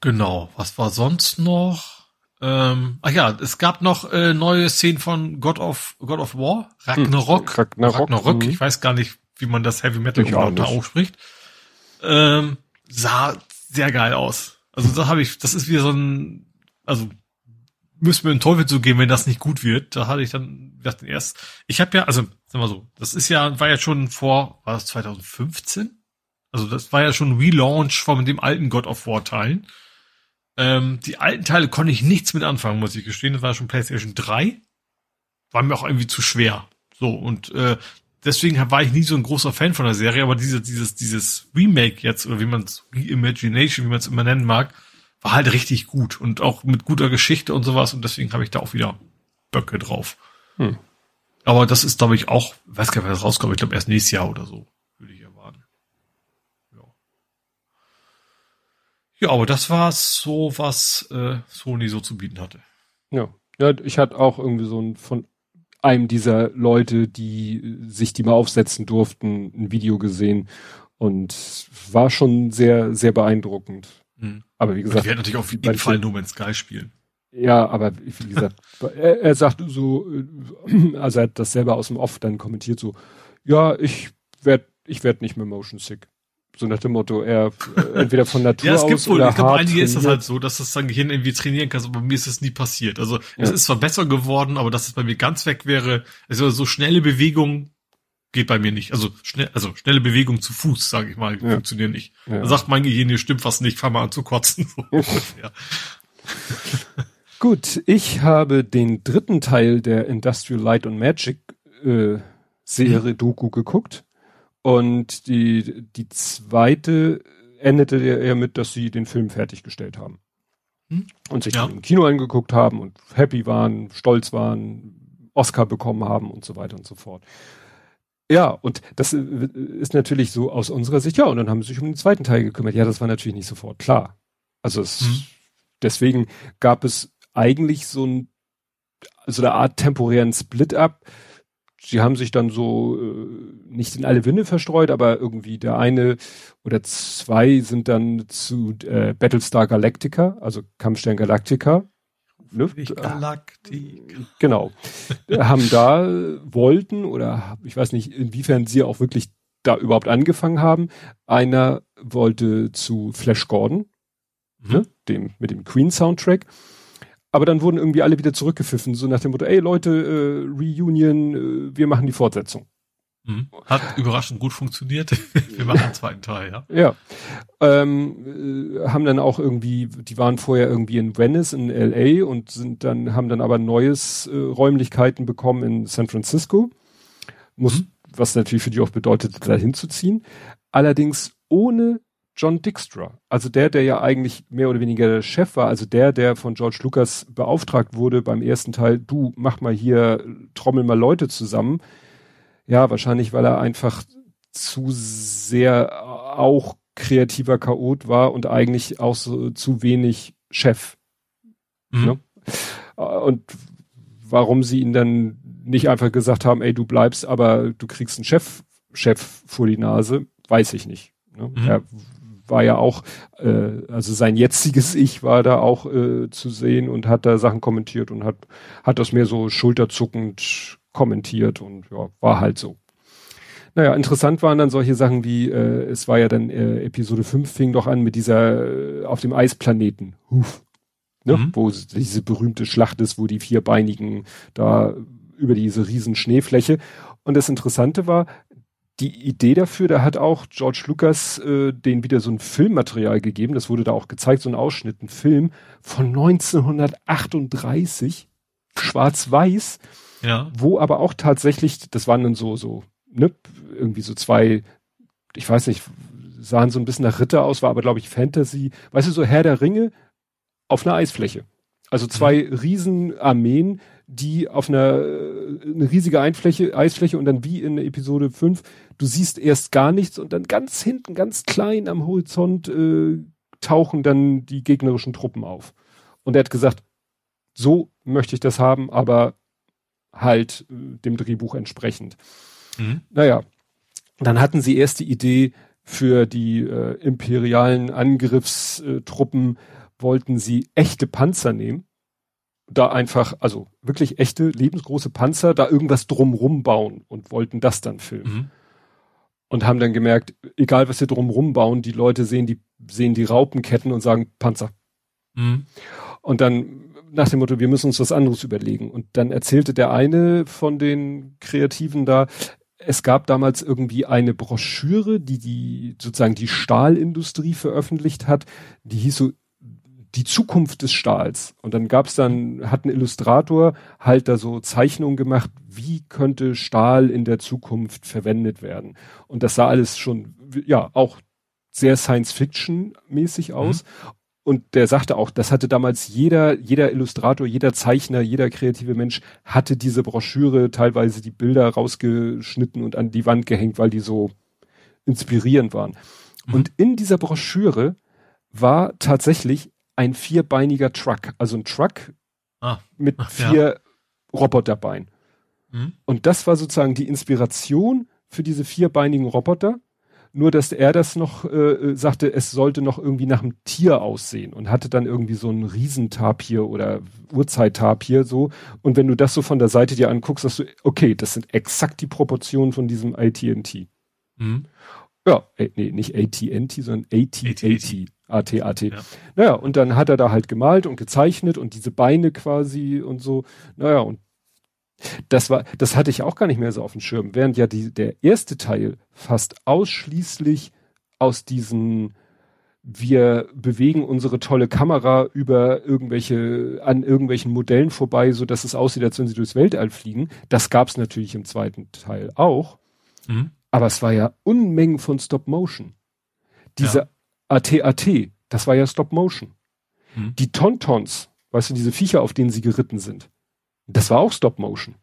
genau, was war sonst noch? Ähm, ach ja, es gab noch äh, neue Szenen von God of God of War, Ragnarok. Hm, Ragnarok, Ragnarok. Mhm. ich weiß gar nicht, wie man das Heavy Metal da ausspricht. Ähm, sah sehr geil aus. Also da habe ich, das ist wie so ein, also müssen wir in Teufel zugehen, wenn das nicht gut wird. Da hatte ich dann gedacht, erst, ich habe ja, also, sag mal so, das ist ja, war ja schon vor, war das 2015? Also das war ja schon Relaunch von dem alten God of War Teilen. Ähm, die alten Teile konnte ich nichts mit anfangen, muss ich gestehen. Das war schon PlayStation 3. War mir auch irgendwie zu schwer. So, und äh, deswegen war ich nie so ein großer Fan von der Serie, aber diese, dieses, dieses Remake jetzt, oder wie man es, Reimagination, wie man es immer nennen mag, war halt richtig gut und auch mit guter Geschichte und sowas und deswegen habe ich da auch wieder Böcke drauf. Hm. Aber das ist, glaube ich, auch, weiß gar nicht, wann das rauskommt, ich glaube erst nächstes Jahr oder so, würde ich erwarten. Ja. Ja, aber das war so, was äh, Sony so zu bieten hatte. Ja. Ja, ich hatte auch irgendwie so ein von einem dieser Leute, die sich die mal aufsetzen durften, ein Video gesehen und war schon sehr, sehr beeindruckend. Mhm. Aber wie gesagt. Ich werde natürlich auf jeden Fall No Man's Sky spielen. Ja, aber wie gesagt, er, er sagt so, äh, also er hat das selber aus dem Off dann kommentiert so, ja, ich werd, ich werd nicht mehr motion sick. So nach dem Motto, er äh, entweder von Natur ja, es gibt aus wohl, oder ich glaube, einige ist das halt so, dass das dein Gehirn irgendwie trainieren kannst, aber bei mir ist das nie passiert. Also es ja. ist zwar besser geworden, aber dass es bei mir ganz weg wäre, also so schnelle Bewegungen geht bei mir nicht. Also schnell, also schnelle Bewegung zu Fuß, sage ich mal, ja. funktioniert nicht. Ja. Da sagt mein Gehirn, hier stimmt was nicht, fang mal an zu kotzen. Gut, ich habe den dritten Teil der Industrial Light and Magic äh, Serie mhm. Doku geguckt und die die zweite endete ja mit, dass sie den Film fertiggestellt haben mhm. und sich ja. im Kino angeguckt haben und happy waren, stolz waren, Oscar bekommen haben und so weiter und so fort. Ja, und das äh, ist natürlich so aus unserer Sicht, ja, und dann haben sie sich um den zweiten Teil gekümmert. Ja, das war natürlich nicht sofort klar. Also es, mhm. deswegen gab es eigentlich so ein, so eine Art temporären Split-up. Sie haben sich dann so äh, nicht in alle Winde verstreut, aber irgendwie der eine oder zwei sind dann zu äh, Battlestar Galactica, also Kampfstern Galactica, ne? Galaktik. Genau. haben da wollten oder ich weiß nicht, inwiefern sie auch wirklich da überhaupt angefangen haben. Einer wollte zu Flash Gordon, mhm. ne? dem mit dem Queen Soundtrack. Aber dann wurden irgendwie alle wieder zurückgepfiffen, so nach dem Motto, ey Leute, äh, Reunion, äh, wir machen die Fortsetzung. Mhm. Hat überraschend gut funktioniert. Wir machen den zweiten Teil, ja. Ja. Ähm, äh, haben dann auch irgendwie, die waren vorher irgendwie in Venice, in LA und sind dann, haben dann aber neues äh, Räumlichkeiten bekommen in San Francisco. Muss, mhm. was natürlich für die auch bedeutet, da hinzuziehen. Allerdings ohne John Dijkstra. Also der, der ja eigentlich mehr oder weniger der Chef war, also der, der von George Lucas beauftragt wurde beim ersten Teil, du mach mal hier, trommel mal Leute zusammen ja, wahrscheinlich, weil er einfach zu sehr auch kreativer Chaot war und eigentlich auch so zu wenig Chef. Mhm. Ne? Und warum sie ihn dann nicht einfach gesagt haben, ey, du bleibst, aber du kriegst einen Chef, Chef vor die Nase, weiß ich nicht. Ne? Mhm. Er war ja auch, äh, also sein jetziges Ich war da auch äh, zu sehen und hat da Sachen kommentiert und hat, hat das mehr so schulterzuckend kommentiert und ja, war halt so. Naja, interessant waren dann solche Sachen wie, äh, es war ja dann äh, Episode 5 fing doch an mit dieser äh, auf dem Eisplaneten. Huf. Ne? Mhm. Wo diese berühmte Schlacht ist, wo die vierbeinigen da über diese riesen Schneefläche. Und das Interessante war, die Idee dafür, da hat auch George Lucas äh, den wieder so ein Filmmaterial gegeben, das wurde da auch gezeigt, so ein Ausschnitt, ein Film von 1938, schwarz-weiß, ja. Wo aber auch tatsächlich, das waren dann so, so, ne, irgendwie so zwei, ich weiß nicht, sahen so ein bisschen nach Ritter aus, war aber glaube ich Fantasy, weißt du, so Herr der Ringe auf einer Eisfläche. Also zwei mhm. Riesenarmeen, die auf einer eine riesige Einfläche, Eisfläche und dann wie in Episode 5, du siehst erst gar nichts und dann ganz hinten, ganz klein am Horizont äh, tauchen dann die gegnerischen Truppen auf. Und er hat gesagt, so möchte ich das haben, aber halt äh, dem Drehbuch entsprechend. Mhm. Naja, dann hatten sie erst die Idee für die äh, imperialen Angriffstruppen, wollten sie echte Panzer nehmen. Da einfach, also wirklich echte, lebensgroße Panzer, da irgendwas drumrum bauen und wollten das dann filmen. Mhm. Und haben dann gemerkt, egal was sie drumrum bauen, die Leute sehen die, sehen die Raupenketten und sagen Panzer. Mhm. Und dann nach dem Motto, wir müssen uns was anderes überlegen. Und dann erzählte der eine von den Kreativen da, es gab damals irgendwie eine Broschüre, die die sozusagen die Stahlindustrie veröffentlicht hat, die hieß so die Zukunft des Stahls. Und dann gab's dann, hat ein Illustrator halt da so Zeichnungen gemacht, wie könnte Stahl in der Zukunft verwendet werden. Und das sah alles schon, ja, auch sehr Science-Fiction-mäßig aus. Mhm. Und der sagte auch, das hatte damals jeder, jeder Illustrator, jeder Zeichner, jeder kreative Mensch hatte diese Broschüre, teilweise die Bilder rausgeschnitten und an die Wand gehängt, weil die so inspirierend waren. Mhm. Und in dieser Broschüre war tatsächlich ein vierbeiniger Truck, also ein Truck ah. mit Ach, vier ja. Roboterbeinen. Mhm. Und das war sozusagen die Inspiration für diese vierbeinigen Roboter. Nur, dass er das noch äh, sagte, es sollte noch irgendwie nach einem Tier aussehen und hatte dann irgendwie so ein Riesentapir oder Urzeittapir so. Und wenn du das so von der Seite dir anguckst, sagst du, okay, das sind exakt die Proportionen von diesem AT&T. Mhm. Ja, äh, nee, nicht AT&T, sondern AT-AT. AT-AT. Ja. Naja, und dann hat er da halt gemalt und gezeichnet und diese Beine quasi und so. Naja, und das war, das hatte ich auch gar nicht mehr so auf dem Schirm, während ja die, der erste Teil fast ausschließlich aus diesen wir bewegen unsere tolle Kamera über irgendwelche, an irgendwelchen Modellen vorbei, so dass es aussieht, als wenn sie durchs Weltall fliegen. Das gab es natürlich im zweiten Teil auch. Mhm. Aber es war ja Unmengen von Stop Motion. Diese ja. AT-AT, das war ja Stop Motion. Mhm. Die Tontons, weißt du, diese Viecher, auf denen sie geritten sind, das war auch Stop Motion.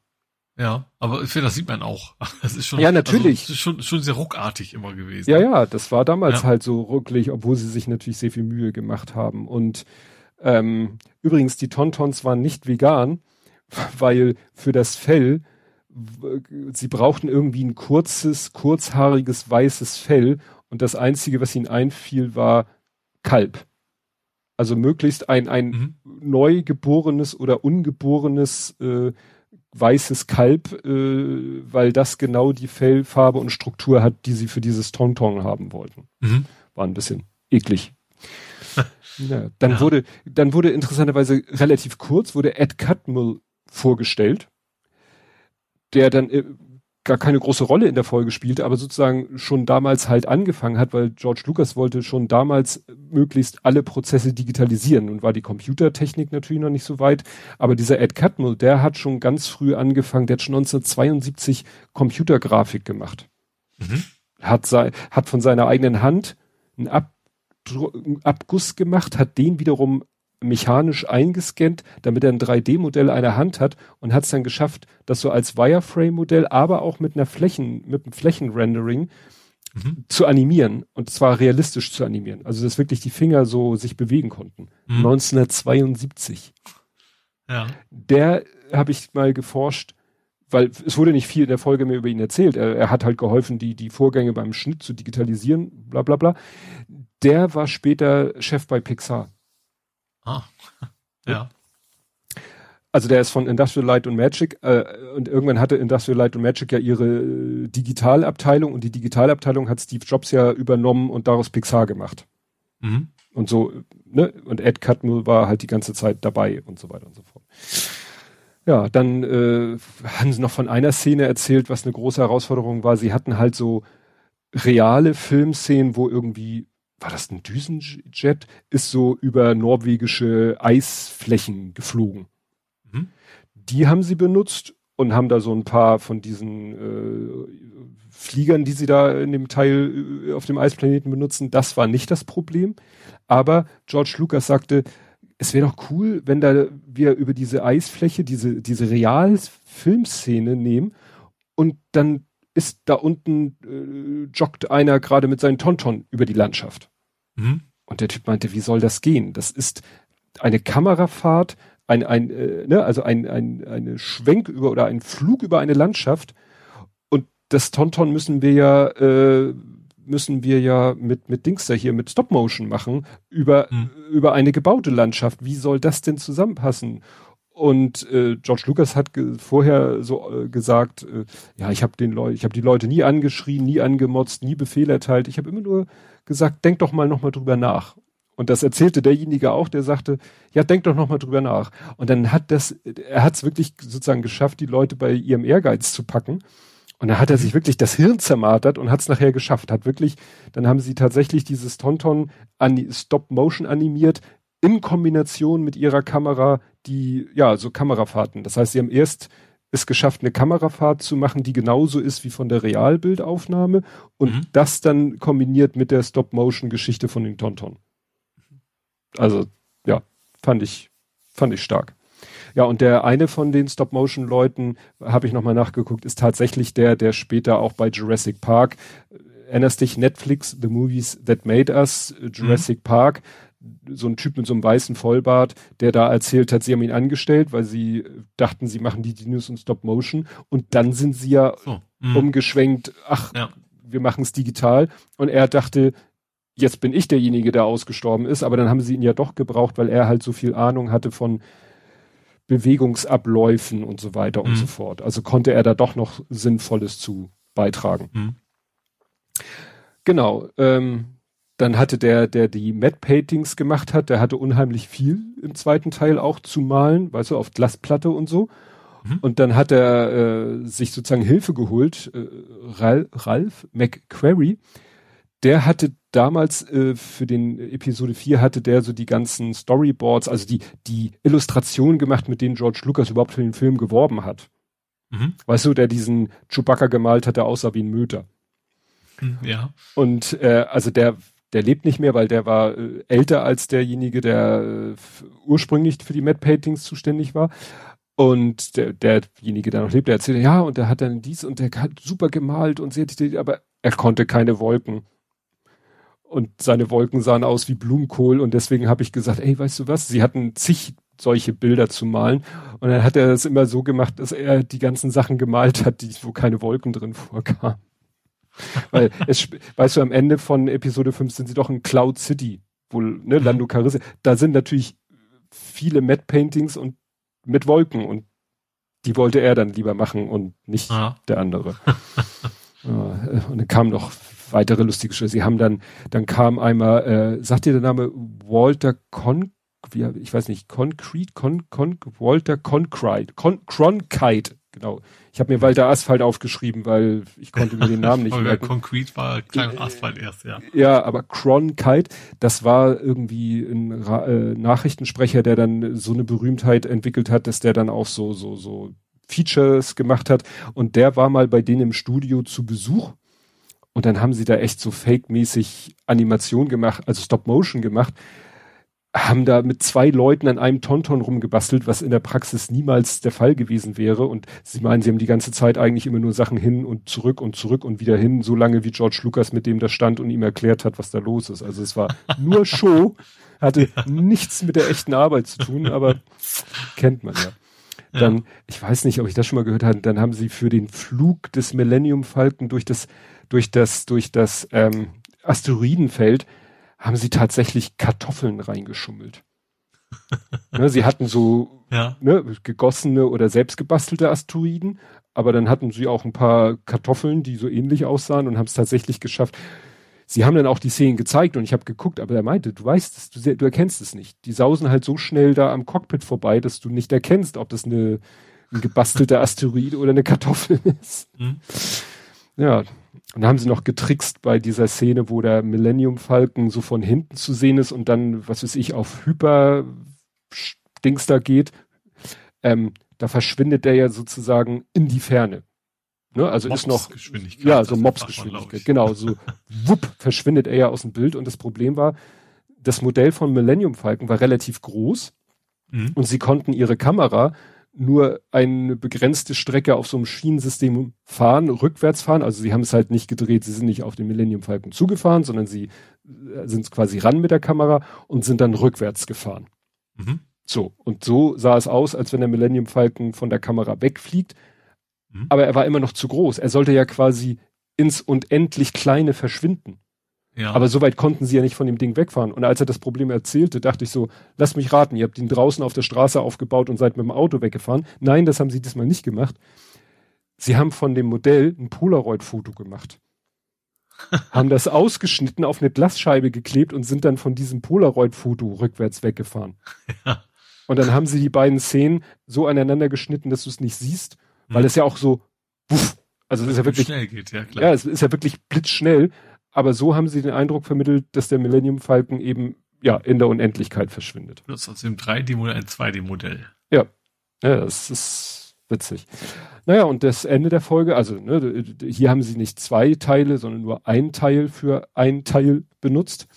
Ja, aber ich finde, das sieht man auch. Das ist schon, ja, natürlich. Also, schon, schon sehr ruckartig immer gewesen. Ja, ja, das war damals ja. halt so rucklig, obwohl sie sich natürlich sehr viel Mühe gemacht haben. Und ähm, übrigens, die Tontons waren nicht vegan, weil für das Fell, sie brauchten irgendwie ein kurzes, kurzhaariges, weißes Fell und das Einzige, was ihnen einfiel, war Kalb. Also möglichst ein, ein mhm. neu geborenes oder ungeborenes äh, weißes Kalb, äh, weil das genau die Fellfarbe und Struktur hat, die sie für dieses Tonton haben wollten. Mhm. War ein bisschen eklig. ja, dann ja. wurde, dann wurde interessanterweise relativ kurz, wurde Ed Catmull vorgestellt, der dann äh, gar keine große Rolle in der Folge spielte, aber sozusagen schon damals halt angefangen hat, weil George Lucas wollte schon damals möglichst alle Prozesse digitalisieren und war die Computertechnik natürlich noch nicht so weit. Aber dieser Ed Catmull, der hat schon ganz früh angefangen, der hat schon 1972 Computergrafik gemacht. Mhm. Hat, sei, hat von seiner eigenen Hand einen, Ab, einen Abguss gemacht, hat den wiederum mechanisch eingescannt, damit er ein 3D-Modell einer Hand hat und hat es dann geschafft, das so als Wireframe-Modell, aber auch mit einer Flächen, mit einem Flächenrendering mhm. zu animieren und zwar realistisch zu animieren. Also dass wirklich die Finger so sich bewegen konnten. Mhm. 1972. Ja. Der habe ich mal geforscht, weil es wurde nicht viel in der Folge mehr über ihn erzählt. Er, er hat halt geholfen, die, die Vorgänge beim Schnitt zu digitalisieren, bla bla bla. Der war später Chef bei Pixar. Ah, ja. Also der ist von Industrial Light und Magic äh, und irgendwann hatte Industrial Light und Magic ja ihre äh, Digitalabteilung und die Digitalabteilung hat Steve Jobs ja übernommen und daraus Pixar gemacht. Mhm. Und so, ne? Und Ed Catmull war halt die ganze Zeit dabei und so weiter und so fort. Ja, dann äh, haben sie noch von einer Szene erzählt, was eine große Herausforderung war. Sie hatten halt so reale Filmszenen, wo irgendwie war das ein Düsenjet, ist so über norwegische Eisflächen geflogen. Mhm. Die haben sie benutzt und haben da so ein paar von diesen äh, Fliegern, die sie da in dem Teil äh, auf dem Eisplaneten benutzen. Das war nicht das Problem. Aber George Lucas sagte, es wäre doch cool, wenn da wir über diese Eisfläche, diese, diese Realfilmszene nehmen und dann ist da unten äh, joggt einer gerade mit seinen Tonton über die Landschaft. Mhm. Und der Typ meinte, wie soll das gehen? Das ist eine Kamerafahrt, ein, ein äh, ne, also ein, ein eine Schwenk über oder ein Flug über eine Landschaft. Und das Tonton müssen wir ja äh, müssen wir ja mit mit Dings da hier mit Stop Motion machen über mhm. über eine gebaute Landschaft. Wie soll das denn zusammenpassen? Und äh, George Lucas hat vorher so äh, gesagt, äh, ja, ich habe den Leute, ich habe die Leute nie angeschrien, nie angemotzt, nie Befehl erteilt. Ich habe immer nur gesagt, denk doch mal nochmal drüber nach. Und das erzählte derjenige auch, der sagte, ja, denk doch nochmal drüber nach. Und dann hat das, er hat es wirklich sozusagen geschafft, die Leute bei ihrem Ehrgeiz zu packen. Und dann hat er sich wirklich das Hirn zermartert und hat es nachher geschafft. Hat wirklich, dann haben sie tatsächlich dieses Tonton an Stop Motion animiert in Kombination mit ihrer Kamera die, ja, so Kamerafahrten. Das heißt, sie haben erst es geschafft, eine Kamerafahrt zu machen, die genauso ist wie von der Realbildaufnahme und mhm. das dann kombiniert mit der Stop-Motion-Geschichte von den Tonton. Also, ja, fand ich, fand ich stark. Ja, und der eine von den Stop-Motion-Leuten, habe ich nochmal nachgeguckt, ist tatsächlich der, der später auch bei Jurassic Park, erinnerst dich, Netflix, The Movies That Made Us, Jurassic mhm. Park, so ein Typ mit so einem weißen Vollbart, der da erzählt hat, sie haben ihn angestellt, weil sie dachten, sie machen die Dinos und Stop Motion und dann sind sie ja so, mhm. umgeschwenkt, ach, ja. wir machen es digital und er dachte, jetzt bin ich derjenige, der ausgestorben ist, aber dann haben sie ihn ja doch gebraucht, weil er halt so viel Ahnung hatte von Bewegungsabläufen und so weiter mhm. und so fort. Also konnte er da doch noch Sinnvolles zu beitragen. Mhm. Genau. Ähm, dann hatte der, der die Matte Paintings gemacht hat, der hatte unheimlich viel im zweiten Teil auch zu malen, weißt du, auf Glasplatte und so. Mhm. Und dann hat er äh, sich sozusagen Hilfe geholt, äh, Ralph, Ralph McQuarrie. Der hatte damals äh, für den Episode 4 hatte der so die ganzen Storyboards, also die, die Illustration gemacht, mit denen George Lucas überhaupt für den Film geworben hat. Mhm. Weißt du, der diesen Chewbacca gemalt hat, der aussah wie ein Möter. Hm, ja. Und äh, also der der lebt nicht mehr, weil der war äh, älter als derjenige, der äh, ursprünglich für die Mad Paintings zuständig war. Und der, derjenige, der noch lebt, der erzählte, ja, und der hat dann dies und der hat super gemalt und sie aber er konnte keine Wolken. Und seine Wolken sahen aus wie Blumenkohl und deswegen habe ich gesagt, ey, weißt du was? Sie hatten zig solche Bilder zu malen und dann hat er das immer so gemacht, dass er die ganzen Sachen gemalt hat, die, wo keine Wolken drin vorkamen. Weil es, weißt du, am Ende von Episode 5 sind sie doch in Cloud City, wohl, ne, mhm. Lando Carisse. Da sind natürlich viele Matte Paintings und mit Wolken und die wollte er dann lieber machen und nicht ja. der andere. und dann kamen noch weitere lustige Stellen. Sie haben dann, dann kam einmal, äh, sagt dir der Name Walter Con, wie, ich weiß nicht, Concrete, Con, Con, Walter Concrete, Con, Cronkite Genau. Ich habe mir Walter Asphalt aufgeschrieben, weil ich konnte mir den Namen nicht merken. Concrete war klein Asphalt erst, ja. Ja, aber Cronkite, das war irgendwie ein äh, Nachrichtensprecher, der dann so eine Berühmtheit entwickelt hat, dass der dann auch so so so Features gemacht hat und der war mal bei denen im Studio zu Besuch und dann haben sie da echt so fake-mäßig Animation gemacht, also Stop-Motion gemacht haben da mit zwei Leuten an einem Tonton rumgebastelt, was in der Praxis niemals der Fall gewesen wäre. Und sie meinen, sie haben die ganze Zeit eigentlich immer nur Sachen hin und zurück und zurück und wieder hin, so lange wie George Lucas mit dem da stand und ihm erklärt hat, was da los ist. Also es war nur Show, hatte ja. nichts mit der echten Arbeit zu tun, aber kennt man ja. Dann, ja. ich weiß nicht, ob ich das schon mal gehört habe, dann haben sie für den Flug des Millennium Falken durch das, durch das, durch das ähm, Asteroidenfeld haben sie tatsächlich Kartoffeln reingeschummelt. ne, sie hatten so ja. ne, gegossene oder selbstgebastelte Asteroiden, aber dann hatten sie auch ein paar Kartoffeln, die so ähnlich aussahen und haben es tatsächlich geschafft. Sie haben dann auch die Szenen gezeigt und ich habe geguckt, aber er meinte, du weißt es, du, du, erkennst es nicht. Die sausen halt so schnell da am Cockpit vorbei, dass du nicht erkennst, ob das eine, ein gebastelter Asteroid oder eine Kartoffel ist. Mhm. Ja, und da haben sie noch getrickst bei dieser Szene, wo der Millennium Falcon so von hinten zu sehen ist und dann, was weiß ich, auf Hyper Dings da geht. Ähm, da verschwindet der ja sozusagen in die Ferne. Ne? Also ist noch, ja, so Mobsgeschwindigkeit. Genau, so wupp verschwindet er ja aus dem Bild und das Problem war, das Modell von Millennium Falcon war relativ groß mhm. und sie konnten ihre Kamera nur eine begrenzte Strecke auf so einem Schienensystem fahren, rückwärts fahren. Also sie haben es halt nicht gedreht, sie sind nicht auf den Millennium Falcon zugefahren, sondern sie äh, sind quasi ran mit der Kamera und sind dann rückwärts gefahren. Mhm. So, und so sah es aus, als wenn der Millennium Falcon von der Kamera wegfliegt. Mhm. Aber er war immer noch zu groß. Er sollte ja quasi ins unendlich Kleine verschwinden. Ja. Aber so weit konnten sie ja nicht von dem Ding wegfahren. Und als er das Problem erzählte, dachte ich so, lass mich raten, ihr habt ihn draußen auf der Straße aufgebaut und seid mit dem Auto weggefahren. Nein, das haben sie diesmal nicht gemacht. Sie haben von dem Modell ein Polaroid-Foto gemacht. haben das ausgeschnitten, auf eine Glasscheibe geklebt und sind dann von diesem Polaroid-Foto rückwärts weggefahren. Ja. Und dann haben sie die beiden Szenen so aneinander geschnitten, dass du es nicht siehst, weil hm. es ja auch so, wuff, also es ist ja wirklich, schnell geht, ja, klar. ja, es ist ja wirklich blitzschnell aber so haben sie den Eindruck vermittelt, dass der Millennium Falcon eben ja, in der Unendlichkeit verschwindet. Benutzt aus dem 3D-Modell ein 2D-Modell. Ja. ja, das ist witzig. Naja, und das Ende der Folge, also ne, hier haben sie nicht zwei Teile, sondern nur ein Teil für ein Teil benutzt.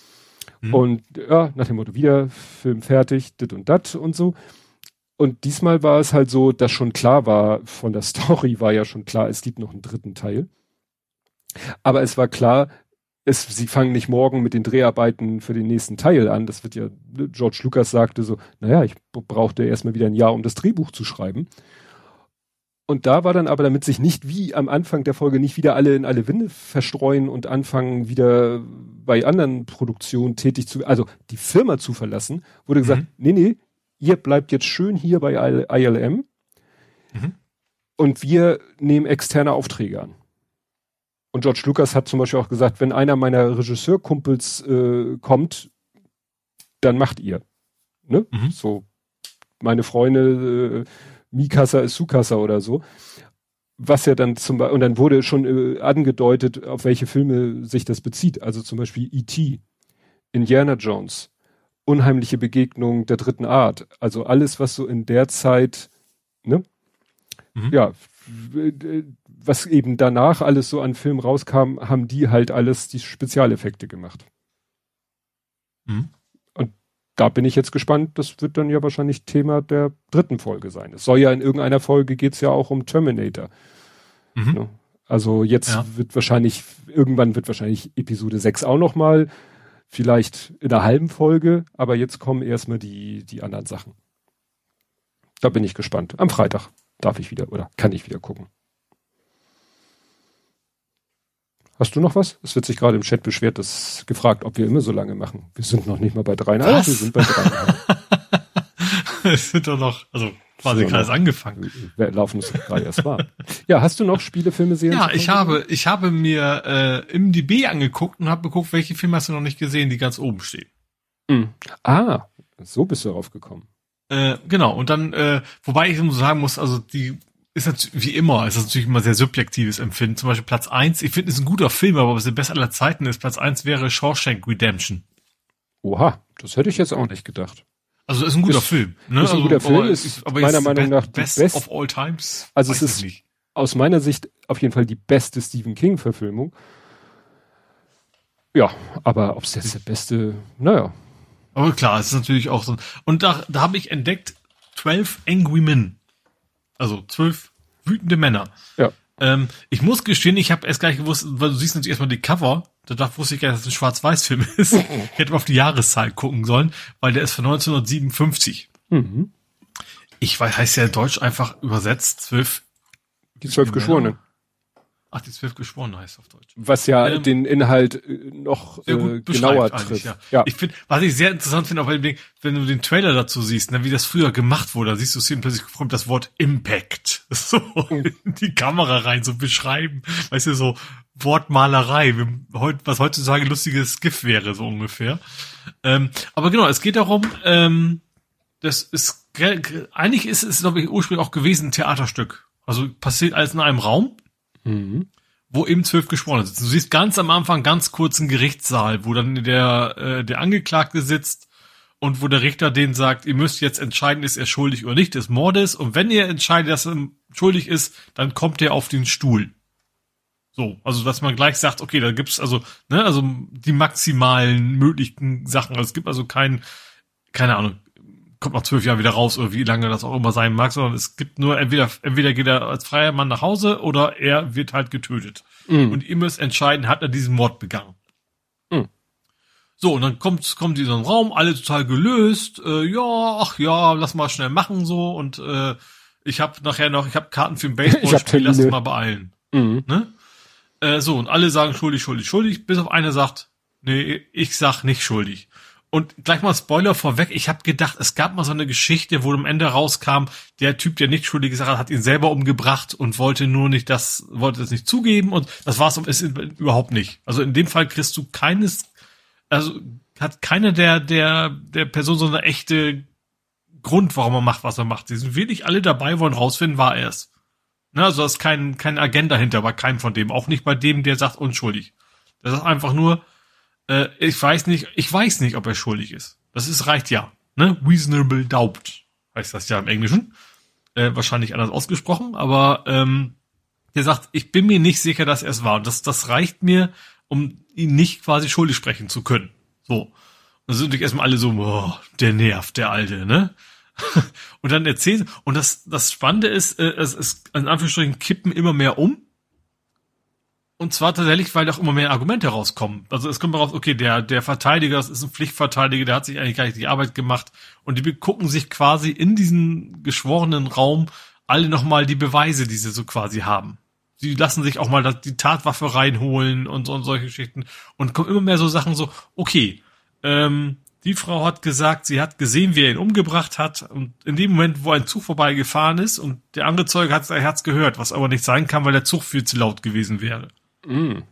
Mhm. Und ja, nach dem Motto, wieder Film fertig, dit und dat und so. Und diesmal war es halt so, dass schon klar war, von der Story war ja schon klar, es gibt noch einen dritten Teil. Aber es war klar, es, sie fangen nicht morgen mit den Dreharbeiten für den nächsten Teil an. Das wird ja, George Lucas sagte so, naja, ich brauchte erstmal wieder ein Jahr, um das Drehbuch zu schreiben. Und da war dann aber, damit sich nicht wie am Anfang der Folge nicht wieder alle in alle Winde verstreuen und anfangen wieder bei anderen Produktionen tätig zu, also die Firma zu verlassen, wurde gesagt, mhm. nee, nee, ihr bleibt jetzt schön hier bei ILM mhm. und wir nehmen externe Aufträge an. Und George Lucas hat zum Beispiel auch gesagt, wenn einer meiner Regisseurkumpels äh, kommt, dann macht ihr. Ne? Mhm. So, meine Freunde, äh, Mikasa ist Sukasa oder so. Was ja dann zum Beispiel, und dann wurde schon äh, angedeutet, auf welche Filme sich das bezieht. Also zum Beispiel E.T., Indiana Jones, Unheimliche Begegnung der dritten Art. Also alles, was so in der Zeit, ne? Mhm. Ja, was eben danach alles so an Film rauskam, haben die halt alles die Spezialeffekte gemacht. Mhm da bin ich jetzt gespannt. Das wird dann ja wahrscheinlich Thema der dritten Folge sein. Es soll ja in irgendeiner Folge geht's ja auch um Terminator. Mhm. Ne? Also jetzt ja. wird wahrscheinlich, irgendwann wird wahrscheinlich Episode 6 auch noch mal, vielleicht in einer halben Folge, aber jetzt kommen erstmal die, die anderen Sachen. Da bin ich gespannt. Am Freitag darf ich wieder oder kann ich wieder gucken. Hast du noch was? Es wird sich gerade im Chat beschwert, dass gefragt, ob wir immer so lange machen. Wir sind noch nicht mal bei dreieinhalb, wir sind bei dreieinhalb. wir sind doch noch, also quasi gerade angefangen. Wir laufen es gerade erst mal. Ja, hast du noch Spiele, Filme, Serien? Ja, ich habe, ich habe mir äh, im DB angeguckt und habe geguckt, welche Filme hast du noch nicht gesehen, die ganz oben stehen. Mhm. Ah, so bist du darauf gekommen. Äh, genau, und dann, äh, wobei ich sagen muss, also die ist natürlich, wie immer, ist das natürlich immer sehr subjektives Empfinden. Zum Beispiel Platz eins. ich finde, ist ein guter Film, aber was der beste aller Zeiten ist, Platz eins wäre Shawshank Redemption. Oha, das hätte ich jetzt auch nicht gedacht. Also ist ein guter ist, Film. Ne? Ist ein also, guter Film, ist aber meiner Meinung nach best, best of all times. Also es ist nicht. aus meiner Sicht auf jeden Fall die beste Stephen King Verfilmung. Ja, aber ob es jetzt der beste, naja. Aber klar, es ist natürlich auch so. Und da, da habe ich entdeckt 12 Angry Men. Also zwölf wütende Männer. Ja. Ähm, ich muss gestehen, ich habe erst gar nicht gewusst, weil du siehst natürlich erstmal die Cover. Da wusste ich gar nicht, dass es ein Schwarz-Weiß-Film ist. ich hätte mal auf die Jahreszahl gucken sollen, weil der ist von 1957. Mhm. Ich weiß, heißt ja Deutsch einfach übersetzt zwölf. Die zwölf Geschworenen. Ach, die zwölf Geschworene heißt auf Deutsch. Was ja ähm, den Inhalt äh, noch äh, genauer trifft. Ja. ja. Ich finde, was ich sehr interessant finde, auch wenn, du den Trailer dazu siehst, ne, wie das früher gemacht wurde, da siehst du es plötzlich kommt das Wort Impact. So in die Kamera rein, so beschreiben. Weißt du, so Wortmalerei, was heutzutage lustiges GIF wäre, so ungefähr. Ähm, aber genau, es geht darum, ähm, das ist eigentlich ist es, glaube ich, ursprünglich auch gewesen ein Theaterstück. Also passiert alles in einem Raum Mhm. Wo eben zwölf Geschworene sitzen. Du siehst ganz am Anfang ganz kurz einen Gerichtssaal, wo dann der, äh, der Angeklagte sitzt und wo der Richter den sagt, ihr müsst jetzt entscheiden, ist er schuldig oder nicht des Mordes. Und wenn ihr entscheidet, dass er schuldig ist, dann kommt er auf den Stuhl. So, also dass man gleich sagt, okay, da gibt's also, ne, also die maximalen möglichen Sachen. Also es gibt also kein, keine Ahnung, kommt nach zwölf Jahren wieder raus oder wie lange das auch immer sein mag, sondern es gibt nur entweder, entweder geht er als freier Mann nach Hause oder er wird halt getötet. Mhm. Und ihr müsst entscheiden, hat er diesen Mord begangen. Mhm. So, und dann kommt, kommt dieser Raum, alle total gelöst, äh, ja, ach ja, lass mal schnell machen so und äh, ich habe nachher noch, ich habe Karten für ein Baseballspiel, lass uns mal beeilen. Mhm. Ne? Äh, so, und alle sagen schuldig, schuldig, schuldig, bis auf einer sagt, nee, ich sag nicht schuldig. Und gleich mal Spoiler vorweg, ich habe gedacht, es gab mal so eine Geschichte, wo am Ende rauskam, der Typ, der nicht schuldig gesagt hat, hat ihn selber umgebracht und wollte nur nicht das, wollte das nicht zugeben und das war es überhaupt nicht. Also in dem Fall kriegst du keines, also hat keiner der, der, der Person so eine echte Grund, warum er macht, was er macht. Sie sind wirklich alle dabei, wollen rausfinden, war er es. Ne, also da ist kein, kein Agent dahinter bei keinem von dem, auch nicht bei dem, der sagt unschuldig. Das ist einfach nur, äh, ich weiß nicht, ich weiß nicht, ob er schuldig ist. Das ist reicht ja. Ne? Reasonable doubt heißt das ja im Englischen. Äh, wahrscheinlich anders ausgesprochen, aber ähm, der sagt, ich bin mir nicht sicher, dass er es war. Und das, das reicht mir, um ihn nicht quasi schuldig sprechen zu können. So. Und sind natürlich erstmal alle so, boah, der nervt, der Alte, ne? und dann erzählen, und das, das Spannende ist, äh, es ist, in Anführungsstrichen, kippen immer mehr um. Und zwar tatsächlich, weil doch immer mehr Argumente rauskommen. Also es kommt raus, okay, der, der Verteidiger, das ist ein Pflichtverteidiger, der hat sich eigentlich gar nicht die Arbeit gemacht. Und die gucken sich quasi in diesen geschworenen Raum alle nochmal die Beweise, die sie so quasi haben. Sie lassen sich auch mal die Tatwaffe reinholen und, und solche Geschichten. Und kommen immer mehr so Sachen so, okay, ähm, die Frau hat gesagt, sie hat gesehen, wie er ihn umgebracht hat. Und in dem Moment, wo ein Zug vorbeigefahren ist und der andere Zeuge hat sein Herz gehört, was aber nicht sein kann, weil der Zug viel zu laut gewesen wäre. Mm.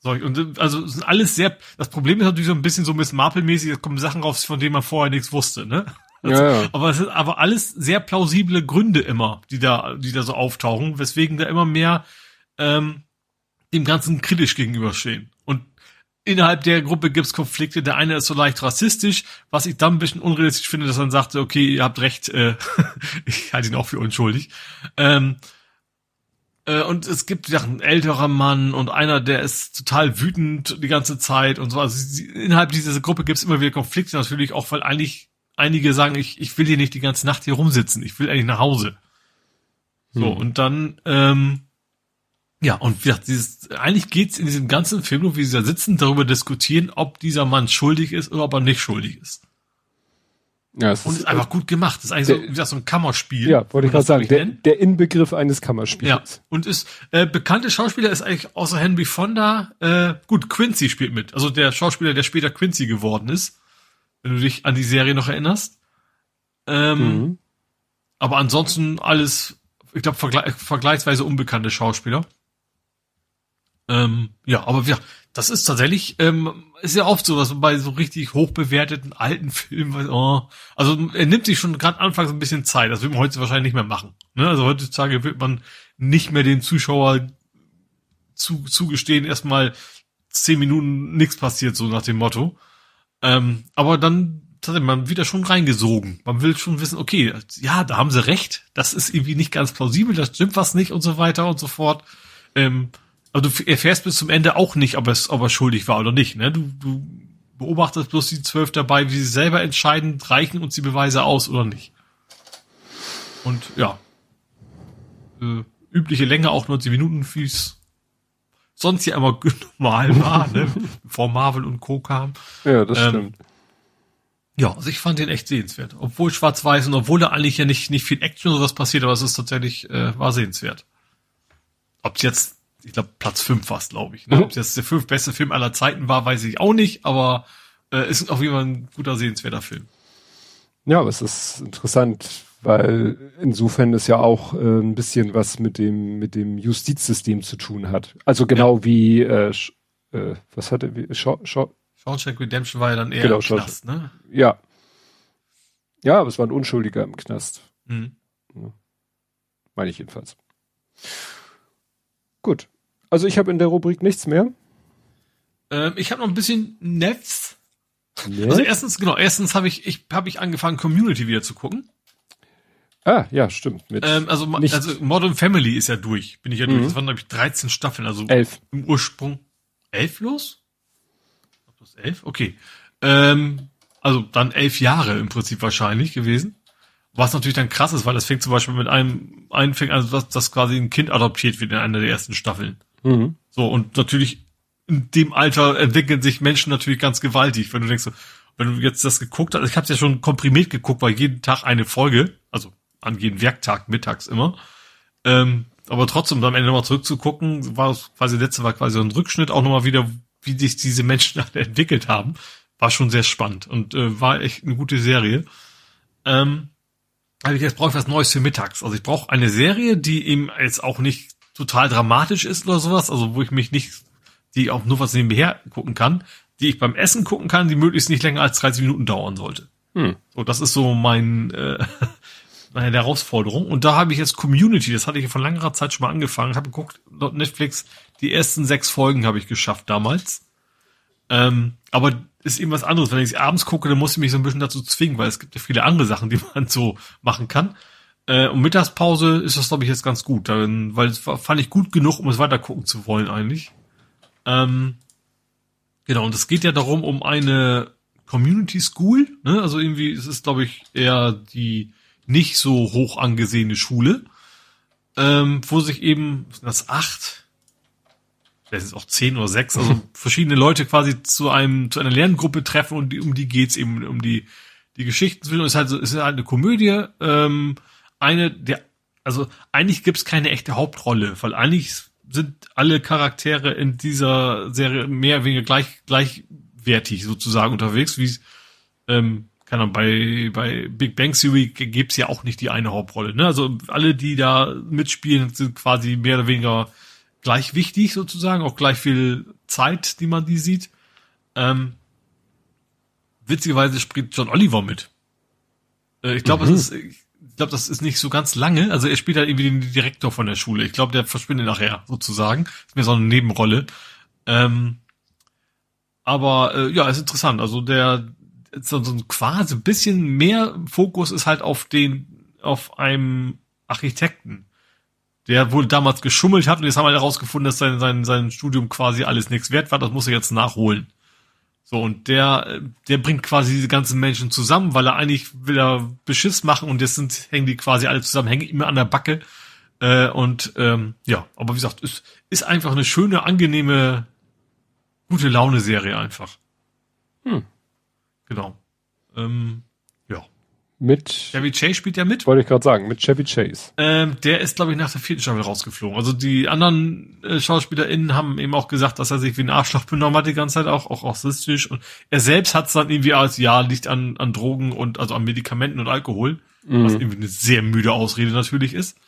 So, und also sind alles sehr. Das Problem ist natürlich so ein bisschen so Miss Marple-mäßig, da kommen Sachen raus, von denen man vorher nichts wusste, ne? Also, ja, ja. Aber es sind aber alles sehr plausible Gründe immer, die da, die da so auftauchen, weswegen da immer mehr ähm, dem Ganzen kritisch gegenüberstehen. Und innerhalb der Gruppe gibt's Konflikte. Der eine ist so leicht rassistisch, was ich dann ein bisschen unrealistisch finde, dass dann sagte, okay, ihr habt recht, äh, ich halte ihn auch für unschuldig. Ähm, äh, und es gibt ja ein älterer Mann und einer, der ist total wütend die ganze Zeit und so. Also innerhalb dieser Gruppe gibt's immer wieder Konflikte natürlich, auch weil eigentlich einige sagen, ich, ich will hier nicht die ganze Nacht hier rumsitzen, ich will eigentlich nach Hause. So, hm. und dann, ähm, ja, und wie gesagt, dieses, eigentlich geht's in diesem ganzen Film nur, wie sie da sitzen, darüber diskutieren, ob dieser Mann schuldig ist oder ob er nicht schuldig ist. Ja, es und ist, ist einfach gut gemacht. Das ist eigentlich der, so, wie gesagt, so ein Kammerspiel. Ja, wollte ich gerade sagen. Der, der Inbegriff eines Kammerspiels. Ja. Und ist, äh, bekannte Schauspieler ist eigentlich außer Henry Fonda, äh, gut, Quincy spielt mit. Also der Schauspieler, der später Quincy geworden ist. Wenn du dich an die Serie noch erinnerst. Ähm, mhm. Aber ansonsten alles, ich glaube, vergle vergleichsweise unbekannte Schauspieler. Ähm, ja, aber ja, das ist tatsächlich, ähm, ist ja oft so, dass bei so richtig hochbewerteten alten Filmen, oh, also er nimmt sich schon gerade anfangs ein bisschen Zeit, das wird man heute wahrscheinlich nicht mehr machen. Ne? Also heutzutage wird man nicht mehr dem Zuschauer zu, zugestehen, erstmal zehn Minuten nichts passiert, so nach dem Motto. Ähm, aber dann tatsächlich, man wird da schon reingesogen. Man will schon wissen, okay, ja, da haben sie recht, das ist irgendwie nicht ganz plausibel, das stimmt was nicht und so weiter und so fort. Ähm, also du erfährst bis zum Ende auch nicht, ob, es, ob er schuldig war oder nicht. Ne? Du, du beobachtest bloß die zwölf dabei, wie sie selber entscheiden, reichen uns die Beweise aus oder nicht. Und ja, äh, übliche Länge auch 90 Minuten, wie es sonst ja immer normal war, ne? bevor Marvel und Co. kam. Ja, das ähm, stimmt. Ja, also ich fand den echt sehenswert. Obwohl schwarz-weiß und obwohl da eigentlich ja nicht, nicht viel Action oder was passiert, aber es ist tatsächlich, äh, war sehenswert. Ob es jetzt ich glaube, Platz 5 war es, glaube ich. Ne? Mhm. Ob das der fünf beste Film aller Zeiten war, weiß ich auch nicht, aber äh, ist auf jeden Fall ein guter, sehenswerter Film. Ja, aber es ist interessant, weil insofern es ja auch äh, ein bisschen was mit dem mit dem Justizsystem zu tun hat. Also genau ja. wie äh, äh, was hatte wie Shaw, Shaw, Shawshank Redemption war ja dann eher genau, im Knast, ne? Ja. Ja, aber es war ein Unschuldiger im Knast. Mhm. Ja. Meine ich jedenfalls. Gut. Also ich habe in der Rubrik nichts mehr. Ähm, ich habe noch ein bisschen Netz. Nee. Also erstens, genau, erstens habe ich, ich habe ich angefangen, Community wieder zu gucken. Ah, ja, stimmt. Ähm, also, also Modern Family ist ja durch. Bin ich ja durch. Mhm. Das waren, glaube ich, 13 Staffeln, also elf. im Ursprung. Elf los? Das elf? Okay. Ähm, also dann elf Jahre im Prinzip wahrscheinlich gewesen. Was natürlich dann krass ist, weil das fängt zum Beispiel mit einem, einem fängt also dass, dass quasi ein Kind adoptiert wird in einer der ersten Staffeln. Mhm. So, und natürlich in dem Alter entwickeln sich Menschen natürlich ganz gewaltig, wenn du denkst, wenn du jetzt das geguckt hast, ich habe ja schon komprimiert geguckt, weil jeden Tag eine Folge, also an jeden Werktag mittags immer. Ähm, aber trotzdem am Ende nochmal zurückzugucken, war quasi letzte war quasi so ein Rückschnitt auch nochmal wieder, wie sich diese Menschen entwickelt haben, war schon sehr spannend und äh, war echt eine gute Serie. Ähm, also jetzt brauche ich was Neues für mittags. Also ich brauche eine Serie, die eben jetzt auch nicht total dramatisch ist oder sowas, also wo ich mich nicht, die auch nur was nebenher gucken kann, die ich beim Essen gucken kann, die möglichst nicht länger als 30 Minuten dauern sollte. Hm. So, das ist so mein äh, meine Herausforderung. Und da habe ich jetzt Community, das hatte ich von langer Zeit schon mal angefangen, habe geguckt, Netflix, die ersten sechs Folgen habe ich geschafft damals. Ähm, aber ist eben was anderes. Wenn ich abends gucke, dann muss ich mich so ein bisschen dazu zwingen, weil es gibt ja viele andere Sachen, die man so machen kann. Äh, und Mittagspause ist das, glaube ich, jetzt ganz gut, dann, weil es fand ich gut genug, um es weiter gucken zu wollen eigentlich. Ähm, genau, und es geht ja darum, um eine Community School, ne? Also irgendwie, es ist, glaube ich, eher die nicht so hoch angesehene Schule, ähm, wo sich eben, das acht, vielleicht ist auch zehn oder sechs, also verschiedene Leute quasi zu einem, zu einer Lerngruppe treffen und die, um die geht's eben, um die, die Geschichten zwischen, es ist halt, so, es ist halt eine Komödie, ähm, eine der, also eigentlich gibt's keine echte Hauptrolle, weil eigentlich sind alle Charaktere in dieser Serie mehr oder weniger gleich, gleichwertig sozusagen unterwegs, wie ähm, kann man bei, bei Big Bang Theory gibt's ja auch nicht die eine Hauptrolle. Ne? Also alle, die da mitspielen, sind quasi mehr oder weniger gleich wichtig sozusagen, auch gleich viel Zeit, die man die sieht. Ähm, witzigerweise spielt John Oliver mit. Äh, ich glaube, mhm. es ist, ich glaube, das ist nicht so ganz lange. Also er spielt halt irgendwie den Direktor von der Schule. Ich glaube, der verschwindet nachher sozusagen. Ist mir so eine Nebenrolle. Ähm, aber äh, ja, ist interessant. Also der so, so quasi ein bisschen mehr Fokus ist halt auf den auf einem Architekten, der wohl damals geschummelt hat und jetzt haben wir herausgefunden, dass sein, sein, sein Studium quasi alles nichts wert war. Das muss er jetzt nachholen. So, und der, der bringt quasi diese ganzen Menschen zusammen, weil er eigentlich will er Beschiss machen und jetzt sind, hängen die quasi alle zusammen, hängen immer an der Backe. Äh, und ähm, ja, aber wie gesagt, ist, ist einfach eine schöne, angenehme, gute Laune-Serie einfach. Hm. Genau. Ähm, mit Chevy Chase spielt ja mit. Wollte ich gerade sagen, mit Chevy Chase. Ähm, der ist, glaube ich, nach der vierten Staffel rausgeflogen. Also die anderen äh, SchauspielerInnen haben eben auch gesagt, dass er sich wie ein Arschloch benommen hat die ganze Zeit, auch, auch rassistisch. Und er selbst hat es dann irgendwie als, ja, liegt an, an Drogen und also an Medikamenten und Alkohol, mhm. was irgendwie eine sehr müde Ausrede natürlich ist.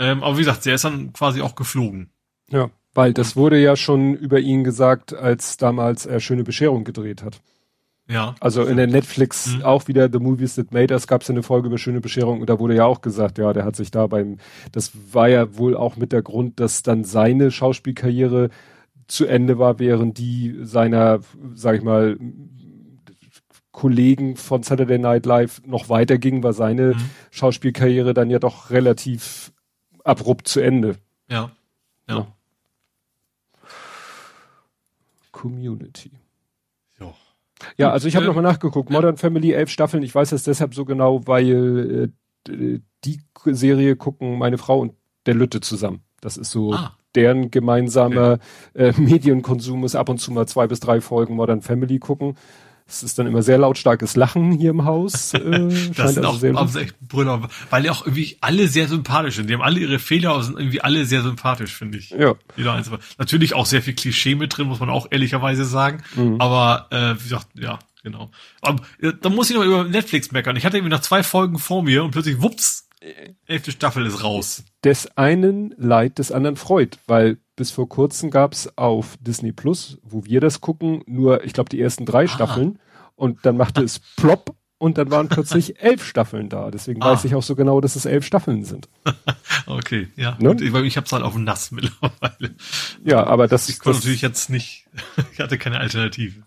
Ähm, aber wie gesagt, der ist dann quasi auch geflogen. Ja, weil das wurde ja schon über ihn gesagt, als damals er Schöne Bescherung gedreht hat. Ja. Also in der Netflix mhm. auch wieder The Movies That Made Us gab es eine Folge über schöne Bescherung und da wurde ja auch gesagt, ja, der hat sich da beim, das war ja wohl auch mit der Grund, dass dann seine Schauspielkarriere zu Ende war, während die seiner, sag ich mal, Kollegen von Saturday Night Live noch weiterging, war seine mhm. Schauspielkarriere dann ja doch relativ abrupt zu Ende. Ja. Ja. ja. Community. Ja, also ich habe äh, nochmal nachgeguckt. Modern Family, elf Staffeln. Ich weiß das deshalb so genau, weil äh, die Serie gucken meine Frau und der Lütte zusammen. Das ist so ah. deren gemeinsamer okay. äh, Medienkonsum ist ab und zu mal zwei bis drei Folgen Modern Family gucken. Es ist dann immer sehr lautstarkes Lachen hier im Haus. Äh, das sind also auch echt Brüller, weil ja auch irgendwie alle sehr sympathisch sind. Die haben alle ihre Fehler, aber sind irgendwie alle sehr sympathisch, finde ich. Ja. Jeder einzelne. Natürlich auch sehr viel Klischee mit drin, muss man auch ehrlicherweise sagen. Mhm. Aber äh, wie gesagt, ja, genau. Aber äh, da muss ich noch über Netflix meckern. Ich hatte irgendwie noch zwei Folgen vor mir und plötzlich, wups, elfte Staffel ist raus. Des einen Leid, des anderen freut, weil bis vor kurzem gab's auf Disney Plus, wo wir das gucken, nur, ich glaube, die ersten drei ah. Staffeln. Und dann machte es plopp und dann waren plötzlich elf Staffeln da. Deswegen ah. weiß ich auch so genau, dass es elf Staffeln sind. okay, ja. Ne? Ich, ich habe es halt auf dem Nass mittlerweile. Ja, aber das Ich konnte natürlich jetzt nicht, ich hatte keine Alternative.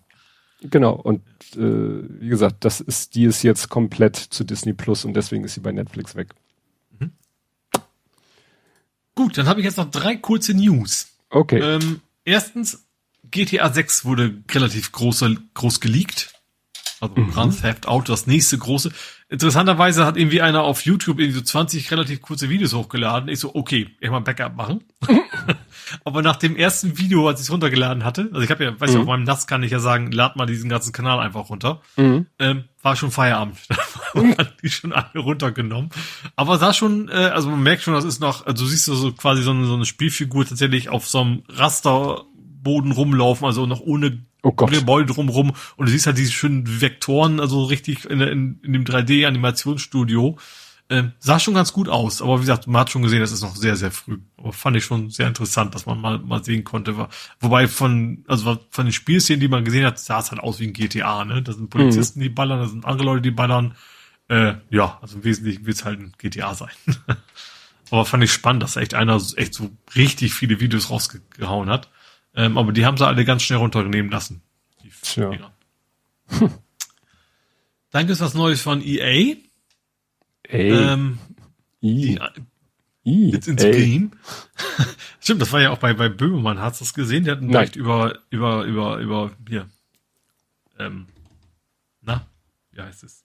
Genau, und äh, wie gesagt, das ist, die ist jetzt komplett zu Disney Plus und deswegen ist sie bei Netflix weg. Gut, dann habe ich jetzt noch drei kurze News. Okay. Ähm, erstens, GTA 6 wurde relativ groß, groß geleakt. Also mhm. Grand Theft Auto, das nächste große. Interessanterweise hat irgendwie einer auf YouTube irgendwie so 20 relativ kurze Videos hochgeladen. Ich so, okay, mal Backup machen. Aber nach dem ersten Video, als ich es runtergeladen hatte, also ich habe ja, weiß mhm. ich, auf meinem NAS kann ich ja sagen, lad mal diesen ganzen Kanal einfach runter, mhm. ähm, war schon Feierabend. da waren die schon alle runtergenommen. Aber sah schon, äh, also man merkt schon, das ist noch, also du siehst so quasi so eine, so eine Spielfigur tatsächlich auf so einem Rasterboden rumlaufen, also noch ohne oh Gott. Gebäude drumrum und du siehst halt diese schönen Vektoren, also richtig in, in, in dem 3D-Animationsstudio. Ähm, sah schon ganz gut aus, aber wie gesagt, man hat schon gesehen, das ist noch sehr, sehr früh. Aber fand ich schon sehr interessant, dass man mal, mal sehen konnte. War, wobei von, also von den Spielszenen, die man gesehen hat, sah es halt aus wie ein GTA, ne? Da sind Polizisten, mhm. die ballern, da sind andere Leute, die ballern. Äh, ja, also im Wesentlichen wird es halt ein GTA sein. aber fand ich spannend, dass echt einer echt so richtig viele Videos rausgehauen hat. Ähm, aber die haben sie alle ganz schnell runternehmen lassen. Tja. Hm. Dann gibt es was Neues von EA. Ey. Ähm, I. I. It's in the game. Stimmt, das war ja auch bei, bei Böhmermann, hast du das gesehen? Der hat einen Bericht über, über, über, über, hier. Ähm, na, wie heißt es?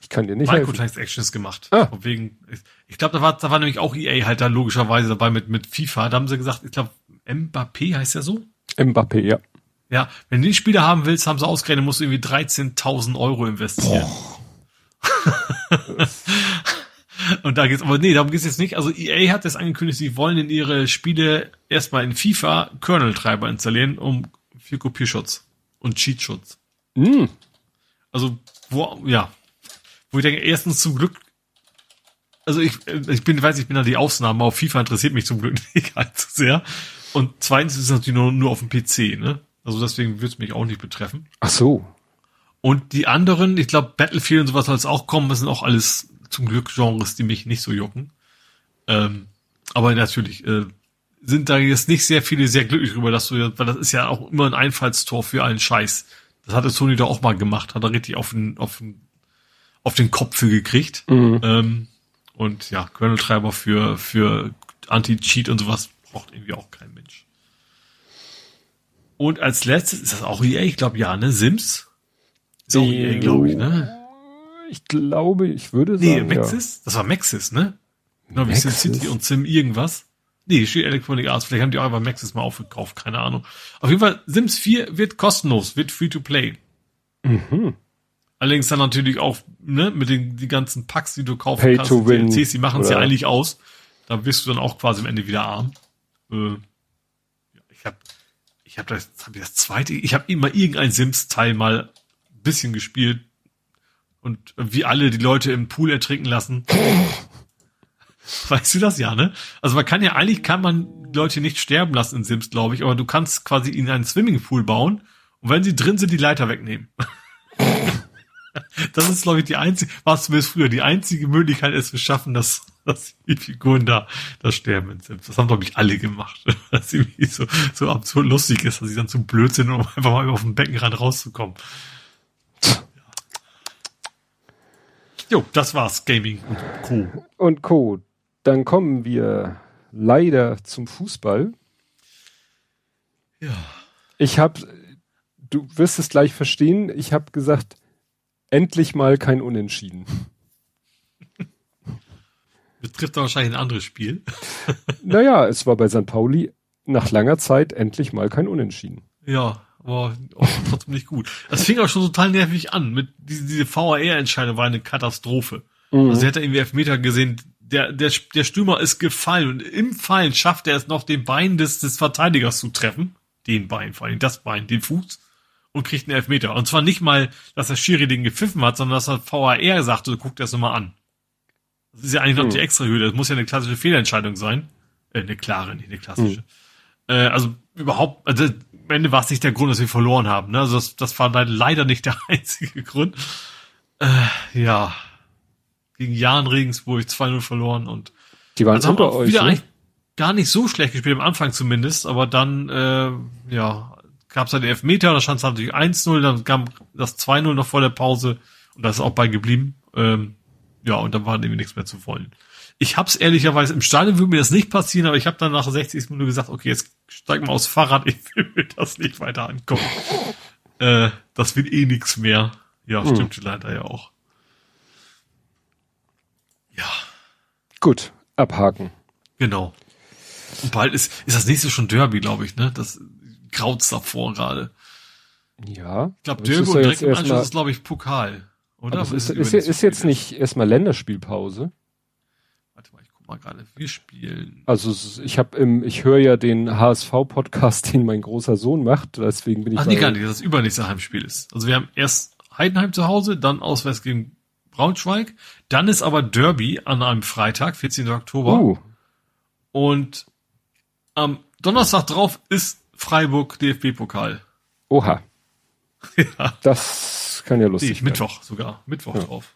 Ich kann dir nicht Microtransactions gemacht. Ah. Wegen, ich, ich glaube, da war, da war nämlich auch EA halt da logischerweise dabei mit, mit FIFA. Da haben sie gesagt, ich glaube, Mbappé heißt ja so? Mbappé, ja. Ja, wenn du die Spieler haben willst, haben sie ausgerechnet, musst du irgendwie 13.000 Euro investieren. Und da geht's, aber nee, darum geht's jetzt nicht. Also EA hat jetzt angekündigt, sie wollen in ihre Spiele erstmal in FIFA Kernel-Treiber installieren, um für Kopierschutz und Cheatschutz. Mm. Also, wo, ja, wo ich denke, erstens zum Glück, also ich, ich bin, weiß ich bin da die Ausnahme, auf FIFA interessiert mich zum Glück nicht allzu sehr. Und zweitens ist es natürlich nur, nur auf dem PC, ne? Also deswegen wird es mich auch nicht betreffen. Ach so. Und die anderen, ich glaube, Battlefield und sowas soll es auch kommen, das sind auch alles zum Glück Genres, die mich nicht so jucken. Ähm, aber natürlich äh, sind da jetzt nicht sehr viele sehr glücklich darüber, dass du, weil das ist ja auch immer ein Einfallstor für einen Scheiß. Das hatte Sony da auch mal gemacht, hat er richtig auf den, auf den, auf den Kopf für gekriegt. Mhm. Ähm, und ja, Kernel-Treiber für, für Anti-Cheat und sowas braucht irgendwie auch kein Mensch. Und als letztes ist das auch EA, ich glaube ja, ne? Sims? Ist auch EA, glaube ich, ne? Ich glaube, ich würde sagen. Nee, Maxis? Ja. Das war Maxis, ne? Genau, wie SimCity und Sim irgendwas. Nee, steht Electronic Arts. Vielleicht haben die auch einfach Maxis mal aufgekauft, keine Ahnung. Auf jeden Fall, Sims 4 wird kostenlos, wird free to play. Mhm. Allerdings dann natürlich auch, ne, mit den die ganzen Packs, die du kaufen Pay kannst, to win, DLCs, die machen es ja eigentlich aus. Da wirst du dann auch quasi am Ende wieder arm. Äh, ich habe ich habe das, hab das zweite, ich habe immer irgendein Sims-Teil mal ein bisschen gespielt und wie alle die Leute im Pool ertrinken lassen. weißt du das ja, ne? Also man kann ja eigentlich kann man Leute nicht sterben lassen in Sims, glaube ich, aber du kannst quasi in einen Swimmingpool bauen und wenn sie drin sind, die Leiter wegnehmen. das ist, glaube ich, die einzige, was zumindest früher, die einzige Möglichkeit es zu schaffen, dass dass die Figuren da, da sterben Sims. Das haben, glaube ich, alle gemacht. Dass irgendwie so, so absurd lustig ist, dass sie dann zu blöd sind, um einfach mal auf den Beckenrand rauszukommen. Ja. Jo, das war's. Gaming und Co. Und Co. Dann kommen wir leider zum Fußball. Ja. Ich habe, du wirst es gleich verstehen, ich habe gesagt, endlich mal kein Unentschieden. Betrifft wahrscheinlich ein anderes Spiel. naja, es war bei St. Pauli nach langer Zeit endlich mal kein Unentschieden. Ja, aber trotzdem nicht gut. Das fing auch schon total nervig an. Mit diese, diese VAR-Entscheidung war eine Katastrophe. Mhm. Also er hat irgendwie Elfmeter gesehen. Der, der, der Stürmer ist gefallen und im Fallen schafft er es noch, den Bein des, des Verteidigers zu treffen. Den Bein, vor allem das Bein, den Fuß. Und kriegt einen Elfmeter. Und zwar nicht mal, dass der Schiri den gepfiffen hat, sondern dass er VAR sagte, guckt er es nochmal an. Das ist ja eigentlich noch hm. die extra Höhe. Das muss ja eine klassische Fehlentscheidung sein. Äh, eine klare, nicht eine klassische. Hm. Äh, also überhaupt, also am Ende war es nicht der Grund, dass wir verloren haben. Ne? Also das, das war leider nicht der einzige Grund. Äh, ja. Gegen Jan Regensburg 2-0 verloren und die waren also unter euch. Wieder ne? eigentlich gar nicht so schlecht gespielt, am Anfang zumindest, aber dann, äh, ja, gab es halt Elfmeter, da stand es natürlich 1-0, dann kam das 2-0 noch vor der Pause und das ist auch bei geblieben. Ähm, ja, und dann war irgendwie nichts mehr zu wollen. Ich hab's ehrlicherweise, im Stadion würde mir das nicht passieren, aber ich habe dann nach 60 Minuten gesagt, okay, jetzt steig mal aufs Fahrrad, ich will mir das nicht weiter angucken. äh, das wird eh nichts mehr. Ja, hm. stimmt leider ja auch. Ja. Gut, abhaken. Genau. Und bald ist, ist das nächste schon Derby, glaube ich, ne? Das graut's davor gerade. Ja. Ich glaube, Derby und direkt im Anschluss ist, glaube ich, Pokal. Oder? Aber ist, ist, ist, ist jetzt nicht erstmal Länderspielpause? Warte mal, ich guck mal gerade. Wir spielen. Also ich habe im, ich höre ja den HSV-Podcast, den mein großer Sohn macht, deswegen bin ich. Ach nee, gar nicht, dass das übernächste Heimspiel ist. Also wir haben erst Heidenheim zu Hause, dann auswärts gegen Braunschweig, dann ist aber Derby an einem Freitag, 14. Oktober. Uh. Und am Donnerstag drauf ist Freiburg DFB-Pokal. Oha. ja. Das kann ja lustig nee, Mittwoch sogar. Mittwoch ja. drauf.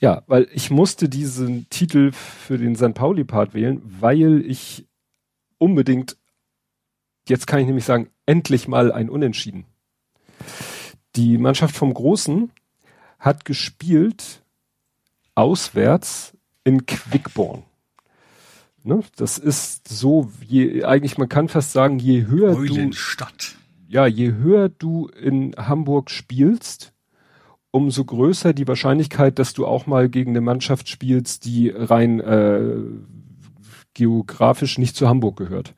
Ja, weil ich musste diesen Titel für den St. Pauli-Part wählen, weil ich unbedingt, jetzt kann ich nämlich sagen, endlich mal ein Unentschieden. Die Mannschaft vom Großen hat gespielt auswärts in Quickborn. Ne? Das ist so, je, eigentlich man kann fast sagen, je höher du, ja, je höher du in Hamburg spielst, umso größer die Wahrscheinlichkeit, dass du auch mal gegen eine Mannschaft spielst, die rein äh, geografisch nicht zu Hamburg gehört.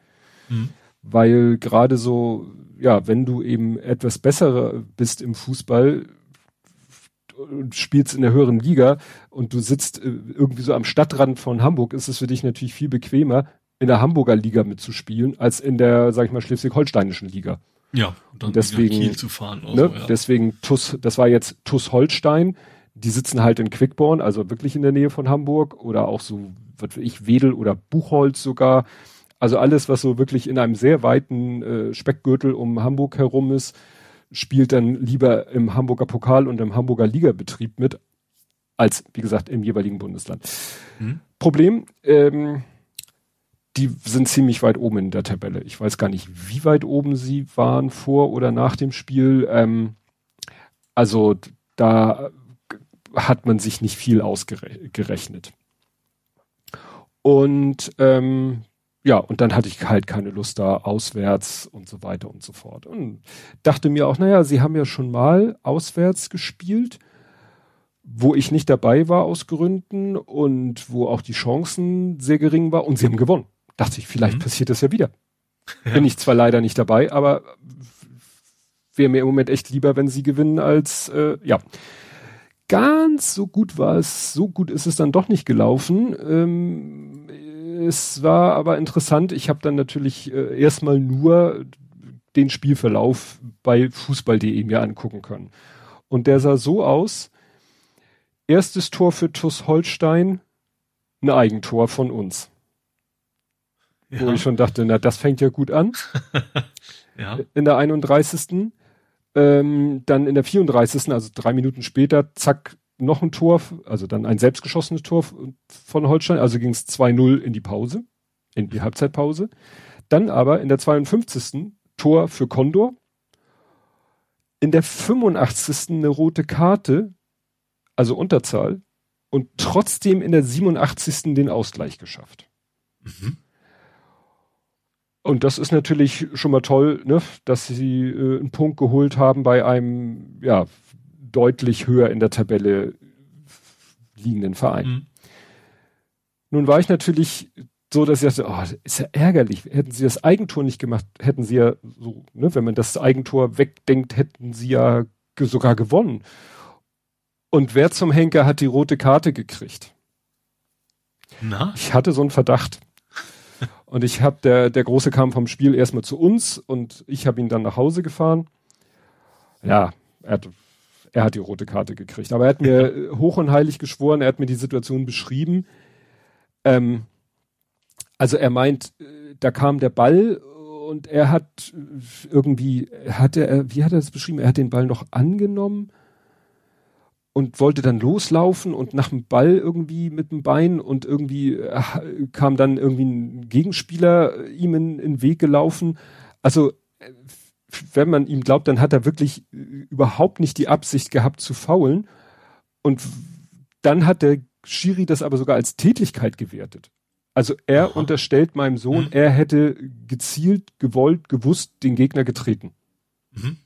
Mhm. Weil gerade so, ja, wenn du eben etwas besser bist im Fußball, und spielst in der höheren Liga und du sitzt äh, irgendwie so am Stadtrand von Hamburg, ist es für dich natürlich viel bequemer, in der Hamburger Liga mitzuspielen, als in der, sag ich mal, schleswig-holsteinischen Liga. Ja, und dann und deswegen, Kiel zu fahren. Ne, so, ja. Deswegen TUS, das war jetzt TUS Holstein, die sitzen halt in Quickborn, also wirklich in der Nähe von Hamburg oder auch so, was ich, Wedel oder Buchholz sogar. Also alles, was so wirklich in einem sehr weiten äh, Speckgürtel um Hamburg herum ist, spielt dann lieber im Hamburger Pokal und im Hamburger Ligabetrieb mit, als, wie gesagt, im jeweiligen Bundesland. Mhm. Problem, ähm, die sind ziemlich weit oben in der Tabelle. Ich weiß gar nicht, wie weit oben sie waren vor oder nach dem Spiel. Ähm, also da hat man sich nicht viel ausgerechnet. Und ähm, ja, und dann hatte ich halt keine Lust da auswärts und so weiter und so fort. Und dachte mir auch, naja, sie haben ja schon mal auswärts gespielt, wo ich nicht dabei war aus Gründen und wo auch die Chancen sehr gering war und sie haben gewonnen. Dachte ich, vielleicht mhm. passiert das ja wieder. Ja. Bin ich zwar leider nicht dabei, aber wäre mir im Moment echt lieber, wenn sie gewinnen, als äh, ja. Ganz so gut war es, so gut ist es dann doch nicht gelaufen. Ähm, es war aber interessant. Ich habe dann natürlich äh, erstmal nur den Spielverlauf bei fußball.de mir angucken können. Und der sah so aus. Erstes Tor für TuS Holstein, ein Eigentor von uns. Ja. Wo ich schon dachte, na, das fängt ja gut an. ja. In der 31. Ähm, dann in der 34. also drei Minuten später, zack, noch ein Tor, also dann ein selbstgeschossenes Tor von Holstein, also ging es 2-0 in die Pause, in die Halbzeitpause. Dann aber in der 52. Tor für Condor. In der 85. eine rote Karte, also Unterzahl, und trotzdem in der 87. den Ausgleich geschafft. Mhm. Und das ist natürlich schon mal toll, ne, dass sie äh, einen Punkt geholt haben bei einem, ja, deutlich höher in der Tabelle liegenden Verein. Mhm. Nun war ich natürlich so, dass ich dachte, oh, ist ja ärgerlich. Hätten sie das Eigentor nicht gemacht, hätten sie ja so, ne, wenn man das Eigentor wegdenkt, hätten sie ja sogar gewonnen. Und wer zum Henker hat die rote Karte gekriegt? Na? Ich hatte so einen Verdacht. Und ich habe der der große kam vom Spiel erstmal zu uns und ich habe ihn dann nach Hause gefahren. Ja, er hat er hat die rote Karte gekriegt. Aber er hat mir hoch und heilig geschworen, er hat mir die Situation beschrieben. Ähm, also er meint, äh, da kam der Ball und er hat irgendwie, hatte er, wie hat er das beschrieben? Er hat den Ball noch angenommen und wollte dann loslaufen und nach dem Ball irgendwie mit dem Bein und irgendwie äh, kam dann irgendwie ein Gegenspieler ihm in, in den Weg gelaufen. Also äh, wenn man ihm glaubt, dann hat er wirklich äh, überhaupt nicht die Absicht gehabt zu faulen. Und dann hat der Schiri das aber sogar als Tätigkeit gewertet. Also er Aha. unterstellt meinem Sohn, mhm. er hätte gezielt, gewollt, gewusst den Gegner getreten. Mhm.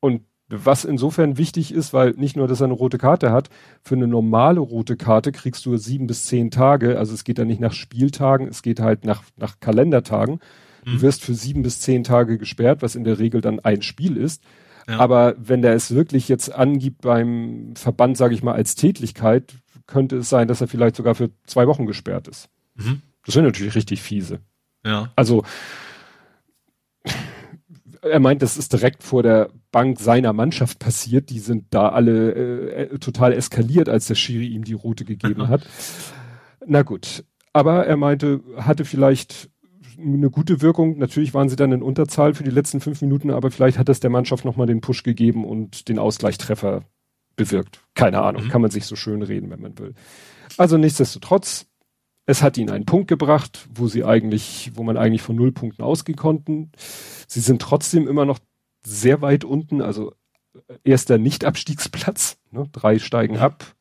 Und was insofern wichtig ist, weil nicht nur, dass er eine rote Karte hat, für eine normale rote Karte kriegst du sieben bis zehn Tage. Also es geht ja nicht nach Spieltagen, es geht halt nach, nach Kalendertagen. Du mhm. wirst für sieben bis zehn Tage gesperrt, was in der Regel dann ein Spiel ist. Ja. Aber wenn der es wirklich jetzt angibt beim Verband, sage ich mal, als Tätigkeit, könnte es sein, dass er vielleicht sogar für zwei Wochen gesperrt ist. Mhm. Das wäre natürlich richtig fiese. Ja. Also er meint, das ist direkt vor der Bank seiner Mannschaft passiert. Die sind da alle äh, total eskaliert, als der Schiri ihm die Route gegeben hat. Na gut. Aber er meinte, hatte vielleicht eine gute Wirkung. Natürlich waren sie dann in Unterzahl für die letzten fünf Minuten, aber vielleicht hat es der Mannschaft nochmal den Push gegeben und den Ausgleichstreffer bewirkt. Keine Ahnung, mhm. kann man sich so schön reden, wenn man will. Also nichtsdestotrotz, es hat ihnen einen Punkt gebracht, wo sie eigentlich, wo man eigentlich von null Punkten ausgehen konnten. Sie sind trotzdem immer noch sehr weit unten, also erster Nicht-Abstiegsplatz. Ne? Drei steigen ab.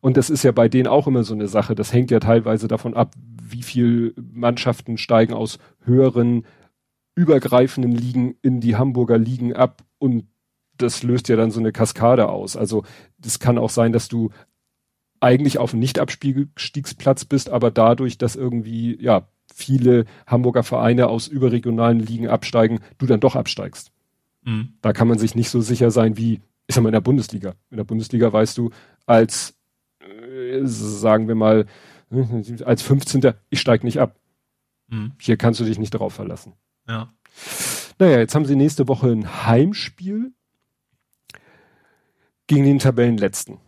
Und das ist ja bei denen auch immer so eine Sache. Das hängt ja teilweise davon ab, wie viel Mannschaften steigen aus höheren, übergreifenden Ligen in die Hamburger Ligen ab und das löst ja dann so eine Kaskade aus. Also das kann auch sein, dass du eigentlich auf einem Nicht-Abstiegsplatz bist, aber dadurch, dass irgendwie ja viele Hamburger Vereine aus überregionalen Ligen absteigen, du dann doch absteigst. Mhm. Da kann man sich nicht so sicher sein wie, ich sag mal, in der Bundesliga. In der Bundesliga weißt du, als, äh, sagen wir mal, als 15. ich steig nicht ab. Mhm. Hier kannst du dich nicht darauf verlassen. Ja. Naja, jetzt haben sie nächste Woche ein Heimspiel gegen den Tabellenletzten.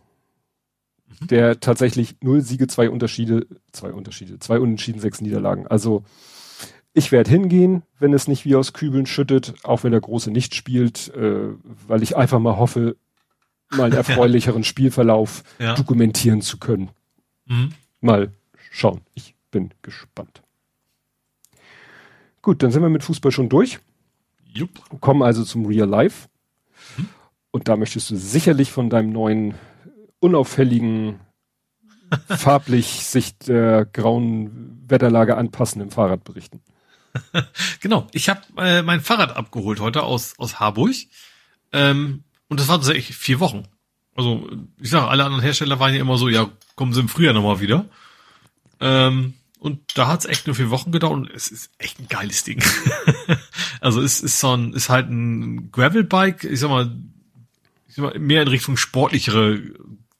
Mhm. Der tatsächlich null Siege, zwei Unterschiede, zwei Unterschiede, zwei Unentschieden, sechs Niederlagen. Also ich werde hingehen, wenn es nicht wie aus Kübeln schüttet, auch wenn der Große nicht spielt, äh, weil ich einfach mal hoffe, mal einen erfreulicheren Spielverlauf ja. dokumentieren zu können. Mhm. Mal schauen. Ich bin gespannt. Gut, dann sind wir mit Fußball schon durch. Jupp. Kommen also zum Real Life. Mhm. Und da möchtest du sicherlich von deinem neuen, unauffälligen, farblich sich der grauen Wetterlage anpassenden Fahrrad berichten. genau, ich habe äh, mein Fahrrad abgeholt heute aus, aus Harburg. Ähm, und das war tatsächlich vier Wochen. Also, ich sage, alle anderen Hersteller waren ja immer so, ja, kommen sie im Frühjahr nochmal wieder. Ähm, und da hat's echt nur vier Wochen gedauert und es ist echt ein geiles Ding. also es ist so ein, ist halt ein Gravelbike, ich sag mal, ich sag mal, mehr in Richtung sportlichere,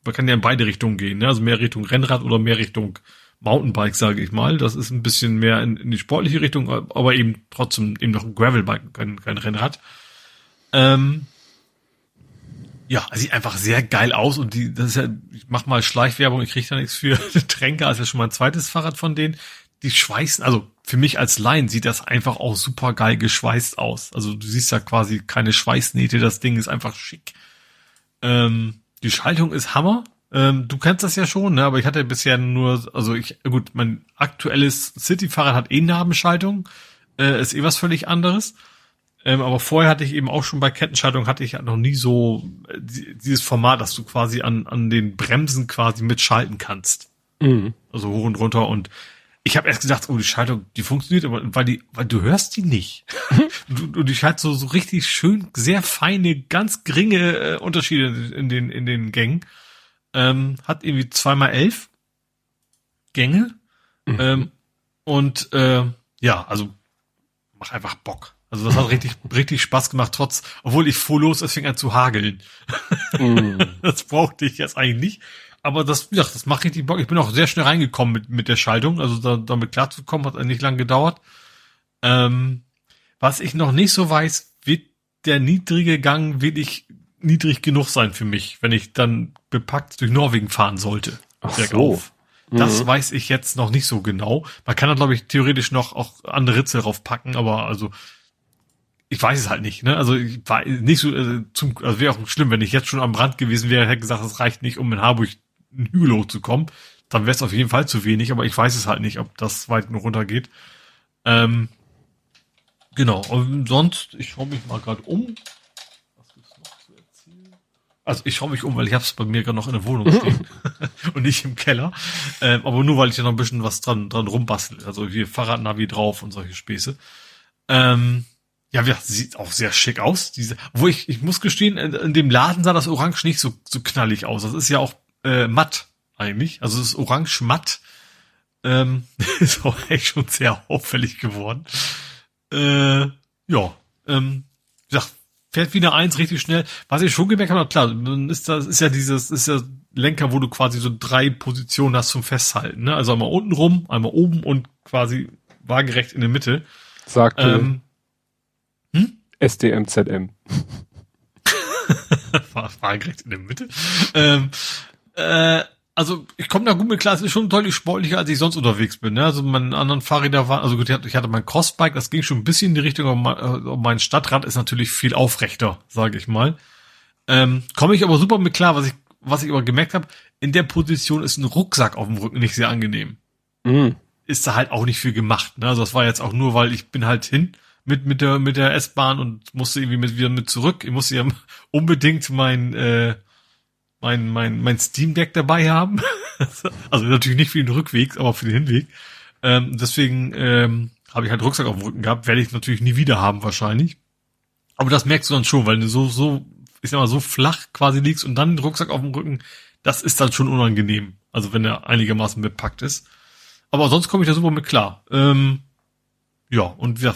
man kann ja in beide Richtungen gehen, ne? also mehr Richtung Rennrad oder mehr Richtung Mountainbike, sage ich mal. Das ist ein bisschen mehr in, in die sportliche Richtung, aber eben trotzdem eben noch ein Gravelbike, kein, kein Rennrad. Ähm, ja, sieht einfach sehr geil aus und die, das ist ja, ich mach mal Schleichwerbung, ich krieg da nichts für. Tränker ist ja schon mal ein zweites Fahrrad von denen. Die schweißen, also für mich als Laien sieht das einfach auch super geil geschweißt aus. Also du siehst ja quasi keine Schweißnähte, das Ding ist einfach schick. Ähm, die Schaltung ist Hammer. Ähm, du kennst das ja schon, ne? aber ich hatte bisher nur, also ich, gut, mein aktuelles City-Fahrrad hat eh Nabenschaltung, äh, ist eh was völlig anderes. Ähm, aber vorher hatte ich eben auch schon bei Kettenschaltung hatte ich noch nie so äh, dieses Format, dass du quasi an, an den Bremsen quasi mitschalten kannst. Mhm. Also hoch und runter und ich habe erst gedacht, oh, die Schaltung, die funktioniert, aber weil die, weil du hörst die nicht. und, und die schaltet so, so richtig schön, sehr feine, ganz geringe äh, Unterschiede in den, in den Gängen. Ähm, hat irgendwie zweimal elf Gänge. Mhm. Ähm, und äh, ja, also mach einfach Bock. Also das hat richtig, richtig Spaß gemacht, trotz, obwohl ich fuhr los, es fing an zu hageln. Mm. das brauchte ich jetzt eigentlich nicht. Aber das, gesagt, das macht richtig Bock. Ich bin auch sehr schnell reingekommen mit, mit der Schaltung. Also da, damit klarzukommen, hat nicht lang gedauert. Ähm, was ich noch nicht so weiß, wird der niedrige Gang wirklich niedrig genug sein für mich, wenn ich dann bepackt durch Norwegen fahren sollte. Ach so. Das mhm. weiß ich jetzt noch nicht so genau. Man kann da, glaube ich, theoretisch noch auch andere Ritze drauf packen, aber also ich weiß es halt nicht, ne? Also ich war nicht so, also, zum, also wäre auch schlimm, wenn ich jetzt schon am Rand gewesen wäre, hätte gesagt, es reicht nicht, um in Harburg einen Hügel hochzukommen. Dann wäre es auf jeden Fall zu wenig, aber ich weiß es halt nicht, ob das weit genug runtergeht. Ähm, genau, und sonst, ich schaue mich mal gerade um. Was gibt's noch zu erzählen? Also ich schaue mich um, weil ich habe es bei mir gerade noch in der Wohnung stehen und nicht im Keller. Ähm, aber nur, weil ich da noch ein bisschen was dran, dran rumbastel. Also wie Fahrradnavi drauf und solche Späße. Ähm, ja, ja, sieht auch sehr schick aus. Diese, wo ich, ich muss gestehen, in, in, dem Laden sah das Orange nicht so, so knallig aus. Das ist ja auch äh, matt eigentlich. Also es ist orange matt. Ähm, ist auch echt schon sehr auffällig geworden. Äh, ja, ähm, wie gesagt, fährt wieder eins richtig schnell. Was ich schon gemerkt habe, klar, dann ist das ist ja dieses, ist ja Lenker, wo du quasi so drei Positionen hast zum Festhalten. Ne? Also einmal unten rum, einmal oben und quasi waagerecht in der Mitte. Sagte ähm, SDMZM. Fragerecht in der Mitte. Ähm, äh, also ich komme da gut mit klar, es ist schon deutlich sportlicher, als ich sonst unterwegs bin. Ne? Also meine anderen Fahrräder waren, also gut, ich hatte mein Crossbike, das ging schon ein bisschen in die Richtung, aber mein Stadtrad ist natürlich viel aufrechter, sage ich mal. Ähm, komme ich aber super mit klar, was ich, was ich aber gemerkt habe, in der Position ist ein Rucksack auf dem Rücken nicht sehr angenehm. Mhm. Ist da halt auch nicht viel gemacht. Ne? Also das war jetzt auch nur, weil ich bin halt hin mit mit der mit der S-Bahn und musste irgendwie mit wieder mit zurück. Ich musste ja unbedingt mein äh, mein mein mein Steam Deck dabei haben. also natürlich nicht für den Rückweg, aber für den Hinweg. Ähm, deswegen ähm, habe ich halt Rucksack auf dem Rücken gehabt. Werde ich natürlich nie wieder haben wahrscheinlich. Aber das merkst du dann schon, weil du so so ich sag mal so flach quasi liegst und dann den Rucksack auf dem Rücken, das ist dann schon unangenehm. Also wenn er einigermaßen bepackt ist. Aber sonst komme ich da super mit klar. Ähm, ja, und ja,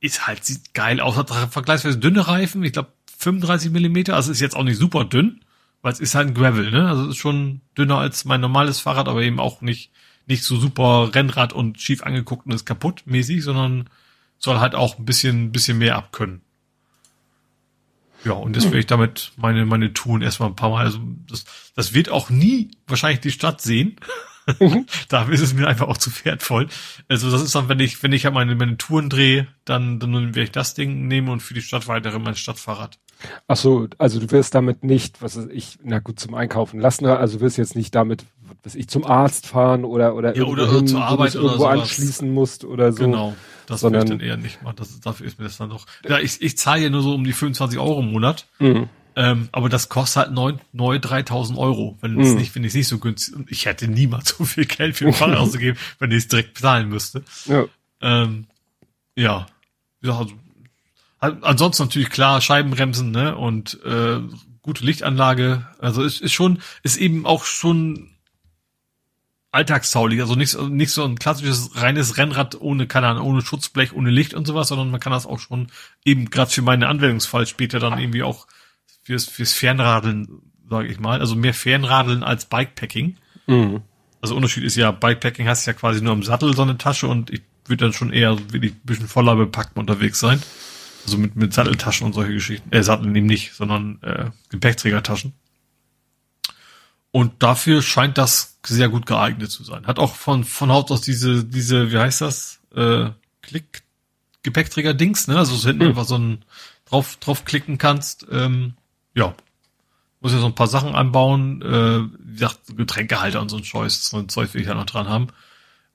ist halt, sieht geil aus, hat vergleichsweise dünne Reifen, ich glaube 35 Millimeter, also ist jetzt auch nicht super dünn, weil es ist halt ein Gravel, ne? Also ist schon dünner als mein normales Fahrrad, aber eben auch nicht, nicht so super Rennrad und schief angeguckt und ist kaputt mäßig, sondern soll halt auch ein bisschen, bisschen mehr abkönnen. Ja, und jetzt werde ich damit meine, meine Touren erstmal ein paar Mal, also das, das wird auch nie wahrscheinlich die Stadt sehen. Mhm. da ist es mir einfach auch zu wertvoll. Also das ist dann, wenn ich, wenn ich halt meine, meine Touren drehe, dann, dann werde ich das Ding nehmen und für die Stadt weitere mein Stadtfahrrad. Ach so, also du wirst damit nicht, was ist ich, na gut, zum Einkaufen lassen, also du wirst jetzt nicht damit, was ich, zum Arzt fahren oder, oder, ja, oder hin, zur Arbeit oder irgendwo sowas. anschließen musst oder so. Genau. Das sondern, ich dann eher nicht machen. Das, dafür ist mir das dann doch. Ja, ich, ich zahle ja nur so um die 25 Euro im Monat. Mhm. Ähm, aber das kostet halt neu, neu 3000 Euro, wenn es mhm. nicht, wenn ich es nicht so günstig, ich hätte niemals so viel Geld für ein Fahrrad auszugeben, wenn ich es direkt bezahlen müsste. Ja. Ähm, ja. ja also, ansonsten natürlich klar, Scheibenbremsen, ne, und, äh, gute Lichtanlage. Also ist, ist schon, ist eben auch schon alltagstaulich, also nicht, nicht so ein klassisches reines Rennrad ohne, keine Ahnung, ohne Schutzblech, ohne Licht und sowas, sondern man kann das auch schon eben gerade für meinen Anwendungsfall später dann irgendwie auch fürs, fürs Fernradeln, sage ich mal, also mehr Fernradeln als Bikepacking. Mhm. Also Unterschied ist ja, Bikepacking hast ja quasi nur im Sattel so eine Tasche und ich würde dann schon eher wirklich ein bisschen voller bepackt unterwegs sein. Also mit, mit Satteltaschen und solche Geschichten. Äh, Sattel eben nicht, sondern äh, Gepäckträgertaschen. Und dafür scheint das sehr gut geeignet zu sein. Hat auch von, von Haut aus diese, diese, wie heißt das? Äh, Klick, Gepäckträger-Dings, ne? Also so hinten mhm. einfach so ein drauf, drauf klicken kannst. Ähm, ja. Muss ja so ein paar Sachen anbauen, äh, wie gesagt, Getränkehalter und so ein Scheiß, so ein Zeug will ich ja noch dran haben.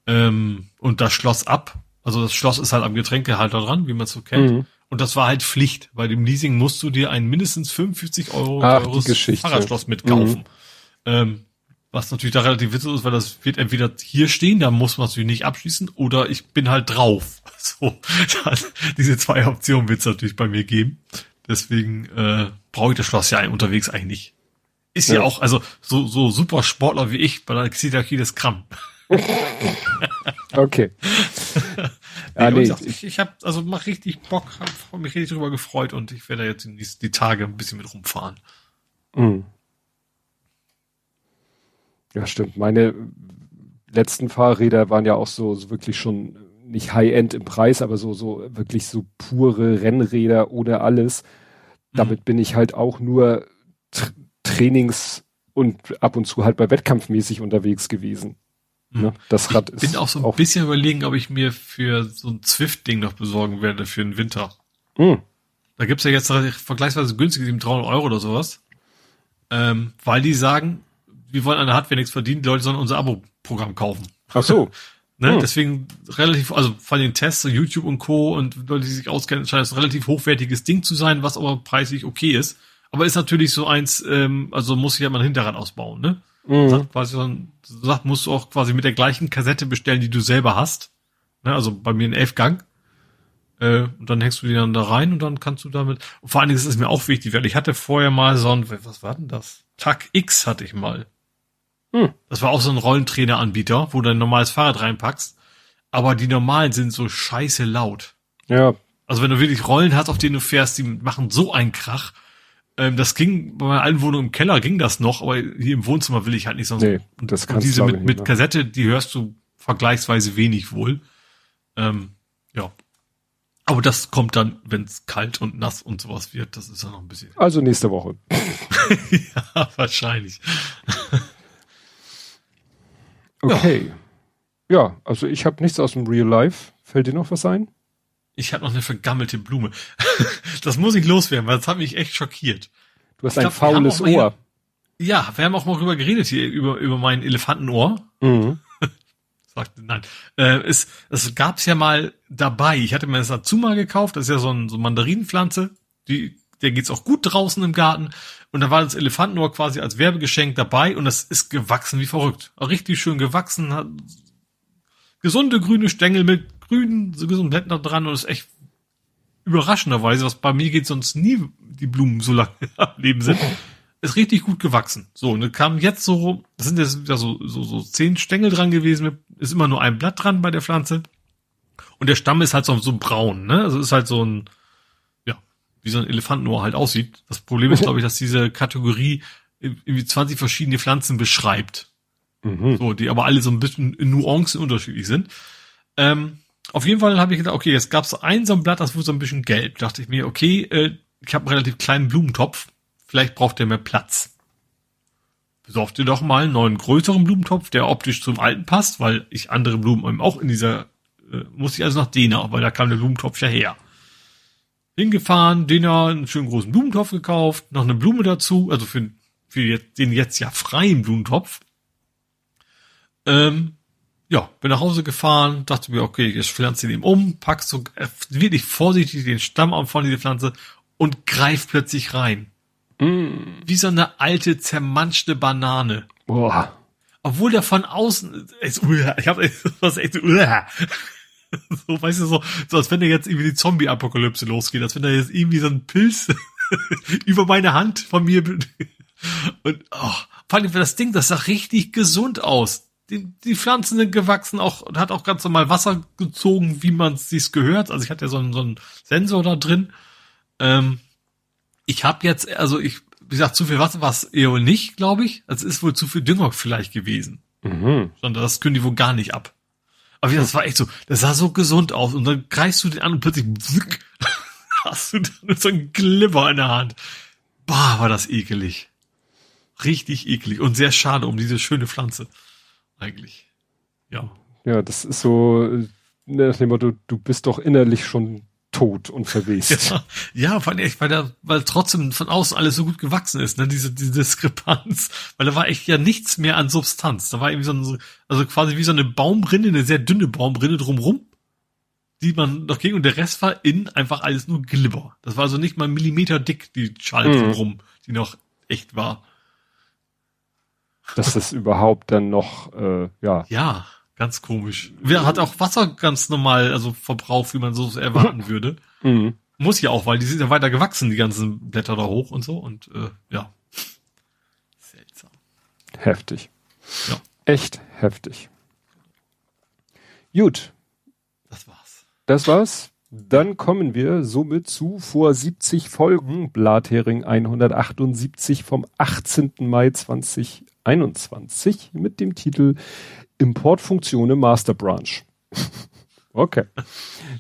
Ähm, und das Schloss ab. Also das Schloss ist halt am Getränkehalter dran, wie man es so kennt. Mhm. Und das war halt Pflicht. Bei dem Leasing musst du dir ein mindestens 55 Euro Ach, teures Fahrradschloss mitkaufen. Mhm. Ähm, was natürlich da relativ witzig ist, weil das wird entweder hier stehen, da muss man es natürlich nicht abschließen, oder ich bin halt drauf. So, diese zwei Optionen wird es natürlich bei mir geben. Deswegen äh, brauche ich das Schloss ja unterwegs eigentlich nicht. Ist ja, ja auch, also so, so super Sportler wie ich, bei der Xitakides Kram. okay. ja, nee, gesagt, ich ich habe also mach richtig Bock, habe mich richtig drüber gefreut und ich werde jetzt die, die Tage ein bisschen mit rumfahren. Mhm. Ja, stimmt. Meine letzten Fahrräder waren ja auch so, so wirklich schon nicht High-End im Preis, aber so, so wirklich so pure Rennräder ohne alles. Damit mhm. bin ich halt auch nur Tra Trainings und ab und zu halt bei Wettkampfmäßig unterwegs gewesen. Mhm. Ne? Das Rad ich bin auch so ein auch bisschen überlegen, ob ich mir für so ein Zwift-Ding noch besorgen werde für den Winter. Mhm. Da gibt's ja jetzt vergleichsweise günstig, 300 Euro oder sowas. Ähm, weil die sagen, wir wollen an der Hardware nichts verdienen, die Leute sollen unser Abo-Programm kaufen. Ach so. ne? Hm. Deswegen relativ, also von den Tests, YouTube und Co. und Leute, die sich auskennen, scheint es ein relativ hochwertiges Ding zu sein, was aber preislich okay ist. Aber ist natürlich so eins, ähm, also muss ich ja mal ein Hinterrad ausbauen, ne? Mhm. Sagt quasi sagt, musst du auch quasi mit der gleichen Kassette bestellen, die du selber hast. Ne? Also bei mir ein Elfgang. Äh, und dann hängst du die dann da rein und dann kannst du damit. Und vor allen Dingen ist es mir auch wichtig, weil ich hatte vorher mal so ein, was war denn das? Tag X hatte ich mal. Hm. Das war auch so ein Rollentrainer-Anbieter, wo du ein normales Fahrrad reinpackst. Aber die normalen sind so scheiße laut. Ja. Also wenn du wirklich Rollen hast, auf denen du fährst, die machen so einen Krach. Ähm, das ging bei meiner alten Wohnung im Keller ging das noch, aber hier im Wohnzimmer will ich halt nicht sonst. Nee, das kannst und diese mit, mit Kassette, die hörst du vergleichsweise wenig wohl. Ähm, ja. Aber das kommt dann, wenn es kalt und nass und sowas wird. Das ist dann noch ein bisschen. Also nächste Woche. ja, wahrscheinlich. Okay. Ja, ja also ich habe nichts aus dem Real Life. Fällt dir noch was ein? Ich habe noch eine vergammelte Blume. das muss ich loswerden, weil das hat mich echt schockiert. Du hast ich ein glaub, faules Ohr. Hier, ja, wir haben auch mal drüber geredet hier, über, über mein Elefantenohr. Mhm. sagte nein. Äh, es, es gab's ja mal dabei. Ich hatte mir das dazu mal gekauft. Das ist ja so, ein, so eine Mandarinenpflanze. Die, der geht's auch gut draußen im Garten. Und da war das Elefantenohr quasi als Werbegeschenk dabei und das ist gewachsen wie verrückt. Auch richtig schön gewachsen, hat gesunde grüne Stängel mit grünen, so gesunden Blättern dran und ist echt überraschenderweise, was bei mir geht sonst nie die Blumen so lange am Leben sind, ist richtig gut gewachsen. So, und dann kam jetzt so, das sind jetzt wieder so, so, so zehn Stängel dran gewesen, ist immer nur ein Blatt dran bei der Pflanze. Und der Stamm ist halt so, so braun, ne? Also ist halt so ein, ja, wie so ein Elefantenohr halt aussieht. Das Problem ist, glaube ich, dass diese Kategorie irgendwie 20 verschiedene Pflanzen beschreibt. Mhm. So, die aber alle so ein bisschen in Nuancen unterschiedlich sind. Ähm, auf jeden Fall habe ich gedacht, okay, jetzt gab es ein so ein Blatt, das wurde so ein bisschen gelb. Da dachte ich mir, okay, äh, ich habe einen relativ kleinen Blumentopf, vielleicht braucht der mehr Platz. Besorgt ihr doch mal einen neuen größeren Blumentopf, der optisch zum alten passt, weil ich andere Blumen auch in dieser, äh, muss ich also nach Dena, weil da kam der Blumentopf ja her. Hingefahren, Dena, einen schönen großen Blumentopf gekauft, noch eine Blume dazu, also für, für den jetzt ja freien Blumentopf. Ähm, ja, bin nach Hause gefahren, dachte mir, okay, ich pflanze ihn um, pack so äh, wirklich vorsichtig den Stamm von dieser Pflanze und greif plötzlich rein. Mm. Wie so eine alte, zermanschte Banane. Boah. Obwohl der von außen, ist, ich habe was echt, so, weißt du, so, so als wenn da jetzt irgendwie die Zombie-Apokalypse losgeht, als wenn da jetzt irgendwie so ein Pilz über meine Hand von mir und oh, vor allem das Ding, das sah richtig gesund aus die, die Pflanzen sind gewachsen, auch hat auch ganz normal Wasser gezogen, wie man es sich gehört. Also ich hatte ja so einen, so einen Sensor da drin. Ähm, ich habe jetzt, also ich, wie gesagt, zu viel Wasser war es eher nicht, glaube ich. Also es ist wohl zu viel Dünger vielleicht gewesen. Mhm. Sondern das können die wohl gar nicht ab. Aber ja, das war echt so, das sah so gesund aus. Und dann greifst du den an und plötzlich zwick, hast du dann so ein Glibber in der Hand. Bah, war das ekelig. Richtig eklig und sehr schade um diese schöne Pflanze eigentlich. Ja. Ja, das ist so äh, nach dem Motto, du bist doch innerlich schon tot und verwest. Ja, ja weil, echt, weil, der, weil trotzdem von außen alles so gut gewachsen ist, ne, diese, diese Diskrepanz. Weil da war echt ja nichts mehr an Substanz. Da war irgendwie so ein, also quasi wie so eine Baumrinne, eine sehr dünne Baumrinne drumrum, die man noch ging und der Rest war in einfach alles nur Glibber. Das war so nicht mal Millimeter dick, die Schale mhm. drumrum, die noch echt war dass das überhaupt dann noch, äh, ja. Ja, ganz komisch. Wer hat auch Wasser ganz normal, also verbraucht, wie man so erwarten würde. Mhm. Muss ja auch, weil die sind ja weiter gewachsen, die ganzen Blätter da hoch und so und äh, ja. Seltsam. Heftig. Ja. Echt heftig. Gut. Das war's. Das war's. Dann kommen wir somit zu vor 70 Folgen Blathering 178 vom 18. Mai 20 21 mit dem Titel Importfunktionen Master Branch. okay.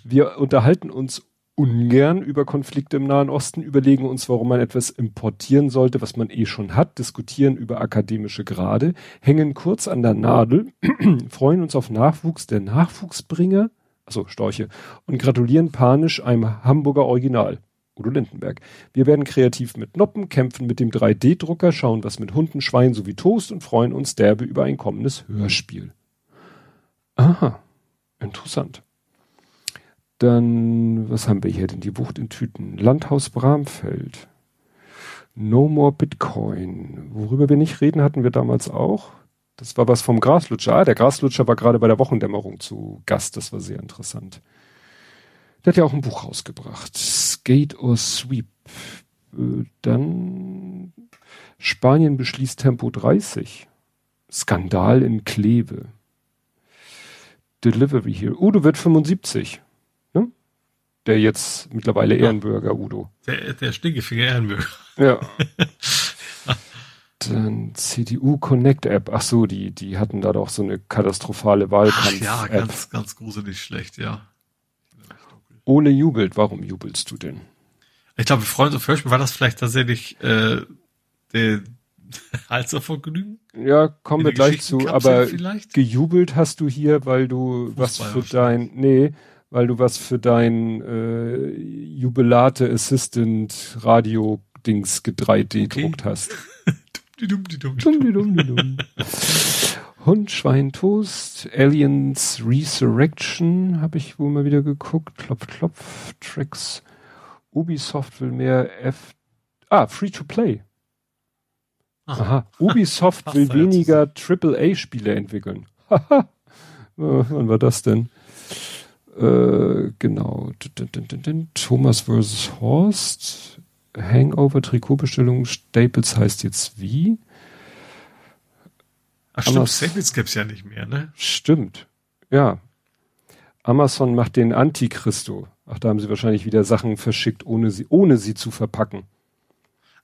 Wir unterhalten uns ungern über Konflikte im Nahen Osten, überlegen uns, warum man etwas importieren sollte, was man eh schon hat, diskutieren über akademische Grade, hängen kurz an der Nadel, freuen uns auf Nachwuchs der Nachwuchsbringer, also Storche, und gratulieren panisch einem Hamburger Original. Udo Lindenberg. Wir werden kreativ mit Noppen, kämpfen mit dem 3D-Drucker, schauen was mit Hunden, Schweinen sowie Toast und freuen uns derbe über ein kommendes Hörspiel. Aha, interessant. Dann, was haben wir hier denn? Die Wucht in Tüten. Landhaus Bramfeld. No More Bitcoin. Worüber wir nicht reden, hatten wir damals auch. Das war was vom Graslutscher. Ah, der Graslutscher war gerade bei der Wochendämmerung zu Gast. Das war sehr interessant. Der hat ja auch ein Buch rausgebracht. Skate or Sweep. Äh, dann Spanien beschließt Tempo 30. Skandal in Kleve. Delivery here. Udo wird 75. Ne? Der jetzt mittlerweile ja. Ehrenbürger Udo. Der, der Stinkefinger Ehrenbürger. Ja. Dann CDU Connect App. Ach so, die, die hatten da doch so eine katastrophale Wahlkampf. Ach ja, ganz, ganz gruselig schlecht, ja. Ole jubelt. Warum jubelst du denn? Ich glaube, Freunde auf Hörspiel war das vielleicht tatsächlich äh, der Halservergnügen? Ja, kommen wir gleich zu. Aber vielleicht? gejubelt hast du hier, weil du was für dein, nee, weil du was für dein äh, Jubilate Assistant Radio Dings 3D okay. druckt hast. Hund, Schwein, Toast, Aliens Resurrection habe ich wohl mal wieder geguckt. Klopf, klopf, Tricks. Ubisoft will mehr F. Ah, Free to Play. Aha. Aha. Ubisoft will weniger AAA-Spiele entwickeln. Haha. Wann war das denn? Äh, genau. Thomas vs. Horst. Hangover, Trikotbestellung, Staples heißt jetzt wie? Ach stimmt, Staples gibt's ja nicht mehr, ne? Stimmt. Ja. Amazon macht den Antichristo. Ach, da haben sie wahrscheinlich wieder Sachen verschickt, ohne sie, ohne sie zu verpacken.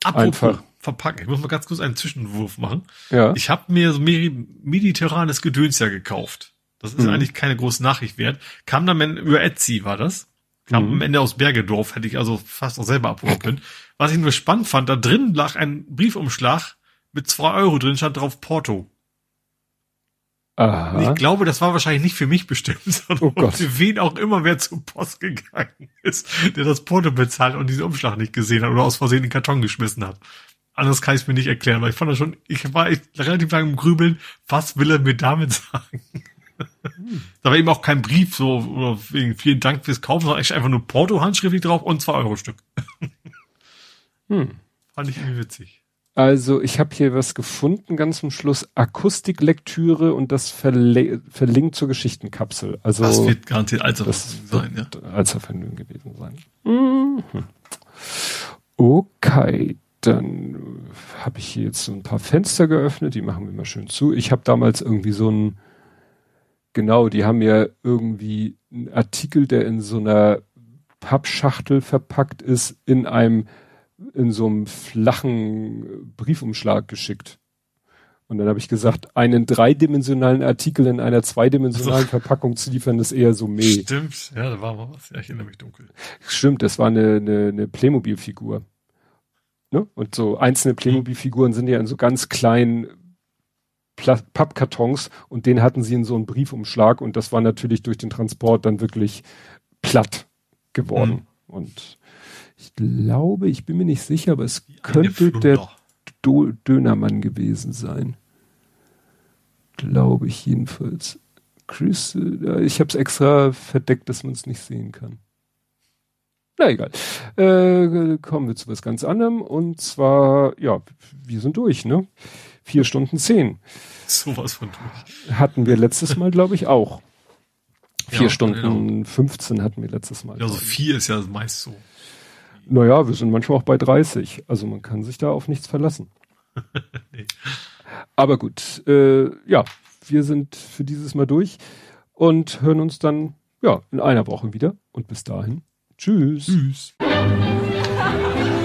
Apropos Einfach. verpacken. Ich muss mal ganz kurz einen Zwischenwurf machen. Ja. Ich habe mir so mediterranes Gedöns ja gekauft. Das ist mhm. eigentlich keine große Nachricht wert. Kam dann über Etsy, war das? Kam mhm. am Ende aus Bergedorf, hätte ich also fast auch selber abholen können. Was ich nur spannend fand, da drin lag ein Briefumschlag mit zwei Euro drin, stand drauf Porto. Ich glaube, das war wahrscheinlich nicht für mich bestimmt, sondern oh für wen auch immer, wer zur Post gegangen ist, der das Porto bezahlt und diesen Umschlag nicht gesehen hat oder aus Versehen den Karton geschmissen hat. Anders kann ich es mir nicht erklären, weil ich fand das schon, ich war echt relativ lange im Grübeln, was will er mir damit sagen? da war eben auch kein Brief, so, oder wegen vielen Dank fürs Kaufen, sondern echt einfach nur Porto handschriftlich drauf und zwei Euro Stück. hm. Fand ich irgendwie witzig. Also ich habe hier was gefunden, ganz zum Schluss Akustiklektüre und das verle verlinkt zur Geschichtenkapsel. Also das wird garantiert Alzervermögen sein, ja. Alzervermögen gewesen sein. Mhm. Okay, dann habe ich hier jetzt so ein paar Fenster geöffnet, die machen wir mal schön zu. Ich habe damals irgendwie so ein, genau, die haben ja irgendwie einen Artikel, der in so einer Pappschachtel verpackt ist, in einem in so einem flachen Briefumschlag geschickt. Und dann habe ich gesagt, einen dreidimensionalen Artikel in einer zweidimensionalen also, Verpackung zu liefern, ist eher so meh. Stimmt, ja, da war mal was. Ja, ich erinnere mich dunkel. Stimmt, das war eine, eine, eine Playmobil-Figur. Ne? Und so einzelne Playmobil-Figuren sind ja in so ganz kleinen Pla Pappkartons und den hatten sie in so einem Briefumschlag und das war natürlich durch den Transport dann wirklich platt geworden. Mhm. Und ich glaube, ich bin mir nicht sicher, aber es könnte der Do Dönermann gewesen sein. Glaube ich jedenfalls. Chris, äh, ich habe es extra verdeckt, dass man es nicht sehen kann. Na egal. Äh, kommen wir zu was ganz anderem. Und zwar, ja, wir sind durch, ne? Vier Stunden zehn. Sowas von durch. Hatten wir letztes Mal, glaube ich, auch. Vier ja, Stunden genau. 15 hatten wir letztes Mal. Also vier ist ja meist so. Naja, wir sind manchmal auch bei 30. Also man kann sich da auf nichts verlassen. nee. Aber gut, äh, ja, wir sind für dieses Mal durch und hören uns dann ja in einer Woche wieder. Und bis dahin, tschüss. Tschüss.